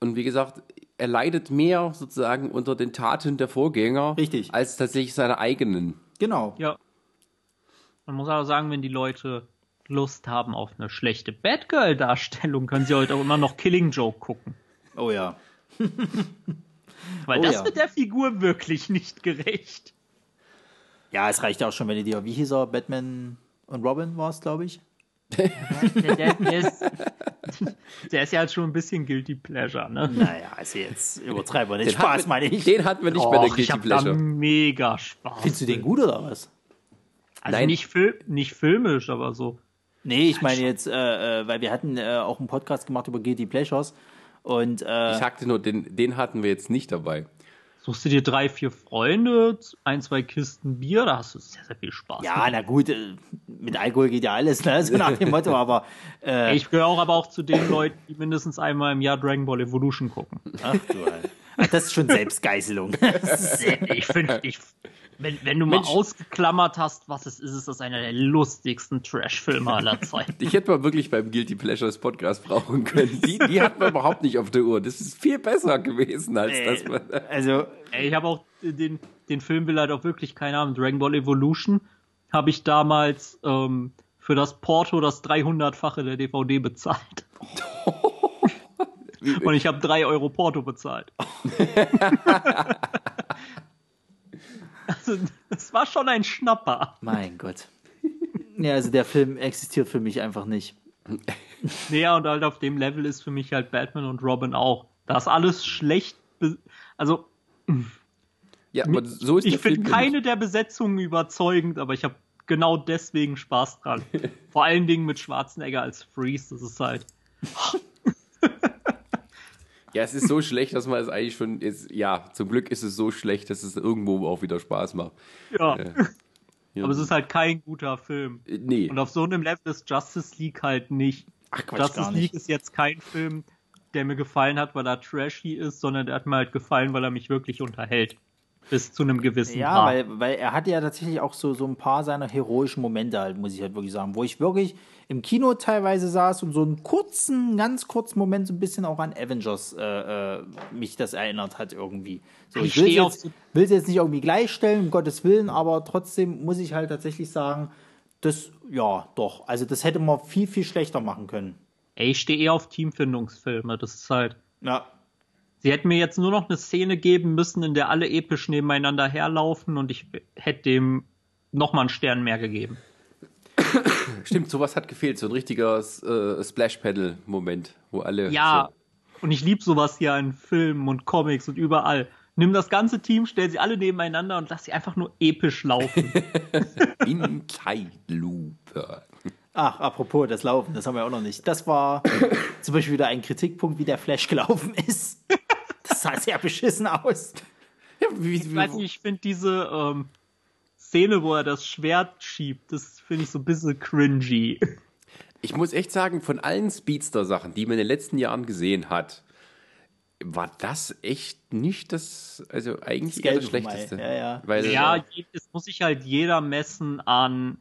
Und wie gesagt, er leidet mehr sozusagen unter den Taten der Vorgänger Richtig. als tatsächlich seine eigenen. Genau. Ja. Man muss aber sagen, wenn die Leute Lust haben auf eine schlechte Batgirl-Darstellung, können sie heute auch immer noch Killing Joke gucken. Oh ja. Weil oh das ja. wird der Figur wirklich nicht gerecht. Ja, es reicht auch schon, wenn du dir, wie hieß er, Batman und Robin war es, glaube ich. der, der, der, ist, der ist ja halt schon ein bisschen Guilty Pleasure, ne? Naja, also jetzt übertreiben wir nicht. Den Spaß, meine ich. Den hatten wir nicht Och, bei der Guilty ich hab Pleasure. Da mega Spaß. Findest du den gut oder was? Also Nein. Nicht, fil nicht filmisch, aber so. Nee, ich meine jetzt, äh, äh, weil wir hatten äh, auch einen Podcast gemacht über Guilty Pleasures und äh, ich sagte nur, den, den hatten wir jetzt nicht dabei. Suchst du dir drei, vier Freunde, ein, zwei Kisten Bier, da hast du sehr, sehr viel Spaß. Ja, mit. na gut, äh, mit Alkohol geht ja alles, ne? so nach dem Motto, aber. Äh, ich gehöre auch aber auch zu den Leuten, die mindestens einmal im Jahr Dragon Ball Evolution gucken. Ach du, das ist schon Selbstgeißelung. ich finde, ich, wenn, wenn du Mensch. mal ausgeklammert hast, was es ist, ist das einer der lustigsten Trash-Filme aller Zeiten. Ich hätte mal wirklich beim Guilty Pleasures Podcast brauchen können. Die, die hat man überhaupt nicht auf der Uhr. Das ist viel besser gewesen, als äh, das man. Also, ich habe auch den, den Film will halt auch wirklich, keine Ahnung, Dragon Ball Evolution habe ich damals ähm, für das Porto das 300-fache der DVD bezahlt. Und ich habe 3 Euro Porto bezahlt. Also, das war schon ein Schnapper. Mein Gott. Ja, also der Film existiert für mich einfach nicht. Naja, und halt auf dem Level ist für mich halt Batman und Robin auch. Da ist alles schlecht. Also. Ja, aber so ist Ich finde keine der Besetzungen überzeugend, aber ich habe genau deswegen Spaß dran. Vor allen Dingen mit Schwarzenegger als Freeze. Das ist halt. Ja, es ist so schlecht, dass man es eigentlich schon ist. Ja, zum Glück ist es so schlecht, dass es irgendwo auch wieder Spaß macht. Ja. Äh, ja. Aber es ist halt kein guter Film. Äh, nee. Und auf so einem Level ist Justice League halt nicht. Ach, Quatsch, Justice League ist jetzt kein Film, der mir gefallen hat, weil er trashy ist, sondern der hat mir halt gefallen, weil er mich wirklich unterhält bis zu einem gewissen Ja, Grad. weil, weil er hatte ja tatsächlich auch so, so ein paar seiner heroischen Momente halt, muss ich halt wirklich sagen, wo ich wirklich im Kino teilweise saß und so einen kurzen, ganz kurzen Moment so ein bisschen auch an Avengers äh, äh, mich das erinnert hat irgendwie. So, ich, ich will es jetzt, jetzt nicht irgendwie gleichstellen, um Gottes Willen, aber trotzdem muss ich halt tatsächlich sagen, das, ja, doch, also das hätte man viel, viel schlechter machen können. Ey, ich stehe eher auf Teamfindungsfilme, das ist halt. Ja, Sie hätten mir jetzt nur noch eine Szene geben müssen, in der alle episch nebeneinander herlaufen und ich hätte dem nochmal einen Stern mehr gegeben. Stimmt, sowas hat gefehlt, so ein richtiger äh, Splash-Pedal-Moment, wo alle. Ja, so und ich liebe sowas hier in Filmen und Comics und überall. Nimm das ganze Team, stell sie alle nebeneinander und lass sie einfach nur episch laufen. in Zeitlupe. Ach, apropos das Laufen, das haben wir auch noch nicht. Das war zum Beispiel wieder ein Kritikpunkt, wie der Flash gelaufen ist. Das sah sehr beschissen aus. Ja, wie, ich weiß nicht, ich finde diese ähm, Szene, wo er das Schwert schiebt, das finde ich so ein bisschen cringy. Ich muss echt sagen, von allen Speedster-Sachen, die man in den letzten Jahren gesehen hat, war das echt nicht das, also eigentlich das eher das Schlechteste. Ja, ja. Weil, ja, äh, es muss sich halt jeder messen an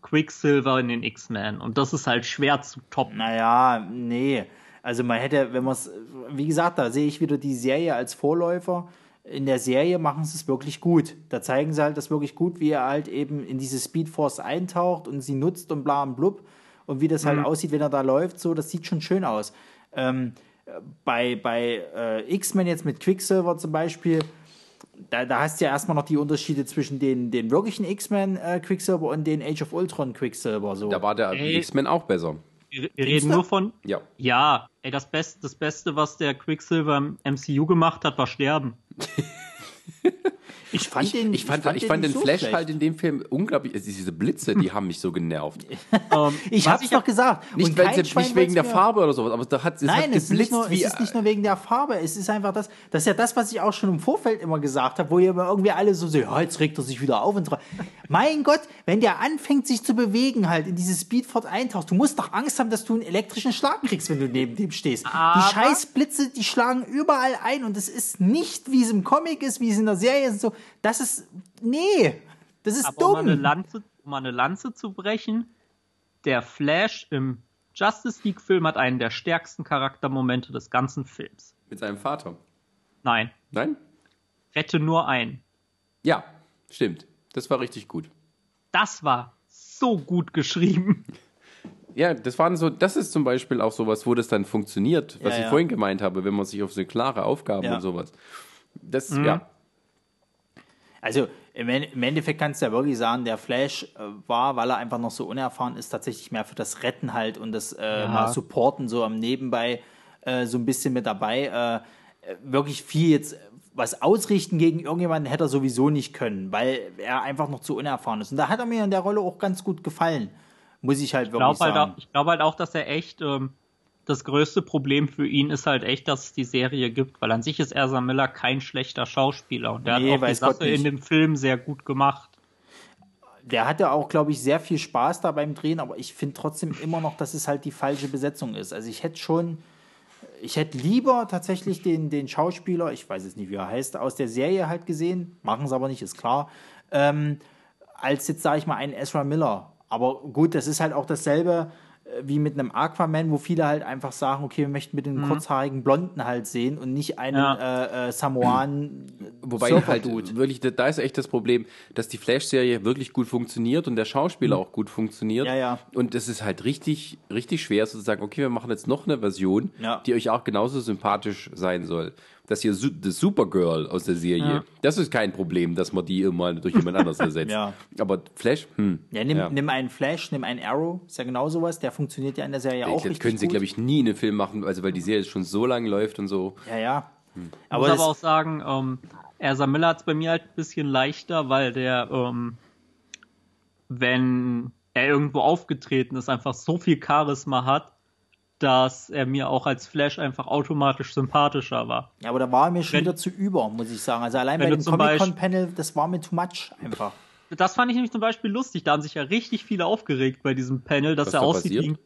Quicksilver in den X-Men und das ist halt schwer zu toppen. Naja, nee. Also man hätte, wenn man es, wie gesagt, da sehe ich wieder die Serie als Vorläufer. In der Serie machen sie es wirklich gut. Da zeigen sie halt das wirklich gut, wie er halt eben in diese Speedforce eintaucht und sie nutzt und bla und blub. Und wie das halt mhm. aussieht, wenn er da läuft, so, das sieht schon schön aus. Ähm, bei bei äh, X-Men jetzt mit Quicksilver zum Beispiel, da, da hast du ja erstmal noch die Unterschiede zwischen den, den wirklichen X-Men äh, Quicksilver und den Age of Ultron Quicksilver. So. Da war der X-Men auch besser. Wir, wir reden nur von. Ja. Ja, ey, das, Best, das Beste, was der Quicksilver im MCU gemacht hat, war sterben. Ich fand den, ich, ich fand, ich fand den, so Flash schlecht. halt in dem Film unglaublich. Diese Blitze, die haben mich so genervt. um, ähm, ich hab's doch gesagt. Nicht, weil nicht wegen der Farbe oder sowas, aber da hat, es Nein, hat es, ist nicht nur, es ist nicht nur wegen der Farbe. Es ist einfach das. Das ist ja das, was ich auch schon im Vorfeld immer gesagt habe, wo ihr irgendwie alle so so, ja, jetzt regt er sich wieder auf und so. Mein Gott, wenn der anfängt, sich zu bewegen, halt in dieses Speedfort eintauchst, du musst doch Angst haben, dass du einen elektrischen Schlag kriegst, wenn du neben dem stehst. Aber die Scheißblitze, die schlagen überall ein und es ist nicht, wie es im Comic ist, wie es in der Serie ist. So, das ist, nee, das ist Aber dumm. Um eine, Lanze, um eine Lanze zu brechen, der Flash im Justice League Film hat einen der stärksten Charaktermomente des ganzen Films. Mit seinem Vater? Nein. Nein? Rette nur einen. Ja, stimmt. Das war richtig gut. Das war so gut geschrieben. Ja, das waren so, das ist zum Beispiel auch sowas, wo das dann funktioniert, was ja, ich ja. vorhin gemeint habe, wenn man sich auf so klare Aufgaben ja. und sowas. Das, mhm. ja. Also im Endeffekt kannst du ja wirklich sagen, der Flash äh, war, weil er einfach noch so unerfahren ist, tatsächlich mehr für das Retten halt und das äh, mal Supporten so am Nebenbei äh, so ein bisschen mit dabei. Äh, wirklich viel jetzt was ausrichten gegen irgendjemanden hätte er sowieso nicht können, weil er einfach noch zu unerfahren ist. Und da hat er mir in der Rolle auch ganz gut gefallen. Muss ich halt wirklich ich halt sagen. Auch, ich glaube halt auch, dass er echt, ähm, das größte Problem für ihn ist halt echt, dass es die Serie gibt, weil an sich ist Ersa Miller kein schlechter Schauspieler und der nee, hat auch die Sache in dem Film sehr gut gemacht. Der hatte auch, glaube ich, sehr viel Spaß da beim Drehen, aber ich finde trotzdem immer noch, dass es halt die falsche Besetzung ist. Also ich hätte schon, ich hätte lieber tatsächlich den, den Schauspieler, ich weiß jetzt nicht, wie er heißt, aus der Serie halt gesehen, machen sie aber nicht, ist klar, ähm, als jetzt, sage ich mal, einen Ezra Miller. Aber gut, das ist halt auch dasselbe wie mit einem Aquaman, wo viele halt einfach sagen, okay, wir möchten mit den mhm. kurzhaarigen Blonden halt sehen und nicht einen ja. äh, äh, Samoan Wobei halt wirklich, da ist echt das Problem, dass die Flash-Serie wirklich gut funktioniert und der Schauspieler mhm. auch gut funktioniert. Ja, ja. Und es ist halt richtig, richtig schwer zu sagen, okay, wir machen jetzt noch eine Version, ja. die euch auch genauso sympathisch sein soll das hier das Supergirl aus der Serie, ja. das ist kein Problem, dass man die immer durch jemand anderes ersetzt. ja. Aber Flash, hm. Ja, nimm, ja. nimm einen Flash, nimm einen Arrow, ist ja genau sowas, der funktioniert ja in der Serie ich, auch. Das können sie, glaube ich, nie in einem Film machen, also weil die Serie schon so lange läuft und so. Ja, ja. Hm. Aber ich muss aber auch sagen, ähm, Ersa Miller hat es bei mir halt ein bisschen leichter, weil der, ähm, wenn er irgendwo aufgetreten ist, einfach so viel Charisma hat, dass er mir auch als Flash einfach automatisch sympathischer war. Ja, aber da war er mir schon wenn, wieder zu über, muss ich sagen. Also allein bei dem Comic-Con-Panel, das war mir too much einfach. Das fand ich nämlich zum Beispiel lustig. Da haben sich ja richtig viele aufgeregt bei diesem Panel, dass Was er da aussieht wie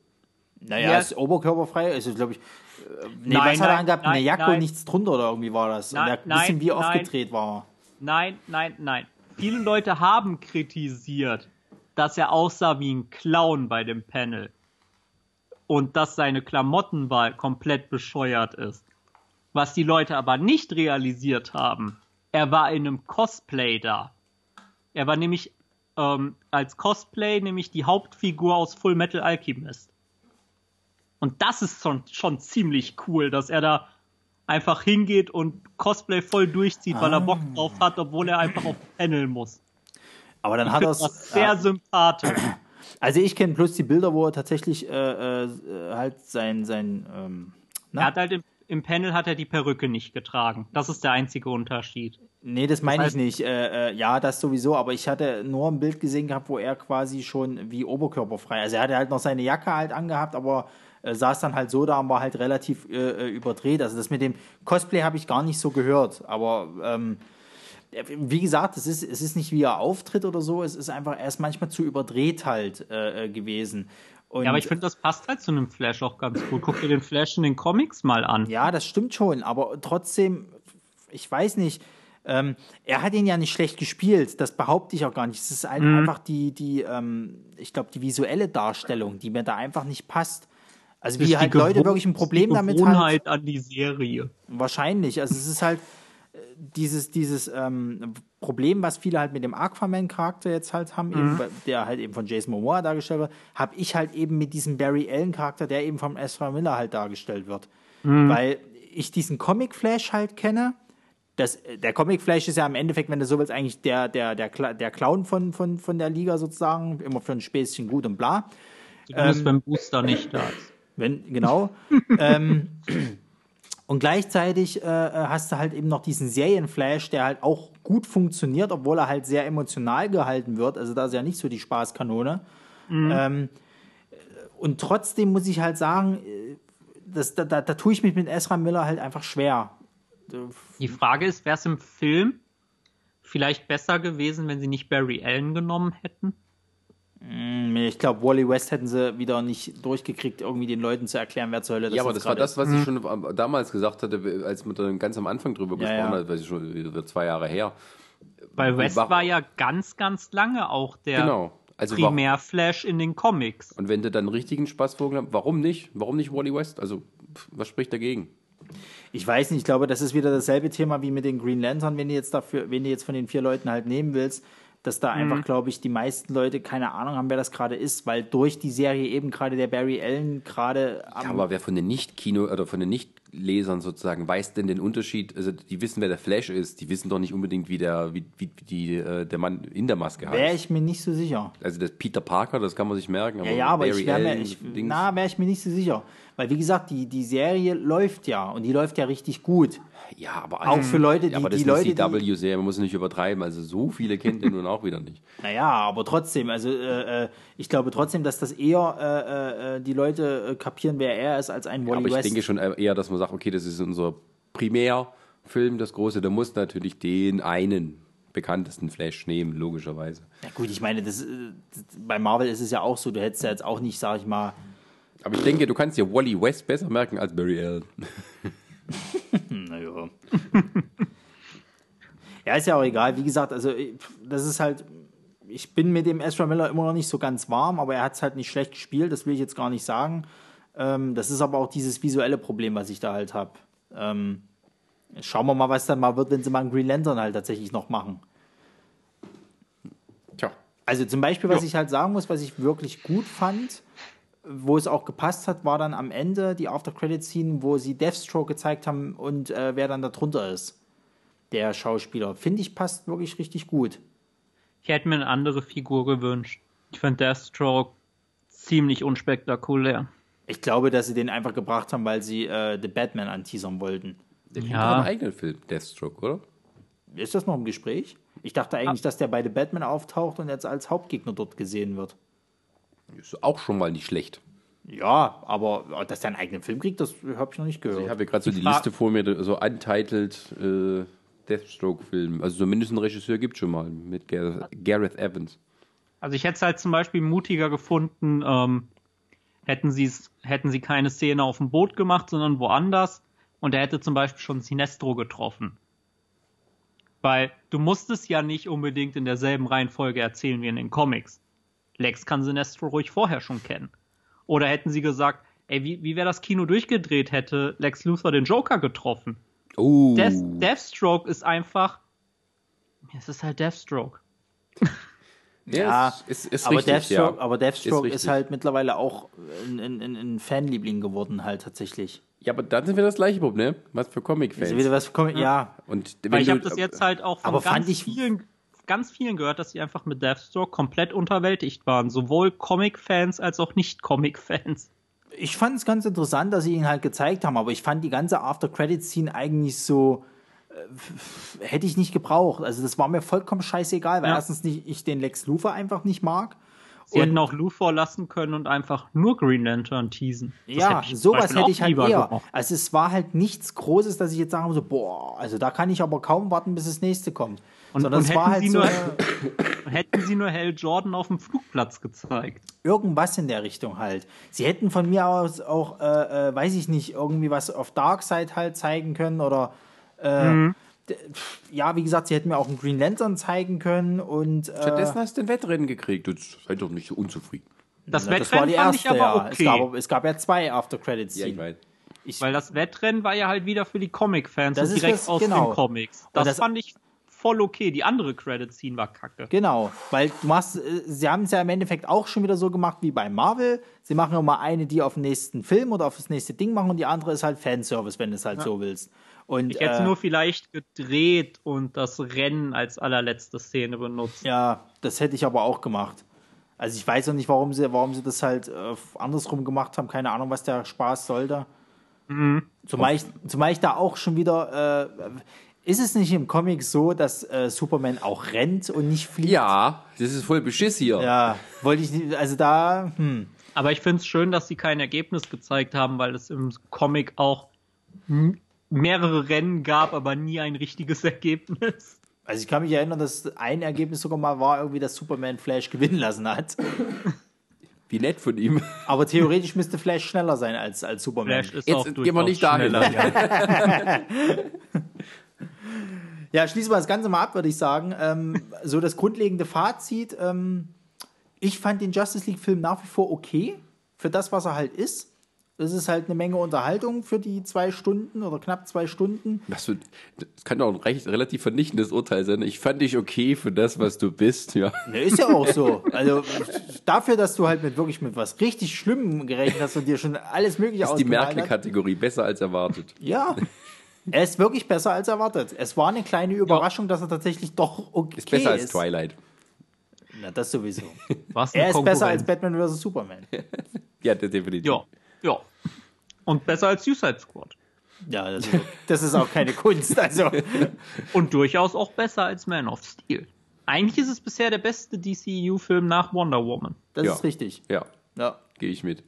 naja, ja. ist oberkörperfrei, also glaube ich. Äh, nee, nein, was hat er angehabt? Eine Jacke nein. und nichts drunter oder irgendwie war das. Nein, und ein bisschen wie aufgedreht war. Nein, nein, nein. Viele Leute haben kritisiert, dass er aussah wie ein Clown bei dem Panel und dass seine Klamottenwahl komplett bescheuert ist. Was die Leute aber nicht realisiert haben, er war in einem Cosplay da. Er war nämlich ähm, als Cosplay nämlich die Hauptfigur aus Full Metal Alchemist. Und das ist schon, schon ziemlich cool, dass er da einfach hingeht und Cosplay voll durchzieht, ah. weil er Bock ah. drauf hat, obwohl er einfach auf Panel muss. Aber dann ich hat er es sehr sympathisch. Also ich kenne bloß die Bilder, wo er tatsächlich äh, äh, halt sein, sein ähm, Er hat halt im, im, Panel hat er die Perücke nicht getragen. Das ist der einzige Unterschied. Nee, das meine ich nicht. Äh, äh, ja, das sowieso, aber ich hatte nur ein Bild gesehen gehabt, wo er quasi schon wie oberkörperfrei. Also er hatte halt noch seine Jacke halt angehabt, aber äh, saß dann halt so da und war halt relativ äh, überdreht. Also das mit dem Cosplay habe ich gar nicht so gehört, aber ähm, wie gesagt, es ist, es ist nicht wie er auftritt oder so, es ist einfach erst manchmal zu überdreht halt äh, äh, gewesen. Und ja, aber ich finde, das passt halt zu einem Flash auch ganz gut. Guck dir den Flash in den Comics mal an. Ja, das stimmt schon, aber trotzdem, ich weiß nicht, ähm, er hat ihn ja nicht schlecht gespielt, das behaupte ich auch gar nicht. Es ist halt mhm. einfach die, die ähm, ich glaube, die visuelle Darstellung, die mir da einfach nicht passt. Also wie halt Leute wirklich ein Problem damit haben. Halt an die Serie. Wahrscheinlich. Also es ist halt, dieses, dieses ähm, Problem, was viele halt mit dem Aquaman-Charakter jetzt halt haben, mhm. eben, der halt eben von Jason Momoa dargestellt wird, habe ich halt eben mit diesem Barry Allen-Charakter, der eben von Ezra Miller halt dargestellt wird. Mhm. Weil ich diesen Comic-Flash halt kenne. Das, der Comic-Flash ist ja im Endeffekt, wenn du so willst, eigentlich der, der, der, der Clown von, von, von der Liga sozusagen, immer für ein Späßchen gut und bla. Zumindest ähm, wenn Booster nicht da ist. Wenn, genau. ähm, Und gleichzeitig äh, hast du halt eben noch diesen Serienflash, der halt auch gut funktioniert, obwohl er halt sehr emotional gehalten wird. Also da ist ja nicht so die Spaßkanone. Mhm. Ähm, und trotzdem muss ich halt sagen, äh, das, da, da, da tue ich mich mit Ezra Miller halt einfach schwer. Die Frage ist, wäre es im Film vielleicht besser gewesen, wenn sie nicht Barry Allen genommen hätten? Mm, ich glaube, Wally West hätten sie wieder nicht durchgekriegt, irgendwie den Leuten zu erklären, wer zur Hölle das ist. Ja, aber das war das, was ich hm. schon damals gesagt hatte, als wir dann ganz am Anfang drüber ja, gesprochen ja. haben, weil ich schon wieder zwei Jahre her. Weil West war, war, ja ganz, ganz lange auch der genau. also Primärflash in den Comics. Und wenn du dann richtigen Spaßvogel hast, warum nicht? Warum nicht Wally West? Also, was spricht dagegen? Ich weiß nicht, ich glaube, das ist wieder dasselbe Thema wie mit den Green Lantern, wenn du jetzt dafür, wenn du jetzt von den vier Leuten halt nehmen willst dass da einfach, mhm. glaube ich, die meisten Leute keine Ahnung haben, wer das gerade ist, weil durch die Serie eben gerade der Barry Allen gerade. Ja, aber wer von den Nicht-Kino oder von den Nicht-Lesern sozusagen weiß denn den Unterschied? Also die wissen, wer der Flash ist, die wissen doch nicht unbedingt, wie der, wie, wie die, äh, der Mann in der Maske heißt. Wäre ich mir nicht so sicher. Also das Peter Parker, das kann man sich merken. Aber ja, ja, aber Barry ich wäre mir, ich, na, wäre ich mir nicht so sicher. Weil wie gesagt, die, die Serie läuft ja und die läuft ja richtig gut. Ja, aber auch für Leute, die, aber das die Leute, CW-Serie, man muss nicht übertreiben. Also so viele kennt ihr nun auch wieder nicht. Naja, aber trotzdem, also äh, äh, ich glaube trotzdem, dass das eher äh, äh die Leute äh, kapieren, wer er ist, als ein Wally ja, aber West. ich denke schon eher, dass man sagt, okay, das ist unser Primärfilm, das große. Da muss natürlich den einen bekanntesten Flash nehmen, logischerweise. Ja gut, ich meine, das, das, bei Marvel ist es ja auch so, du hättest ja jetzt auch nicht, sag ich mal. Aber ich denke, du kannst dir Wally West besser merken als Barry Allen. naja. ja, ist ja auch egal. Wie gesagt, also das ist halt, ich bin mit dem Ezra Miller immer noch nicht so ganz warm, aber er hat es halt nicht schlecht gespielt, das will ich jetzt gar nicht sagen. Ähm, das ist aber auch dieses visuelle Problem, was ich da halt habe. Ähm, schauen wir mal, was dann mal wird, wenn sie mal einen Green Lantern halt tatsächlich noch machen. Tja. Also zum Beispiel, was jo. ich halt sagen muss, was ich wirklich gut fand, wo es auch gepasst hat, war dann am Ende die After-Credit-Scene, wo sie Deathstroke gezeigt haben und äh, wer dann da drunter ist. Der Schauspieler. Finde ich, passt wirklich richtig gut. Ich hätte mir eine andere Figur gewünscht. Ich fand Deathstroke ziemlich unspektakulär. Ich glaube, dass sie den einfach gebracht haben, weil sie äh, The Batman anteasern wollten. Der ja. einen eigenen Film, Deathstroke, oder? Ist das noch im Gespräch? Ich dachte eigentlich, dass der bei The Batman auftaucht und jetzt als Hauptgegner dort gesehen wird. Ist auch schon mal nicht schlecht. Ja, aber dass der einen eigenen Film kriegt, das habe ich noch nicht gehört. Also ich habe gerade so die, die Liste vor mir, so untitled äh, Deathstroke-Film. Also zumindest einen Regisseur gibt es schon mal mit Gareth Evans. Also ich hätte es halt zum Beispiel mutiger gefunden, ähm, hätten, hätten sie keine Szene auf dem Boot gemacht, sondern woanders. Und er hätte zum Beispiel schon Sinestro getroffen. Weil du musstest ja nicht unbedingt in derselben Reihenfolge erzählen wie in den Comics. Lex kann Sinestro ruhig vorher schon kennen. Oder hätten sie gesagt, ey, wie, wie wäre das Kino durchgedreht, hätte Lex Luthor den Joker getroffen? Oh. Death, Deathstroke ist einfach. Es ist halt Deathstroke. Ja, ist, ist, ist aber, richtig, Deathstroke, ja. aber Deathstroke ist, ist, halt mittlerweile auch ein, ein, ein, Fanliebling geworden, halt tatsächlich. Ja, aber dann sind wir das gleiche Problem. Was für Comic-Fans. Wieder was für Comic, ja. ja. Und Weil ich habe das jetzt halt auch von ganz vielen ganz vielen gehört, dass sie einfach mit Deathstroke komplett unterwältigt waren. Sowohl Comic-Fans als auch Nicht-Comic-Fans. Ich fand es ganz interessant, dass sie ihn halt gezeigt haben, aber ich fand die ganze After-Credit-Scene eigentlich so. Äh, hätte ich nicht gebraucht. Also, das war mir vollkommen scheißegal, weil ja. erstens nicht, ich den Lex Luthor einfach nicht mag. Sie und hätten auch Luthor lassen können und einfach nur Green Lantern teasen. Das ja, hätte sowas hätte ich halt eher. Gemacht. Also es war halt nichts Großes, dass ich jetzt sagen muss, boah, also da kann ich aber kaum warten, bis das nächste kommt. Und, Sondern und es war halt so. Nur, hätten sie nur Hell Jordan auf dem Flugplatz gezeigt. Irgendwas in der Richtung halt. Sie hätten von mir aus auch, äh, äh, weiß ich nicht, irgendwie was auf Darkseid halt zeigen können oder. Äh, mhm. Ja, wie gesagt, sie hätten mir auch einen Green Lantern zeigen können und. Äh, Stattdessen hast du ein Wettrennen gekriegt. Du seid doch nicht so unzufrieden. Das Na, Wettrennen das war die erste, fand ich aber okay. Ja. Es, gab, es gab ja zwei After Credits. Ja, ich weiß. Ich, Weil das Wettrennen war ja halt wieder für die Comic-Fans und direkt das, aus genau. den Comics. Das, das, fand ich voll okay. Die andere Credit-Scene war kacke. Genau, weil du machst, äh, sie haben es ja im Endeffekt auch schon wieder so gemacht wie bei Marvel. Sie machen immer eine, die auf den nächsten Film oder auf das nächste Ding machen und die andere ist halt Fanservice, wenn du es halt ja. so willst. Und, ich hätte äh, nur vielleicht gedreht und das Rennen als allerletzte Szene benutzt. Ja, das hätte ich aber auch gemacht. Also ich weiß auch nicht, warum sie, warum sie das halt äh, andersrum gemacht haben. Keine Ahnung, was der Spaß sollte. Mhm. Zumal, ich, zumal ich da auch schon wieder. Äh, ist es nicht im Comic so, dass äh, Superman auch rennt und nicht fliegt? Ja, das ist voll Beschiss hier. Ja, wollte ich nicht. Also da. Hm. Aber ich finde es schön, dass sie kein Ergebnis gezeigt haben, weil es im Comic auch mehrere Rennen gab, aber nie ein richtiges Ergebnis. Also ich kann mich erinnern, dass ein Ergebnis sogar mal war, irgendwie, dass Superman Flash gewinnen lassen hat. Wie nett von ihm. Aber theoretisch müsste Flash schneller sein als, als Superman. Flash ist Jetzt auch gehen wir nicht dahin. Ja. schließen wir das Ganze mal ab, würde ich sagen. Ähm, so das grundlegende Fazit. Ähm, ich fand den Justice League-Film nach wie vor okay. Für das, was er halt ist. Das ist halt eine Menge Unterhaltung für die zwei Stunden oder knapp zwei Stunden. Das, wird, das kann doch ein recht, relativ vernichtendes Urteil sein. Ich fand dich okay für das, was du bist, ja. Ne, ist ja auch so. Also dafür, dass du halt mit wirklich mit was richtig Schlimmem gerechnet hast und dir schon alles Mögliche Das ist die Merkel-Kategorie, besser als erwartet. Ja. Er ist wirklich besser als erwartet. Es war eine kleine Überraschung, ja. dass er tatsächlich doch okay ist. Besser ist. als Twilight. Na, das sowieso. Was er ist besser als Batman vs. Superman. ja, definitiv. Ja, ja. Und besser als Suicide Squad. Ja, das ist, das ist auch keine Kunst. Also. Und durchaus auch besser als Man of Steel. Eigentlich ist es bisher der beste DCU-Film nach Wonder Woman. Das ja. ist richtig. Ja, ja. gehe ich mit.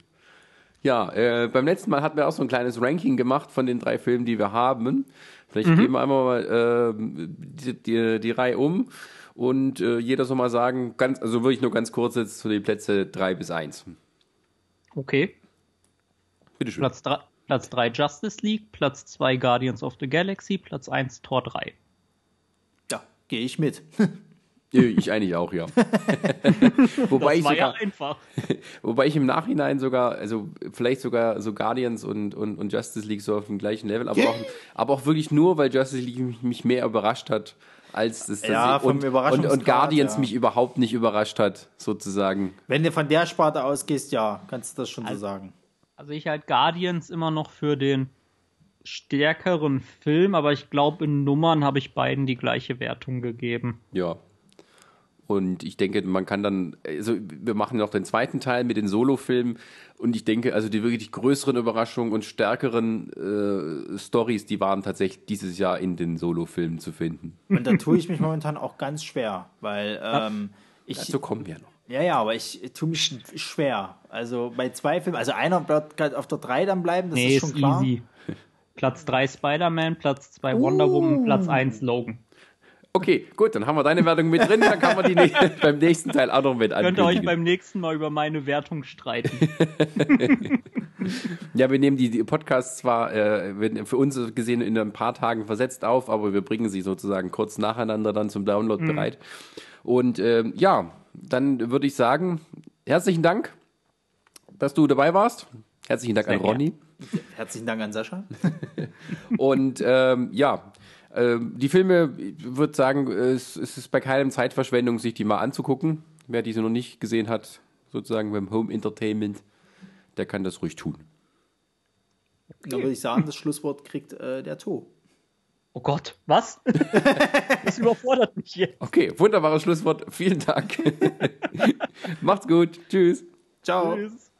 Ja, äh, beim letzten Mal hatten wir auch so ein kleines Ranking gemacht von den drei Filmen, die wir haben. Vielleicht mhm. gehen wir einmal mal äh, die, die, die, Reihe um und äh, jeder soll mal sagen, ganz, also wirklich nur ganz kurz jetzt zu den Plätze drei bis eins. Okay. Bitteschön. Platz 3 Platz drei Justice League, Platz 2 Guardians of the Galaxy, Platz 1 Tor 3. Ja, gehe ich mit. Ich eigentlich auch, ja. wobei das ich sogar, ja einfach. Wobei ich im Nachhinein sogar, also vielleicht sogar so Guardians und, und, und Justice League so auf dem gleichen Level, aber, auch, aber auch wirklich nur, weil Justice League mich, mich mehr überrascht hat, als das, das ja, und, und, und, Guardians ja. mich überhaupt nicht überrascht hat, sozusagen. Wenn du von der Sparte ausgehst, ja, kannst du das schon also, so sagen. Also ich halt Guardians immer noch für den stärkeren Film, aber ich glaube, in Nummern habe ich beiden die gleiche Wertung gegeben. Ja, und ich denke, man kann dann, also wir machen noch den zweiten Teil mit den Solo-Filmen. Und ich denke, also die wirklich größeren Überraschungen und stärkeren äh, Stories, die waren tatsächlich dieses Jahr in den Solo-Filmen zu finden. Und da tue ich mich momentan auch ganz schwer, weil ähm, ich. Dazu kommen wir noch. Ja, ja, aber ich tue mich schwer. Also bei zwei Filmen, also einer wird auf der 3 dann bleiben, das nee, ist schon ist klar. Easy. Platz 3 Spider-Man, Platz 2 Wonder Woman, Platz 1 Logan. Okay, gut, dann haben wir deine Wertung mit drin, dann kann man die beim nächsten Teil auch noch mit ankündigen. Könnt ihr euch beim nächsten Mal über meine Wertung streiten. ja, wir nehmen die, Podcasts zwar äh, für uns gesehen in ein paar Tagen versetzt auf, aber wir bringen sie sozusagen kurz nacheinander dann zum Download mhm. bereit. Und äh, ja, dann würde ich sagen, herzlichen Dank, dass du dabei warst. Herzlichen Dank Sehr an Ronny. Herzlichen Dank an Sascha. Und ähm, ja, ähm, die Filme, ich würde sagen, es, es ist bei keinem Zeitverschwendung, sich die mal anzugucken. Wer diese noch nicht gesehen hat, sozusagen beim Home Entertainment, der kann das ruhig tun. Da würde ich sagen, das Schlusswort kriegt äh, der To. Oh Gott, was? das überfordert mich jetzt. Okay, wunderbares Schlusswort. Vielen Dank. Macht's gut. Tschüss. Ciao. Tschüss.